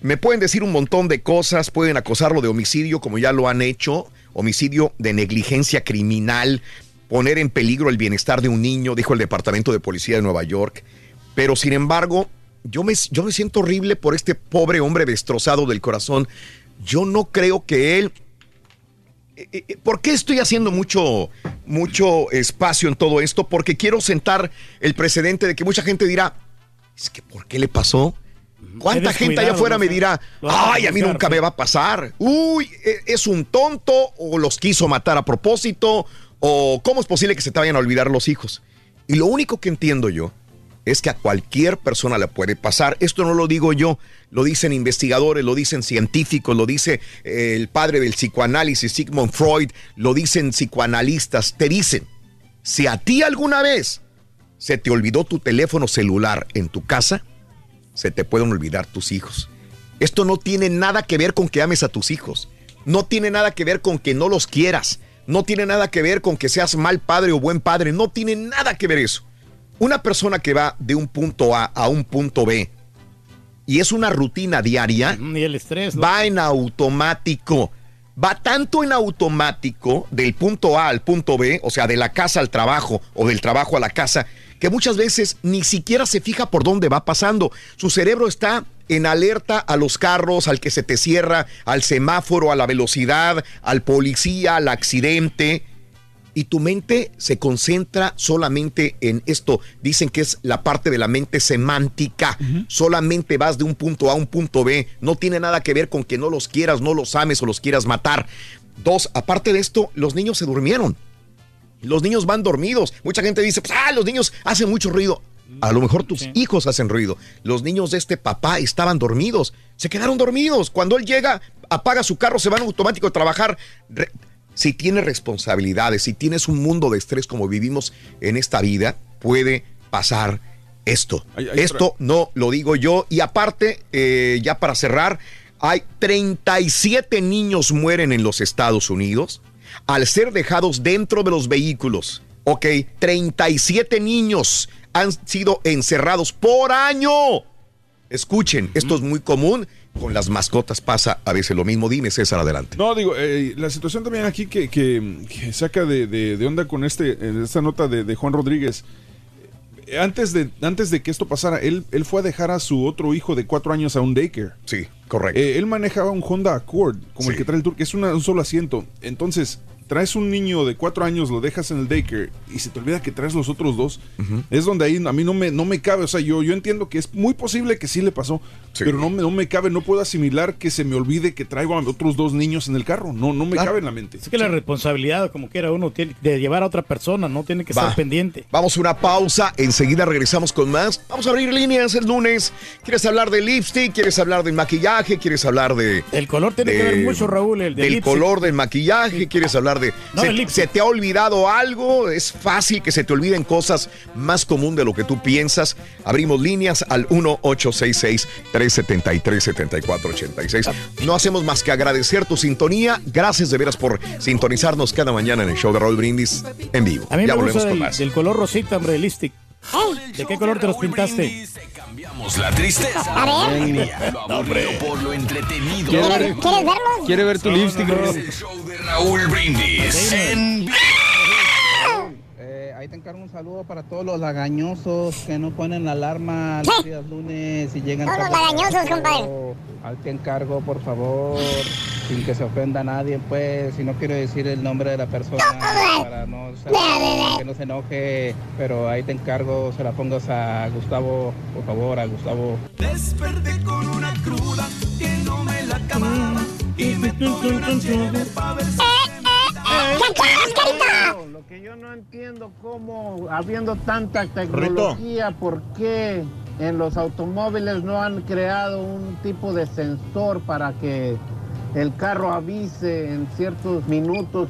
Me pueden decir un montón de cosas, pueden acosarlo de homicidio como ya lo han hecho, homicidio de negligencia criminal, poner en peligro el bienestar de un niño, dijo el Departamento de Policía de Nueva York. Pero sin embargo, yo me, yo me siento horrible por este pobre hombre destrozado del corazón. Yo no creo que él... Eh, eh, ¿Por qué estoy haciendo mucho, mucho espacio en todo esto? Porque quiero sentar el precedente de que mucha gente dirá, es que ¿por qué le pasó? ¿Cuánta gente allá afuera me dirá, ay, a mí nunca me va a pasar? Uy, e- es un tonto o los quiso matar a propósito o cómo es posible que se te vayan a olvidar los hijos. Y lo único que entiendo yo es que a cualquier persona le puede pasar. Esto no lo digo yo, lo dicen investigadores, lo dicen científicos, lo dice eh, el padre del psicoanálisis, Sigmund Freud, lo dicen psicoanalistas. Te dicen, si a ti alguna vez se te olvidó tu teléfono celular en tu casa, se te pueden olvidar tus hijos. Esto no tiene nada que ver con que ames a tus hijos. No tiene nada que ver con que no los quieras. No tiene nada que ver con que seas mal padre o buen padre. No tiene nada que ver eso. Una persona que va de un punto A a un punto B y es una rutina diaria, Y el estrés, ¿no? va en automático. Va tanto en automático del punto A al punto B, o sea, de la casa al trabajo o del trabajo a la casa, que muchas veces ni siquiera se fija por dónde va pasando. Su cerebro está en alerta a los carros, al que se te cierra, al semáforo, a la velocidad, al policía, al accidente. Y tu mente se concentra solamente en esto. Dicen que es la parte de la mente semántica. Solamente vas de un punto A a un punto B. No tiene nada que ver con que no los quieras, no los ames o los quieras matar. Dos, aparte de esto, los niños se durmieron. Los niños van dormidos. Mucha gente dice, pues, ah, los niños hacen mucho ruido. A lo mejor tus hijos hacen ruido. Los niños de este papá estaban dormidos. Se quedaron dormidos. Cuando él llega, apaga su carro, se van automático a trabajar. Re- si tienes responsabilidades, si tienes un mundo de estrés como vivimos en esta vida, puede pasar esto. Hay- hay esto no lo digo yo. Y aparte, eh, ya para cerrar, hay 37 niños mueren en los Estados Unidos al ser dejados dentro de los vehículos. Ok, 37 niños han sido encerrados por año. Escuchen, esto es muy común. Con las mascotas pasa a veces lo mismo. Dime, César, adelante. No, digo, eh, la situación también aquí que, que- que saca de, de- de onda con este, esta nota de, de Juan Rodríguez. antes de, antes de que esto pasara, él, él fue a dejar a su otro hijo de cuatro años a un daycare. Sí, correcto. Eh, él manejaba un Honda Accord, como el que trae el Tour, que es una- un solo asiento. Entonces, traes un niño de cuatro años, lo dejas en el daycare y se te olvida que traes los otros dos. Es donde ahí a mí no me, no me cabe. O sea, yo, yo entiendo que es muy posible que sí le pasó, pero no me, no me cabe, no puedo asimilar que se me olvide que traigo a otros dos niños en el carro. No, no me Claro. cabe en la mente. Es que la responsabilidad, como quiera uno, tiene de llevar a otra persona, no tiene que Va. estar pendiente. Vamos a una pausa, enseguida regresamos con más. Vamos a abrir líneas el lunes. ¿Quieres hablar de lipstick? ¿Quieres hablar del maquillaje? ¿Quieres hablar de... El color tiene que ver mucho, Raúl, el del del lipstick. color del maquillaje? ¿Quieres hablar de... No, se, se te ha olvidado algo? Es fácil que se te olviden cosas más común de lo que tú piensas. Abrimos líneas al 1-866-373-7486. No hacemos más que agradecer tu sintonía. Gracias de veras por sintonizarnos cada mañana en el show de Raúl Brindis en vivo. A mí ya me volvemos gusta con más. del color rosita, hombre, el lipstick. ¿De qué color te los pintaste? Cambiamos la tristeza. A ver. Lo aburrido por lo entretenido. Quiero ver- ¿Quieres verlos? Quiere ver tu lipstick, Raúl. El show de Raúl Brindis en Eh, ahí te encargo un saludo para todos los lagañosos que no ponen la alarma los días lunes y llegan Todos los lagañosos, compadre. Ahí te encargo, por favor, sin que se ofenda a nadie, pues, si no quiero decir el nombre de la persona para no ser- que no se enoje, pero ahí te encargo, se la pongas a Gustavo, por favor, a Gustavo. Desperté con una cruda que no me la acababa y me tomé una cheve pa' ver si Lo que yo no entiendo cómo, habiendo tanta tecnología, ¿por qué en los automóviles no han creado un tipo de sensor para que el carro avise en ciertos minutos,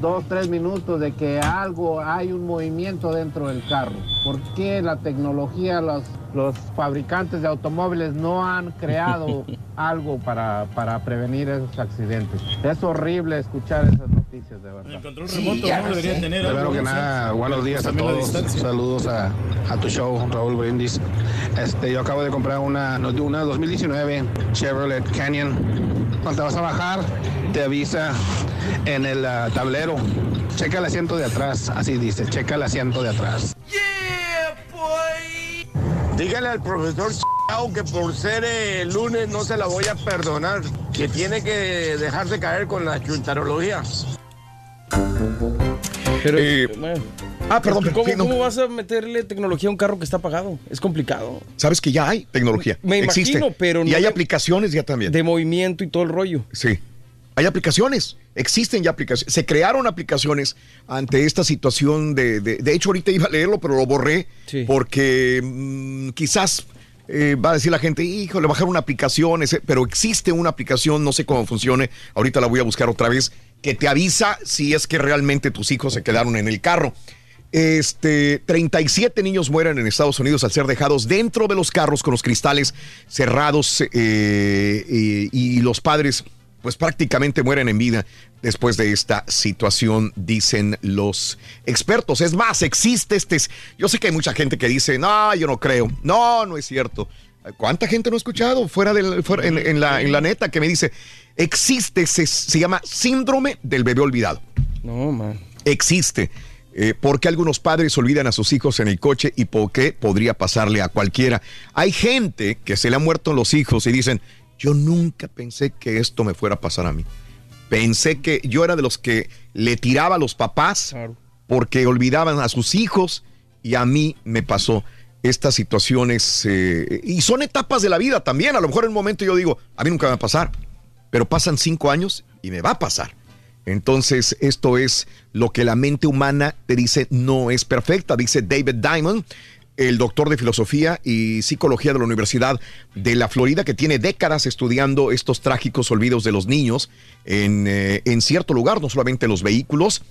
dos, tres minutos, de que algo, hay un movimiento dentro del carro? ¿Por qué la tecnología, los, los fabricantes de automóviles no han creado algo para, para prevenir esos accidentes? Es horrible escuchar esas noticias, de verdad. El control remoto no debería tener Primero que nada, buenos días a todos. Saludos a, a tu show, Raúl Brindis. Este, yo acabo de comprar una, una 2019 Chevrolet Canyon. Cuando te vas a bajar, te avisa en el ah, tablero. Checa el asiento de atrás, así dice, checa el asiento de atrás. Dígale al profesor Chao que por ser eh, lunes no se la voy a perdonar, que tiene que dejarse caer con la chuntarología. Pero, Eh, bueno. ah, perdón, ¿Cómo, sí, no. cómo vas a meterle tecnología a un carro que está apagado? Es complicado. Sabes que ya hay tecnología. Me Existe. imagino, pero Y no hay de- aplicaciones ya también. De movimiento y todo el rollo. Sí. Hay aplicaciones, existen ya aplicaciones. Se crearon aplicaciones ante esta situación de, de, de hecho ahorita iba a leerlo, pero lo borré porque mm, quizás eh, va a decir la gente, híjole, bajar una aplicación, pero existe una aplicación, no sé cómo funcione, ahorita la voy a buscar otra vez, que te avisa si es que realmente tus hijos se quedaron en el carro. Este, 37 niños mueren en Estados Unidos al ser dejados dentro de los carros con los cristales cerrados eh, y, los padres pues prácticamente mueren en vida después de esta situación, dicen los expertos. Es más, existe este... Yo sé que hay mucha gente que dice, no, yo no creo, no, no es cierto. ¿Cuánta gente no he escuchado fuera, en la, en la neta que me dice, existe, se, se llama síndrome del bebé olvidado? No, man. Existe. Eh, ¿Por qué algunos padres olvidan a sus hijos en el coche y por qué podría pasarle a cualquiera? Hay gente que se le han muerto los hijos y dicen, yo nunca pensé que esto me fuera a pasar a mí. Pensé que yo era de los que le tiraba a los papás porque olvidaban a sus hijos y a mí me pasó estas situaciones. eh, y son etapas de la vida también. A lo mejor en un momento yo digo, a mí nunca me va a pasar, pero pasan cinco años y me va a pasar. Entonces, esto es lo que la mente humana te dice no es perfecta, dice David Diamond, el doctor de filosofía y psicología de la Universidad de la Florida, que tiene décadas estudiando estos trágicos olvidos de los niños en, eh, en cierto lugar, no solamente en los vehículos.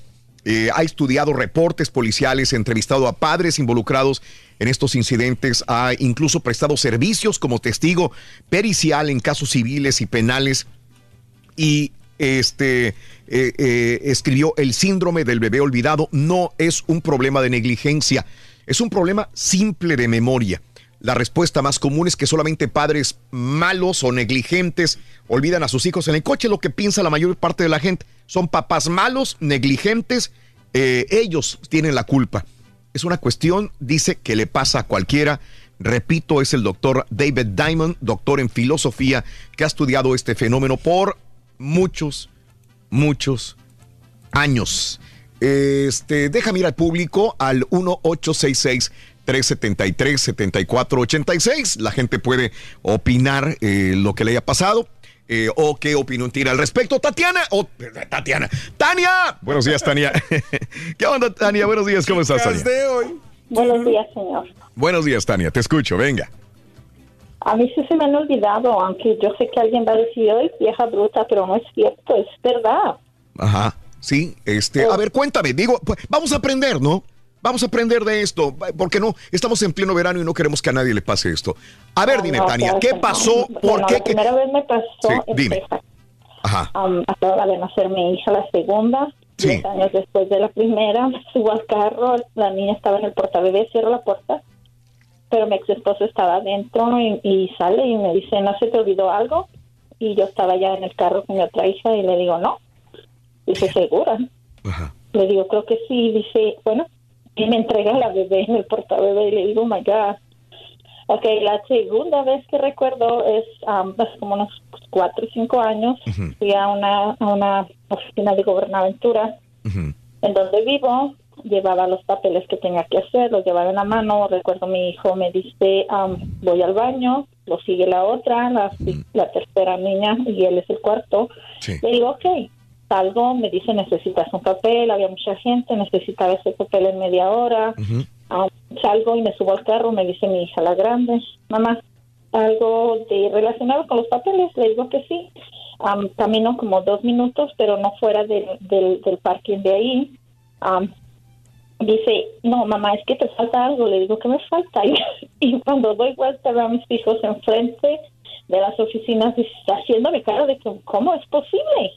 Eh, ha estudiado reportes policiales, entrevistado a padres involucrados en estos incidentes, ha incluso prestado servicios como testigo pericial en casos civiles y penales y este eh, eh, escribió el síndrome del bebé olvidado no es un problema de negligencia, es un problema simple de memoria. La respuesta más común es que solamente padres malos o negligentes olvidan a sus hijos en el coche, lo que piensa la mayor parte de la gente. Son papás malos, negligentes, eh, ellos tienen la culpa. es una cuestión, dice, que le pasa a cualquiera. Repito, es el doctor David Diamond, doctor en filosofía, que ha estudiado este fenómeno por muchos, muchos años. Este, déjame ir al público al 1866 373 7486. La gente puede opinar eh, lo que le haya pasado. eh, o qué opinión tiene al respecto. Tatiana, o Tatiana, Tania. Buenos días, Tania. ¿Qué onda, Tania? Buenos días, ¿cómo estás, Tania? Buenos días, señor. Buenos días, Tania. Te escucho, venga. A mí sí se me han olvidado, aunque yo sé que alguien va a decir, ¡ay, vieja bruta! Pero no es cierto, es verdad. Ajá. Sí, este, a ver, cuéntame, digo, pues, vamos a aprender, ¿no? Vamos a aprender de esto, porque no, estamos en pleno verano y no queremos que a nadie le pase esto. A ver, dime, No, Tania, claro ¿qué no. pasó? ¿Por Bueno, qué? La primera vez me pasó Sí, en dime. Texas. Ajá. Um, acaba de nacer mi hija, la segunda. Sí. Diez años después de la primera, me subo al carro, la niña estaba en el portabebé, cierro la puerta, pero mi ex esposo estaba adentro y, y sale y me dice, ¿no se te olvidó algo? Y yo estaba ya en el carro con mi otra hija y le digo, no. Dice, ¿segura? Le digo, creo que sí. Dice, bueno, y me entrega la bebé en el portabebé y le digo, oh my God. Ok, la segunda vez que recuerdo es um, hace como unos cuatro o cinco años. Fui a una, a una oficina de gobernaventura en donde vivo. Llevaba los papeles que tenía que hacer, los llevaba en la mano. Recuerdo mi hijo me dice, um, voy al baño, lo sigue la otra, la, la tercera niña y él es el cuarto. Le digo, ok, salgo, me dice, necesitas un papel, había mucha gente, necesitaba ese papel en media hora. Ah, salgo y me subo al carro, me dice mi hija la grande, mamá, algo de relacionado con los papeles, le digo que sí. Am, camino como dos minutos, pero no fuera del, del, del parking de ahí. Am, dice, no, mamá, es que te falta algo. Le digo, ¿qué me falta? Y, cuando doy vuelta veo a mis hijos enfrente de las oficinas haciéndome cara de que, ¿cómo es posible?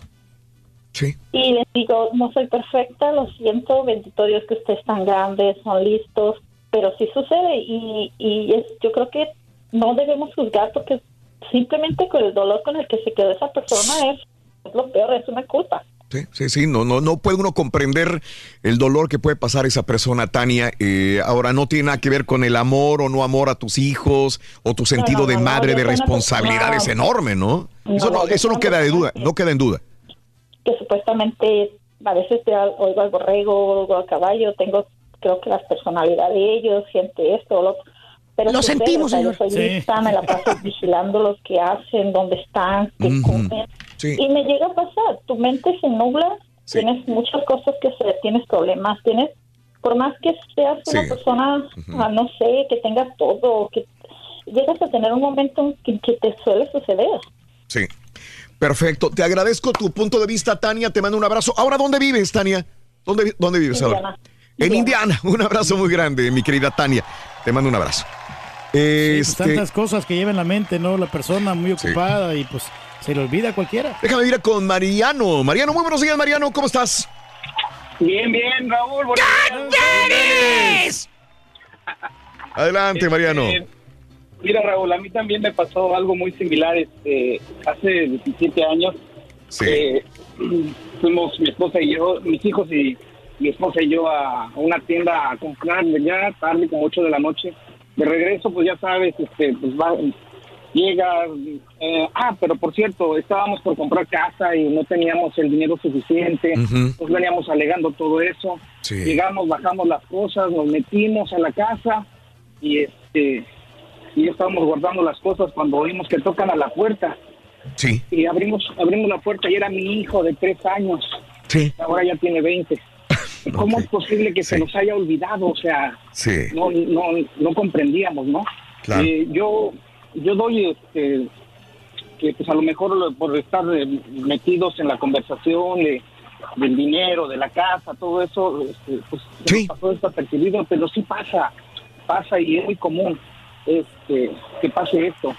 Y les digo, no soy perfecta, lo siento, bendito Dios que ustedes están grandes, son listos, pero sí sucede y, y es, yo creo que no debemos juzgar porque simplemente con el dolor con el que se quedó esa persona es, es lo peor, es una culpa. Sí, sí, sí, no, no, no puede uno comprender el dolor que puede pasar esa persona, Tania. Eh, ahora, no tiene nada que ver con el amor o no amor a tus hijos o tu sentido no, de no, madre de responsabilidad es enorme, ¿no? No, Eso no, eso no queda de duda, no queda en duda. que supuestamente a veces te oigo al borrego, oigo al caballo, tengo creo que las personalidades de ellos, gente esto, lo otro. Pero Lo sentimos, señor. soy Sí. lista, me la paso vigilando los que hacen, dónde están, qué comen. Sí. Y me llega a pasar, tu mente se nubla, tienes muchas cosas que hacer, tienes problemas, tienes, por más que seas una Sí. persona, ah, no sé, que tengas todo, que llegas a tener un momento en que, que te suele suceder. Sí. Perfecto. Te agradezco tu punto de vista, Tania. Te mando un abrazo. Ahora, ¿dónde vives, Tania? ¿Dónde, dónde vives ahora? Indiana. En Indiana. Un abrazo muy grande, mi querida Tania. Te mando un abrazo. Pues Este, tantas cosas que lleva en la mente, ¿no? La persona muy ocupada y pues se le olvida a cualquiera. déjame ir con Mariano. Mariano, muy buenos días, Mariano. ¿Cómo estás? Bien, bien, Raúl. días. Adelante, Mariano. Eh, mira, Raúl, a mí también me pasó algo muy similar. Este, hace 17 años eh, fuimos mi esposa y yo, mis hijos y mi esposa y yo a, a una tienda a comprar ya tarde, como 8 de la noche. De regreso, pues ya sabes, este, pues va, llega, eh, ah, pero por cierto, estábamos por comprar casa y no teníamos el dinero suficiente, Ujú. nos veníamos alegando todo eso, Sí. llegamos, bajamos las cosas, nos metimos a la casa y este y estábamos guardando las cosas cuando oímos que tocan a la puerta. Sí. Y abrimos abrimos la puerta y era mi hijo de tres años. Sí. Ahora ya tiene 20. ¿Cómo es posible que se nos haya olvidado? O sea, Sí. no, no, no comprendíamos, ¿no? Claro. Eh, yo, yo doy este, que pues a lo mejor por estar eh, metidos en la conversación de, del dinero, de la casa, todo eso, este, pues nos pasó desapercibido, pero sí pasa, pasa y es muy común este, que pase esto.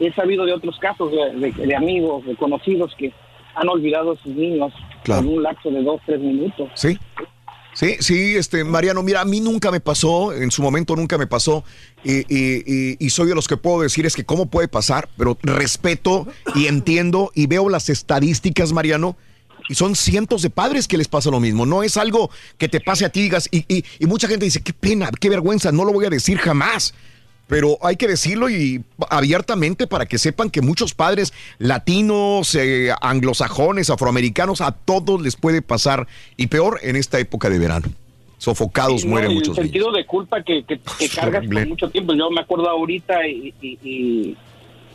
He sabido de otros casos de, de- de amigos, de conocidos que han olvidado a sus niños Claro. en un lapso de dos, tres minutos. Sí. Sí, sí, este, Mariano, mira, a mí nunca me pasó, en su momento nunca me pasó, y, soy de los que puedo decir es que cómo puede pasar, pero respeto y entiendo y veo las estadísticas, Mariano, Y son cientos de padres que les pasa lo mismo. No es algo que te pase a ti digas, y, y- y mucha gente dice, qué pena, qué vergüenza, no lo voy a decir jamás. Pero hay que decirlo y abiertamente para que sepan que muchos padres latinos, eh, anglosajones, afroamericanos, a todos les puede pasar y peor en esta época de verano. Sofocados no, mueren y muchos El niños. sentido de culpa que, que, que cargas por mucho tiempo. Yo me acuerdo ahorita y, y, y-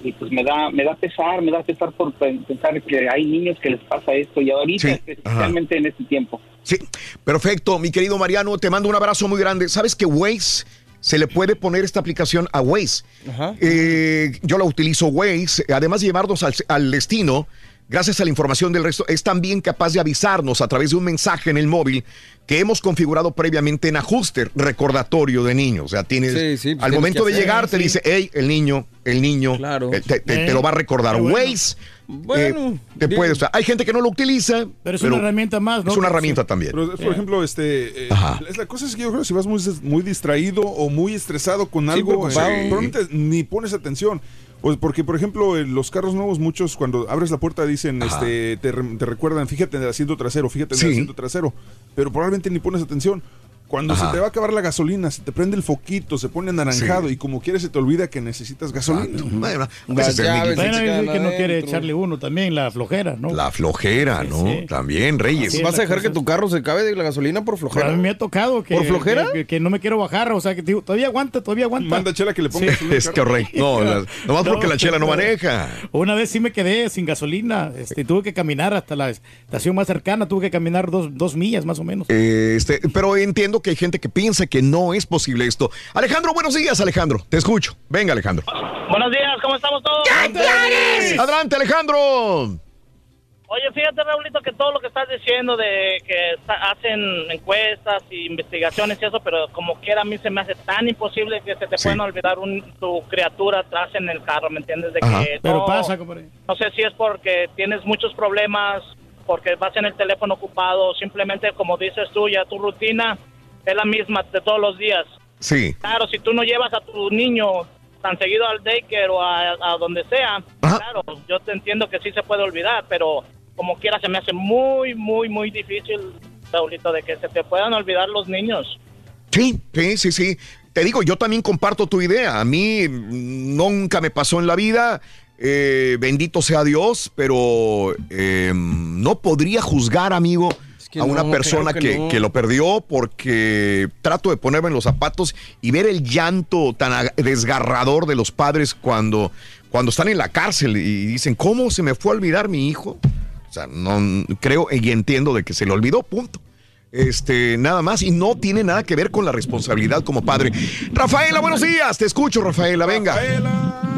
y, pues me da me da pesar, me da pesar por pen- pensar que hay niños que les pasa esto y ahorita Sí, especialmente en este tiempo. Sí, perfecto, mi querido Mariano, te mando un abrazo muy grande. ¿Sabes que Waze se le puede poner esta aplicación a Waze? Eh, yo la utilizo Waze, además de llevarnos al, al destino. Gracias a la información del resto, es también capaz de avisarnos a través de un mensaje en el móvil que hemos configurado previamente en ajuste, recordatorio de niños. O sea, tienes, Sí, sí, pues al tienes momento de hacer, llegar te dice, hey, el niño, el niño, eh, te, te- te lo va a recordar. Bueno. Waze, Bueno, eh, te puede, o sea, hay gente que no lo utiliza, Pero es una herramienta más, ¿no? Es una herramienta también. Pero, por ejemplo, este, eh, es la cosa es que yo creo que si vas muy, muy distraído o muy estresado con Sí, algo, eh, probablemente ni pones atención. Pues porque, por ejemplo, en los carros nuevos, muchos cuando abres la puerta dicen, este, te, te recuerdan, fíjate en el asiento trasero, fíjate en Sí. el asiento trasero, pero probablemente ni pones atención. Cuando Ajá. se te va a acabar la gasolina, se te prende el foquito, se pone anaranjado Sí. y como quieres se te olvida que necesitas gasolina. Miguel. hay gente que no quiere echarle uno también, la flojera, ¿no? La flojera, ¿no? sí. También, Reyes. Así ¿Vas a dejar cosa que tu carro se acabe de la gasolina por Pero flojera? a mí me ha tocado que, ¿Por flojera? que, que no me quiero bajar, o sea, que digo, todavía aguanta, todavía aguanta. Manda Chela que le ponga Es correcto. No, la- nomás porque la chela no maneja. Una vez sí me quedé sin gasolina, este, tuve que caminar hasta la estación más cercana, tuve que caminar dos, dos millas más o menos. Eh, Este, pero entiendo que hay gente que piensa que no es posible esto. Alejandro, buenos días, Alejandro. Te escucho. Venga, Alejandro. Buenos días, ¿cómo estamos todos? Adelante, Alejandro. Oye, fíjate, Raulito, que todo lo que estás diciendo de que hacen encuestas y investigaciones y eso, pero como quiera a mí se me hace tan imposible que se te puedan olvidar un, tu criatura atrás en el carro, ¿me entiendes? De Ajá. que Pero no- pasa, compadre. No sé si es porque tienes muchos problemas, porque vas en el teléfono ocupado, o simplemente como dices tú, ya tu rutina es la misma de todos los días. Sí. Claro, si tú no llevas a tu niño tan seguido al daycare o a, a donde sea, claro, yo te entiendo que sí se puede olvidar, pero como quiera se me hace muy, muy, muy difícil, Saulito, de que se te puedan olvidar los niños. Sí, sí, sí, sí. Te digo, yo también comparto tu idea. A mí nunca me pasó en la vida. eh, bendito sea Dios, pero eh, no podría juzgar, amigo, que a una no, persona que que, no. que lo perdió porque trato de ponerme en los zapatos y ver el llanto tan desgarrador de los padres cuando, cuando están en la cárcel y dicen, ¿cómo se me fue a olvidar mi hijo? O sea, no creo y entiendo de que se le olvidó, punto. Este, nada más, y no tiene nada que ver con la responsabilidad como padre. Rafaela, buenos días, te escucho, Rafaela, venga.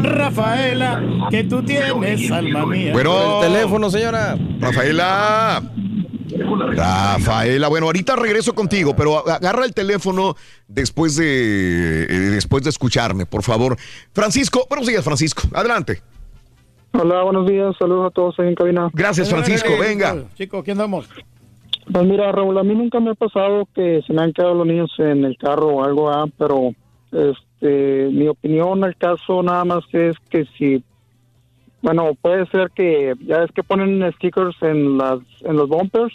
Rafaela, que tú tienes, alma mía. Bueno, El teléfono, señora. Rafaela. Rafaela, bueno, ahorita regreso contigo, pero agarra el teléfono después de, eh, después de escucharme, por favor. Francisco, buenos días, Francisco, adelante. Hola, buenos días, saludos a todos ahí en cabina. Gracias, Francisco, venga. Chico, ¿aquí andamos? Pues mira, Raúl, a mí nunca me ha pasado que se me han quedado los niños en el carro o algo, ah, pero este, mi opinión al caso nada más es que si, bueno, puede ser que ya es que ponen stickers en las en los bumpers,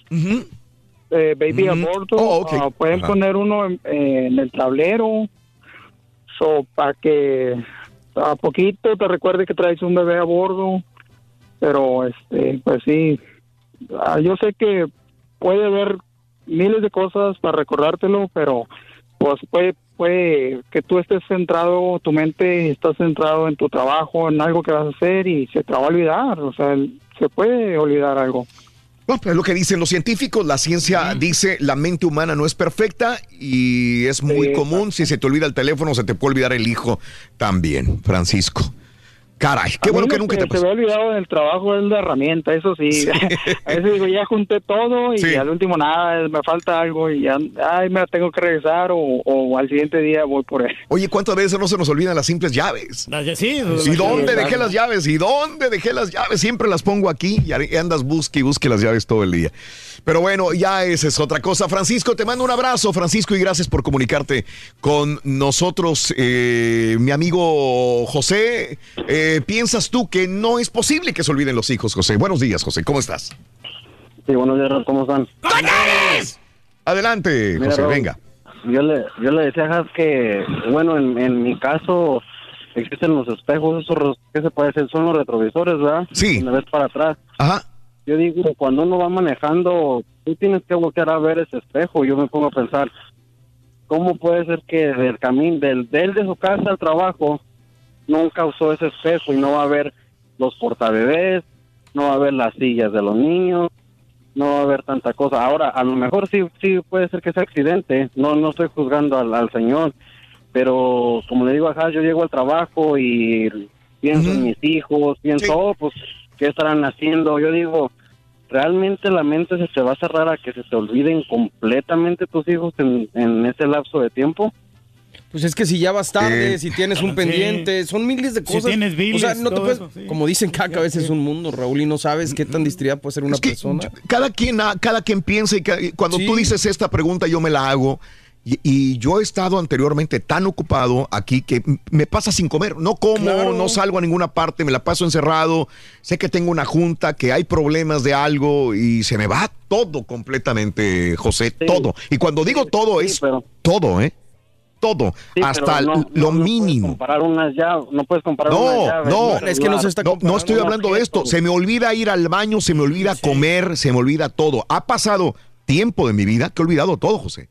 eh, baby a bordo, Oh, ok. ah, pueden poner uno en, en el tablero, so, para que a poquito te recuerde que traes un bebé a bordo, pero este, pues sí, Ah, yo sé que puede haber miles de cosas para recordártelo, pero pues puede, puede que tú estés centrado, tu mente está centrado en tu trabajo, en algo que vas a hacer y se te va a olvidar, o sea, se puede olvidar algo. No, es lo que dicen los científicos, la ciencia dice la mente humana no es perfecta y es muy Sí, común, si se te olvida el teléfono, se te puede olvidar el hijo también, Francisco. Caray, qué A bueno que nunca te Se me ha olvidado en el trabajo es la herramienta, eso sí. a veces digo, ya junté todo y Sí. al último nada, me falta algo y ya, ay, me la tengo que regresar o, o al siguiente día voy por él. Oye, ¿cuántas veces no se nos olvidan las simples llaves? Sí, ¿Y dónde dejé las llaves? ¿Y dónde dejé las llaves? Siempre las pongo aquí y andas busque y busque las llaves todo el día. Pero bueno, ya esa es otra cosa. Francisco, te mando un abrazo, Francisco, y gracias por comunicarte con nosotros. Eh, mi amigo José, eh, ¿piensas tú que no es posible que se olviden los hijos, José? Buenos días, José, ¿cómo estás? Sí, buenos días, ¿cómo están? Adelante, Mira, José, venga. Yo le, yo le decía a Has que, bueno, en, en mi caso existen los espejos, esos, ¿qué se puede decir? Son los retrovisores, ¿verdad? Sí. Donde ves para atrás. Ajá. Yo digo, cuando uno va manejando, tú tienes que voltear a ver ese espejo. Yo me pongo a pensar, ¿cómo puede ser que del camino, del, del de su casa al trabajo, nunca usó ese espejo y no va a ver los portabebés, no va a ver las sillas de los niños, no va a haber tanta cosa. Ahora, a lo mejor sí, sí puede ser que sea accidente, no, no estoy juzgando al, al señor, pero como le digo a yo llego al trabajo y pienso en mis hijos, pienso, oh, pues, ¿qué estarán haciendo? Yo digo, realmente la mente se te va a cerrar a que se te olviden completamente tus hijos en, en ese lapso de tiempo. Pues es que si ya vas tarde, Eh, si tienes un sí. pendiente, son miles de Si cosas. tienes o biles, sea, no te todo puedes, eso, sí. como dicen, cada cabeza es un mundo, Raúl, y no sabes qué tan distraída puede ser una persona. Cada quien, ha- cada quien piensa y ca- y cuando tú dices esta pregunta yo me la hago. Y, y yo he estado anteriormente tan ocupado aquí que me pasa sin comer. No como, Claro. no salgo a ninguna parte, me la paso encerrado. Sé que tengo una junta, que hay problemas de algo y se me va todo completamente, José, todo. Y cuando digo todo es todo, ¿eh? Todo, Sí, hasta no- lo no- no puedes mínimo. comparar unas llaves, no puedes comparar unas No, llaves, no, celular. no, no estoy hablando de esto. Se me olvida ir al baño, se me olvida comer, se me olvida todo. Ha pasado tiempo de mi vida que he olvidado todo, José,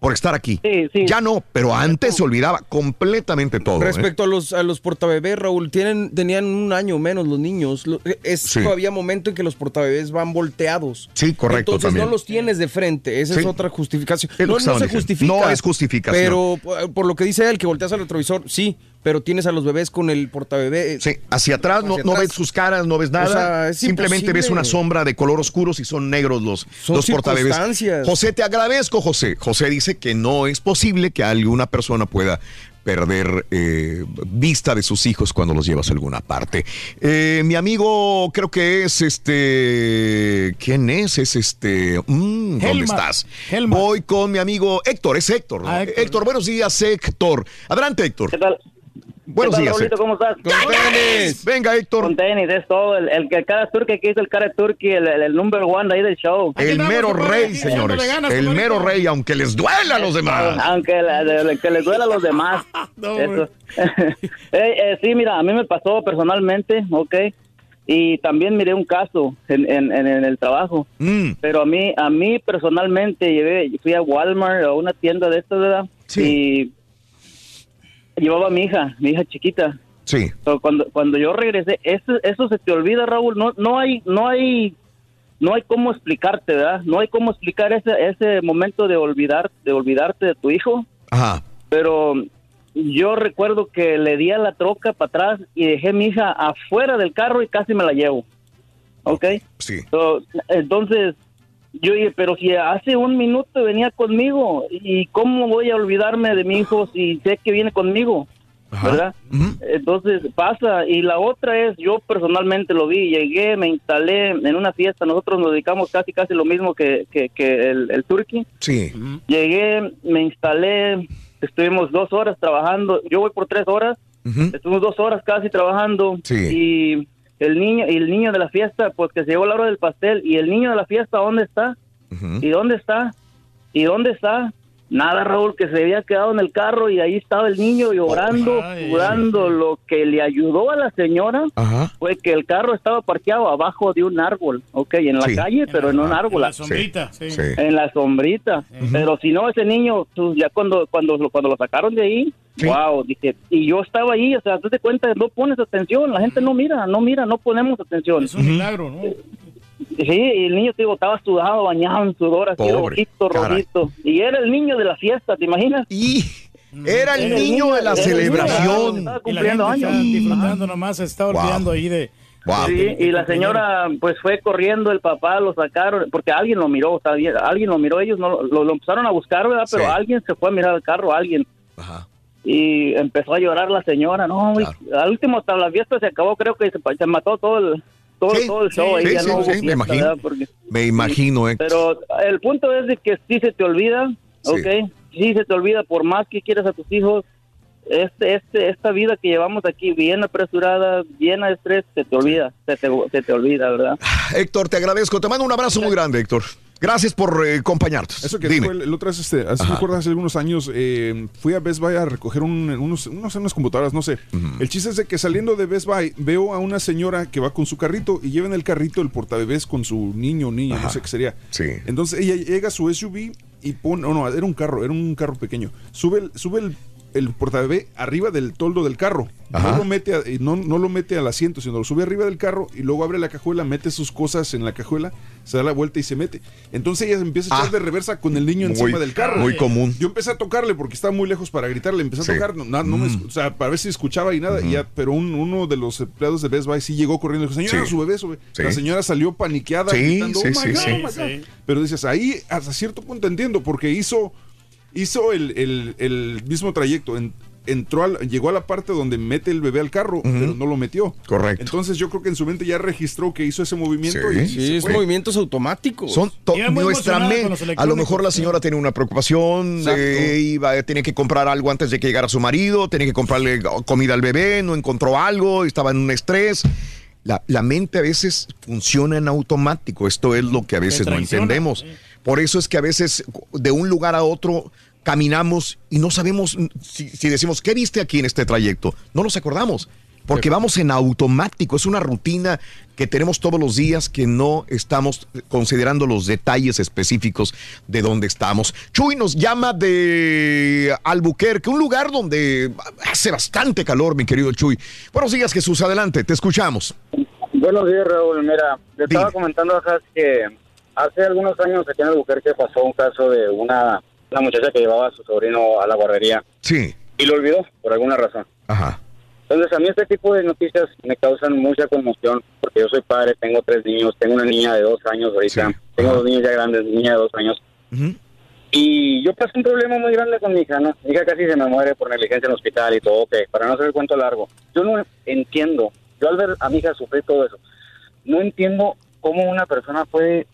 por estar aquí. Ya no, pero antes se olvidaba completamente todo. ¿eh? Respecto a los a los portabebés, Raúl, tienen tenían un año menos los niños. Es Sí. todavía momento en que los portabebés van volteados. Sí, correcto Entonces también. no los tienes de frente, esa Sí. es otra justificación. Es no, no se justifica. No es justificación. Pero por, por lo que dice él, que volteas al retrovisor, sí, pero tienes a los bebés con el portabebé. Sí, hacia atrás, no, Hacia no atrás. ves sus caras, no ves nada. O sea, es Simplemente imposible. ves una sombra de color oscuro si son negros los, Son los portabebés. circunstancias. José, te agradezco, José. José dice que no es posible que alguna persona pueda perder eh, vista de sus hijos cuando los llevas a alguna parte. Eh, mi amigo, creo que es este. ¿Quién es? Es este. mm, ¿Dónde Helma. estás? Voy con mi amigo Héctor, es Héctor. ¿no? Héctor. buenos días, Héctor. Adelante, Héctor. ¿Qué tal? Buenos ¿Qué tal, días. ¿Cómo estás? Con tenis. Venga, Héctor. Con tenis, es todo. El, el que cada turque que hizo el cara turkey, el, el, el number one de ahí del show. El mero rey, señores. El mero rey, aunque les duela a los demás. Aunque la- de- que les duela a los demás. Eso. Eh, eh, sí, mira, a mí me pasó personalmente, ok. Y también miré un caso en, en, en- en el trabajo. Mm. Pero a mí, a mí personalmente llevé, fui a Walmart o a una tienda de estas, ¿verdad? Y llevaba a mi hija, mi hija chiquita. Sí. Cuando cuando yo regresé, eso, eso se te olvida, Raúl. No no hay no hay no hay cómo explicarte, ¿verdad? No hay cómo explicar ese ese momento de olvidar de olvidarte de tu hijo. Ajá. Pero yo recuerdo que le di a la troca para atrás y dejé a mi hija afuera del carro y casi me la llevo. ¿Ok? Sí. So, entonces, yo dije, pero si hace un minuto venía conmigo, ¿y cómo voy a olvidarme de mi hijo si sé que viene conmigo? ¿Verdad? Entonces pasa. Y la otra es, yo personalmente lo vi, llegué, me instalé en una fiesta, nosotros nos dedicamos casi casi lo mismo que, que, que el, el turqui. Sí. Llegué, me instalé, estuvimos dos horas trabajando, yo voy por tres horas, estuvimos dos horas casi trabajando y el niño y el niño de la fiesta, pues que se llegó la hora del pastel y el niño de la fiesta, ¿dónde está? ¿Y dónde está? ¿Y dónde está? Nada, Raúl, que se había quedado en el carro y ahí estaba el niño llorando, sudando. Lo que le ayudó a la señora fue que el carro estaba parqueado abajo de un árbol, ok, en la Sí. calle, pero en un árbol. En la sombrita, sí. Sí. En la sombrita. Pero si no, ese niño, pues, ya cuando, cuando, lo- cuando lo sacaron de ahí, wow, dije, y yo estaba ahí, o sea, tú te cuenta, no pones atención, la gente no mira, no mira, no ponemos atención. Es un milagro, ¿no? Sí, y el niño, te digo, estaba sudado, bañado en sudor, así, Pobre, rojito, caray. rojito. Y era el niño de la fiesta, ¿te imaginas? Y era el niño de la niño celebración. Estaba Y la cumpliendo gente años. está disfrutando nomás, se está olvidando ahí de... Sí, y la señora pues fue corriendo, el papá lo sacaron, porque alguien lo miró, bien, alguien lo miró, ellos no lo, lo- empezaron a buscar, ¿verdad? Pero Sí. alguien se fue a mirar el carro, alguien. Y empezó a llorar la señora, no, güey, al último hasta la fiesta se acabó, creo que se, se mató todo el, todo, Sí, todo el show, ahí sí, ya sí, no hubo sí, me imagino. Me imagino, pero el punto es de que sí se te olvida, ¿ok? Sí se te olvida, por más que quieras a tus hijos, este, este, esta vida que llevamos aquí, bien apresurada, llena de estrés, se te olvida, se te, se te olvida, ¿verdad? Héctor, te agradezco. Te mando un abrazo muy grande, Héctor. Gracias por eh, acompañarnos. Eso que Dime. el, otro vez, este, hace, me acuerdo hace algunos años, eh, fui a Best Buy a recoger un- unos, unos, unas computadoras, no sé. El chiste es de que saliendo de Best Buy veo a una señora que va con su carrito y lleva en el carrito el portabebés con su niño o niña, no sé qué sería. Sí. Entonces ella llega a su SUV y pone, no, no, era un carro, era un carro pequeño. Sube el, sube el, el portabebé arriba del toldo del carro. Ajá. No lo, mete a- no, no lo mete al asiento, sino lo sube arriba del carro y luego abre la cajuela, mete sus cosas en la cajuela, se da la vuelta y se mete. Entonces ella empieza a echar de reversa con el niño Ah. Muy- encima del carro. muy común. Yo empecé a tocarle porque estaba muy lejos para gritarle, empecé Sí. a tocar, no, no me Mm. o sea, para ver si escuchaba y nada, y ya, pero un- uno de los empleados de Best Buy sí llegó corriendo y dijo, señora, Sí. su bebé, su bebé". Sí. La señora salió paniqueada, gritando, sí, "Oh my sí, God, sí. oh my God". Pero dices, ahí hasta cierto punto entiendo, porque hizo, hizo el, el- el mismo trayecto. en- entró al- llegó a la parte donde mete el bebé al carro, pero no lo metió. Correcto. Entonces yo creo que en su mente ya registró que hizo ese movimiento. Sí. y Sí, se es fue. movimientos automáticos. Son nuestra mente. A lo mejor la señora tiene una preocupación, eh, iba, tenía que comprar algo antes de que llegara su marido, tenía que comprarle comida al bebé, no encontró algo, estaba en un estrés. La, la mente a veces funciona en automático. Esto es lo que a veces no entendemos. Por eso es que a veces de un lugar a otro caminamos y no sabemos si, si decimos, ¿qué viste aquí en este trayecto? No nos acordamos. Porque vamos en automático, es una rutina que tenemos todos los días que no estamos considerando los detalles específicos de dónde estamos. Chuy nos llama de Albuquerque, un lugar donde hace bastante calor, mi querido Chuy. Buenos días, Jesús, adelante, te escuchamos. Buenos días, Raúl. Mira, le estaba comentando a Has que hace algunos años aquí en Albuquerque pasó un caso de una, una muchacha que llevaba a su sobrino a la guardería Sí. y lo olvidó por alguna razón. Ajá. Entonces, a mí este tipo de noticias me causan mucha conmoción porque yo soy padre, tengo tres niños, tengo una niña de dos años ahorita, tengo dos niños ya grandes, niña de dos años. Y yo pasé un problema muy grande con mi hija, ¿no? Mi hija casi se me muere por negligencia en el hospital y todo, ok, para no hacer el cuento largo. Yo no entiendo, yo al ver a mi hija sufrir todo eso, no entiendo cómo una persona puede...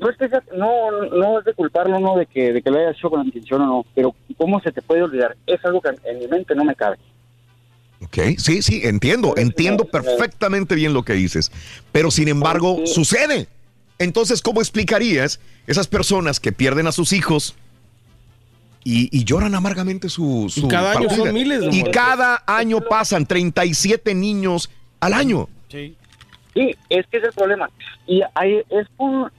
No es, que sea- no, no es de culparlo, no, de que, de que lo haya hecho con intención o no, pero cómo se te puede olvidar, es algo que en mi mente no me cabe. Ok, sí, sí, entiendo, entiendo perfectamente bien lo que dices, pero sin embargo sucede. Entonces, ¿cómo explicarías esas personas que pierden a sus hijos y, y lloran amargamente su, su Y cada año partida? son miles de Y muertos. cada año pasan 37 niños al año. Sí. Sí, es que es el problema. Y ahí es un...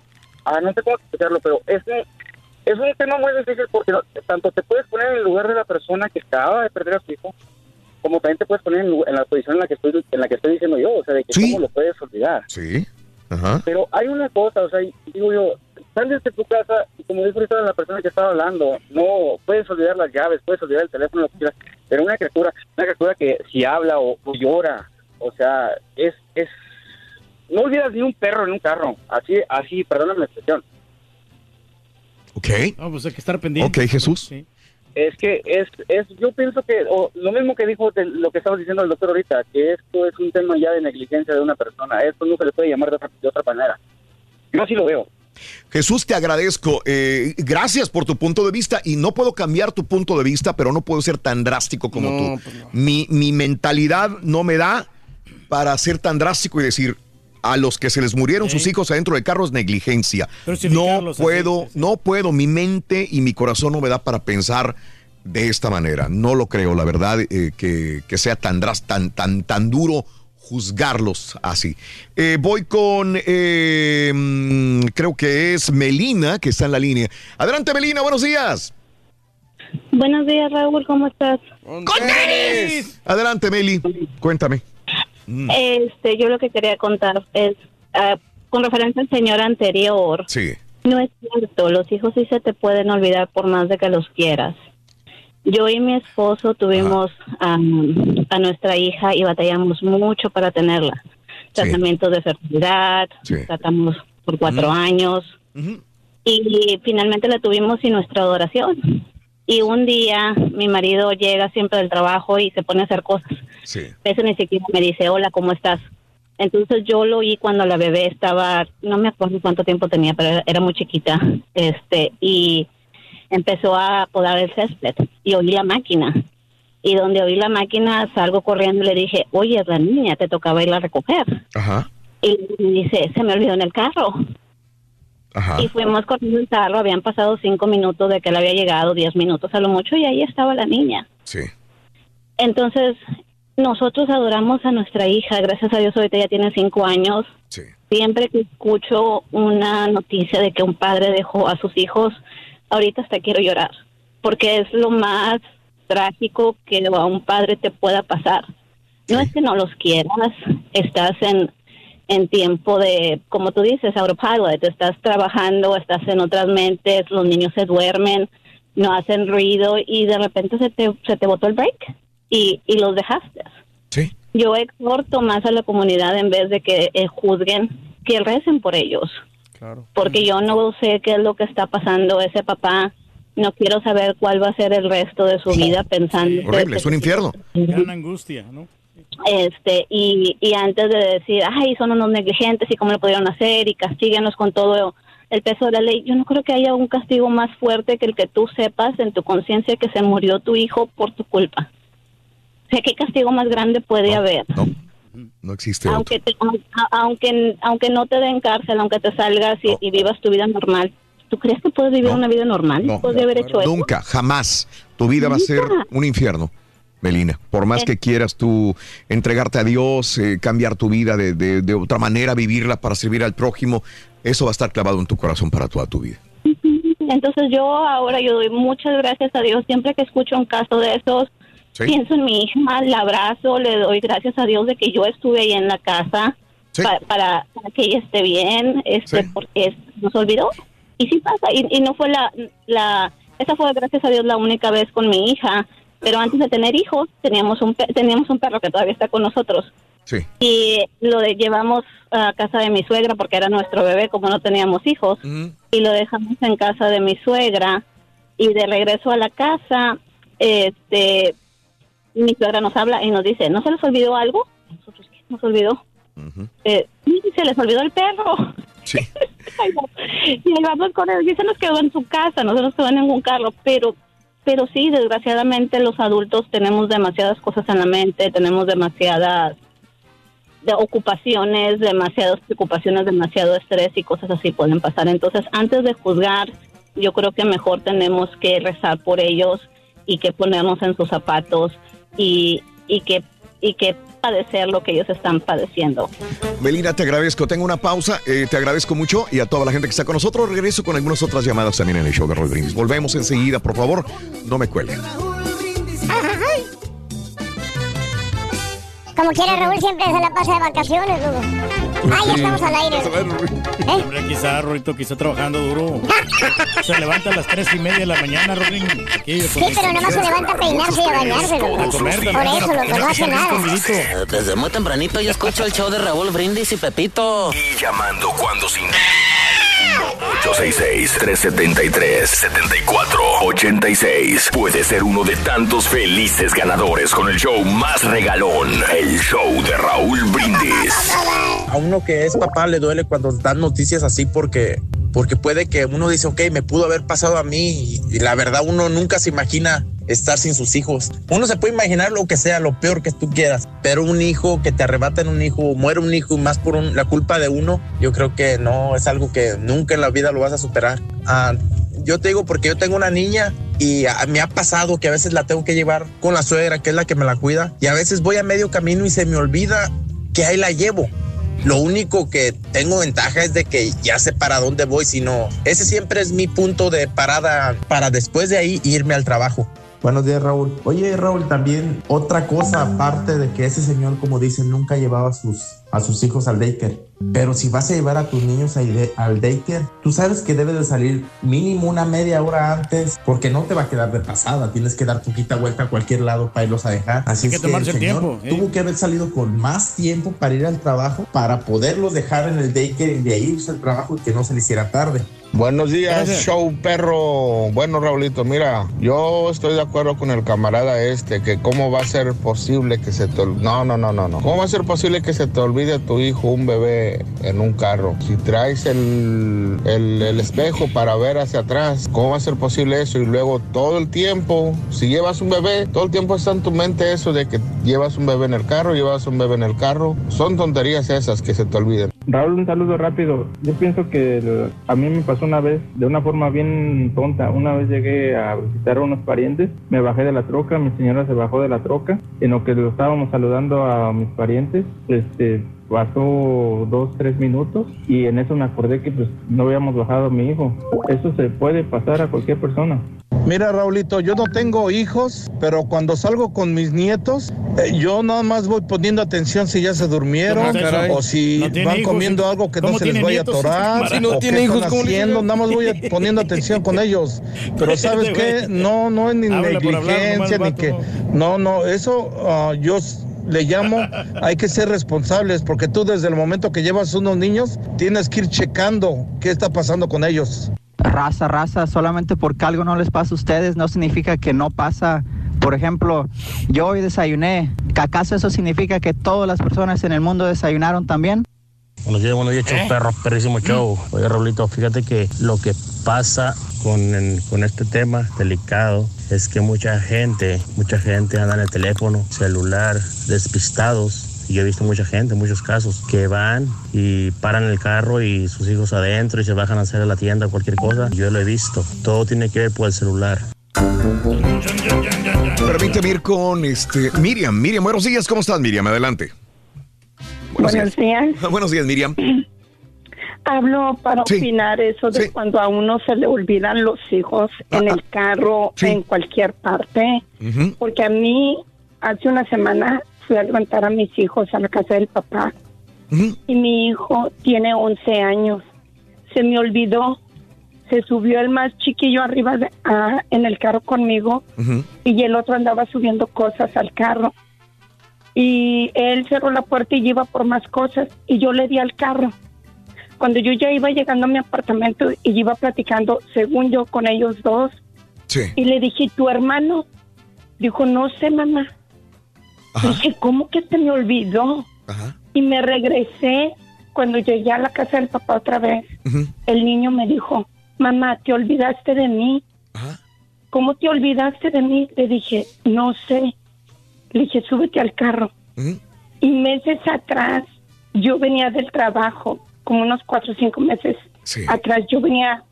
ah, no sé cómo explicarlo, pero es un, es un tema muy difícil porque no- tanto te puedes poner en el lugar de la persona que acaba de perder a su hijo, como también te puedes poner en, la posición en la que estoy en la que estoy diciendo yo, o sea, de que cómo lo puedes olvidar. Sí. Ajá. Pero hay una cosa, o sea, digo yo, sales de tu casa y como dijo ahorita la persona que estaba hablando, no puedes olvidar las llaves, puedes olvidar el teléfono, lo que quieras, pero una criatura, una criatura que si habla o, o llora, o sea, es, es, no olvidas ni un perro en un carro, así, así, perdóname la expresión. Ok. No, pues hay que estar pendiente. Ok, Jesús. Es que es, es yo pienso que, o lo mismo que dijo de lo que estaba diciendo el doctor ahorita, que esto es un tema ya de negligencia de una persona, esto no se le puede llamar de otra, de otra manera. Yo así lo veo. Jesús, te agradezco. Eh, gracias por tu punto de vista y no puedo cambiar tu punto de vista, pero no puedo ser tan drástico como No, tú. pues no. mi, mi mentalidad no me da para ser tan drástico y decir a los que se les murieron sus hijos adentro de carros negligencia. No así, puedo, no puedo. Mi mente y mi corazón no me da para pensar de esta manera. No lo creo, la verdad, eh, que, que sea tan, tan, tan, tan duro juzgarlos así. Eh, voy con, eh, mm, creo que es Melina, que está en la línea. Adelante, Melina, buenos días. Buenos días, Raúl, ¿cómo estás? Adelante, Meli, cuéntame. Este, yo lo que quería contar es, ah, con referencia al señor anterior, Sí. no es cierto, los hijos sí se te pueden olvidar por más de que los quieras. Yo y mi esposo tuvimos a nuestra hija y batallamos mucho para tenerla. Tratamiento de fertilidad, tratamos por cuatro años y finalmente la tuvimos sin nuestra adoración. Y un día mi marido llega siempre del trabajo y se pone a hacer cosas. Sí. Eso ni siquiera me dice, hola, ¿cómo estás? Entonces yo lo oí cuando la bebé estaba, no me acuerdo cuánto tiempo tenía, pero era, muy chiquita. Este, y empezó a podar el césped y oí la máquina. Y donde oí la máquina, salgo corriendo y le dije, oye, es la niña, te tocaba irla a recoger. Ajá. Y me dice, se me olvidó en el carro. Ajá. Y fuimos corriendo el carro, habían pasado cinco minutos de que él había llegado, diez minutos a lo mucho, y ahí estaba la niña. Sí. Entonces, nosotros adoramos a nuestra hija, gracias a Dios ahorita ya tiene cinco años. Siempre que escucho una noticia de que un padre dejó a sus hijos, ahorita hasta quiero llorar, porque es lo más trágico que a un padre te pueda pasar. No es que no los quieras, estás en, en tiempo de, como tú dices, autopilot, estás trabajando, estás en otras mentes, los niños se duermen, no hacen ruido y de repente se te, se te botó el break y, y los dejaste. Sí. Yo exhorto más a la comunidad en vez de que eh, juzguen, que recen por ellos. Claro. Porque yo no sé qué es lo que está pasando ese papá. No quiero saber cuál va a ser el resto de su vida pensando. Horrible, es un infierno. Gran angustia, ¿no? Este, y, y antes de decir, ay, son unos negligentes y cómo lo pudieron hacer y castíguenos con todo el peso de la ley, yo no creo que haya un castigo más fuerte que el que tú sepas en tu conciencia que se murió tu hijo por tu culpa. O sea, ¿qué castigo más grande puede haber? No existe otro. Aunque, te- aunque, aunque no te den cárcel, aunque te salgas y, y vivas tu vida normal, ¿tú crees que puedes vivir una vida normal? No. Después de haber hecho eso. Nunca, jamás. Tu vida va a ser un infierno, Melina. Por más que quieras tú entregarte a Dios, eh, cambiar tu vida de, de- de otra manera, vivirla para servir al prójimo, eso va a estar clavado en tu corazón para toda tu vida. Entonces yo ahora yo doy muchas gracias a Dios siempre que escucho un caso de esos. Sí. Pienso en mi hija, la abrazo, le doy gracias a Dios de que yo estuve ahí en la casa pa- para, para que ella esté bien, este, porque nos olvidó. Y sí pasa, y, y no fue la, la, esa fue gracias a Dios la única vez con mi hija, pero antes de tener hijos teníamos un, pe- teníamos un perro que todavía está con nosotros. Sí. Y lo de, llevamos a casa de mi suegra porque era nuestro bebé como no teníamos hijos y lo dejamos en casa de mi suegra. Y de regreso a la casa este mi suegra nos habla y nos dice no se les olvidó algo nosotros qué nos olvidó. Eh, "Sí, se les olvidó el perro. Sí. Y vamos con él. Y se nos quedó en su casa no se nos quedó en ningún carro pero pero sí desgraciadamente los adultos tenemos demasiadas cosas en la mente tenemos demasiadas de ocupaciones, demasiadas preocupaciones, demasiado estrés y cosas así pueden pasar. Entonces, antes de juzgar, yo creo que mejor tenemos que rezar por ellos y que ponernos en sus zapatos y, y que y que padecer lo que ellos están padeciendo. Melina, te agradezco. Tengo una pausa. eh, te agradezco mucho y a toda la gente que está con nosotros. Regreso con algunas otras llamadas también en el show de Roll Brindis. Volvemos enseguida, por favor. No me cuelguen. Como quiera, Raúl siempre se la pasa de vacaciones. Ah, ya estamos al aire. ¿Eh? Hombre, quizá, Rorito, quizá trabajando duro. Se levanta a las tres y media de la mañana, Rorín. Aquí, Sí, pero nada más se levanta a peinarse y a bañarse, Lugo. A comer Por eso, Lugo, no hace nada. Desde muy tempranito yo escucho el show de Raúl Brindis y Pepito. Y llamando cuando sin... 866-373-7486. Puede ser uno de tantos felices ganadores con el show más regalón. El show de Raúl Brindis. Uno que es papá le duele cuando dan noticias así porque, porque puede que uno dice, ok, me pudo haber pasado a mí y, la verdad uno nunca se imagina estar sin sus hijos. Uno se puede imaginar lo que sea, lo peor que tú quieras, pero un hijo que te arrebatan un hijo, muere un hijo y más por un- la culpa de uno, yo creo que no es algo que nunca en la vida lo vas a superar. Ah, yo te digo porque yo tengo una niña y a- me ha pasado que a veces la tengo que llevar con la suegra, que es la que me la cuida, y a veces voy a medio camino y se me olvida que ahí la llevo. Lo único que tengo ventaja es de que ya sé para dónde voy, sino ese siempre es mi punto de parada para después de ahí irme al trabajo. Buenos días, Raúl. Oye, Raúl, también otra cosa aparte de que ese señor, como dicen, nunca llevaba sus, a sus hijos al daycare. Pero si vas a llevar a tus niños al daycare, tú sabes que debes de salir mínimo una media hora antes, porque no te va a quedar de pasada. Tienes que dar poquita vuelta a cualquier lado para irlos a dejar. Así Hay es que tomarse el señor tiempo, ¿eh? tuvo que haber salido con más tiempo para ir al trabajo, para poderlos dejar en el daycare y de irse al trabajo y que no se le hiciera tarde. Buenos días, Gracias. show perro. Bueno, Raulito, mira, yo estoy de acuerdo con el camarada este, que cómo va a ser posible que se te... No, no, no, no, no. ¿Cómo va a ser posible que se te olvide tu hijo un bebé en un carro? Si traes el, el, el espejo para ver hacia atrás, ¿cómo va a ser posible eso? Y luego todo el tiempo, si llevas un bebé, todo el tiempo está en tu mente eso de que llevas un bebé en el carro, llevas un bebé en el carro. Son tonterías esas que se te olviden. Raúl, un saludo rápido. Yo pienso que el- a mí me pasó una vez de una forma bien tonta. Una vez llegué a visitar a unos parientes, me bajé de la troca, mi señora se bajó de la troca. En lo que lo estábamos saludando a mis parientes, este, pasó dos, tres minutos y en eso me acordé que pues no habíamos bajado a mi hijo. Eso se puede pasar a cualquier persona. Mira, Raulito, yo no tengo hijos, pero cuando salgo con mis nietos, eh, yo nada más voy poniendo atención si ya se durmieron Ah, o si No van hijos, comiendo ¿sí? algo que no ¿Cómo se les vaya a atorar. Si no o tiene qué hijos, están ¿cómo le digo haciendo, nada más voy poniendo atención con ellos. Pero ¿sabes qué? No, no es ni Habla hablar, negligencia nomás, ni que... No, no, eso ah, yo le llamo, hay que ser responsables porque tú desde el momento que llevas unos niños tienes que ir checando qué está pasando con ellos. Raza, raza, solamente porque algo no les pasa a ustedes no significa que no pasa. Por ejemplo, yo hoy desayuné. ¿Que ¿Acaso eso significa que todas las personas en el mundo desayunaron también? Buenos días, buenos días, show perro, perrísimo show. Oye, Raulito, fíjate que lo que pasa con, en- con este tema delicado es que mucha gente, mucha gente anda en el teléfono, celular, despistados. Y yo he visto mucha gente, muchos casos, que van y paran el carro y sus hijos adentro y se bajan a hacer a la tienda cualquier cosa. Yo lo he visto. Todo tiene que ver por el celular. Permíteme ir con este, Miriam. Miriam, buenos días. ¿Cómo estás, Miriam? Adelante. Buenos días. Buenos días, Miriam. Hablo para opinar eso de cuando a uno se le olvidan los hijos en el carro, en cualquier parte. Porque a mí, hace una semana, fui a levantar a mis hijos a la casa del papá. Y mi hijo tiene 11 años. Se me olvidó. Se subió el más chiquillo arriba de- ah, en el carro conmigo y el otro andaba subiendo cosas al carro. Y él cerró la puerta y iba por más cosas y yo le di al carro. Cuando yo ya iba llegando a mi apartamento y iba platicando, según yo, con ellos dos, y le dije, ¿tu hermano? Dijo, no sé, mamá. Dije, ¿cómo que se me olvidó? Y me regresé cuando llegué a la casa del papá otra vez. El niño me dijo, mamá, ¿te olvidaste de mí? ¿Cómo te olvidaste de mí? Le dije, no sé. Le dije, súbete al carro. Y meses atrás, yo venía del trabajo, como unos cuatro o cinco meses atrás, yo venía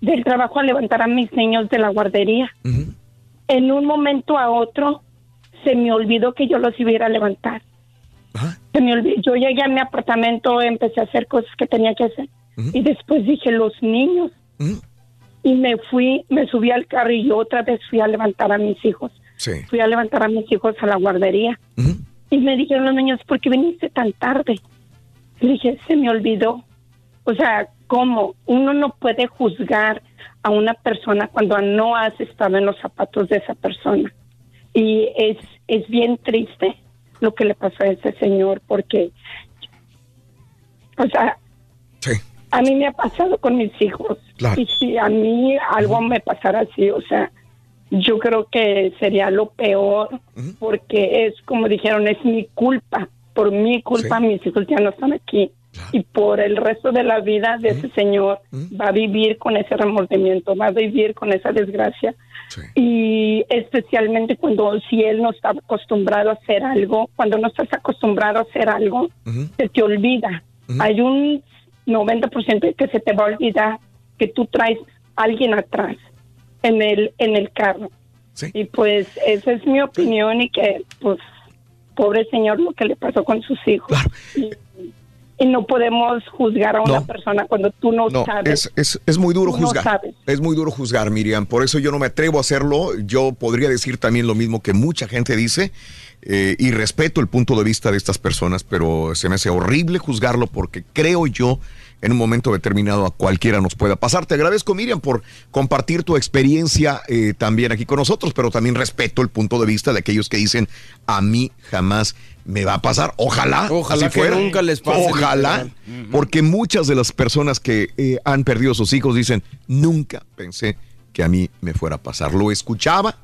del trabajo a levantar a mis niños de la guardería. En un momento a otro, se me olvidó que yo los iba a ir a levantar. Se me olvidó. Yo llegué a mi apartamento, empecé a hacer cosas que tenía que hacer. Y después dije, los niños. Y me fui, me subí al carro y yo otra vez fui a levantar a mis hijos. Fui a levantar a mis hijos a la guardería. Y me dijeron los niños, ¿por qué viniste tan tarde? Le dije, se me olvidó. O sea, ¿cómo? Uno no puede juzgar a una persona cuando no has estado en los zapatos de esa persona. Y es, es bien triste lo que le pasó a ese señor porque, o sea, a mí me ha pasado con mis hijos. Claro. Y si a mí algo me pasara así, o sea, yo creo que sería lo peor porque es como dijeron, es mi culpa. Por mi culpa mis hijos ya no están aquí. Y por el resto de la vida de ese señor va a vivir con ese remordimiento, va a vivir con esa desgracia. Y especialmente cuando si él no está acostumbrado a hacer algo, cuando no estás acostumbrado a hacer algo, se te olvida. Hay un 90% de que se te va a olvidar que tú traes a alguien atrás en el en el carro. Y pues esa es mi opinión y que pues pobre señor lo que le pasó con sus hijos. Y, y no podemos juzgar a una No. persona cuando tú no, No, sabes. es, es, es muy duro Tú no juzgar. sabes. es muy duro juzgar, Miriam. Por eso yo no me atrevo a hacerlo. Yo podría decir también lo mismo que mucha gente dice. eh, y respeto el punto de vista de estas personas, pero se me hace horrible juzgarlo porque creo yo en un momento determinado a cualquiera nos pueda pasar. Te agradezco, Miriam, por compartir tu experiencia eh, también aquí con nosotros, pero también respeto el punto de vista de aquellos que dicen, a mí jamás me va a pasar. Ojalá. Ojalá así que fuera. nunca les pase, Ojalá. Porque muchas de las personas que eh, han perdido a sus hijos dicen, nunca pensé que a mí me fuera a pasar. Lo escuchaba,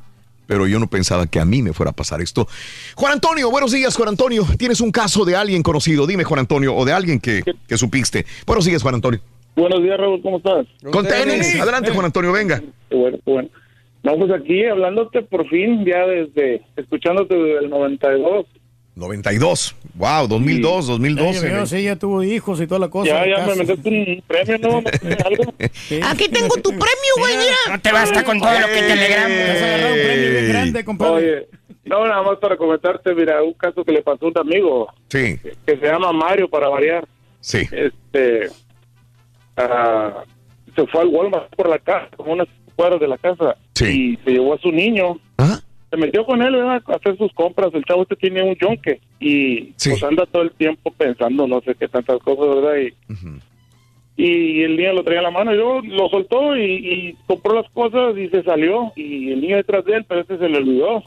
pero yo no pensaba que a mí me fuera a pasar esto. Juan Antonio, buenos días, Juan Antonio. Tienes un caso de alguien conocido. Dime, Juan Antonio, o de alguien que, que supiste. Buenos días, Juan Antonio. Buenos días, Raúl, ¿cómo estás? Con tenis. Adelante, Juan Antonio, venga. Qué bueno, qué bueno. No, pues aquí hablándote por fin, ya desde, escuchándote desde el 92. 92. Wow, 2002, 2012. Sí, veo, sí, ya tuvo hijos y toda la cosa. Ya, ya me metiste un premio, ¿no? ¿Algo? Aquí tengo tu premio, güey, mira. No te basta con todo lo que te alegramos. Vas a agarrar un premio bien grande, compadre. Oye, no, nada más para comentarte, mira, un caso que le pasó a un amigo Sí, que se llama Mario, para variar. sí. Este, ah, se fue al Walmart por la casa, como unas cuadras de la casa, y se llevó a su niño. Se metió con él ¿verdad? a hacer sus compras. El chavo este tiene un yonque y pues anda todo el tiempo pensando no sé qué tantas cosas, ¿verdad? Y, y el niño lo traía en la mano y luego lo soltó y, y compró las cosas y se salió. Y el niño detrás de él, pero este se le olvidó.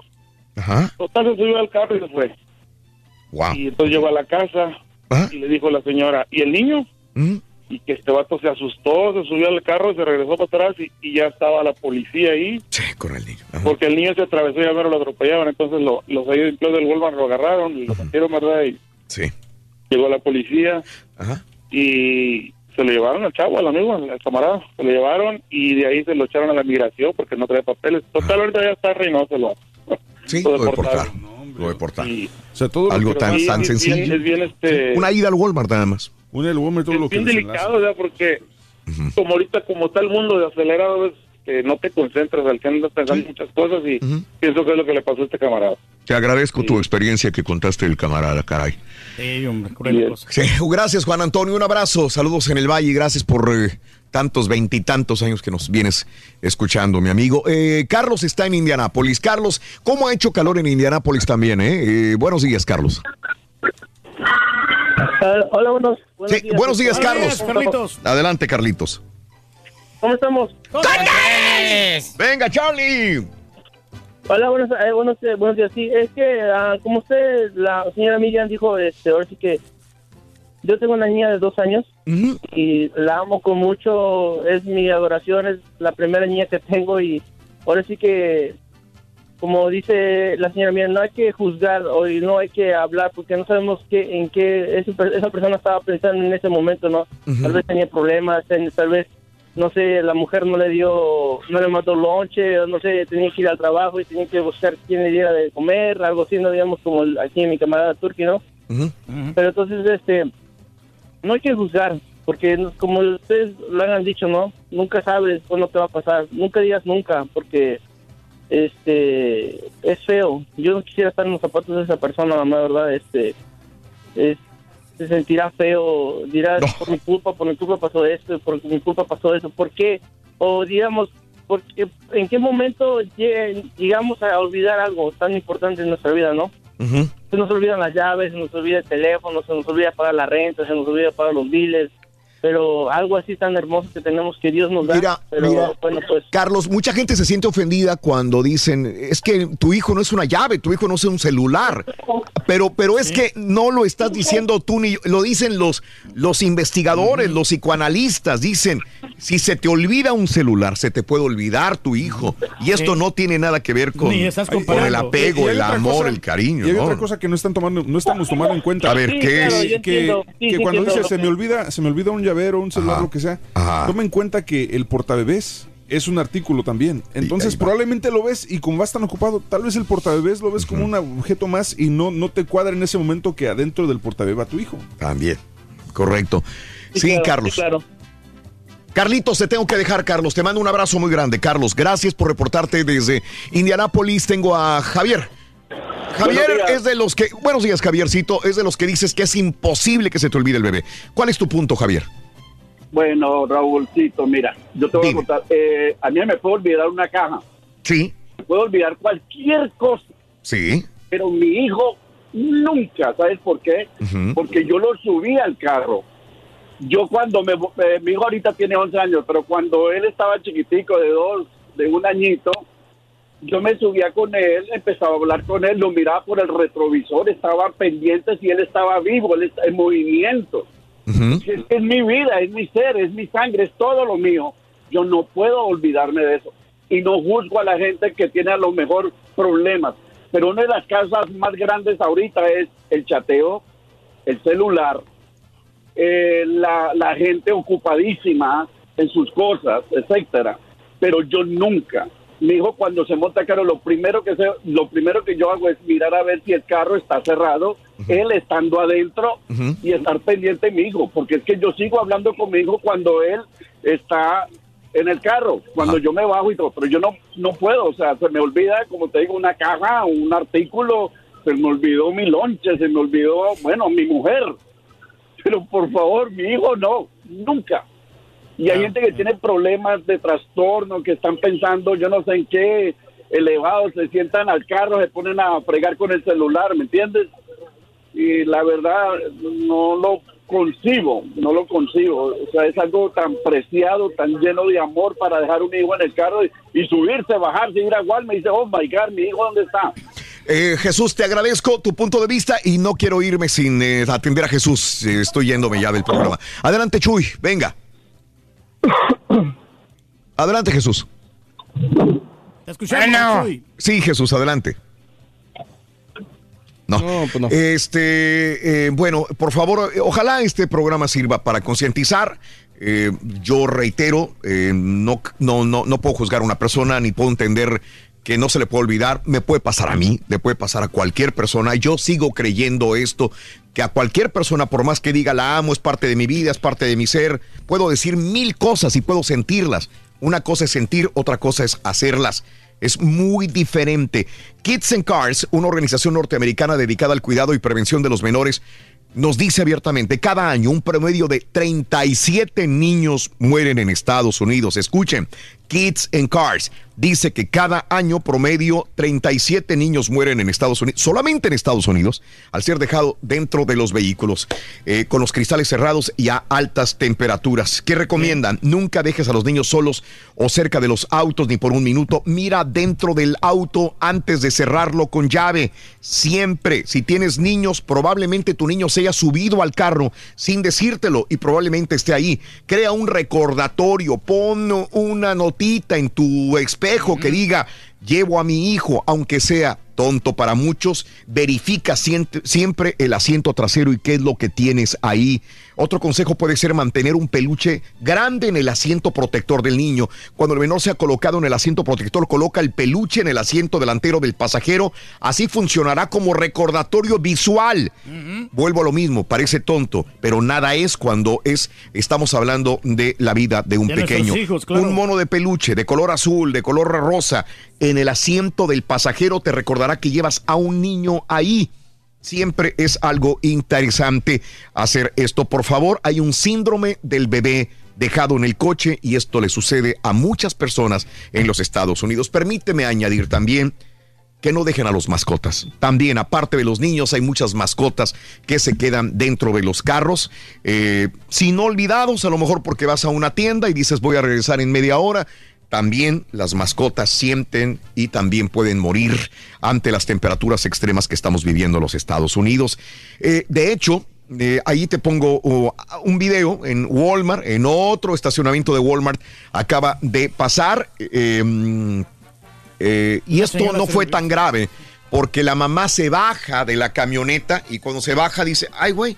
Ajá. Total, se subió al carro y se fue. Wow. Y entonces llegó a la casa y le dijo la señora, ¿y el niño? Y que este vato se asustó, se subió al carro, se regresó para atrás y, y ya estaba la policía ahí. Sí, con el niño. Porque el niño se atravesó y a ver lo atropellaban. Entonces lo- los empleados del Walmart lo agarraron y lo metieron, ¿verdad? Y Sí. llegó la policía y se lo llevaron al chavo, al amigo, al camarada. Se lo llevaron y de ahí se lo echaron a la migración porque no trae papeles. Total, ahorita ya está Reynoso. Lo, Sí, lo lo deportaron. Lo deportaron. O sea, todo Algo tan, Sí, tan es bien- sencillo. es bien, este- Una ida al Walmart nada más. Una del Walmart, todo lo es que bien desenlaza. delicado, ¿verdad? Porque como ahorita, como está el mundo de acelerado, es que no te concentras, al que andas pensando muchas cosas y pienso que es lo que le pasó a este camarada. Te agradezco tu experiencia que contaste del camarada, caray. Sí, hombre, cruel cosa. Sí, gracias Juan Antonio, un abrazo, saludos en el Valle, gracias por eh, tantos veintitantos años que nos vienes escuchando, mi amigo. Eh, Carlos está en Indianápolis. Carlos, ¿cómo ha hecho calor en Indianápolis también? Eh? Eh, buenos días, Carlos. hola, buenos, buenos Sí, días. buenos días, Buenos Carlos. días, Adelante, Carlitos. ¿Cómo estamos? Venga, Charlie. Hola, buenos, eh, buenos, eh, buenos días. Sí, es que, ah, como usted, la señora Miriam dijo, este, ahora sí que yo tengo una niña de dos años y la amo con mucho, es mi adoración, es la primera niña que tengo y ahora sí que, como dice la señora Miriam, no hay que juzgar o no hay que hablar porque no sabemos qué, en qué esa, per- esa persona estaba pensando en ese momento, ¿no? Tal vez tenía problemas, tal vez no sé, la mujer no le dio, no le mandó lonche, o no sé, tenía que ir al trabajo y tenía que buscar quién le diera de comer, algo así, no digamos como el- aquí mi camarada Turki, ¿no? Pero entonces, este, no hay que juzgar, porque como ustedes lo han dicho, ¿no? Nunca sabes cuándo te va a pasar, nunca digas nunca, porque, este, es feo. Yo no quisiera estar en los zapatos de esa persona, la verdad, este, es, se sentirá feo, dirá, por mi culpa, por mi culpa pasó esto, por mi culpa pasó eso, ¿por qué? O digamos, porque, ¿en qué momento lleg- llegamos a olvidar algo tan importante en nuestra vida, no? Se nos olvidan las llaves, se nos olvida el teléfono, se nos olvida pagar la renta, se nos olvida pagar los biles, pero algo así tan hermoso que tenemos que Dios nos da. Mira, pero mira, bueno, pues Carlos, mucha gente se siente ofendida cuando dicen, es que tu hijo no es una llave, tu hijo no es un celular. Pero, pero es que no lo estás diciendo tú ni yo, lo dicen los, los investigadores, los psicoanalistas, dicen, si se te olvida un celular, se te puede olvidar tu hijo. Y esto Sí. no tiene nada que ver con, el apego, Y- y hay el amor, cosa- el cariño. Y hay ¿no? otra cosa que no están tomando, no estamos tomando en cuenta. A ver, Sí, ¿qué claro, es? Que, entiendo. Sí, que sí, cuando entiendo dice lo se me olvida, se me olvida un llavero, un celular, lo que sea, toma en cuenta que el portabebés es un artículo también. Entonces probablemente lo ves y como vas tan ocupado, tal vez el portabebés lo ves como un objeto más y no, no te cuadra en ese momento que adentro del portabebé va tu hijo. También, correcto. Sí, Carlos. Carlitos, te tengo que dejar, Carlos. Te mando un abrazo muy grande, Carlos. Gracias por reportarte desde Indianápolis. Tengo a Javier. Javier es de los que, buenos días, Javiercito, es de los que dices que es imposible que se te olvide el bebé. ¿Cuál es tu punto, Javier? Bueno, Raúlcito, mira, yo te voy a contar. eh, a mí me puedo olvidar una caja. Sí. Me puedo olvidar cualquier cosa, Sí. pero mi hijo nunca, ¿sabes por qué? Porque yo lo subí al carro. yo cuando me, eh, mi hijo ahorita tiene 11 años, pero cuando él estaba chiquitico, de dos, de un añito, yo me subía con él, empezaba a hablar con él, lo miraba por el retrovisor, estaba pendiente si él estaba vivo, él está en movimiento. Es, mi vida, es mi ser, es mi sangre, es todo lo mío. Yo no puedo olvidarme de eso. Y no juzgo a la gente que tiene a lo mejor problemas. Pero una de las casas más grandes ahorita es el chateo, el celular, eh, la, la gente ocupadísima en sus cosas, etcétera. Pero yo nunca, mi hijo cuando se monta carro, lo primero que se, lo primero que yo hago es mirar a ver si el carro está cerrado, él estando adentro y estar pendiente de mi hijo, porque es que yo sigo hablando con mi hijo cuando él está en el carro, cuando yo me bajo y todo, pero yo no, no puedo, o sea, se me olvida, como te digo, una caja, un artículo, se me olvidó mi lonche, se me olvidó, bueno, mi mujer, pero por favor, mi hijo no, nunca. Y hay gente que tiene problemas de trastorno, que están pensando, yo no sé en qué, elevados, se sientan al carro, se ponen a fregar con el celular, ¿me entiendes? Y la verdad, no lo concibo, no lo concibo. O sea, es algo tan preciado, tan lleno de amor para dejar un hijo en el carro y, subirse, bajarse, ir a y dice, oh my God, mi hijo, ¿dónde está? Eh, Jesús, te agradezco tu punto de vista y no quiero irme sin eh, atender a Jesús. Eh, estoy yéndome ya del programa. Adelante, Chuy, venga. Adelante, Jesús. ¿Te escuchamos, Chuy? Sí, Jesús, adelante. No. pues Este, eh, bueno, por favor, ojalá este programa sirva para concientizar. Eh, yo reitero, eh, no, no, no, no puedo juzgar a una persona ni puedo entender que no se le puede olvidar. Me puede pasar a mí, le puede pasar a cualquier persona. Yo sigo creyendo esto, que a cualquier persona, por más que diga la amo, es parte de mi vida, es parte de mi ser, puedo decir mil cosas y puedo sentirlas. Una cosa es sentir, otra cosa es hacerlas. Es muy diferente. Kids and Cars, una organización norteamericana dedicada al cuidado y prevención de los menores, nos dice abiertamente, cada año un promedio de 37 niños mueren en Estados Unidos. Escuchen, Kids and Cars dice que cada año promedio 37 niños mueren en Estados Unidos, solamente en Estados Unidos, al ser dejado dentro de los vehículos, eh, con los cristales cerrados y a altas temperaturas. ¿Qué recomiendan? Nunca dejes a los niños solos o cerca de los autos ni por un minuto. Mira dentro del auto antes de cerrarlo con llave. Siempre, si tienes niños, probablemente tu niño se haya subido al carro sin decírtelo y probablemente esté ahí. Crea un recordatorio, pon una notita en tu espejo que diga, llevo a mi hijo, aunque sea tonto para muchos, verifica siempre, el asiento trasero y qué es lo que tienes ahí. Otro consejo puede ser mantener un peluche grande en el asiento protector del niño. Cuando el menor sea colocado en el asiento protector, coloca el peluche en el asiento delantero del pasajero. Así funcionará como recordatorio visual. Vuelvo a lo mismo, parece tonto, pero nada es cuando es estamos hablando de la vida de un De pequeño. hijos, claro. Un mono de peluche de color azul, de color rosa, en el asiento del pasajero te recordará que llevas a un niño ahí. Siempre es algo interesante hacer esto. Por favor, hay un síndrome del bebé dejado en el coche y esto le sucede a muchas personas en los Estados Unidos. Permíteme añadir también que no dejen a los mascotas. También, aparte de los niños, hay muchas mascotas que se quedan dentro de los carros, eh, sin olvidados, a lo mejor porque vas a una tienda y dices voy a regresar en media hora. También las mascotas sienten y también pueden morir ante las temperaturas extremas que estamos viviendo en los Estados Unidos. Eh, de hecho, eh, ahí te pongo oh, un video en Walmart, en otro estacionamiento de Walmart, acaba de pasar. eh, mm, eh, y esto no fue tan grave porque la mamá se baja de la camioneta y cuando se baja dice, ay güey,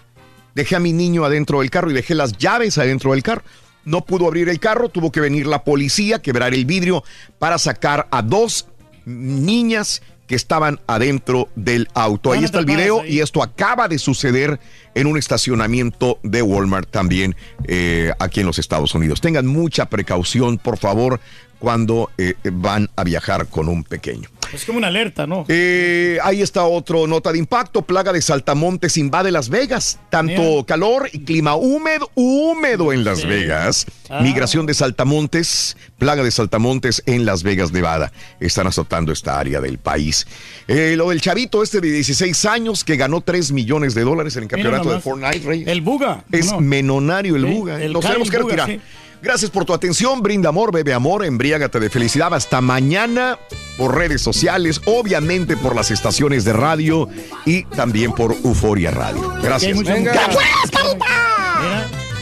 dejé a mi niño adentro del carro y dejé las llaves adentro del carro. No pudo abrir el carro, tuvo que venir la policía, quebrar el vidrio para sacar a dos niñas que estaban adentro del auto. Ahí está el video y esto acaba de suceder en un estacionamiento de Walmart también eh, aquí en los Estados Unidos. Tengan mucha precaución, por favor, cuando eh, van a viajar con un pequeño. Es como una alerta, ¿no? Eh, ahí está otro nota de impacto. Plaga de saltamontes invade Las Vegas. Tanto calor y clima húmedo, húmedo en Las Vegas. Ah. Migración de saltamontes, plaga de saltamontes en Las Vegas, Nevada. Están azotando esta área del país. Eh, lo del chavito este de 16 años que ganó 3 millones de dólares en el campeonato de. Fortnite, Rey. El Buga. Es no. menonario el Sí, Buga. ¿eh? el Nos tenemos que retirar. sí. Gracias por tu atención, brinda amor, bebe amor, embriágate de felicidad. Hasta mañana por redes sociales, obviamente por las estaciones de radio y también por Euforia Radio. Gracias. quieres, carita?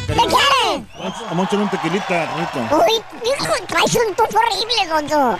¿Qué quieres? Vamos a un tequilita, Rito. Uy, hijo, traes un tufo horrible, Gonzo.